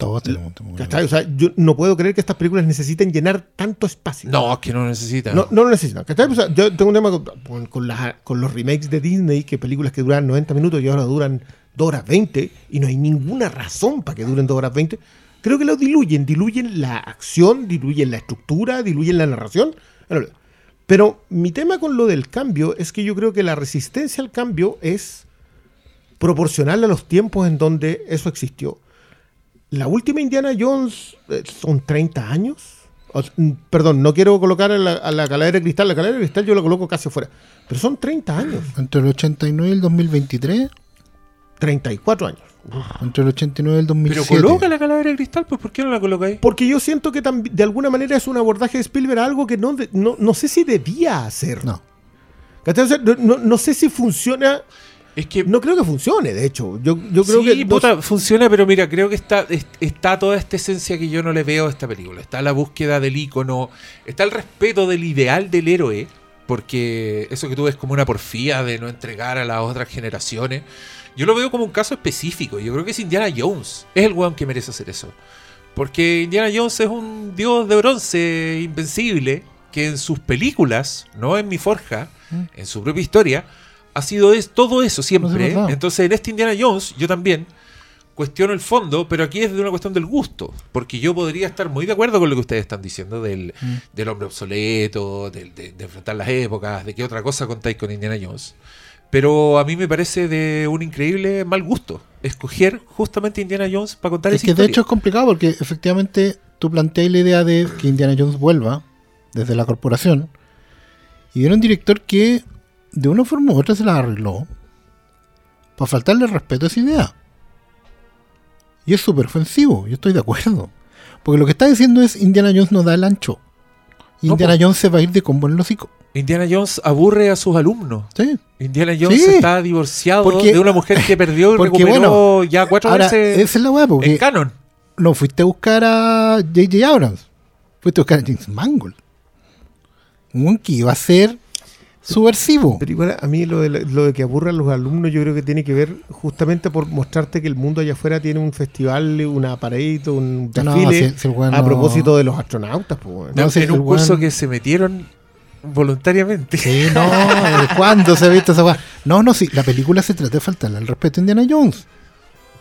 Todos tenemos ¿cachai? O sea, yo no puedo creer que estas películas necesiten llenar tanto espacio. No, es que no necesita. No, no lo necesitan. ¿cachai? O sea, yo tengo un tema con, con- con las- con los remakes de Disney, que películas que duran 90 minutos y ahora duran 2 horas 20, y no hay ninguna razón para que duren 2 horas 20. Creo que lo diluyen, diluyen la acción, diluyen la estructura, diluyen la narración. Pero mi tema con lo del cambio es que yo creo que la resistencia al cambio es proporcional a los tiempos en donde eso existió. La última Indiana Jones eh, son 30 años. O mm, perdón, no quiero colocar a la, a la calavera de cristal. La calavera de cristal yo la coloco casi afuera. Pero son 30 años. Entre el 89 y el 2023, 34 años. Entre el 89 y el 2007. Pero coloca la calavera de cristal, pues ¿por qué no la colocáis? Porque yo siento que de alguna manera es un abordaje de Spielberg a algo que no, de- no, no sé si debía hacer. No. ¿Cachai? O sea, no, no- no sé si funciona. Es que No creo que funcione, de hecho. Yo, yo creo sí, que. puta, funciona, pero mira, creo que está, es- está toda esta esencia que yo no le veo a esta película. Está la búsqueda del ícono, está el respeto del ideal del héroe, porque eso que tú ves como una porfía de no entregar a las otras generaciones, yo lo veo como un caso específico. Yo creo que es Indiana Jones, es el weón que merece hacer eso. Porque Indiana Jones es un dios de bronce invencible que en sus películas, no en mi forja, en su propia historia, ha sido es, todo eso siempre. Entonces en este Indiana Jones yo también cuestiono el fondo, pero aquí es de una cuestión del gusto. Porque yo podría estar muy de acuerdo con lo que ustedes están diciendo del, del hombre obsoleto, del- de, de enfrentar las épocas, de qué otra cosa contáis con Indiana Jones. Pero a mí me parece de un increíble mal gusto escoger justamente Indiana Jones para contar Es esa que de hecho es complicado porque efectivamente tú planteas la idea de que Indiana Jones vuelva desde la corporación y era un director que de una forma u otra se la arregló para faltarle respeto a esa idea. Y es súper ofensivo, yo estoy de acuerdo. Porque lo que está diciendo es Indiana Jones no da el ancho. No, Indiana. Jones se va a ir de combo en el hocico. Indiana Jones aburre a sus alumnos. ¿sí? Indiana Jones Sí. está divorciado Porque- de una mujer que perdió y porque, recuperó bueno, ya cuatro Ahora, veces esa es la weá, porque en canon. no fuiste a buscar a J.J. Abrams, fuiste a buscar a James Mangold. Un que iba a ser subversivo. Pero igual a mí lo de, la- lo de que aburra a los alumnos yo creo que tiene que ver justamente por mostrarte que el mundo allá afuera tiene un festival, un No, no, desfile si- si a propósito de los astronautas. pues, weón. No, si en un curso que se metieron voluntariamente. Sí, no, ¿cuándo se ha visto esa? No, no, sí, la película se trata de faltarle el respeto a Indiana Jones.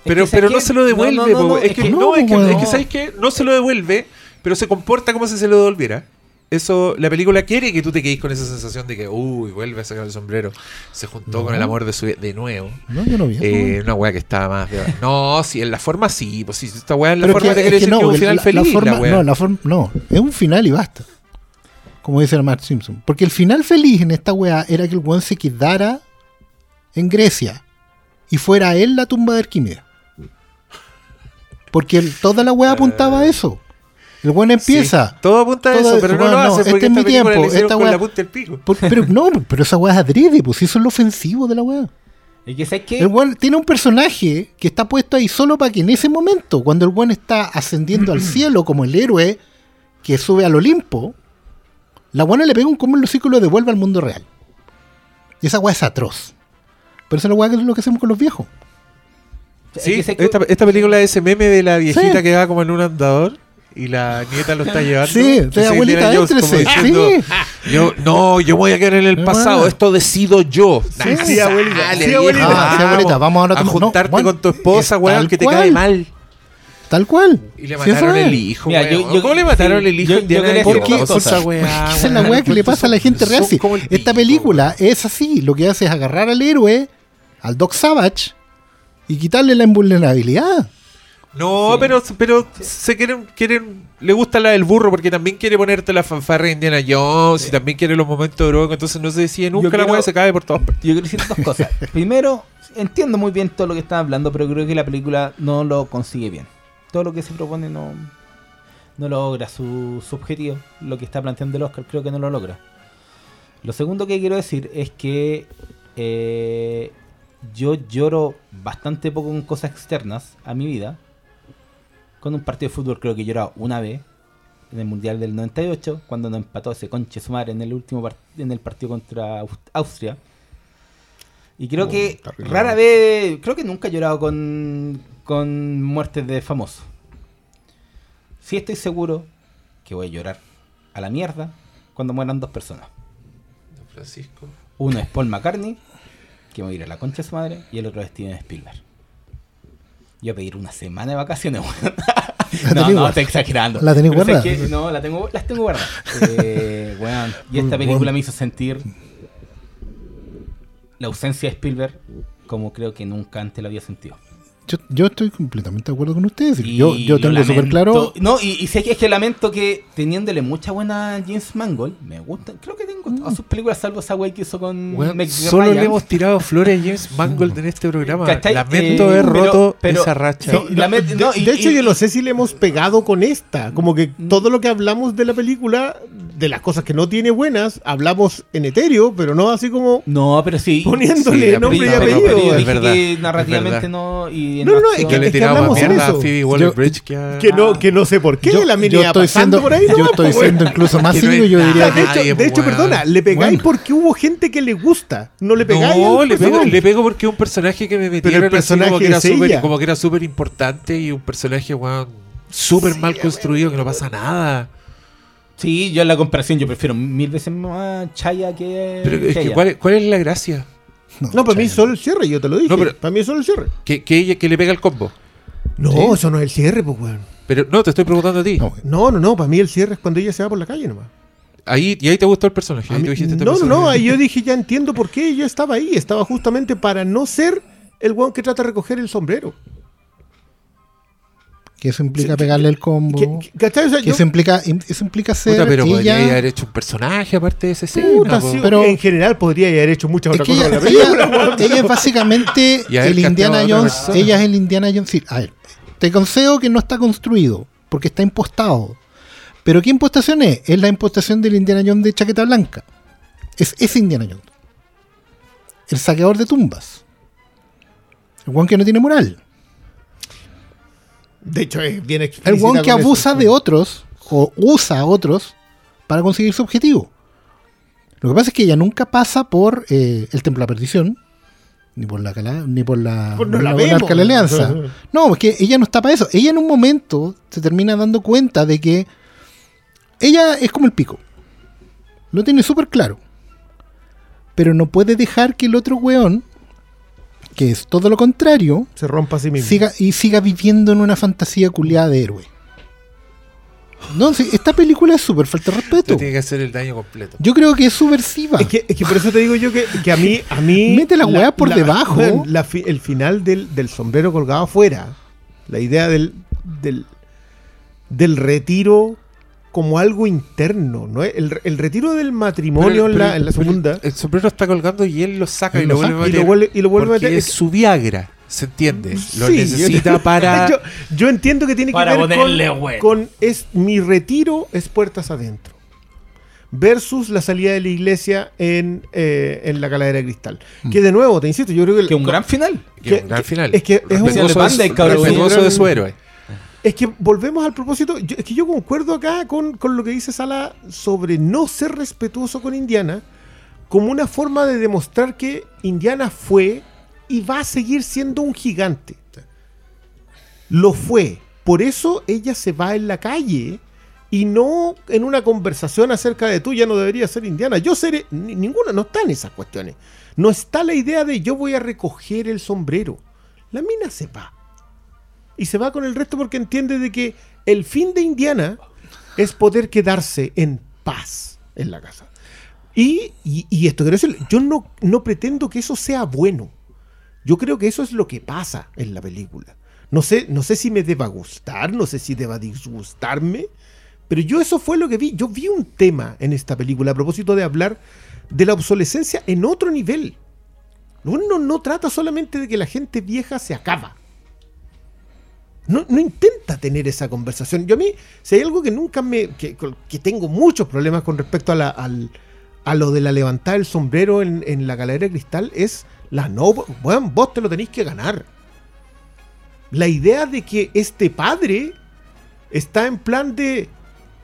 Pero, Es que, pero ¿sabes no se lo devuelve. No, no, no, po, no, es, que, no, no, es que, es que, ¿sabes qué? No se lo devuelve, pero se comporta como si se lo devolviera. Eso, la película quiere que tú te quedes con esa sensación de que, uy, vuelve a sacar el sombrero. Se juntó No. con el amor de su de nuevo. No, yo no vi eso. Eh, una weá que estaba más. de- No, sí, en la forma sí. Pues sí, esta weá en la Pero forma es te que- quiere es que decir no, que es un final la- feliz. la forma- la no, la forma, no, es un final y basta. Como dice el Mark Simpson. Porque el final feliz en esta weá era que el weón se quedara en Grecia y fuera él la tumba de Arquímedes. Porque el- toda la weá apuntaba a eso. El weón empieza. Sí, todo apunta a Todo- eso, pero no lo no, hace este porque es esta mi tiempo, esta con la punta del pico. Por- pero no, pero esa weá es adrede, pues eso es lo ofensivo de la weá. El weón tiene un personaje que está puesto ahí solo para que en ese momento, cuando el weón está ascendiendo al cielo como el héroe que sube al Olimpo, la buena le pega un combo en los círculos y lo devuelve al mundo real. Y esa weá es atroz. Pero esa es la weá que es lo que hacemos con los viejos. Sí, esta, esta película es ese meme de la viejita Sí. que va como en un andador y la nieta lo está llevando. Sí, abuelita, Jones diciendo, Sí. yo, no, yo voy a quedar en el pasado, esto decido yo. Sí, abuelita, sale, sí, abuelita. Ah, sí, abuelita, vamos ahora a a tomar- no, juntarte con tu esposa, es weón, tal que te cual. cae mal. Tal cual. Y le Sí, mataron el hijo, Mira, weón. yo- yo- ¿Cómo le mataron el hijo yo- yo quería decir dos Esa es la weón, weá que le pasa a la gente real. Esta película es así. Lo que hace es agarrar al héroe, al Doc Savage, y quitarle la invulnerabilidad. No, pero, pero se quieren, quieren, le gusta la del burro porque también quiere ponerte la fanfarra de Indiana Jones y también quiere los momentos de droga, entonces no se decide nunca, la quiero- weá se cae por todas partes. Yo quiero decir dos cosas. Primero, entiendo muy bien todo lo que están hablando, pero creo que la película no lo consigue bien. Todo lo que se propone no, no logra su, su objetivo. Lo que está planteando el Oscar creo que no lo logra. Lo segundo que quiero decir es que eh, yo lloro bastante poco con cosas externas a mi vida. Con un partido de fútbol creo que he llorado una vez en el Mundial del 98, cuando nos empató ese conche su madre en el último part- en el partido contra Aus- Austria. Y creo Oh, que terrible. rara vez, creo que nunca he llorado con, con muertes de famosos. Sí estoy seguro que voy a llorar a la mierda cuando mueran dos personas. Francisco. Uno es Paul McCartney, que me voy a ir a la concha de su madre, y el otro es Steven Spielberg. Yo pedir una semana de vacaciones, weón. No, no, estoy exagerando. ¿La tenés guardada? que- no, la tengo, las tengo guardadas. Eh, weón, y esta película me hizo sentir la ausencia de Spielberg como creo que nunca antes la había sentido. Yo, yo estoy completamente de acuerdo con ustedes. Y yo, yo tengo súper claro. No, y, y sé que es que lamento que teniéndole mucha buena a James Mangold, me gusta. Creo que tengo todas sus películas, salvo esa wey que hizo con Meg solo Ryan. le hemos tirado flores a James Mangold en este programa. ¿Cachai? Lamento Eh, haber roto pero- esa racha. Sí, No, la no, met- de, no, y- de hecho, y- yo no sé si le hemos pegado con esta. Como que todo lo que hablamos de la película, de las cosas que no tiene buenas, hablamos en etéreo, pero no así como No, pero sí. poniéndole Sí, nombre y apellido. dije que narrativamente no. Y en No, no, no, es que le es que tiraba hablamos en mierda a eso. Phoebe Yo- Waller-Bridge que a... Que no, que no sé por qué yo, la yo estoy pasando siendo, por ahí. yo nomás, estoy pues, bueno. siendo incluso más Que no cínico. es Yo diría de que. hecho, Nadie, de hecho, pues, perdona, le pegáis Bueno. porque hubo gente que le gusta. No le pegáis No, le pego, le pego porque es un personaje que me personaje como que era es como que era súper importante y un personaje weón súper mal construido que no pasa nada. Sí, yo en la comparación yo prefiero mil veces más Chaya que. Pero es que ella. ¿cuál, cuál es la gracia? No, para mí es solo el cierre, yo te lo dije. No, pero- para mí es solo el cierre. Que, que ella que le pega el combo. No, Sí. eso no es el cierre, pues, weón. Pero no, te estoy preguntando a ti. No, No, no, no, para mí el cierre es cuando ella se va por la calle nomás. Ahí, y ahí te gustó el personaje. A Ahí mí- tú dijiste, este no, no, personaje- no, ahí yo dije, ya entiendo por qué ella estaba ahí. Estaba justamente para no ser el weón que trata de recoger el sombrero. Que eso implica pegarle el combo. Que- que- ¿Cachai? O sea, Que yo- eso implica, eso implica ser Puta, pero podría ella. haber hecho un personaje aparte de ese puta, escena. sí, pero- en general podría haber hecho muchas Es otras que cosas ella, es básicamente el Indiana Jones. persona. Ella es el Indiana Jones. Sí, a ver, te concedo que no está construido, porque está impostado. Pero ¿qué impostación es? Es la impostación del Indiana Jones de chaqueta blanca. Es ese Indiana Jones. El saqueador de tumbas. El one que no tiene moral. De hecho, es bien El one que eso. abusa de otros o usa a otros para conseguir su objetivo. Lo que pasa es que ella nunca pasa por eh, el Templo de la Perdición, ni por la ni por la, Pues no la la Alianza. No, es que ella no está para eso. Ella en un momento se termina dando cuenta de que ella es como el pico. Lo tiene súper claro. Pero no puede dejar que el otro weón, que es todo lo contrario, Se rompa a sí mismo. siga, y siga viviendo en una fantasía culiada de héroe. No, sí, esta película es súper falta de Te respeto. tiene que hacer el daño completo. Yo creo que es subversiva. Es que, es que por eso te digo yo que, que a mí. A mí Mete la weá por debajo. la el final del, del sombrero colgado afuera. La idea del, del, del retiro como algo interno. ¿no? el, el retiro del matrimonio Pero- en, la, pero- en la pero segunda. El sombrero está colgando y él lo saca y lo lo, vuelve a y lo meter. vuelve- y lo vuelve a meter. Es su Viagra, ¿se entiende? Lo Sí, necesita yo- para. yo, yo entiendo que tiene Para que ver ponerle con, es mi retiro es puertas adentro. Versus la salida de la iglesia en, eh, en la caladera de cristal. Que de nuevo, te insisto, yo creo que. Que un gran final. que es un que- gran que- final. es que es un- de banda y cabrón. respetuoso de su héroe. Es que volvemos al propósito. es que yo concuerdo acá con, con lo que dice Sala sobre no ser respetuoso con Indiana como una forma de demostrar que Indiana fue y va a seguir siendo un gigante. Lo fue. Por eso ella se va en la calle y no en una conversación acerca de tú ya no deberías ser Indiana. Yo seré. ni- Ninguna, no está en esas cuestiones. No está la idea de yo voy a recoger el sombrero. La mina se va y se va con el resto porque entiende de que el fin de Indiana es poder quedarse en paz en la casa. Y, y- esto quiero decir, yo no, no pretendo que eso sea bueno. Yo creo que eso es lo que pasa en la película. No sé, no sé si me deba gustar, no sé si deba disgustarme, pero yo eso fue lo que vi. Yo vi un tema en esta película a propósito de hablar de la obsolescencia en otro nivel. Uno no trata solamente de que la gente vieja se acaba. No, intenta tener esa conversación. Yo a mí, si hay algo que nunca me. que, tengo muchos problemas con respecto a, la, al- a lo de la levantada del sombrero en, la galera de cristal, es la no. Bueno, vos te lo tenéis que ganar. La idea de que este padre está en plan de.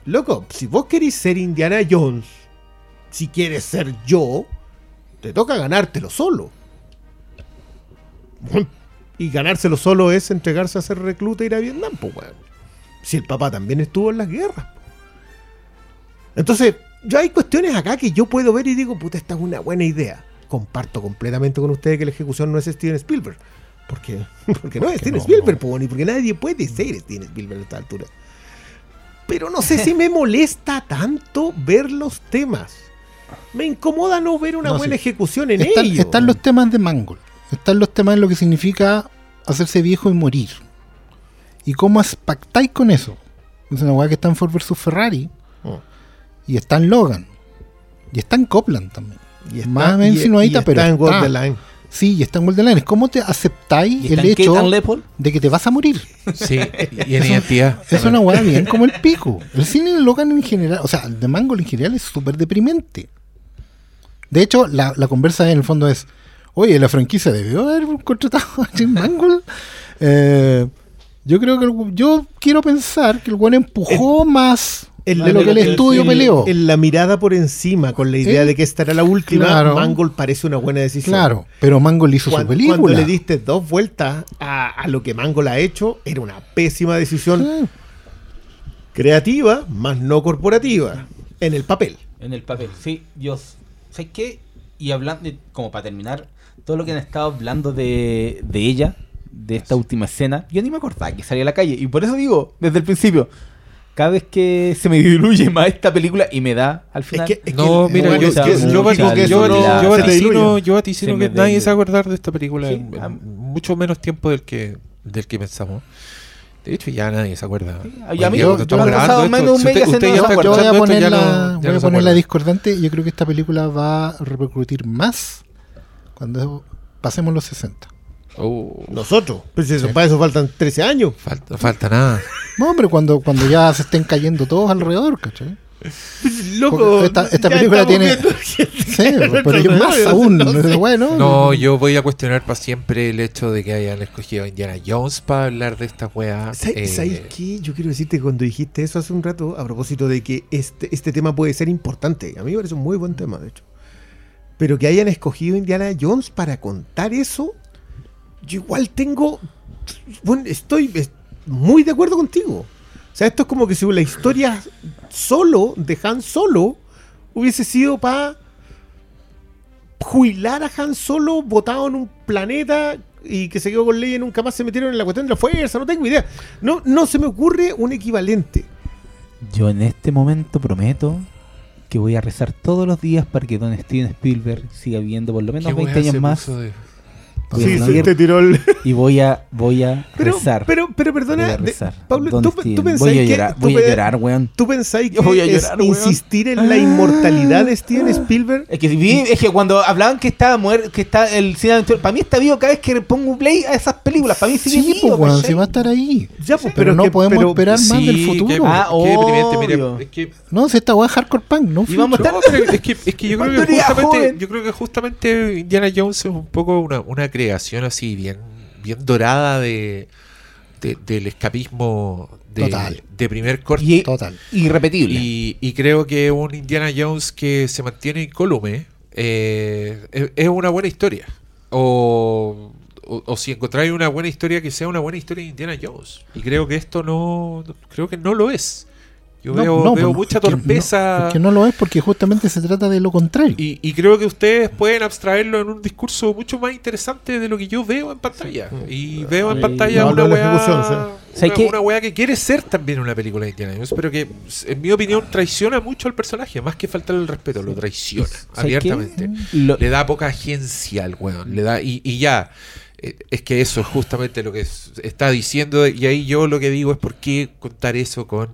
Loco, si vos queréis ser Indiana Jones, si quieres ser yo, te toca ganártelo solo. Y ganárselo solo es entregarse a ser recluta e ir a Vietnam, pues, weón. Si el papá también estuvo en las guerras. Entonces, ya hay cuestiones acá que yo puedo ver y digo, puta, esta es una buena idea. Comparto completamente con ustedes que la ejecución no es Steven Spielberg. Porque, porque no es Steven no? Spielberg, ni porque nadie puede ser Steven Spielberg a esta altura. Pero no sé si me molesta tanto ver los temas. Me incomoda no ver una No, buena sí. ejecución en Están, ello. están los temas de Mangold. Están los temas de lo que significa hacerse viejo y morir. ¿Y cómo pactáis con eso? Es una weá que está en Ford vs Ferrari. Oh. Y está en Logan. Y está en Copland también. Y está- Más y- insinuadita, y pero está en está. The Line. Sí, y está en Golden Line. ¿Cómo te aceptáis ¿Y el hecho de que te vas a morir? Sí, y en identidad. Es una weá bien como el pico. El cine de Logan en general, o sea, el de Mangold en general es súper deprimente. De hecho, la, la conversa en el fondo es, oye, la franquicia debió haber contratado a Jim Mangold. Eh, yo creo que el- yo quiero pensar que el weón empujó más En de lo que el estudio peleó. En la mirada por encima, con la idea Eh, de que esta era la última, claro. Mangold parece una buena decisión. Claro, pero Mangold hizo su Cuando, película. le diste dos vueltas a, a lo que Mangold ha hecho, era una pésima decisión Sí. creativa, más no corporativa, en el papel. En el papel, sí. Yo, ¿sabes qué? Y hablando, como para terminar, todo lo que han estado hablando de, de ella, de esta última escena, yo ni me acordaba que salía a la calle. Y por eso digo, desde el principio, cada vez que se me diluye más esta película y me da al Es final. que, es No, que- mira, yo, es yo, que es yo, yo, no vaticino, vaticino que nadie se va a acordar de esta película Sí, en, en a- mucho menos tiempo del que del que pensamos. De hecho, ya nadie se acuerda. Sí, a mí yo- estamos grabando menos de un si mes y usted- se usted acuerda. yo voy a esto, poner la, no- voy a no poner la discordante. Yo creo que esta película va a repercutir más cuando pasemos los 60. Oh, Nosotros. Pues eso, Sí. para eso faltan 13 años. falta, falta nada. No, hombre, cuando, cuando ya se estén cayendo todos alrededor, ¿cachai? Loco, Porque esta- esta película tiene- Sí, pero yo más no, aún. bueno, No, yo voy a cuestionar para siempre el hecho de que hayan escogido a Indiana Jones para hablar de esta weá. ¿Sabes Eh, sabes qué? Yo quiero decirte que cuando dijiste eso hace un rato, a propósito de que este, este tema puede ser importante. A mí me parece un muy buen tema, de hecho. Pero que hayan escogido Indiana Jones para contar eso, yo igual tengo. Bueno, estoy es- muy de acuerdo contigo. O sea, esto es como que si la historia solo, de Han Solo, hubiese sido para jubilar a Han Solo botado en un planeta y que se quedó con Leia y nunca más se metieron en la cuestión de la fuerza, no tengo idea. No, no se me ocurre un equivalente. Yo en este momento prometo que voy a rezar todos los días para que don Steven Spielberg siga viviendo por lo ¿qué menos 20 weá se años más de- Voy a Sí, seguir- sí, te tiró el... y voy a voy a Pero, rezar. pero, pero voy perdona, a de- rezar. Pablo, ¿tú, tú pensáis voy a que, llorar, tú voy a llorar, weón. ¿Tú pensáis que voy a es llorar, weón. insistir en la inmortalidad de Steven Spielberg? Es que, es que cuando hablaban que estaba muerto, que está el cine para mí está vivo cada vez que pongo play a esas películas. Para mí sigue sí, vivo. pues, weón, va a estar ahí. Ya, pues, Pero, no que- podemos pero- esperar más del futuro. Ah, qué deprimente, mira, obvio. es que No, si esta weá es hardcore punk, no Y vamos a estar- es que, que que yo creo que justamente Indiana Jones es un poco una, una creación así bien, bien dorada de, de- del escapismo de, Total. de primer corte. Y- Total. Irrepetible. Y, y creo que un Indiana Jones que se mantiene incólume eh, es, es una buena historia. O, o, o si encontráis una buena historia que sea una buena historia de Indiana Jones. Y creo que esto no, creo que no lo es. Yo No, veo, no, veo pues, mucha es que no- torpeza. es que no lo es porque justamente se trata de lo contrario. Y, y creo que ustedes pueden abstraerlo en un discurso mucho más interesante de lo que yo veo en pantalla. Y veo en pantalla no, una weá, una, una weá que quiere ser también una película de Indiana Jones, pero que, en mi opinión, traiciona mucho al personaje. Más que faltarle el respeto, lo traiciona ¿Sabes abiertamente. Lo- Le da poca agencia al weón. Le da, y, y ya. eh, Es que eso es justamente lo que es- está diciendo. Y ahí yo lo que digo es por qué contar eso con.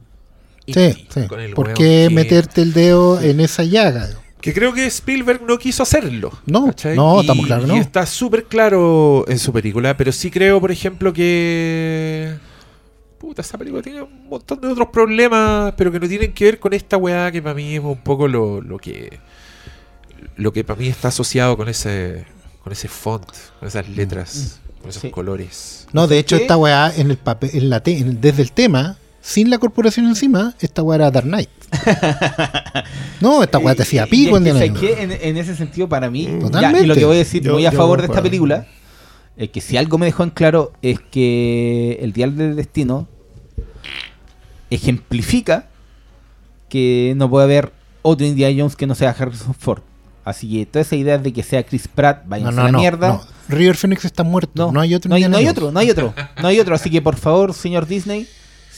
Sí, Indy, sí. con el ¿Por qué que- meterte el dedo en esa llaga? que creo que Spielberg no quiso hacerlo. No, ¿cachai? no, estamos claros, Y está súper claro en su película, pero sí creo, por ejemplo, que. Puta, esa película tiene un montón de otros problemas, pero que no tienen que ver con esta weá que para mí es un poco lo, lo que. Lo que para mí está asociado con ese. Con ese font, con esas letras, con esos Sí. colores. No, de hecho, ¿Qué? esta weá en el papel, en la te- en- desde el tema, sin la corporación encima, esta weá era Dark Knight. no, esta weá te hacía pico en. En, en ese sentido, para mí, ya, Totalmente. y lo que voy a decir Yo- muy a favor de esta película, es que si algo me dejó en claro es que el Dial del Destino ejemplifica que no puede haber otro Indiana Jones que no sea Harrison Ford. Así que toda esa idea de que sea Chris Pratt, No, váyanse no, a la no, mierda. no. River Phoenix está muerto. No, hay otro no hay, Indiana no hay Jones. otro, no hay otro, no hay otro. Así que por favor, señor Disney,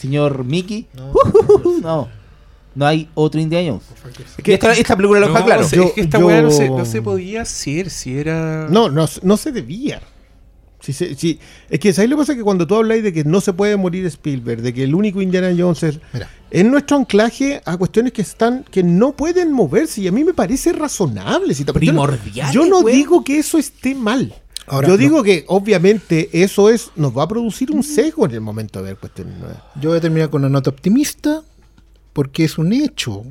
señor Mickey, uh, no, no hay otro Indiana Jones. Y esta, esta película lo deja No, claro. sí, Yo- es que esta yo- weá no se, no se podía hacer si era. No, no, no se debía. Sí, sí. Es que ¿sabes lo que pasa? Que cuando tú habláis de que no se puede morir Spielberg, de que el único Indiana Jones es, Mira. es nuestro anclaje a cuestiones que están que no pueden moverse y a mí me parece razonable. Si te- Primordiales, Yo no digo que eso esté mal. Ahora, yo no. digo que obviamente eso es nos va a producir un sesgo en el momento de ver cuestiones nuevas. Yo voy a terminar con una nota optimista porque es un hecho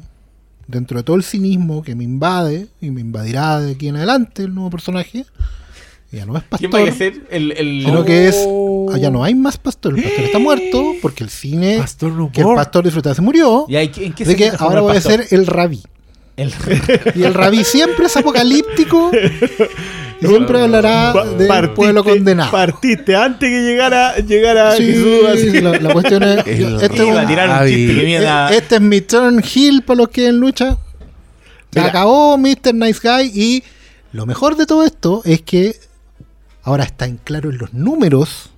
dentro de todo el cinismo que me invade y me invadirá de aquí en adelante el nuevo personaje. Ya no es ¿Quién pastor, va a ser el, el- sino que es allá no hay más pastor. El pastor está muerto porque el cine Pastor no que el pastor disfrutaba se murió. ¿Y hay- en qué de que ahora voy a ser el rabí. El- Y el rabí siempre es apocalíptico siempre hablará del pueblo condenado. Partiste antes que llegara, llegara Sí, Jesús. así. sí, la, la cuestión es. Este, es tirar un chiste que viene a... e- este es mi turn heel para los que en lucha. Se Mira. acabó Mr. Nice Guy. Y lo mejor de todo esto es que ahora está en claro en los números.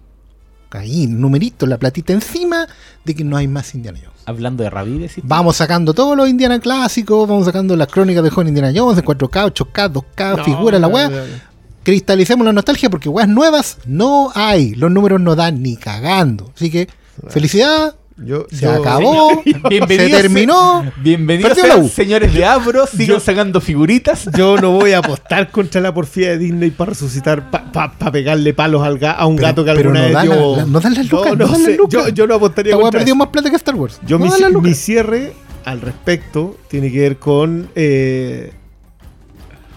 Ahí, numerito, la platita encima de que no hay más Indiana Jones. Hablando de tú. Vamos sacando todos los Indiana clásicos, vamos sacando las crónicas de joven Indiana Jones, en 4K, 8K, 2K, No, figuras, la no, weá. No, no. Cristalicemos la nostalgia porque weas nuevas no hay. Los números no dan ni cagando. Así que, felicidad, Yo, se yo- acabó, se terminó. Bienvenidos sean, señores de Abro, sigan sacando figuritas. Yo no voy a apostar contra la porfía de Disney para resucitar, para pegarle palos al ga- a un Pero- gato que pero alguna no vez dan la- la- no dan las lucas, no dan las sé. lucas. Yo, yo no apostaría contra perdió eso. más plata que Star Wars. Yo No mi, las mi cierre al respecto tiene que ver con eh,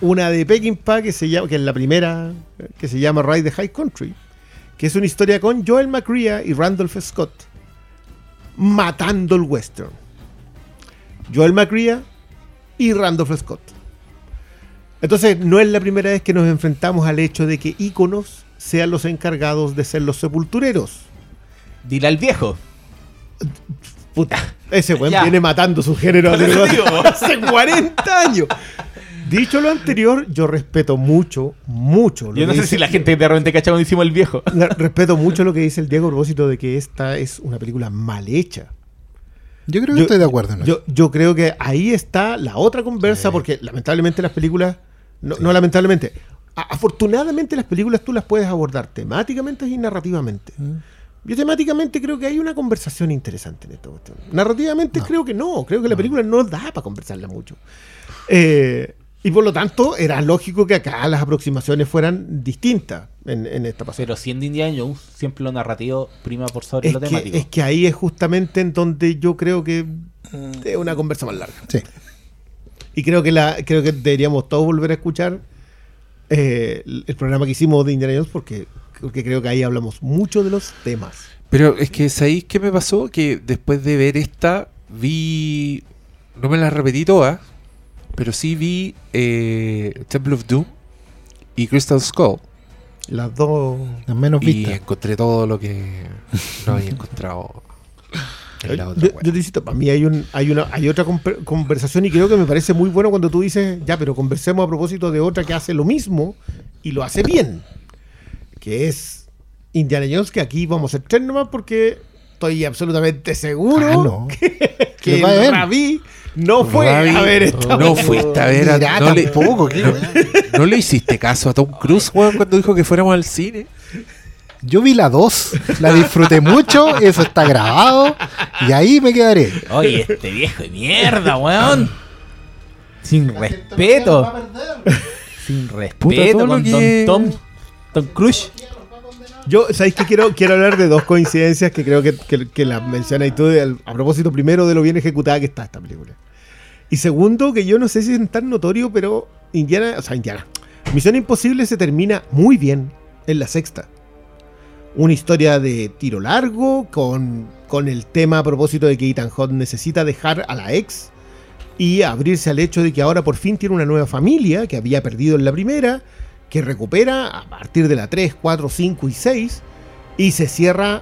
una de Peckinpah que se llama, que es la primera, que se llama Ride the High Country, que es una historia con Joel McCrea y Randolph Scott matando el western. Joel McCrea y Randolph Scott. Entonces, no es la primera vez que nos enfrentamos al hecho de que íconos sean los encargados de ser los sepultureros. Dile al viejo. Puta, ese weón viene matando su género hace 40 años. Dicho lo anterior, yo respeto mucho, mucho. lo Yo no que sé dice- si la gente de repente cacha cuando hicimos el viejo. la- Respeto mucho lo que dice el Diego a propósito de que esta es una película mal hecha. Yo creo que Yo- estoy de acuerdo en eso. Yo, yo creo que ahí está la otra conversa, porque lamentablemente las películas, no, no lamentablemente, a- afortunadamente las películas tú las puedes abordar temáticamente y narrativamente. Mm. Yo temáticamente creo que hay una conversación interesante en esta cuestión. Narrativamente creo que no, creo que la película no da para conversarla mucho. Eh, y por lo tanto era lógico que acá las aproximaciones fueran distintas en, en esta pasada. Pero siendo Indiana Jones, siempre lo narrativo prima por sobre Es lo que, temático. es que ahí es justamente en donde yo creo que es una conversa más larga. Sí. Y creo que la creo que deberíamos todos volver a escuchar eh, el el programa que hicimos de Indiana Jones porque, porque creo que ahí hablamos mucho de los temas. Pero es que ¿sabéis qué me pasó? Que después de ver esta, vi. No me la repetí todas, pero sí vi eh, Temple of Doom y Crystal Skull. Las dos. Las menos Y vistas. encontré todo lo que no había encontrado en la otra. Yo, te insisto, para mí hay un hay una hay otra conversación y creo que me parece muy bueno cuando tú dices, ya, pero conversemos a propósito de otra que hace lo mismo y lo hace bien. Que es Indiana Jones, que aquí vamos a ser tres nomás porque estoy absolutamente seguro Ah, no. que Que ver. Rabí no fue Ravi, a ver esta No fuiste a ver a. Mirá, no, le, tampoco, qué no- le hiciste caso a Tom Cruise, weón, cuando dijo que fuéramos al cine. Yo vi la 2, la disfruté mucho, eso está grabado y ahí me quedaré. Oye, este viejo de mierda, weón. Sin respeto. Sin respeto con que- Don Tom. Tom Cruise. Yo, ¿sabéis que quiero, quiero hablar de dos coincidencias que creo que, que, que las mencionas tú al- a propósito, primero, de lo bien ejecutada que está esta película. Y segundo, que yo no sé si es tan notorio, pero Indiana, o sea, Indiana. Misión Imposible se termina muy bien en la sexta. Una historia de tiro largo, con, con el tema a propósito de que Ethan Hunt necesita dejar a la ex y abrirse al hecho de que ahora por fin tiene una nueva familia que había perdido en la primera, que recupera a partir de la 3, 4, 5 y 6 y se cierra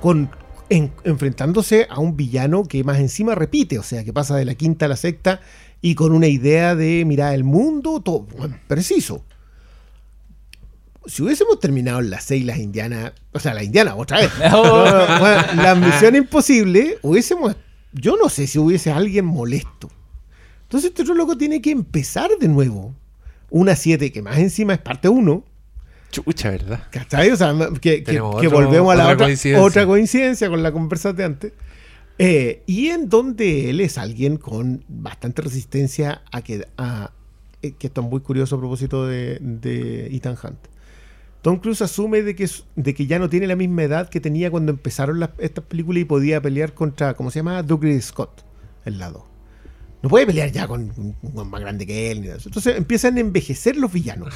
con en- enfrentándose a un villano que más encima repite, o sea, que pasa de la quinta a la sexta y con una idea de mirar el mundo, todo bueno, preciso. Si hubiésemos terminado en las 6 las indianas, o sea, la indiana otra vez, bueno, la misión imposible, hubiésemos, yo no sé si hubiese alguien molesto. Entonces este otro loco tiene que empezar de nuevo. Una 7 que más encima es parte 1. Chucha, ¿verdad? ¿Cachai? O sea, que, volvemos a la otra otra coincidencia. otra coincidencia con la conversa de antes. Eh, y en donde él es alguien con bastante resistencia a que. A, eh, que esto es muy curioso a propósito de, de Ethan Hunt. Tom Cruise asume de que, de que ya no tiene la misma edad que tenía cuando empezaron las- estas películas y podía pelear contra, ¿cómo se llama? Douglas Scott, el lado. No puede pelear ya con un más grande que él. ni nada. Entonces empiezan a envejecer los villanos.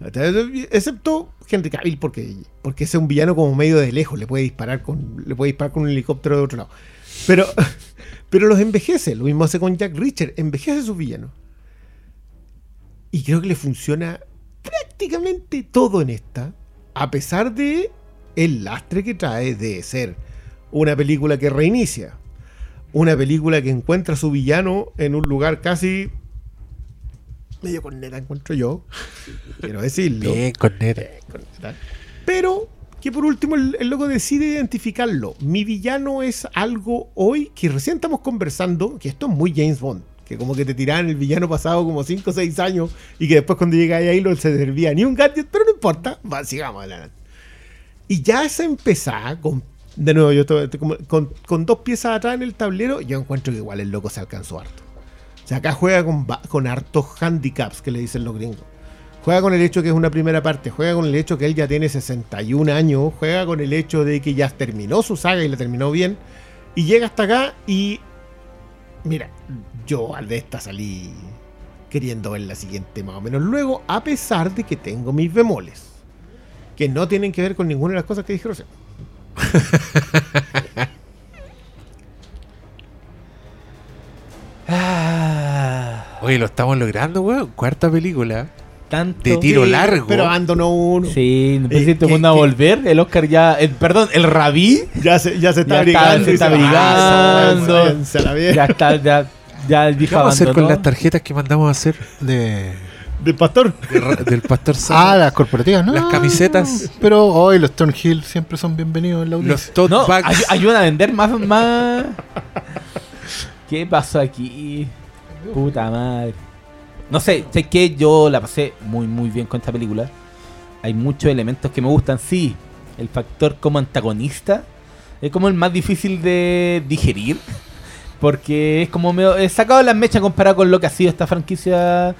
Excepto Henry Cavill, porque, porque ese es un villano como medio de lejos, le puede disparar con, le puede disparar con un helicóptero de otro lado. Pero, pero los envejece, lo mismo hace con Jack Richard, envejece a sus villanos. Y creo que le funciona prácticamente todo en esta, a pesar de el lastre que trae de ser una película que reinicia, una película que encuentra a su villano en un lugar casi medio corneta, encuentro yo, quiero decirlo. Bien, corneta. Corneta. Pero que por último el, el loco decide identificarlo. Mi villano es algo hoy que recién estamos conversando, que esto es muy James Bond. Que como que te tiraban el villano pasado como 5 o 6 años y que después cuando llega ahí no se servía ni un gadget, pero no importa, va, sigamos adelante. Y ya esa empezada con, de nuevo, yo estoy- con, con dos piezas atrás en el tablero, yo encuentro que igual el loco se alcanzó harto. Sea, acá juega con, con hartos handicaps que le dicen los gringos. Juega con el hecho que es una primera parte, juega con el hecho que él ya tiene 61 años, juega con el hecho de que ya terminó su saga y la terminó bien, y llega hasta acá y... Mira, yo al de esta salí queriendo ver la siguiente más o menos luego, a pesar de que tengo mis bemoles, que no tienen que ver con ninguna de las cosas que dije. Ah, Oye, lo estamos logrando, weón. Cuarta película. tanto. De tiro largo. Pero abandonó uno. Sí, sé Eh, van a volver. El Oscar ya. el- perdón, el Rabí Ya se, ya se está Ya está- se está. "Ah, la mierda". ya está. Ya, ya el ¿Qué vamos a hacer con las tarjetas que mandamos a hacer De... Del pastor. de del pastor Ah, Sala? las corporativas, ¿no? Las camisetas. Pero hoy los Thornhill siempre son bienvenidos en la audiencia. Los tote No, bags. ay- ayudan a vender más, más. ¿Qué pasó aquí? Puta madre. No sé, sé que yo la pasé muy, muy bien con esta película. Hay muchos elementos que me gustan. Sí, el factor como antagonista es como el más difícil de digerir. Porque es como medio. He sacado las mechas comparado con lo que ha sido esta franquicia.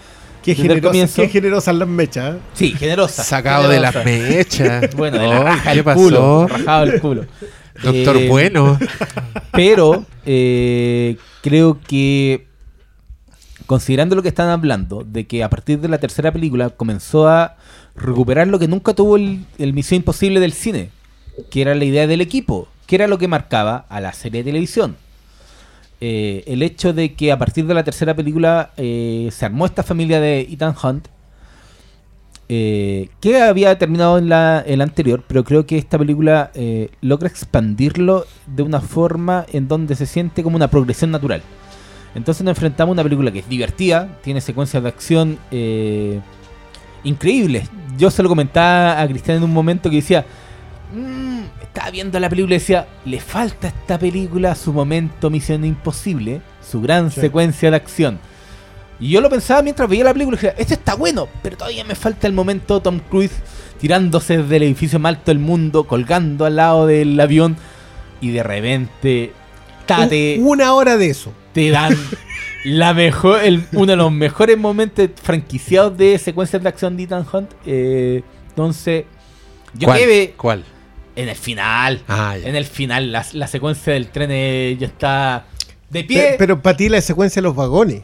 Qué, generosa, comienzo. qué generosas las mechas. ¿eh? Sí, generosa. Sacado de las mechas. Bueno, de la raja ¿Qué el pasó? culo. Rajado el culo. Doctor Eh, Bueno. Pero eh, creo que considerando lo que están hablando, de que a partir de la tercera película comenzó a recuperar lo que nunca tuvo el, el Misión Imposible del cine, que era la idea del equipo, que era lo que marcaba a la serie de televisión. Eh, el hecho de que a partir de la tercera película eh, se armó esta familia de Ethan Hunt, eh, que había terminado en la, en la anterior, pero creo que esta película eh, logra expandirlo de una forma en donde se siente como una progresión natural. Entonces nos enfrentamos a una película que es divertida, tiene secuencias de acción eh, increíbles. Yo se lo comentaba a Cristian en un momento que decía, "Mm", estaba viendo la película y decía, le falta a esta película su momento Misión Imposible, su gran Sí. secuencia de acción. Y yo lo pensaba mientras veía la película y dije, este está bueno, pero todavía me falta el momento Tom Cruise tirándose desde el edificio más alto del mundo, colgando al lado del avión y de repente tate, Un- una hora de eso. te dan la mejor, el- uno de los mejores momentos franquiciados de secuencias de acción de Ethan Hunt. eh, entonces, yo ¿Cuál? quedé ¿Cuál? en el final. Ah. En el final, la, la secuencia del tren eh, ya está de pie. Pe- Pero para ti la secuencia de los vagones.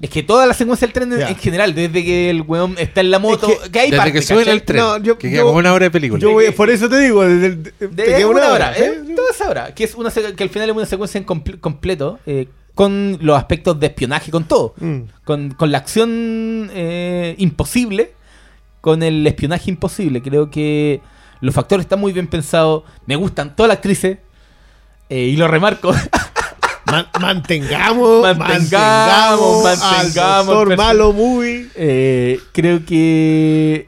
Es que toda la secuencia del tren en- general, desde que el weón está en la moto, Es que- que, hay Desde parte, que suben el tren. No, yo- que queda como una hora de película. Yo voy- por eso te digo, desde el- te De queda una, hora, ¿eh? ¿eh? Toda esa hora. Que, es una, que al final es una secuencia en comple- completo, eh, con los aspectos de espionaje, con todo. Mm. Con, con la acción eh, imposible, con el espionaje imposible. Creo que los factores están muy bien pensados. Me gustan todas las actrices. eh, y lo remarco. Man- mantengamos, Mantengamos, mantengamos al doctor malo muy. Eh, creo que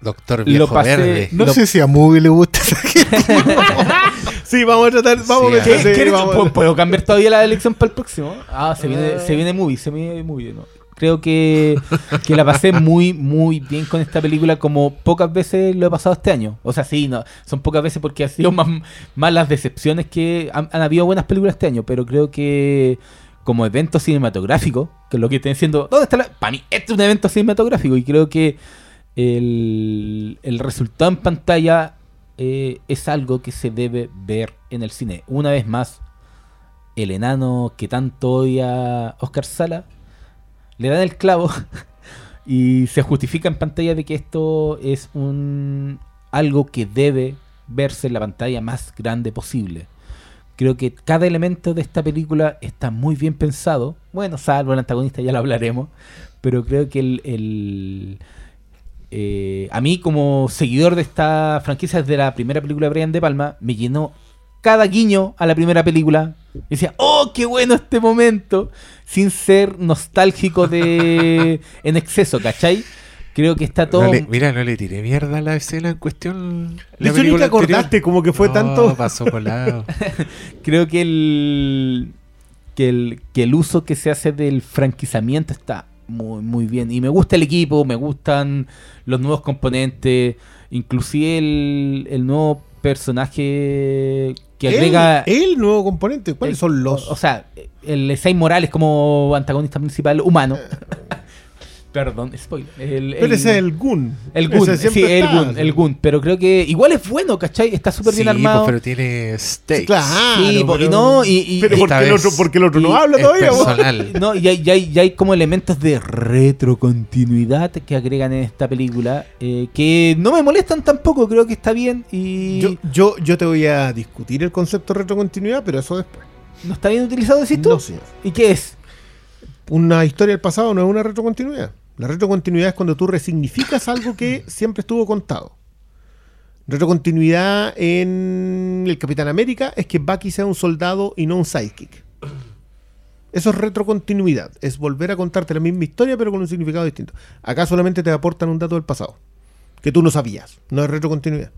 Doctor Lo Viejo pasé- Verde. No Lo- sé si a Movie le gusta esa gente. Sí, vamos a tratar, vamos Sí, a ¿Qué- meter, sí, ¿Quieres- vamos a- ¿Puedo, puedo cambiar todavía la elección para el próximo? Ah, se viene, se viene movie, se viene movie, ¿no? Creo que, que la pasé muy, muy bien con esta película, como pocas veces lo he pasado este año. O sea, sí, no, son pocas veces porque ha sido más, más las decepciones que han, han habido buenas películas este año, pero creo que como evento cinematográfico, que es lo que estoy diciendo, ¿dónde está la...? Para mí, este es un evento cinematográfico y creo que el, el resultado en pantalla eh, es algo que se debe ver en el cine. Una vez más, el enano que tanto odia Oscar Sala, le dan el clavo y se justifica en pantalla de que esto es un algo que debe verse en la pantalla más grande posible. Creo que cada elemento de esta película está muy bien pensado. Bueno, salvo el antagonista, ya lo hablaremos. Pero creo que el, el, eh, a mí, como seguidor de esta franquicia desde la primera película de Brian De Palma, me llenó cada guiño a la primera película. Y decía, ¡oh, qué bueno este momento! Sin ser nostálgico de en exceso, ¿cachai? Creo que está todo. No le- mira, no le tiré mierda a la escena en cuestión. La hecho, ni te acordaste anterior. como que fue No, tanto. pasó colado. Creo que el, que el que el uso que se hace del franquizamiento está muy muy bien y me gusta el equipo, me gustan los nuevos componentes, inclusive el, el nuevo personaje que agrega El, el nuevo componente. ¿Cuáles el- son los? o, o sea, el Esai Morales como antagonista principal humano. Perdón, spoiler. El, pero ese es el Gun. el Gun, Ese sí, el. Gun, el Gun, pero creo que igual es bueno, ¿cachai? Está súper bien armado. pues, pero tiene stakes. Claro, Sí, po- y pero- no, y- y- pero porque el, otro, porque el otro no habla es todavía. po. personal. No, y hay, y hay- y hay como elementos de retrocontinuidad que agregan en esta película eh, que no me molestan tampoco, creo que está bien y Yo, yo, yo te voy a discutir el concepto de retrocontinuidad, pero eso después. no está bien utilizado, decís tú. No, señor. ¿Y qué es? Una historia del pasado no es una retrocontinuidad. La retrocontinuidad es cuando tú resignificas algo que siempre estuvo contado. Retrocontinuidad en el Capitán América es que Bucky sea un soldado y no un sidekick. Eso es retrocontinuidad. Es volver a contarte la misma historia pero con un significado distinto. Acá solamente te aportan un dato del pasado. Que tú no sabías. No es retrocontinuidad.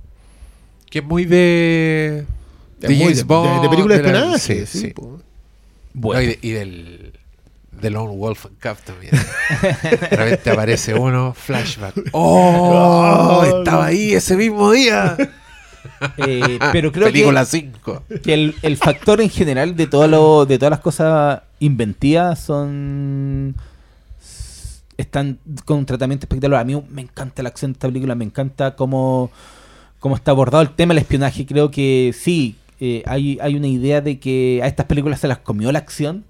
Que es muy de. Es De muy James de- Bond. de, de película de de la- espionaje. sí, sí, sí. po. No, y, de- y del. De Lone Wolf and Cub también. De repente aparece uno, flashback. ¡Oh! Estaba ahí ese mismo día. Eh, pero creo Película 5. que, que el, el factor en general de todo lo, de todas las cosas inventivas son están con un tratamiento espectacular. A mí me encanta la acción de esta película, me encanta cómo, cómo está abordado el tema del espionaje. Creo que sí, eh, hay, hay una idea de que a estas películas se las comió la acción,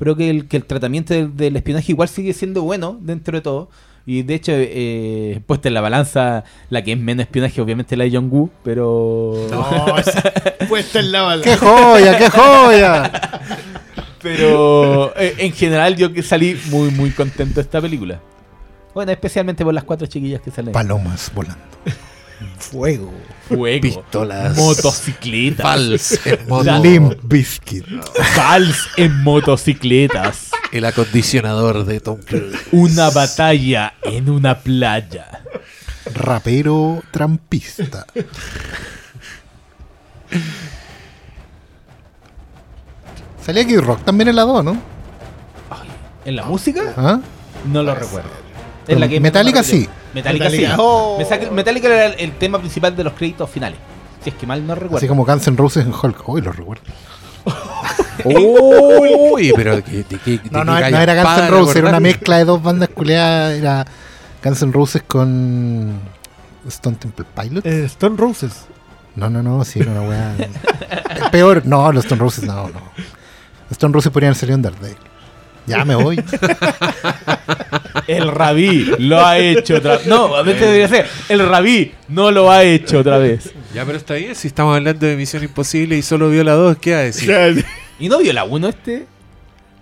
pero que el, que el tratamiento del, del espionaje igual sigue siendo bueno dentro de todo. Y de hecho, eh, puesta en la balanza, la que es menos espionaje, obviamente la de John Woo, pero. No, puesta en la balanza. ¡Qué joya, qué joya! Pero eh, en general yo que salí muy muy contento de esta película. Bueno, especialmente por las cuatro chiquillas que salen. Palomas volando. Fuego. Fuego. Pistolas. Motocicletas. Vals en moto. Limp Biscuit. Vals en motocicletas. El acondicionador de Tom Cruise. Una batalla en una playa. Rapero trampista. Salía aquí Rock también en la 2, ¿no? ¿En la música? ¿Ah? No lo recuerdo. Pero Es la que Metallica sí. Metallica, Metallica, sí. oh. Metallica era el, el tema principal de los créditos finales. Si es que mal no recuerdo. Así como Guns N' Roses en Hulk. Uy, lo recuerdo. Uy, pero de qué, de No, no, no era Guns N' Roses, era una mezcla de dos bandas culeadas. Era Guns N' Roses con Stone Temple Pilots. Eh, Stone Roses. No, no, no, sí, era una weá. Peor, no, los Stone Roses, no, no. Los Stone Roses podrían salir en Daredevil. Ya me voy. El rabí lo ha hecho otra vez. No, a veces debería ser. El rabí no lo ha hecho otra vez. Ya, pero está bien. Si estamos hablando de Misión Imposible y solo vio la 2, ¿qué va a decir? ¿Y no vio la 1 este?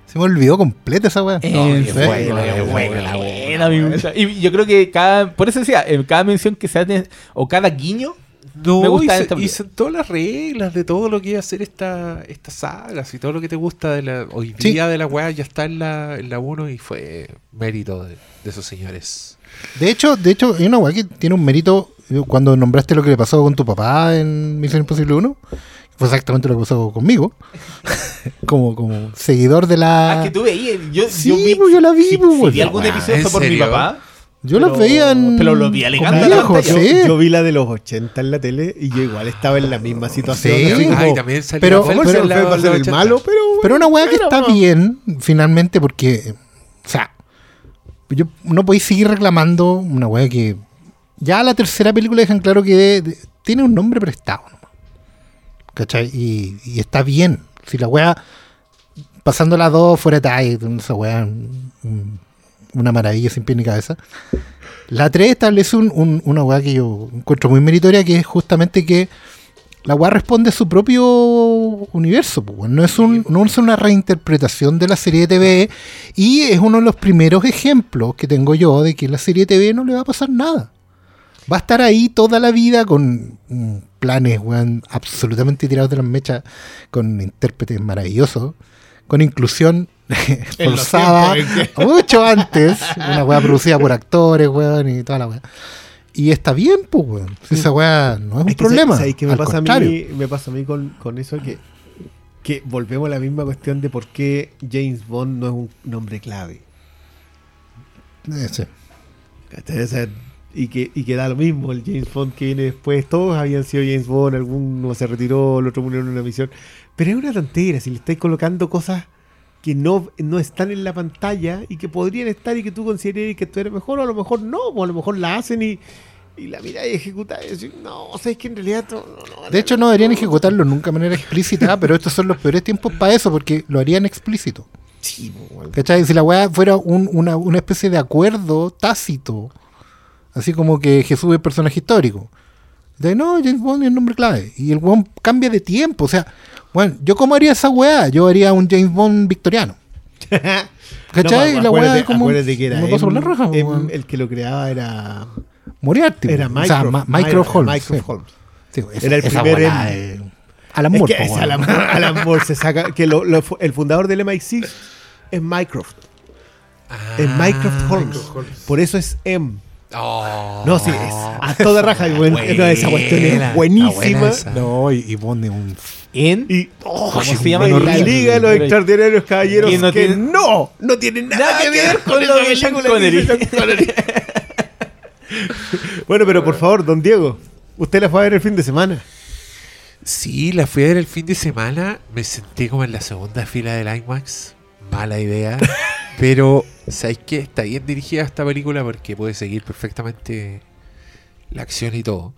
Se me olvidó completa esa weá. En Sí. serio, buena, buena, buena, gusta. Y yo creo que cada. Por eso decía, en cada mención que se hace. O cada guiño. No, Me gusta y, y las reglas de todo lo que iba a hacer esta, esta saga. Y todo lo que te gusta de la, hoy Sí. día de la weá ya está en la, en la 1 y fue mérito de, de esos señores. De hecho, de hecho, hay una weá que tiene un mérito. eh, Cuando nombraste lo que le pasó con tu papá en Misión Imposible 1, fue exactamente lo que pasó conmigo. como, como seguidor de la. Ah, que tú veías. Yo, Sí, yo vi, pues, yo la vi, si- pues, si vi algún Ah, episodio ¿en fue por mi papá. Yo los pero- veía en. pero lo vi pantalla. sí. Yo vi la de los 80 en la tele y yo igual estaba en la misma situación. Sí. Ay, también salió pero- ¿Cómo el Phelps señor en la- Phelps va a ser los el 80. malo? Pero, Pero una weá que Pero, está no. bien, finalmente, porque. O sea, yo no podéis seguir reclamando una weá que. Ya la tercera película dejan claro que de- de- tiene un nombre prestado. nomás. ¿Cachai? Y, y está bien. Si la weá. Pasando las dos fuera de talla, esa weá. un- una maravilla sin pie ni cabeza. La 3 establece un- un- una weá que yo encuentro muy meritoria, que es justamente que la weá responde a su propio universo. pues, no, es un, no es una reinterpretación de la serie de TV y es uno de los primeros ejemplos que tengo yo de que la serie de TV no le va a pasar nada. Va a estar ahí toda la vida con mm, planes absolutamente tirados de las mechas, con intérpretes maravillosos, con inclusión forzada mucho antes, una weá producida por actores, weón, y toda la weá. Y está bien, pues, weón. Esa weá no es un Es que problema. ¿sabes qué me al pasa a mí? Me pasa a mí con, con eso que, que volvemos a la misma cuestión de por qué James Bond no es un nombre clave. Eh, sí. Sea, y que, y que da lo mismo, el James Bond que viene después, todos habían sido James Bond, alguno se retiró, el otro murió en una misión. Pero es una tontera, si le estáis colocando cosas que no, no están en la pantalla y que podrían estar y que tú consideres que tú eres mejor, o a lo mejor no, o a lo mejor la hacen y, y la mira y ejecuta y decir, no, o sea, es que en realidad no, no, De hecho, no deberían ejecutarlo nunca de manera explícita, pero estos son los peores tiempos para eso, porque lo harían explícito. Sí, weón. ¿Cachai? Si la weá fuera un- una, una especie de acuerdo tácito, así como que Jesús es personaje histórico. De no, James Bond es el nombre clave. Y el weón cambia de tiempo. O sea, bueno, ¿yo cómo haría esa weá? Yo haría un James Bond victoriano. ¿Cachai? No, la weá es como. acuérdate que era por la raja, em- el que lo creaba era Moriarty. era weón. O sea, Mycroft, Ma- Mycroft Holmes. Mycroft sí. Holmes. Sí, esa- Era el esa primer weá em- es- Alan Es Moore, que po, es. Alan Alan Moore se saca que lo- lo- el fundador del MI6 es Mycroft. Es Mycroft Holmes. Por eso es M. Oh. No, sí, es a toda raja. y bueno, no, esa cuestión es Buena, buenísima. buena. No, y, y Bond es un. En Y oh, ¿Cómo se sí, llama? en la. Liga de los Extraordinarios Caballeros Que no no, tiene- no, no tiene nada, que ver con lo esa de Sean Connery. Connery. bueno, pero por favor, don Diego, usted la fue a ver el fin de semana. Sí, la fui a ver el fin de semana. Me senté como en la segunda fila del IMAX. Mala idea. pero, ¿sabéis qué? Está bien dirigida esta película porque puede seguir perfectamente la acción y todo.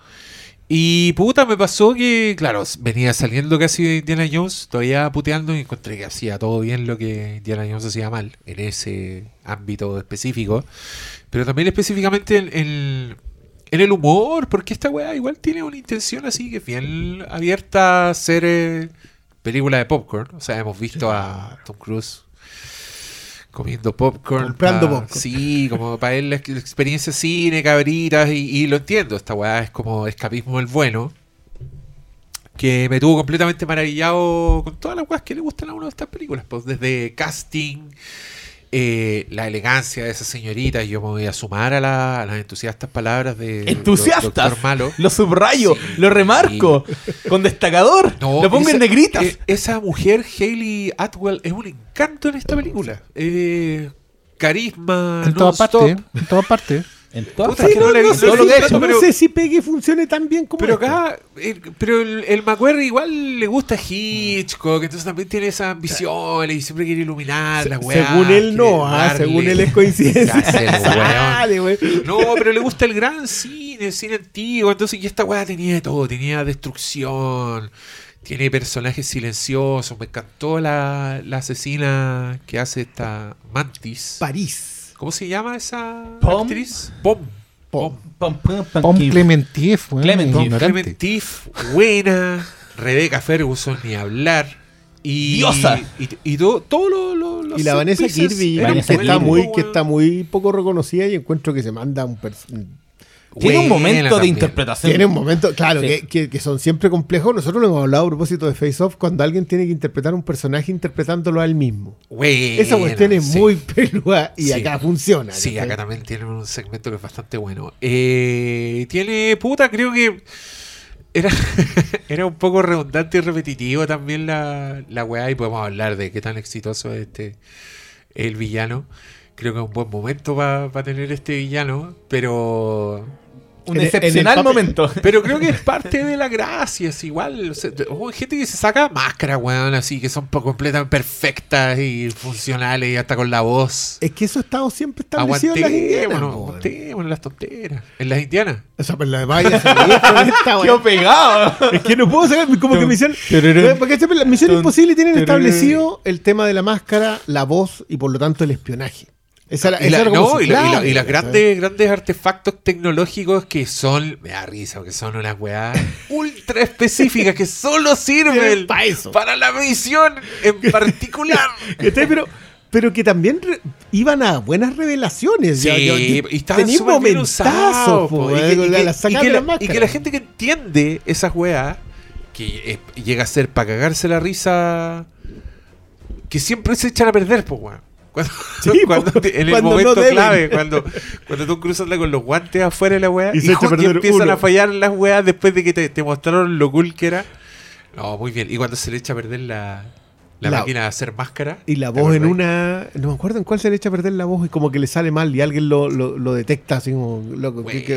Y puta, me pasó que, claro, venía saliendo casi de Indiana Jones, todavía puteando y encontré que hacía todo bien lo que Indiana Jones hacía mal en ese ámbito específico. Pero también específicamente en, en- en el humor, porque esta weá igual tiene una intención así que es bien abierta a ser eh, película de popcorn. O sea, hemos visto a Tom Cruise comiendo popcorn. Comprando pa- popcorn. Sí, como para él la ex- la experiencia cine, cabritas, y, y lo entiendo. Esta weá es como escapismo del bueno. Que me tuvo completamente maravillado con todas las weas que le gustan a uno de estas películas. Pues desde casting, eh, la elegancia de esa señorita. Yo me voy a sumar a, la- a las entusiastas palabras de entusiastas. Doctor Malo. Lo subrayo, Sí. lo remarco. Con destacador. No, lo pongo esa- en negritas. eh, esa mujer, Hayley Atwell, es un encanto en esta película. Eh, carisma, En todas partes. En todas partes. En todas Puta, no no, sé todo lo si, que ha hecho, no pero- sé si Pegue funcione tan bien como Pero acá, el- pero el, el McQuarrie igual le gusta Hitchcock, entonces también tiene esas ambiciones y siempre quiere iluminar la weá. según él no, ah, según él es coincidencia. Weón. No, pero le gusta el gran cine, el cine antiguo. Entonces, y esta weá tenía de todo. Tenía destrucción, tiene personajes silenciosos. Me encantó la, la asesina que hace esta Mantis. París. ¿Cómo se llama esa Pom. actriz? Pom. Pom. Pam, pam, pam, Pom que- Clementif, weón, Clementif. Clementif, buena. Rebeca Ferguson, ni hablar. Y, Diosa. Y, y todo, todo lo, lo- los Y la Vanessa Kirby, Vanessa que, está muy, weón. que está muy poco reconocida y encuentro que se manda un... pers- Tiene un momento de interpretación. Tiene un momento, claro, Sí. que, que- que son siempre complejos. Nosotros lo hemos hablado a propósito de Face Off, cuando alguien tiene que interpretar un personaje interpretándolo a él mismo. Buena, Esa cuestión es sí. muy peluda y Sí. acá funciona. Sí, acá también tiene un segmento que es bastante bueno. Eh, tiene, puta, creo que era, era un poco redundante y repetitivo también la, la weá y podemos hablar de qué tan exitoso es este el villano. Creo que es un buen momento para tener este villano, pero Un En en excepcional momento. pero creo que es parte de la gracia, es igual. o sea, oh, hay gente que se saca máscaras, weón, así que son completamente perfectas y funcionales y hasta con la voz. Es que eso ha estado siempre establecido en las indianas. Aguantémonos, las tonteras. En las indianas. O sea, pues la vaya. Quedó pegado. Es que no puedo sacar, como que misión. Tururú. Porque Misión Imposible tienen establecido el tema de la máscara, la voz y por lo tanto el espionaje. Esa Y, esa la- no, y, la- y la- clave, y las ¿sabes? grandes, grandes artefactos tecnológicos que son, me da risa, que son unas weas ultra específicas que solo sirven Pa' eso. para la misión en particular. Pero, pero que también re- iban a buenas revelaciones. Sí, Ya- ya- y estaban momentazos, y, eh, que, y la- que- la gente que entiende esas weas, que es- llega a ser para cagarse la risa, que siempre se echan a perder, pues weón. Cuando, Sí, cuando po, te- en el cuando momento clave, cuando, cuando tú cruzas con los guantes afuera de la weá Y y, se empiezan uno. a fallar las weas después de que te, te mostraron lo cool que era. No, muy bien. Y cuando se le echa a perder la, la, La- máquina de hacer máscara. Y la ¿te voz en una. No me acuerdo en cuál se le echa a perder la voz y como que le sale mal y alguien lo, lo, lo detecta así como. Loco, que- que-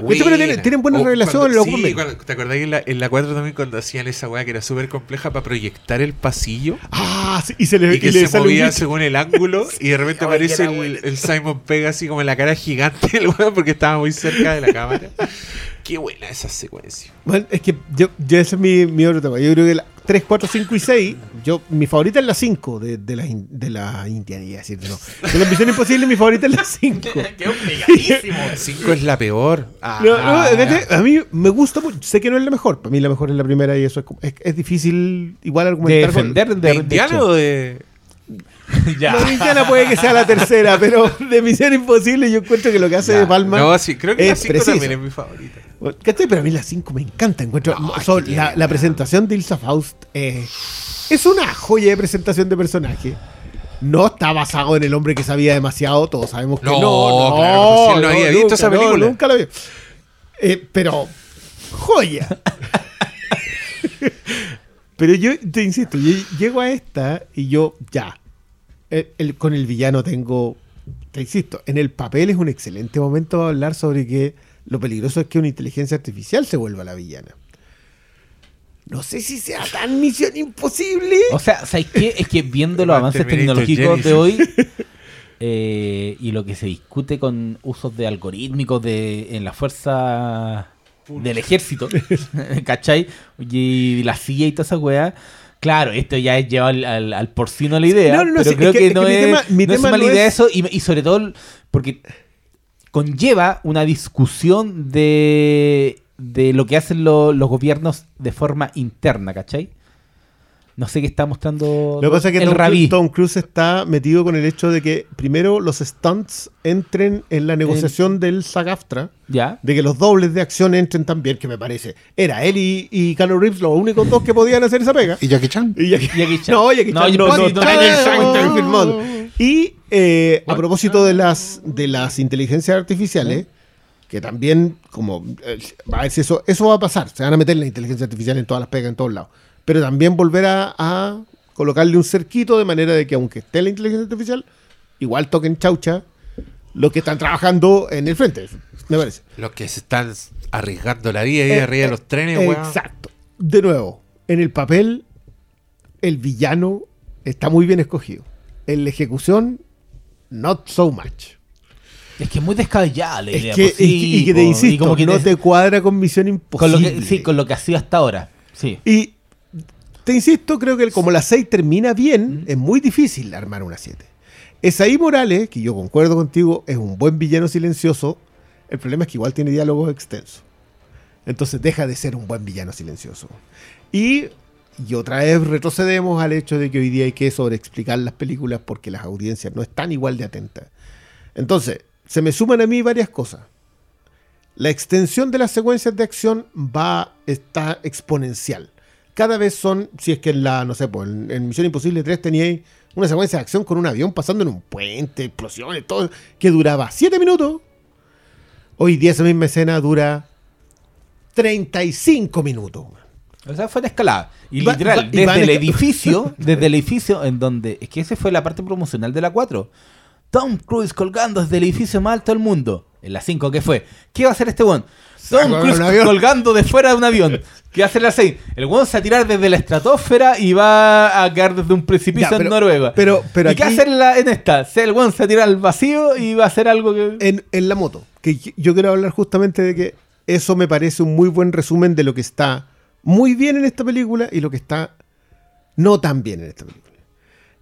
Buena, Este, pero tienen, tienen buenas O revelaciones. los sí, cuando- ¿Te acordás en la, en la 4 también cuando hacían esa weá que era súper compleja para proyectar el pasillo? Ah, sí, y se le, Y que y le se movía según el ángulo y de repente aparece el, el Simon Pega así como en la cara gigante del weón porque estaba muy cerca de la cámara. Qué buena esa secuencia. Bueno, es que yo, yo ese es mi, mi otro tema. Yo creo que la 3, 4, 5 y 6, yo, mi favorita es la 5 de, de la, in- de la Indiana, iba a decir, no. De la Misión Imposible, mi favorita es la 5. Quedó pegadísimo. 5 es la peor. Ah, No, no, ¿cachai? a mí me gusta mucho. Sé que no es la mejor. Para mí la mejor es la primera y eso es, como- es, es difícil igual De argumentar. con- defender de, ¿De Indiana o de.? Ya. La puede que sea la tercera, pero de Misión Imposible yo encuentro que lo que hace de Palma. No, sí, creo que la es 5 preciso. también es mi favorita. ¿Cachai? Pero a mí la 5 me encanta. Encuentro, No, la, tiene- la presentación de Ilsa Faust eh, es una joya de presentación de personaje. No está basado en el hombre que sabía demasiado. Todos sabemos que no. No, claro, si él no había visto esa película. nunca lo vi. Eh, pero, joya. pero yo te insisto, yo llego a esta y yo ya. El- el- con el villano tengo. Te insisto, en el papel es un excelente momento para hablar sobre que lo peligroso es que una inteligencia artificial se vuelva la villana. No sé si sea tan misión imposible. O sea, ¿sabes qué? Es que viendo los avances tecnológicos de hoy eh, y lo que se discute con usos de algorítmicos de, en la fuerza del ejército, ¿cachai? Y la CIA y toda esa weá. Claro, esto ya es llevar al, al- al porcino la idea. No, no, no, pero sí, creo es que- que, es que no mi es, tema- mi no es tema mala no idea es- eso. Y, y sobre todo porque conlleva una discusión de, de lo que hacen lo- los gobiernos de forma interna, ¿cachai? No sé qué está mostrando Lo que pasa es que el Tom, rabí. Cruise, Tom Cruise está metido con el hecho de que primero los stunts entren en la negociación del SAG-AFTRA, ¿Ya? de que los dobles de acción entren también, que me parece. Era él y, y Keanu Reeves los únicos dos que podían hacer esa pega. ¿Y Jackie Chan? Y Jackie, Jackie Chan. No, Jackie No, Chan yo no, no, está filmado. Y eh, a propósito de las, de las inteligencias artificiales, que también, como, eh, a ver si eso, eso va a pasar, se van a meter la inteligencia artificial en todas las pegas, en todos lados. Pero también volver a, a colocarle un cerquito de manera de que aunque esté la inteligencia artificial, igual toquen chaucha los que están trabajando en el frente, me parece. Los que se están arriesgando la vida ahí Eh, arriba de eh, los trenes, weón. Exacto. De nuevo, en el papel, el villano está muy bien escogido. En la ejecución, not so much. Es que es muy descabellada la Es idea. que, pues, sí, y, y que te y insisto, como que no te- te cuadra con Misión con lo Imposible. que, sí, con lo que ha sido hasta ahora. Sí. Y te insisto, creo que como la 6 termina bien, es muy difícil armar una 7. Esaí Morales, que yo concuerdo contigo, es un buen villano silencioso. El problema es que igual tiene diálogos extensos. Entonces deja de ser un buen villano silencioso. Y, y otra vez retrocedemos al hecho de que hoy día hay que sobreexplicar las películas porque las audiencias no están igual de atentas. Entonces, se me suman a mí varias cosas. La extensión de las secuencias de acción va está exponencial. Cada vez son, si es que en la, no sé, pues en, en Misión Imposible 3 teníais una secuencia de acción con un avión pasando en un puente, explosiones, todo, que duraba 7 minutos. Hoy día esa misma escena dura 35 minutos. O sea, fue una escalada. Y Va- literal, va- desde el edificio, desde el edificio en donde. Es que esa fue la parte promocional de la 4. Tom Cruise colgando desde el edificio más alto del mundo. En la 5, ¿qué fue? ¿Qué va a hacer este weón? Tom Cruise colgando de fuera de un avión. ¿Qué va a hacer la 6? El weón se va a tirar desde la estratosfera y va a caer desde un precipicio Ya, pero- en Noruega. pero- pero ¿Y qué va a aquí- hacer en, la- en esta? Se- El weón se va a tirar al vacío y va a hacer algo que. En, en la moto. Que yo- yo quiero hablar justamente de que eso me parece un muy buen resumen de lo que está muy bien en esta película y lo que está no tan bien en esta película.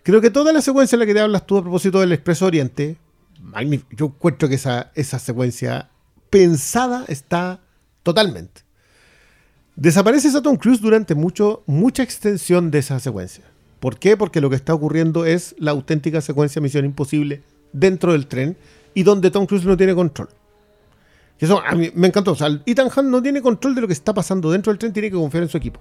Creo que toda la secuencia en la que te hablas tú a propósito del Expreso Oriente, magnífico. yo encuentro que esa, esa secuencia pensada está totalmente. Desaparece esa Tom Cruise durante mucho, mucha extensión de esa secuencia. ¿Por qué? Porque lo que está ocurriendo es la auténtica secuencia Misión Imposible dentro del tren y donde Tom Cruise no tiene control. Y eso a mí me encantó. O sea, Ethan Hunt no tiene control de lo que está pasando dentro del tren, tiene que confiar en su equipo.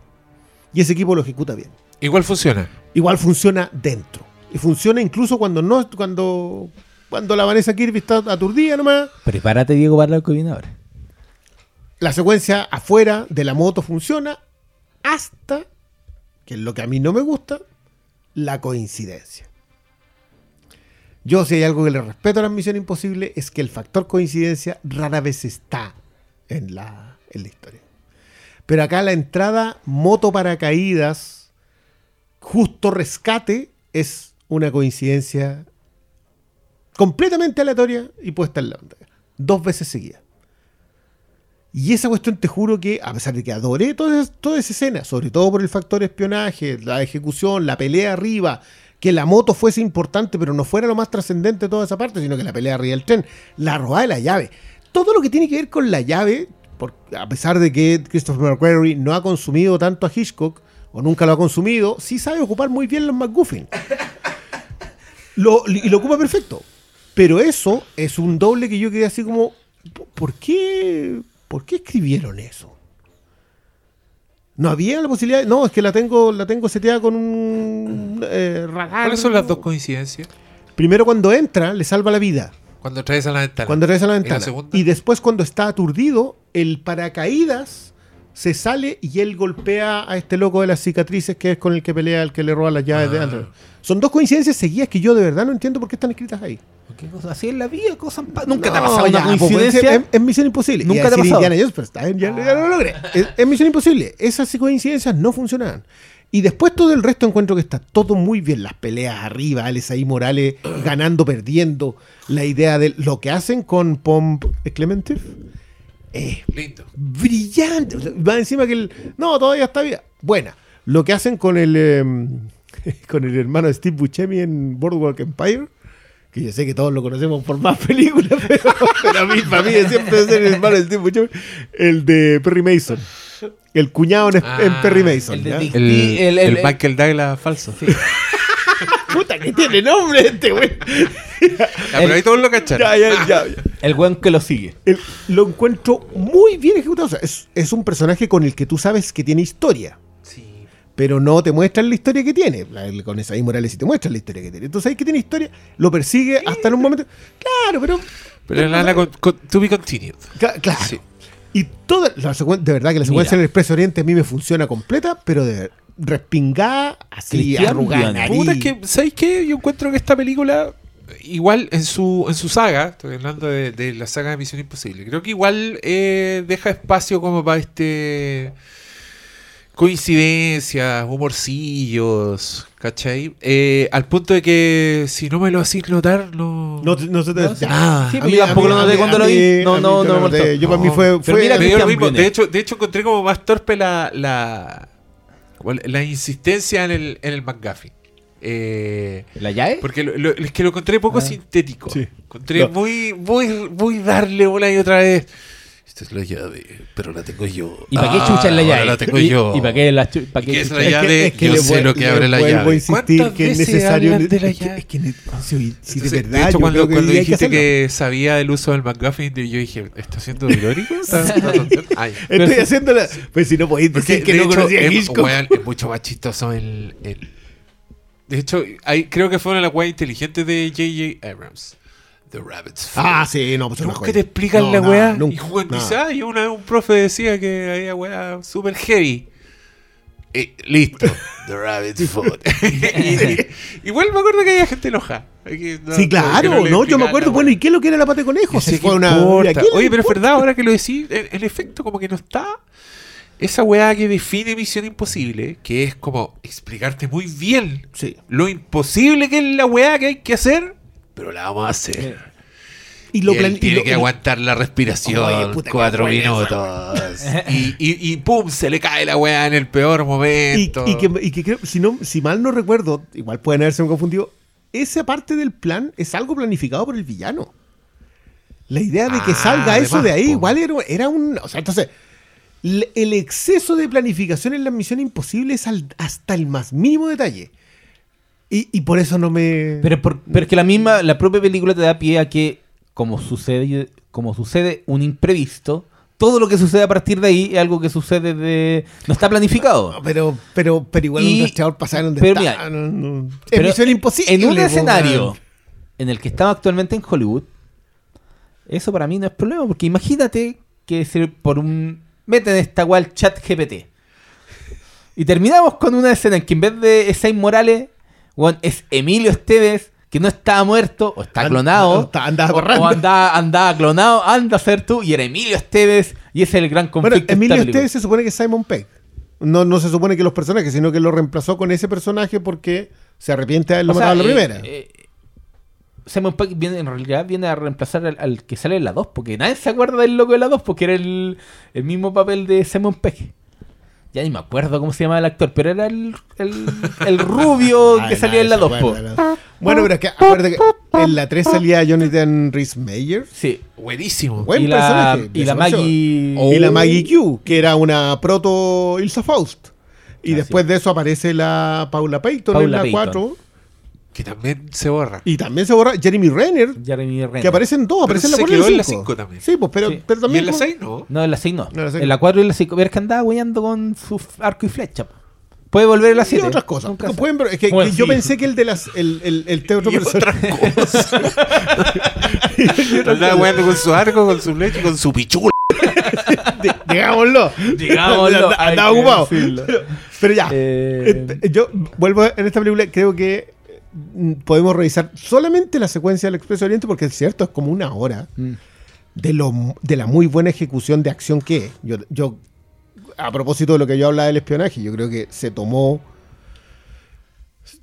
Y ese equipo lo ejecuta bien. Igual funciona. Igual funciona dentro. Y funciona incluso cuando no cuando cuando la Vanessa Kirby está aturdida nomás. Prepárate, Diego, para lo que viene ahora. La secuencia afuera de la moto funciona hasta, que es lo que a mí no me gusta, la coincidencia. Yo si hay algo que le respeto a la Misión Imposible es que el factor coincidencia rara vez está en la, en la historia. Pero acá la entrada moto paracaídas, justo rescate, es una coincidencia completamente aleatoria y puesta en la pantalla. Dos veces seguidas. Y esa cuestión te juro que, a pesar de que adoré toda, esa- toda esa escena, sobre todo por el factor espionaje, la ejecución, la pelea arriba, que la moto fuese importante, pero no fuera lo más trascendente de toda esa parte, sino que la pelea arriba del tren, la robada de la llave, todo lo que tiene que ver con la llave, por- a pesar de que Christopher McQuarrie no ha consumido tanto a Hitchcock, o nunca lo ha consumido, sí sabe ocupar muy bien los McGuffin. Lo- y lo ocupa perfecto. Pero eso es un doble que yo quedé así como, ¿por qué, ¿por qué escribieron eso? No había la posibilidad, no, es que la tengo, la tengo seteada con un eh, radar. ¿Cuáles son las dos coincidencias? Primero cuando entra, le salva la vida. Cuando traes a la ventana. Cuando regresa a la ¿Y la ventana. Y después cuando está aturdido, el paracaídas se sale y él golpea a este loco de las cicatrices que es con el que pelea, el que le roba las llaves de Ah. Andrew. Son dos coincidencias seguidas que yo de verdad no entiendo por qué están escritas ahí. ¿Qué cosa? Así es la vida, cosas Nunca te ha No, pasado ya, una pues, coincidencia. Es, es misión imposible. Nunca te ha pasado. Indiana Jones, pero está ya, ya lo logré. Es, es misión imposible. Esas coincidencias no funcionaban. Y después todo el resto encuentro que está todo muy bien. Las peleas arriba, Alex ahí Morales ganando, perdiendo. La idea de lo que hacen con Pomp Clementif. Eh, Lindo. brillante. Va encima que el. No, todavía está bien. Buena. Lo que hacen con el. eh, con el hermano de Steve Buscemi en Boardwalk Empire. Que yo sé que todos lo conocemos por más películas, pero, pero a mí, para mí, siempre es el hermano de Steve Buscemi. El de Perry Mason. El cuñado en, en Ah, Perry Mason. el de. El, el- el- el Michael Douglas falso. Puta que tiene nombre este güey. Pero ahí todos lo cacharon. Ya, ya, ya, ya. El weón que lo sigue. El- lo encuentro muy bien ejecutado. O sea, es, es un personaje con el que tú sabes que tiene historia. Sí. pero no te muestran la historia que tiene. La- el- Con esa Morales sí te muestran la historia que tiene. Entonces hay que tiene historia, lo persigue hasta en un momento. Claro, pero. Pero la, la con- con- to be continued. Cla- Claro. Sí. Y toda la secuen- de verdad que la secuencia Mira. del Expreso Oriente a mí me funciona completa, pero de respingada, así, arrugada. Puta, es que, ¿sabéis qué? Yo encuentro que esta película, igual en su, en su saga, estoy hablando de, de la saga de Misión Imposible, creo que igual eh, deja espacio como para este coincidencias, humorcillos, ¿cachai? Eh, al punto de que si no me lo hacís notar, no... No, no se te No, sí. Ya. Sí, A pero mí- tampoco lo noté cuando lo vi. No, no, no lo me noté. molestó. Yo para mí No. fue. Pero fue- mira Me dio lo mismo. De hecho, de hecho encontré como más torpe la. La insistencia en el, en el McGuffin. Eh, ¿La llave? porque lo- lo- es que lo encontré poco Ah. sintético. Sí. Encontré No. muy, muy, muy darle una y otra vez. Esta es la llave, pero la tengo yo. ¿Y para qué Ah, chucha es la llave? la tengo ¿Y, yo. ¿Y para qué la para ¿Y qué qué es la llave? es que yo le sé vuel- lo que abre la vuelvo a llave. insistir ¿Cuántas que es veces necesario. de la es que- llave? es que si, si Entonces, de de verdad. hecho, yo cuando, creo que cuando que dijiste que, sabía del uso del McGuffin, yo dije, ¿está siendo irónico? ¿Está, está tonto? Ay. Estoy haciéndola. Pues si no podéis Porque, decir que de no hecho, conocía a es, es mucho más chistoso el... el- De hecho, hay, creo que fue una de las weas inteligentes de J.J. Abrams. The Rabbit's Foot. Ah, sí, no, pues una Nunca joya. te explican No, la nada, weá. nunca, y Juan ah, y una vez un profe decía que había weá super heavy. Eh, listo. The Rabbit's Foot. y, y- igual me acuerdo que había gente no- Sí, claro, no, yo me acuerdo, bueno. ¿y qué es lo que era la pata de conejo? Sé fue una- importa. ¿a quién le Oye, pero es verdad, ahora que lo decís, en efecto, como que no está esa weá que define Misión Imposible, que es como explicarte muy bien Sí. lo imposible que es la weá que hay que hacer, pero la vamos a hacer. Y lo Y él plan- y tiene lo- que aguantar la respiración Oye, puta, cuatro minutos. y, y, y pum, se le cae la weá en el peor momento. y que, y que creo, si, no, si mal no recuerdo, igual pueden haberse confundido, esa parte del plan es algo planificado por el villano. La idea de que Ah, salga eso de ahí, po. igual era, era un... O sea, entonces, el exceso de planificación en la misión imposible es al- hasta el más mínimo detalle. Y, y por eso no me... Pero, por- pero es que la misma, la propia película te da pie a que, como sucede, como sucede un imprevisto, todo lo que sucede a partir de ahí es algo que sucede de. no está planificado. No, pero, pero, pero igual Y- un rastreador pasar donde pero mira, no, no. Es Pero misión imposible. En un escenario en el que estamos actualmente en Hollywood, eso para mí no es problema, porque imagínate que se por un meten esta cual chat GPT. Y terminamos con una escena en que en vez de Esain Morales, es Emilio Esteves, que no estaba muerto, o está And- clonado. andaba o-. O andaba, andaba clonado, anda a ser tú, y era Emilio Esteves, y ese es el gran Bueno, conflicto. de Emilio película. Esteves se supone que es Simon Pegg. No, no se supone que los personajes, sino que lo reemplazó con ese personaje porque se arrepiente de haberlo matado a la eh, primera. eh, Simon Pegg viene, en realidad viene a reemplazar al, al que sale en la 2, porque nadie se acuerda del loco de la 2, porque era el, el mismo papel de Simon Pegg. Ya ni me acuerdo cómo se llamaba el actor, pero era el, el, el rubio Ay, que salía en la se 2. po. acuerda, ¿no? Bueno, pero es que acuérdate que en la 3 salía Jonathan Rhys Meyer. Sí. Buenísimo. Buen y la, y la. Maggie... Y la Maggie Q, que era una proto Ilsa Faust. Y Ah, después de eso aparece la Paula Payton en la Payton. 4. Que también se borra. Y también se borra Jeremy Renner, Jeremy Renner. que aparecen dos, aparece en la se 4 y en la la 5. 5 también. Sí, pues, pero, Sí. pero y también. en la como- 6 no. No, en la 6 no. No, en la seis en la 4 y en la 5. Ver que andaba hueando con su arco y flecha. Puede volver a la Y 7. otras cosas. Nunca se- Pueden ver- es que, Bueno, que yo sí. pensé que el de las. El, el, el este Y otras cosas. Andaba jugando con su arco, con su leche y con su pichula. Di- Digámoslo. Digámoslo, Andaba ocupado. Pero ya. Eh, Eh, Yo vuelvo en esta película, creo que podemos revisar solamente la secuencia del Expreso Oriente, porque es cierto, es como una hora mm. de, lo, de la muy buena ejecución de acción que es. Yo, yo, a propósito de lo que yo hablaba del espionaje, yo creo que se tomó.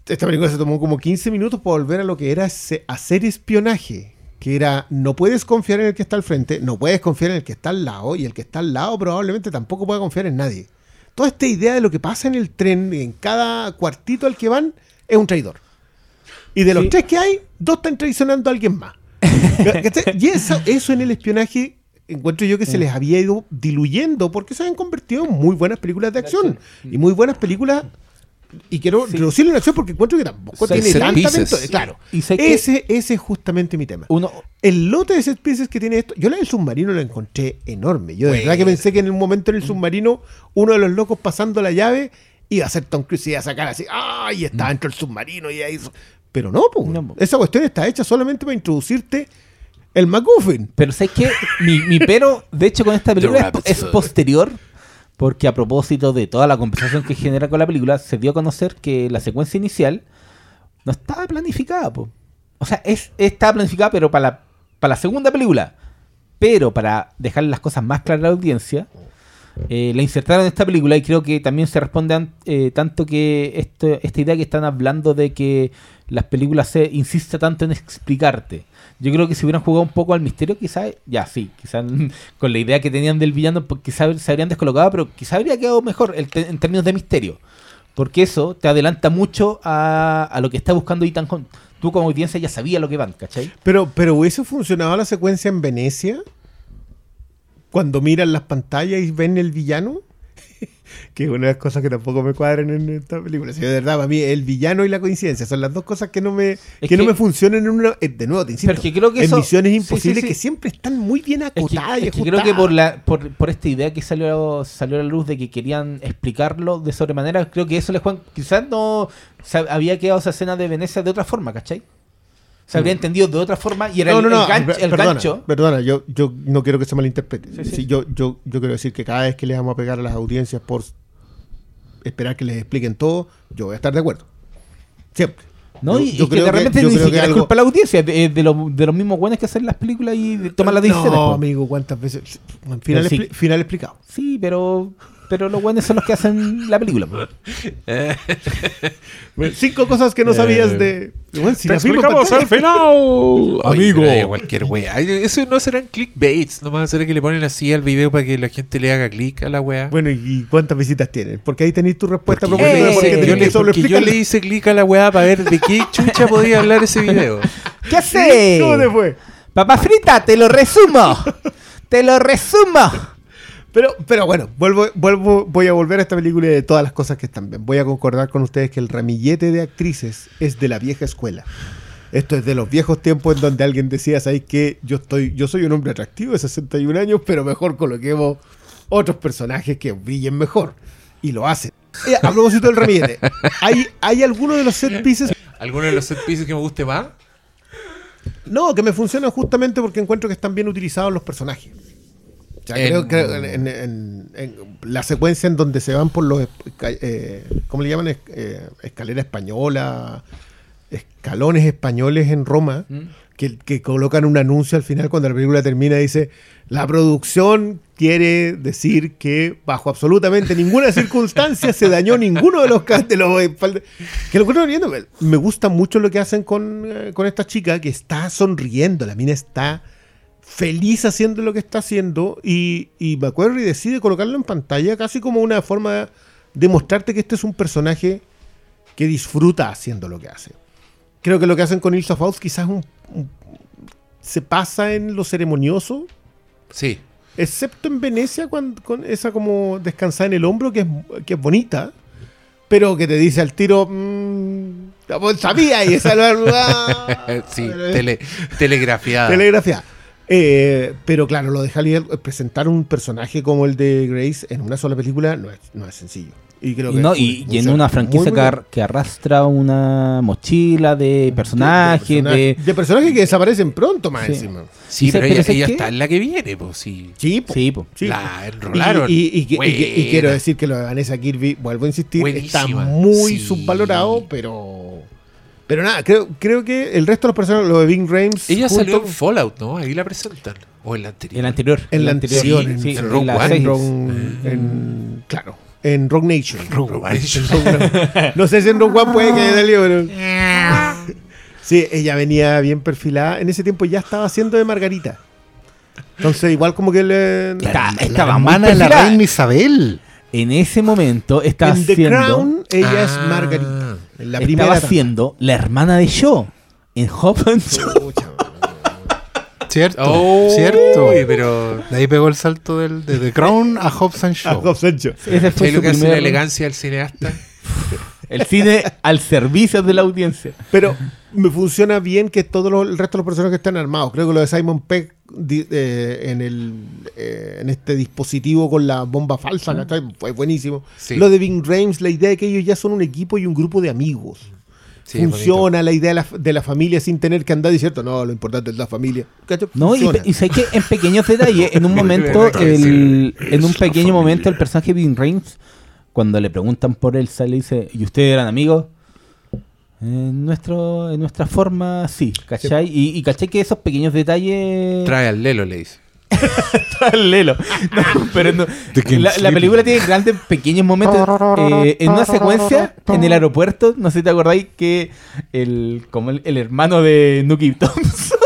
Esta película se tomó como 15 minutos para volver a lo que era hacer espionaje. Que era, no puedes confiar en el que está al frente, no puedes confiar en el que está al lado, y el que está al lado probablemente tampoco pueda confiar en nadie. Toda esta idea de lo que pasa en el tren, en cada cuartito al que van, es un traidor. Y de los Sí. tres que hay, dos están traicionando a alguien más. Y eso, eso en el espionaje encuentro yo que se les había ido diluyendo porque se habían convertido en muy buenas películas de acción. Y muy buenas películas. Y quiero Sí. reducirlo en acción porque encuentro que tampoco tiene tanta aventura. Claro. Y Ese, ese es justamente mi tema. Uno, El lote de set pieces que tiene esto, yo la del submarino la encontré enorme. Yo de Bueno. verdad que pensé que en un momento en el submarino, uno de los locos pasando la llave iba a ser Tom Cruise y iba a sacar así, ¡ay! Y estaba dentro del submarino y ahí. Pero no, po. esa cuestión está hecha solamente para introducirte el MacGuffin. Pero ¿sabes qué? Mi, mi pero, de hecho, con esta película es, posterior, porque a propósito de toda la conversación que genera con la película, se dio a conocer que la secuencia inicial no estaba planificada. po. O sea, es, estaba planificada, pero para la, para la segunda película. Pero para dejar las cosas más claras a la audiencia, eh, la insertaron en esta película y creo que también se responde eh, tanto que esto, esta idea que están hablando de que las películas se insiste tanto en explicarte. Yo creo que si hubieran jugado un poco al misterio, quizás, ya sí, quizás con la idea que tenían del villano, pues quizás se habrían descolocado, pero quizás habría quedado mejor en términos de misterio. Porque eso te adelanta mucho a, a lo que está buscando Ethan Hunt. Tú como audiencia ya sabías lo que van, ¿cachai? Pero, pero hubiese funcionado la secuencia en Venecia cuando miran las pantallas y ven el villano. Que es una de las cosas que tampoco me cuadran en esta película. Sí, de verdad, para mí el villano y la coincidencia son las dos cosas que no me, que no me funcionan en una. eh, De nuevo, te insisto. Porque creo que en eso- misiones sí, sí, imposibles sí. que siempre están muy bien Es que, acotadas y es que creo ajustadas. que por, la, por, por esta idea que salió, salió a la luz de que querían explicarlo de sobremanera, creo que eso les juegan. Quizás no se había quedado esa escena de Venecia de otra forma, ¿cachai? Se habría entendido de otra forma y era No, el, no, no, el gancho. el perdona, gancho. perdona, yo, yo no quiero que se malinterprete. Sí, sí. Sí, yo, yo, yo quiero decir que cada vez que le vamos a pegar a las audiencias por esperar que les expliquen todo, yo voy a estar de acuerdo. Siempre. No, Yo- y, yo que de repente ni siquiera algo- culpa la audiencia, de, de lo- de los mismos buenos que hacen las películas y toman las decisiones. No, amigo, ¿cuántas veces? Final, Sí. expli- final explicado. Sí, pero, pero los buenos son los que hacen la película. po. Cinco cosas que no sabías de. Bueno, si Te explicamos al final. Amigo. Oye, pero cualquier wea. Eso no serán clickbaits. Nomás será que le ponen así al video para que la gente le haga clic a la wea. Bueno, ¿y cuántas visitas tienen? Porque ahí tenéis tu respuesta. Porque, eh, porque yo, tenés le, que solo porque yo le hice clic a la weá para ver de qué chucha podía hablar ese video. ¿Qué hace? ¿Cómo te fue? Papá frita, te lo resumo. te lo resumo. Pero, pero bueno, vuelvo, vuelvo, voy a volver a esta película y de todas las cosas que están bien. Voy a concordar con ustedes que el ramillete de actrices es de la vieja escuela. Esto es de los viejos tiempos en donde alguien decía, ¿sabes qué? Yo, estoy, yo soy un hombre atractivo de 61 años, pero mejor coloquemos otros personajes que brillen mejor. Y lo hacen. Eh, a propósito del ramillete, ¿hay, ¿hay alguno de los set pieces? ¿Alguno de los set pieces que me guste más? No, que me funcionan justamente porque encuentro que están bien utilizados los personajes. En- creo que en, en- en la secuencia en donde se van por los, eh, ¿cómo le llaman? Eh, escalera española, escalones españoles en Roma, que, que colocan un anuncio al final cuando la película termina, dice, la producción quiere decir que bajo absolutamente ninguna circunstancia se dañó ninguno de los... De los espalda- que lo encuentro viendo, me gusta mucho lo que hacen con, eh, con esta chica que está sonriendo, la mina está feliz haciendo lo que está haciendo y, y McQuarrie decide colocarlo en pantalla casi como una forma de mostrarte que este es un personaje que disfruta haciendo lo que hace. Creo que lo que hacen con Ilsa Faust quizás un- un- se pasa en lo ceremonioso, Sí. excepto en Venecia cuando, con esa como descansada en el hombro que es, que es bonita, pero que te dice al tiro, mmm, sabía y esa sí, tele, telegrafiada. Telegrafía. Eh, pero claro, lo de Halliday, presentar un personaje como el de Grace en una sola película no es, no es sencillo. Y, creo que no, y, y en una franquicia que, bien. ar- que arrastra una mochila de personajes, de, de... personaje- de personajes que desaparecen pronto más Sí. encima. Sí, ¿Y pero ella, pero ella está en la que viene, pues sí. Sí, po. Sí, po. Sí. La Y, enrolaron. y- y- y- y- y Buena. quiero decir que lo de Vanessa Kirby, vuelvo a insistir, está muy Sí. subvalorado, pero. Pero nada, creo, creo que el resto de los personajes, lo de Bing Rames. Ella junto- salió en Fallout, ¿no? Ahí la presentan. O en la anterior. En la anterior. En la anterior, sí, en- sí, en en Rogue One. en, claro, en Rogue Nation. Rogue One. No sé si en Rogue One puede que haya salido, pero. Sí, ella venía bien perfilada. En ese tiempo ya estaba haciendo de Margarita. Entonces, igual como que le. Está- estaba hermana de la reina Isabel. En ese momento estaba en The haciendo, Crown, ella es Ah. Margarita. La estaba primera. haciendo la hermana de Shaw en Hobbs and. Pucha, Cierto, Oh, cierto. uy, pero. De ahí pegó el salto del, de The Crown a Hobbs and a Shaw. Hobbs and Shaw. Ese fue ¿Sabes lo su que hace la elegancia del cineasta? El cine al servicio de la audiencia. Pero me funciona bien que todo lo- el resto de los personajes están armados. Creo que lo de Simon Peck di- eh, en, el, eh, en este dispositivo con la bomba falsa ¿cachai? fue buenísimo. Sí. Lo de Bing Rames, la idea de que ellos ya son un equipo y un grupo de amigos. Sí, funciona la idea de la, de la familia sin tener que andar diciendo, no, lo importante es la familia. ¿Cachai? No, y, Funciona. y sé que en pequeños detalles, en un momento, el, en un pequeño momento, el personaje Vin Rames, cuando le preguntan por él, sale y dice, ¿y ustedes eran amigos? En, nuestro, en nuestra forma, sí, ¿cachai? Y, y ¿cachai que esos pequeños detalles... Trae al Lelo, le dice. Lelo. No, pero no. King La, película tiene grandes pequeños momentos. eh, en una secuencia en el aeropuerto, no sé si te acordáis que el, como el, el hermano de Nuki Thompson,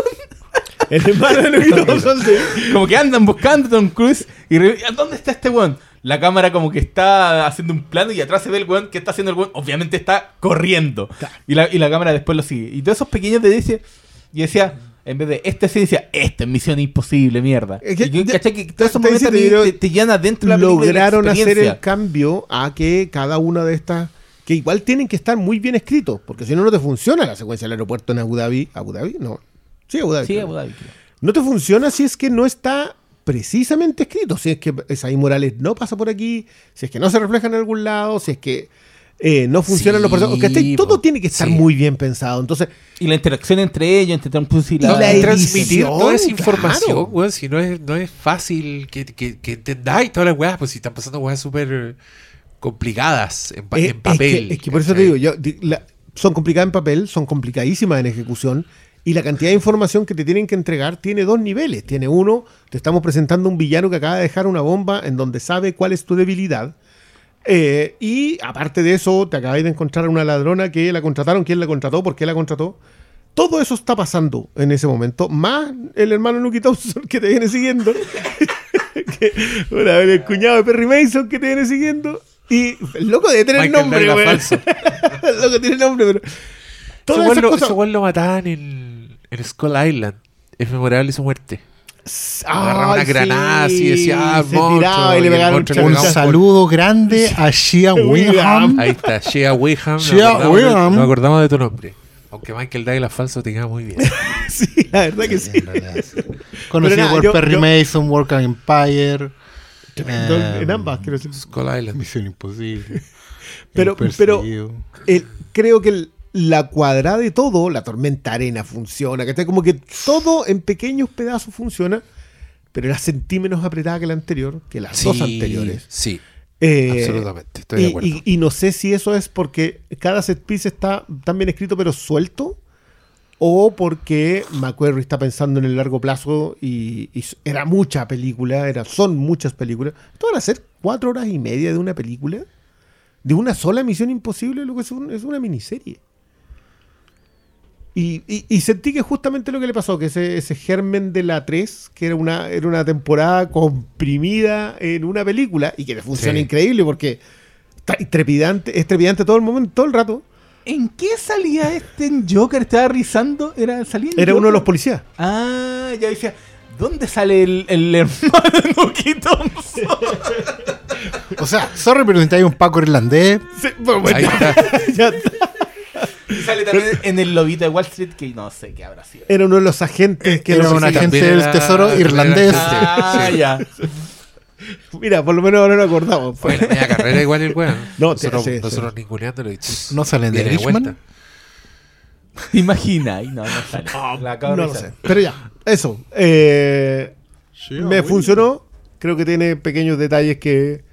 El hermano de Nuki Thompson, sí. como que andan buscando a Tom Cruise y ¿dónde está este weón? La cámara como que está haciendo un plano y atrás se ve el weón que está haciendo el weón, obviamente está corriendo. Y la, y la cámara después lo sigue. Y todos esos pequeños detalles, y decía, en vez de este sí decía, esta es misión imposible, mierda. Es que- y yo, que todos esos momentos te, te, te llenan dentro de la y de la lograron hacer el cambio a que cada una de estas que igual tienen que estar muy bien escritos porque si no no te funciona la secuencia del aeropuerto en Abu Dhabi Abu Dhabi no sí Abu Dhabi Sí. Abu Dhabi, no te funciona si es que no está precisamente escrito si es que Esaí Morales no pasa por aquí si es que no se refleja en algún lado si es que eh, no funcionan Sí, los personajes. Todo po. tiene que estar Sí. muy bien pensado. Entonces, Y la interacción entre ellos, entre Cruise y la... Y la transmitir toda esa claro. información, weón, si no es, no es fácil que, que, que entendáis todas las weas, pues si están pasando weas súper complicadas en, pa- eh, en papel. Es que, es que por eso te digo, yo, la- son complicadas en papel, son complicadísimas en ejecución. Y la cantidad de información que te tienen que entregar tiene dos niveles. Tiene uno, te estamos presentando un villano que acaba de dejar una bomba en donde sabe cuál es tu debilidad. Eh, y aparte de eso, te acabáis de encontrar a una ladrona que la contrataron, quién la contrató, por qué la contrató. Todo eso está pasando en ese momento, más el hermano Nuki Thompson que te viene siguiendo. que, una vez el cuñado de Perry Mason que te viene siguiendo. Y el loco debe tener Michael nombre, falso. el loco tiene nombre, pero. Todas esas lo, cosas. lo mataban en, en Skull Island. Es memorable su muerte. agarraba una granada y decía, ah, se monstruo, tiraba y y le el pegaron monstruo le Un saludo grande a Shia Wingham. Ahí está, Shea nos Shea acordamos de- Weham. Nos acordamos de tu nombre. Aunque Michael Douglas falso te queda muy bien. Sí, la verdad que sí. Conocido nada, por yo- Perry yo- Mason, Work Empire. Tremendo eh, en ambas, quiero decir. Skull Island. Misión Imposible. Pero- pero-. El- creo que el- la cuadrada de todo, la tormenta arena funciona, que como que todo en pequeños pedazos funciona, pero la sentí menos apretada que la anterior, que las dos anteriores. Sí, Eh, absolutamente. Estoy de y, acuerdo. y- y no sé si eso es porque cada set piece está tan bien escrito pero suelto, o porque McQuarrie está pensando en el largo plazo y, y era mucha película, era, son muchas películas. Esto van a ser cuatro horas y media de una película, de una sola misión imposible, lo que es, un- es una miniserie. Y, y- y sentí que justamente lo que le pasó, que ese, ese germen de la 3, que era una, era una temporada comprimida en una película y que le funciona Sí. increíble porque está trepidante, es trepidante todo el momento, todo el rato. ¿En qué salía este en Joker? Estaba rizando. Era, salía Era uno de los policías. Ah, ya decía. ¿Dónde sale el, el hermano de Nuki Thompson? O sea, sorry, pero necesitáis un Paco irlandés. Ahí está. Ya está. Y sale también en el lobito de Wall Street, que no sé qué habrá sido. Era uno de los agentes que Era los- un sí, agente del era- tesoro era irlandés. Ah, Sí. ya. Mira, por lo menos ahora nos acordamos. Fue la media carrera igual el weón. No, nosotros, sí, sí. nosotros ninguneándolo y ch, ¿No salen de Richmond? vuelta. ¿Te imaginas? Y no, no sale. La acabo No lo sé. Pero ya, eso. Eh, me funcionó. Creo que tiene pequeños detalles que,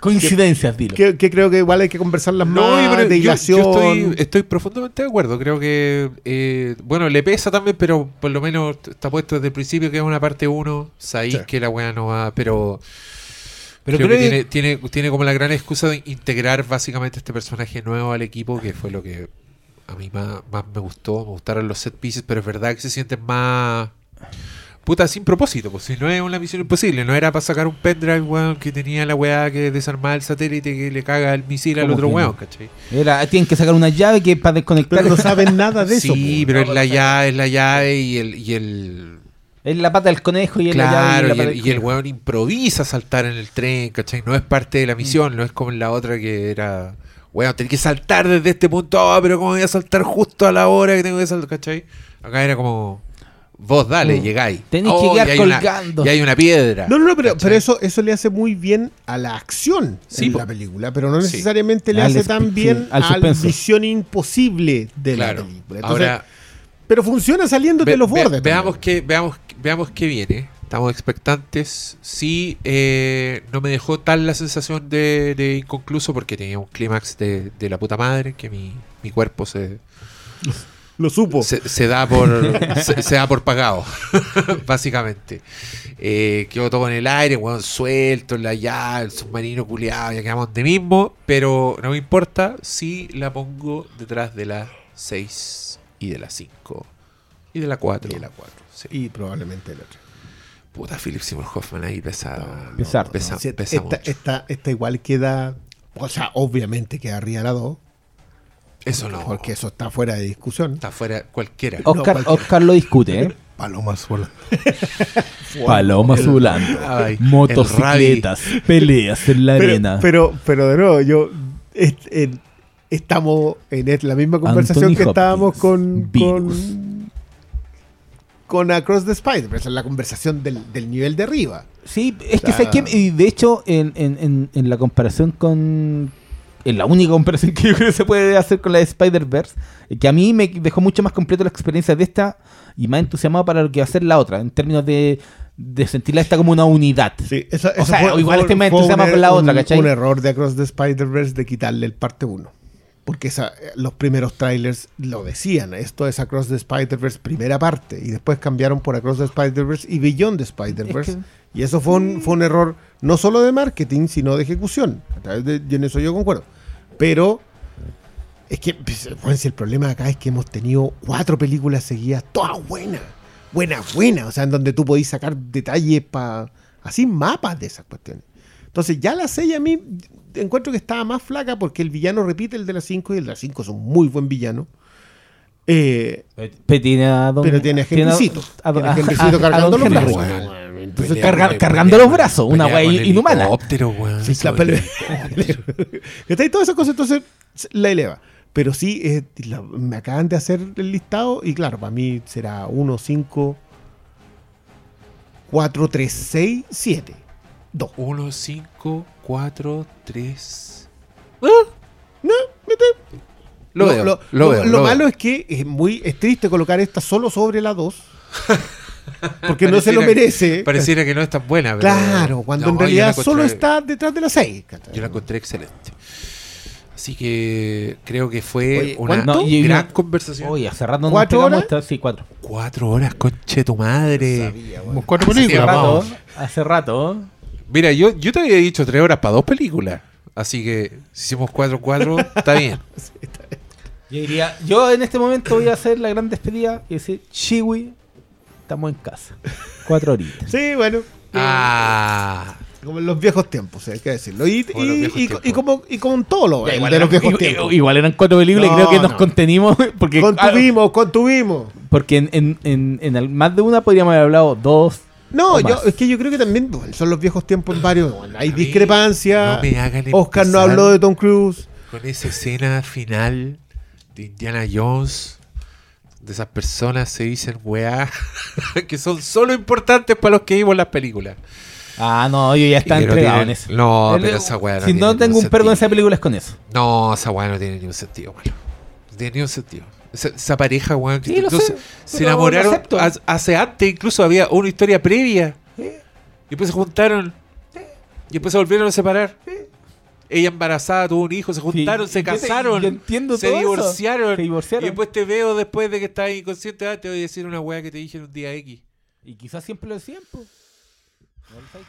Coincidencias, dilo. que, que creo que igual hay que conversarlas No, más. pero de yo, yo estoy, estoy profundamente de acuerdo. Creo que, eh, bueno, le pesa también, pero por lo menos está puesto desde el principio que es una parte 1. Sabéis Sí. que la weá no va, pero. Pero creo creo que que- tiene, tiene, tiene como la gran excusa de integrar básicamente este personaje nuevo al equipo, que fue lo que a mí más, más me gustó. Me gustaron los set pieces, pero es verdad que se sienten más. Puta, sin propósito, pues si no es una misión imposible, no era para sacar un pendrive, weón, que tenía la weá que desarmaba el satélite que le caga el misil al ¿Cómo otro weón, ¿cachai? Era, tienen que sacar una llave que para desconectar. Pero no saben nada de eso. Sí, pero es la llave, es la llave y el, y el Es la pata del conejo y es la llave. claro, la y el, y el weón improvisa saltar en el tren, ¿cachai? No es parte de la misión, no es como en la otra que era, weón, tenés que saltar desde este punto, ah, pero ¿cómo voy a saltar justo a la hora que tengo que saltar, ¿cachai? Acá era como, vos dale, Mm. llegáis. Tenés que Oh, quedar y hay una- colgando. y hay una piedra. No, no, no, pero, pero eso, eso le hace muy bien a la acción Sí, en po. la película, pero no Sí. necesariamente le Al hace tan sí, bien al a la misión imposible de Claro. la película. Entonces, Ahora, pero funciona saliendo de Ve- los ve- bordes. veamos que veamos veamos qué viene. Estamos expectantes. Sí, eh, no me dejó tal la sensación de, de inconcluso porque tenía un clímax de, de la puta madre que mi, mi cuerpo se, Lo supo. se, se da por se, se da por pagado, básicamente. Eh, quedó todo en el aire, weón, suelto, en la ya, el submarino culiado, ya quedamos de mismo, pero no me importa si la pongo detrás de la 6 y de la 5 y de la 4. Y de la 4. Sí. Y probablemente el otro. Puta, Philip Seymour Hoffman ahí pesa, Pesar. pesa, pesa esta, mucho. esta, esta igual queda. O sea, obviamente queda arriba la 2. Eso no, Porque eso está fuera de discusión. está fuera cualquiera. Oscar, cualquiera. Oscar lo discute, ¿eh? Palomas volando. Palomas volando, motocicletas, peleas en la Pero, arena. pero, pero de nuevo, yo. estamos en la misma conversación Anthony que estábamos con. virus. con con Across the Spider, esa es la conversación del, del nivel de arriba. Sí, es que O sea- ¿sabes qué? Y de hecho, en, en, en, en la comparación con es la única comparación que yo creo que se puede hacer con la de Spider-Verse, que a mí me dejó mucho más completo la experiencia de esta y más entusiasmado para lo que va a ser la otra, en términos de, de sentirla esta como una unidad. Sí, esa, O sea, fue, igual fue- este me entusiasma por la otra, un- ¿cachai? un error de Across the Spider-Verse de quitarle el parte 1. Porque esa, los primeros trailers lo decían, esto es Across the Spider-Verse primera parte, y después cambiaron por Across the Spider-Verse y Beyond the Spider-Verse. Es Y eso fue un, fue un error no solo de marketing, sino de ejecución. A través de- y en eso yo concuerdo. Pero es que, pues, el problema acá es que hemos tenido cuatro películas seguidas, todas buenas, buenas, buenas, o sea, en donde tú podís sacar detalles para, así mapas de esas cuestiones. Entonces ya la 6 a mí encuentro que estaba más flaca porque el villano repite el de las 5 y el de las 5 es un muy buen villano. Eh, Pero tiene a don- pero tiene a Henrycito. a- a- a a- cargando los brazos. Entonces, Pelea carga- con- cargando pelea- los brazos, una pelea wea inhumana. helicóptero, weón. Sí, la pelea- es- ¿Está? Todas esas cosas entonces la eleva. Pero sí, eh, la- me acaban de hacer el listado y claro, para mí será 1, 5, 4, 3, 6, 7, 2. 1, 5, 4, 3. No, vete. Lo, veo, lo, lo- veo. lo lo malo veo. es que es muy es triste colocar esta solo sobre la 2. Porque no se lo merece. Pareciera que no es tan buena. pero- Claro, cuando No, en realidad encontré- solo está detrás de la 6. Yo la encontré excelente. Así que creo que fue Oye, una gran una- conversación. Oye, hace rato ¿Cuatro horas? esta- Sí, cuatro. Cuatro horas, conche tu madre. Cuatro Hace películas. Rato, hace rato. Mira, yo, yo te había dicho tres horas para dos películas. Así que si hicimos cuatro, cuatro, está bien. Yo diría, yo en este momento voy a hacer la gran despedida y decir, Chiwi, estamos en casa. Cuatro horitas. Sí, bueno. Ah, Como en los viejos tiempos, hay que decirlo. Y, Como en los y- viejos y- tiempos. y como, y con todo lo Ya, de igual, los eran, viejos i- tiempos. i- igual eran cuatro películas y No, creo que nos no. contenimos porque, Contuvimos, contuvimos. porque en, en, en, en al- más de una podríamos haber hablado dos. No, o yo, más. es que yo creo que también bueno, son los viejos tiempos en varios. bueno, hay A mí discrepancia. no me hagan Oscar no empezar. habló de Tom Cruise. con esa escena final de Indiana Jones. De esas personas se dicen weá que son solo importantes para los que vimos las películas. Ah, no, yo ya no entregado en eso. No, pero esa weá no Si no tengo un pergo en esa película es con eso. No, esa weá no tiene ningún sentido, mano. No tiene ningún sentido. Esa, esa pareja, weón, que Sí, lo no sé, se, enamoraron hace antes, incluso había una historia previa. Y después se juntaron. Y después se volvieron a separar. Ella embarazada, tuvo un hijo, se juntaron, Sí, se te- casaron, entiendo se divorciaron, Se divorciaron. Y después te veo después de que estás inconsciente, ah, te voy a decir una weá que te dije en un día X. Y quizás siempre lo decían, pues. No lo sabes.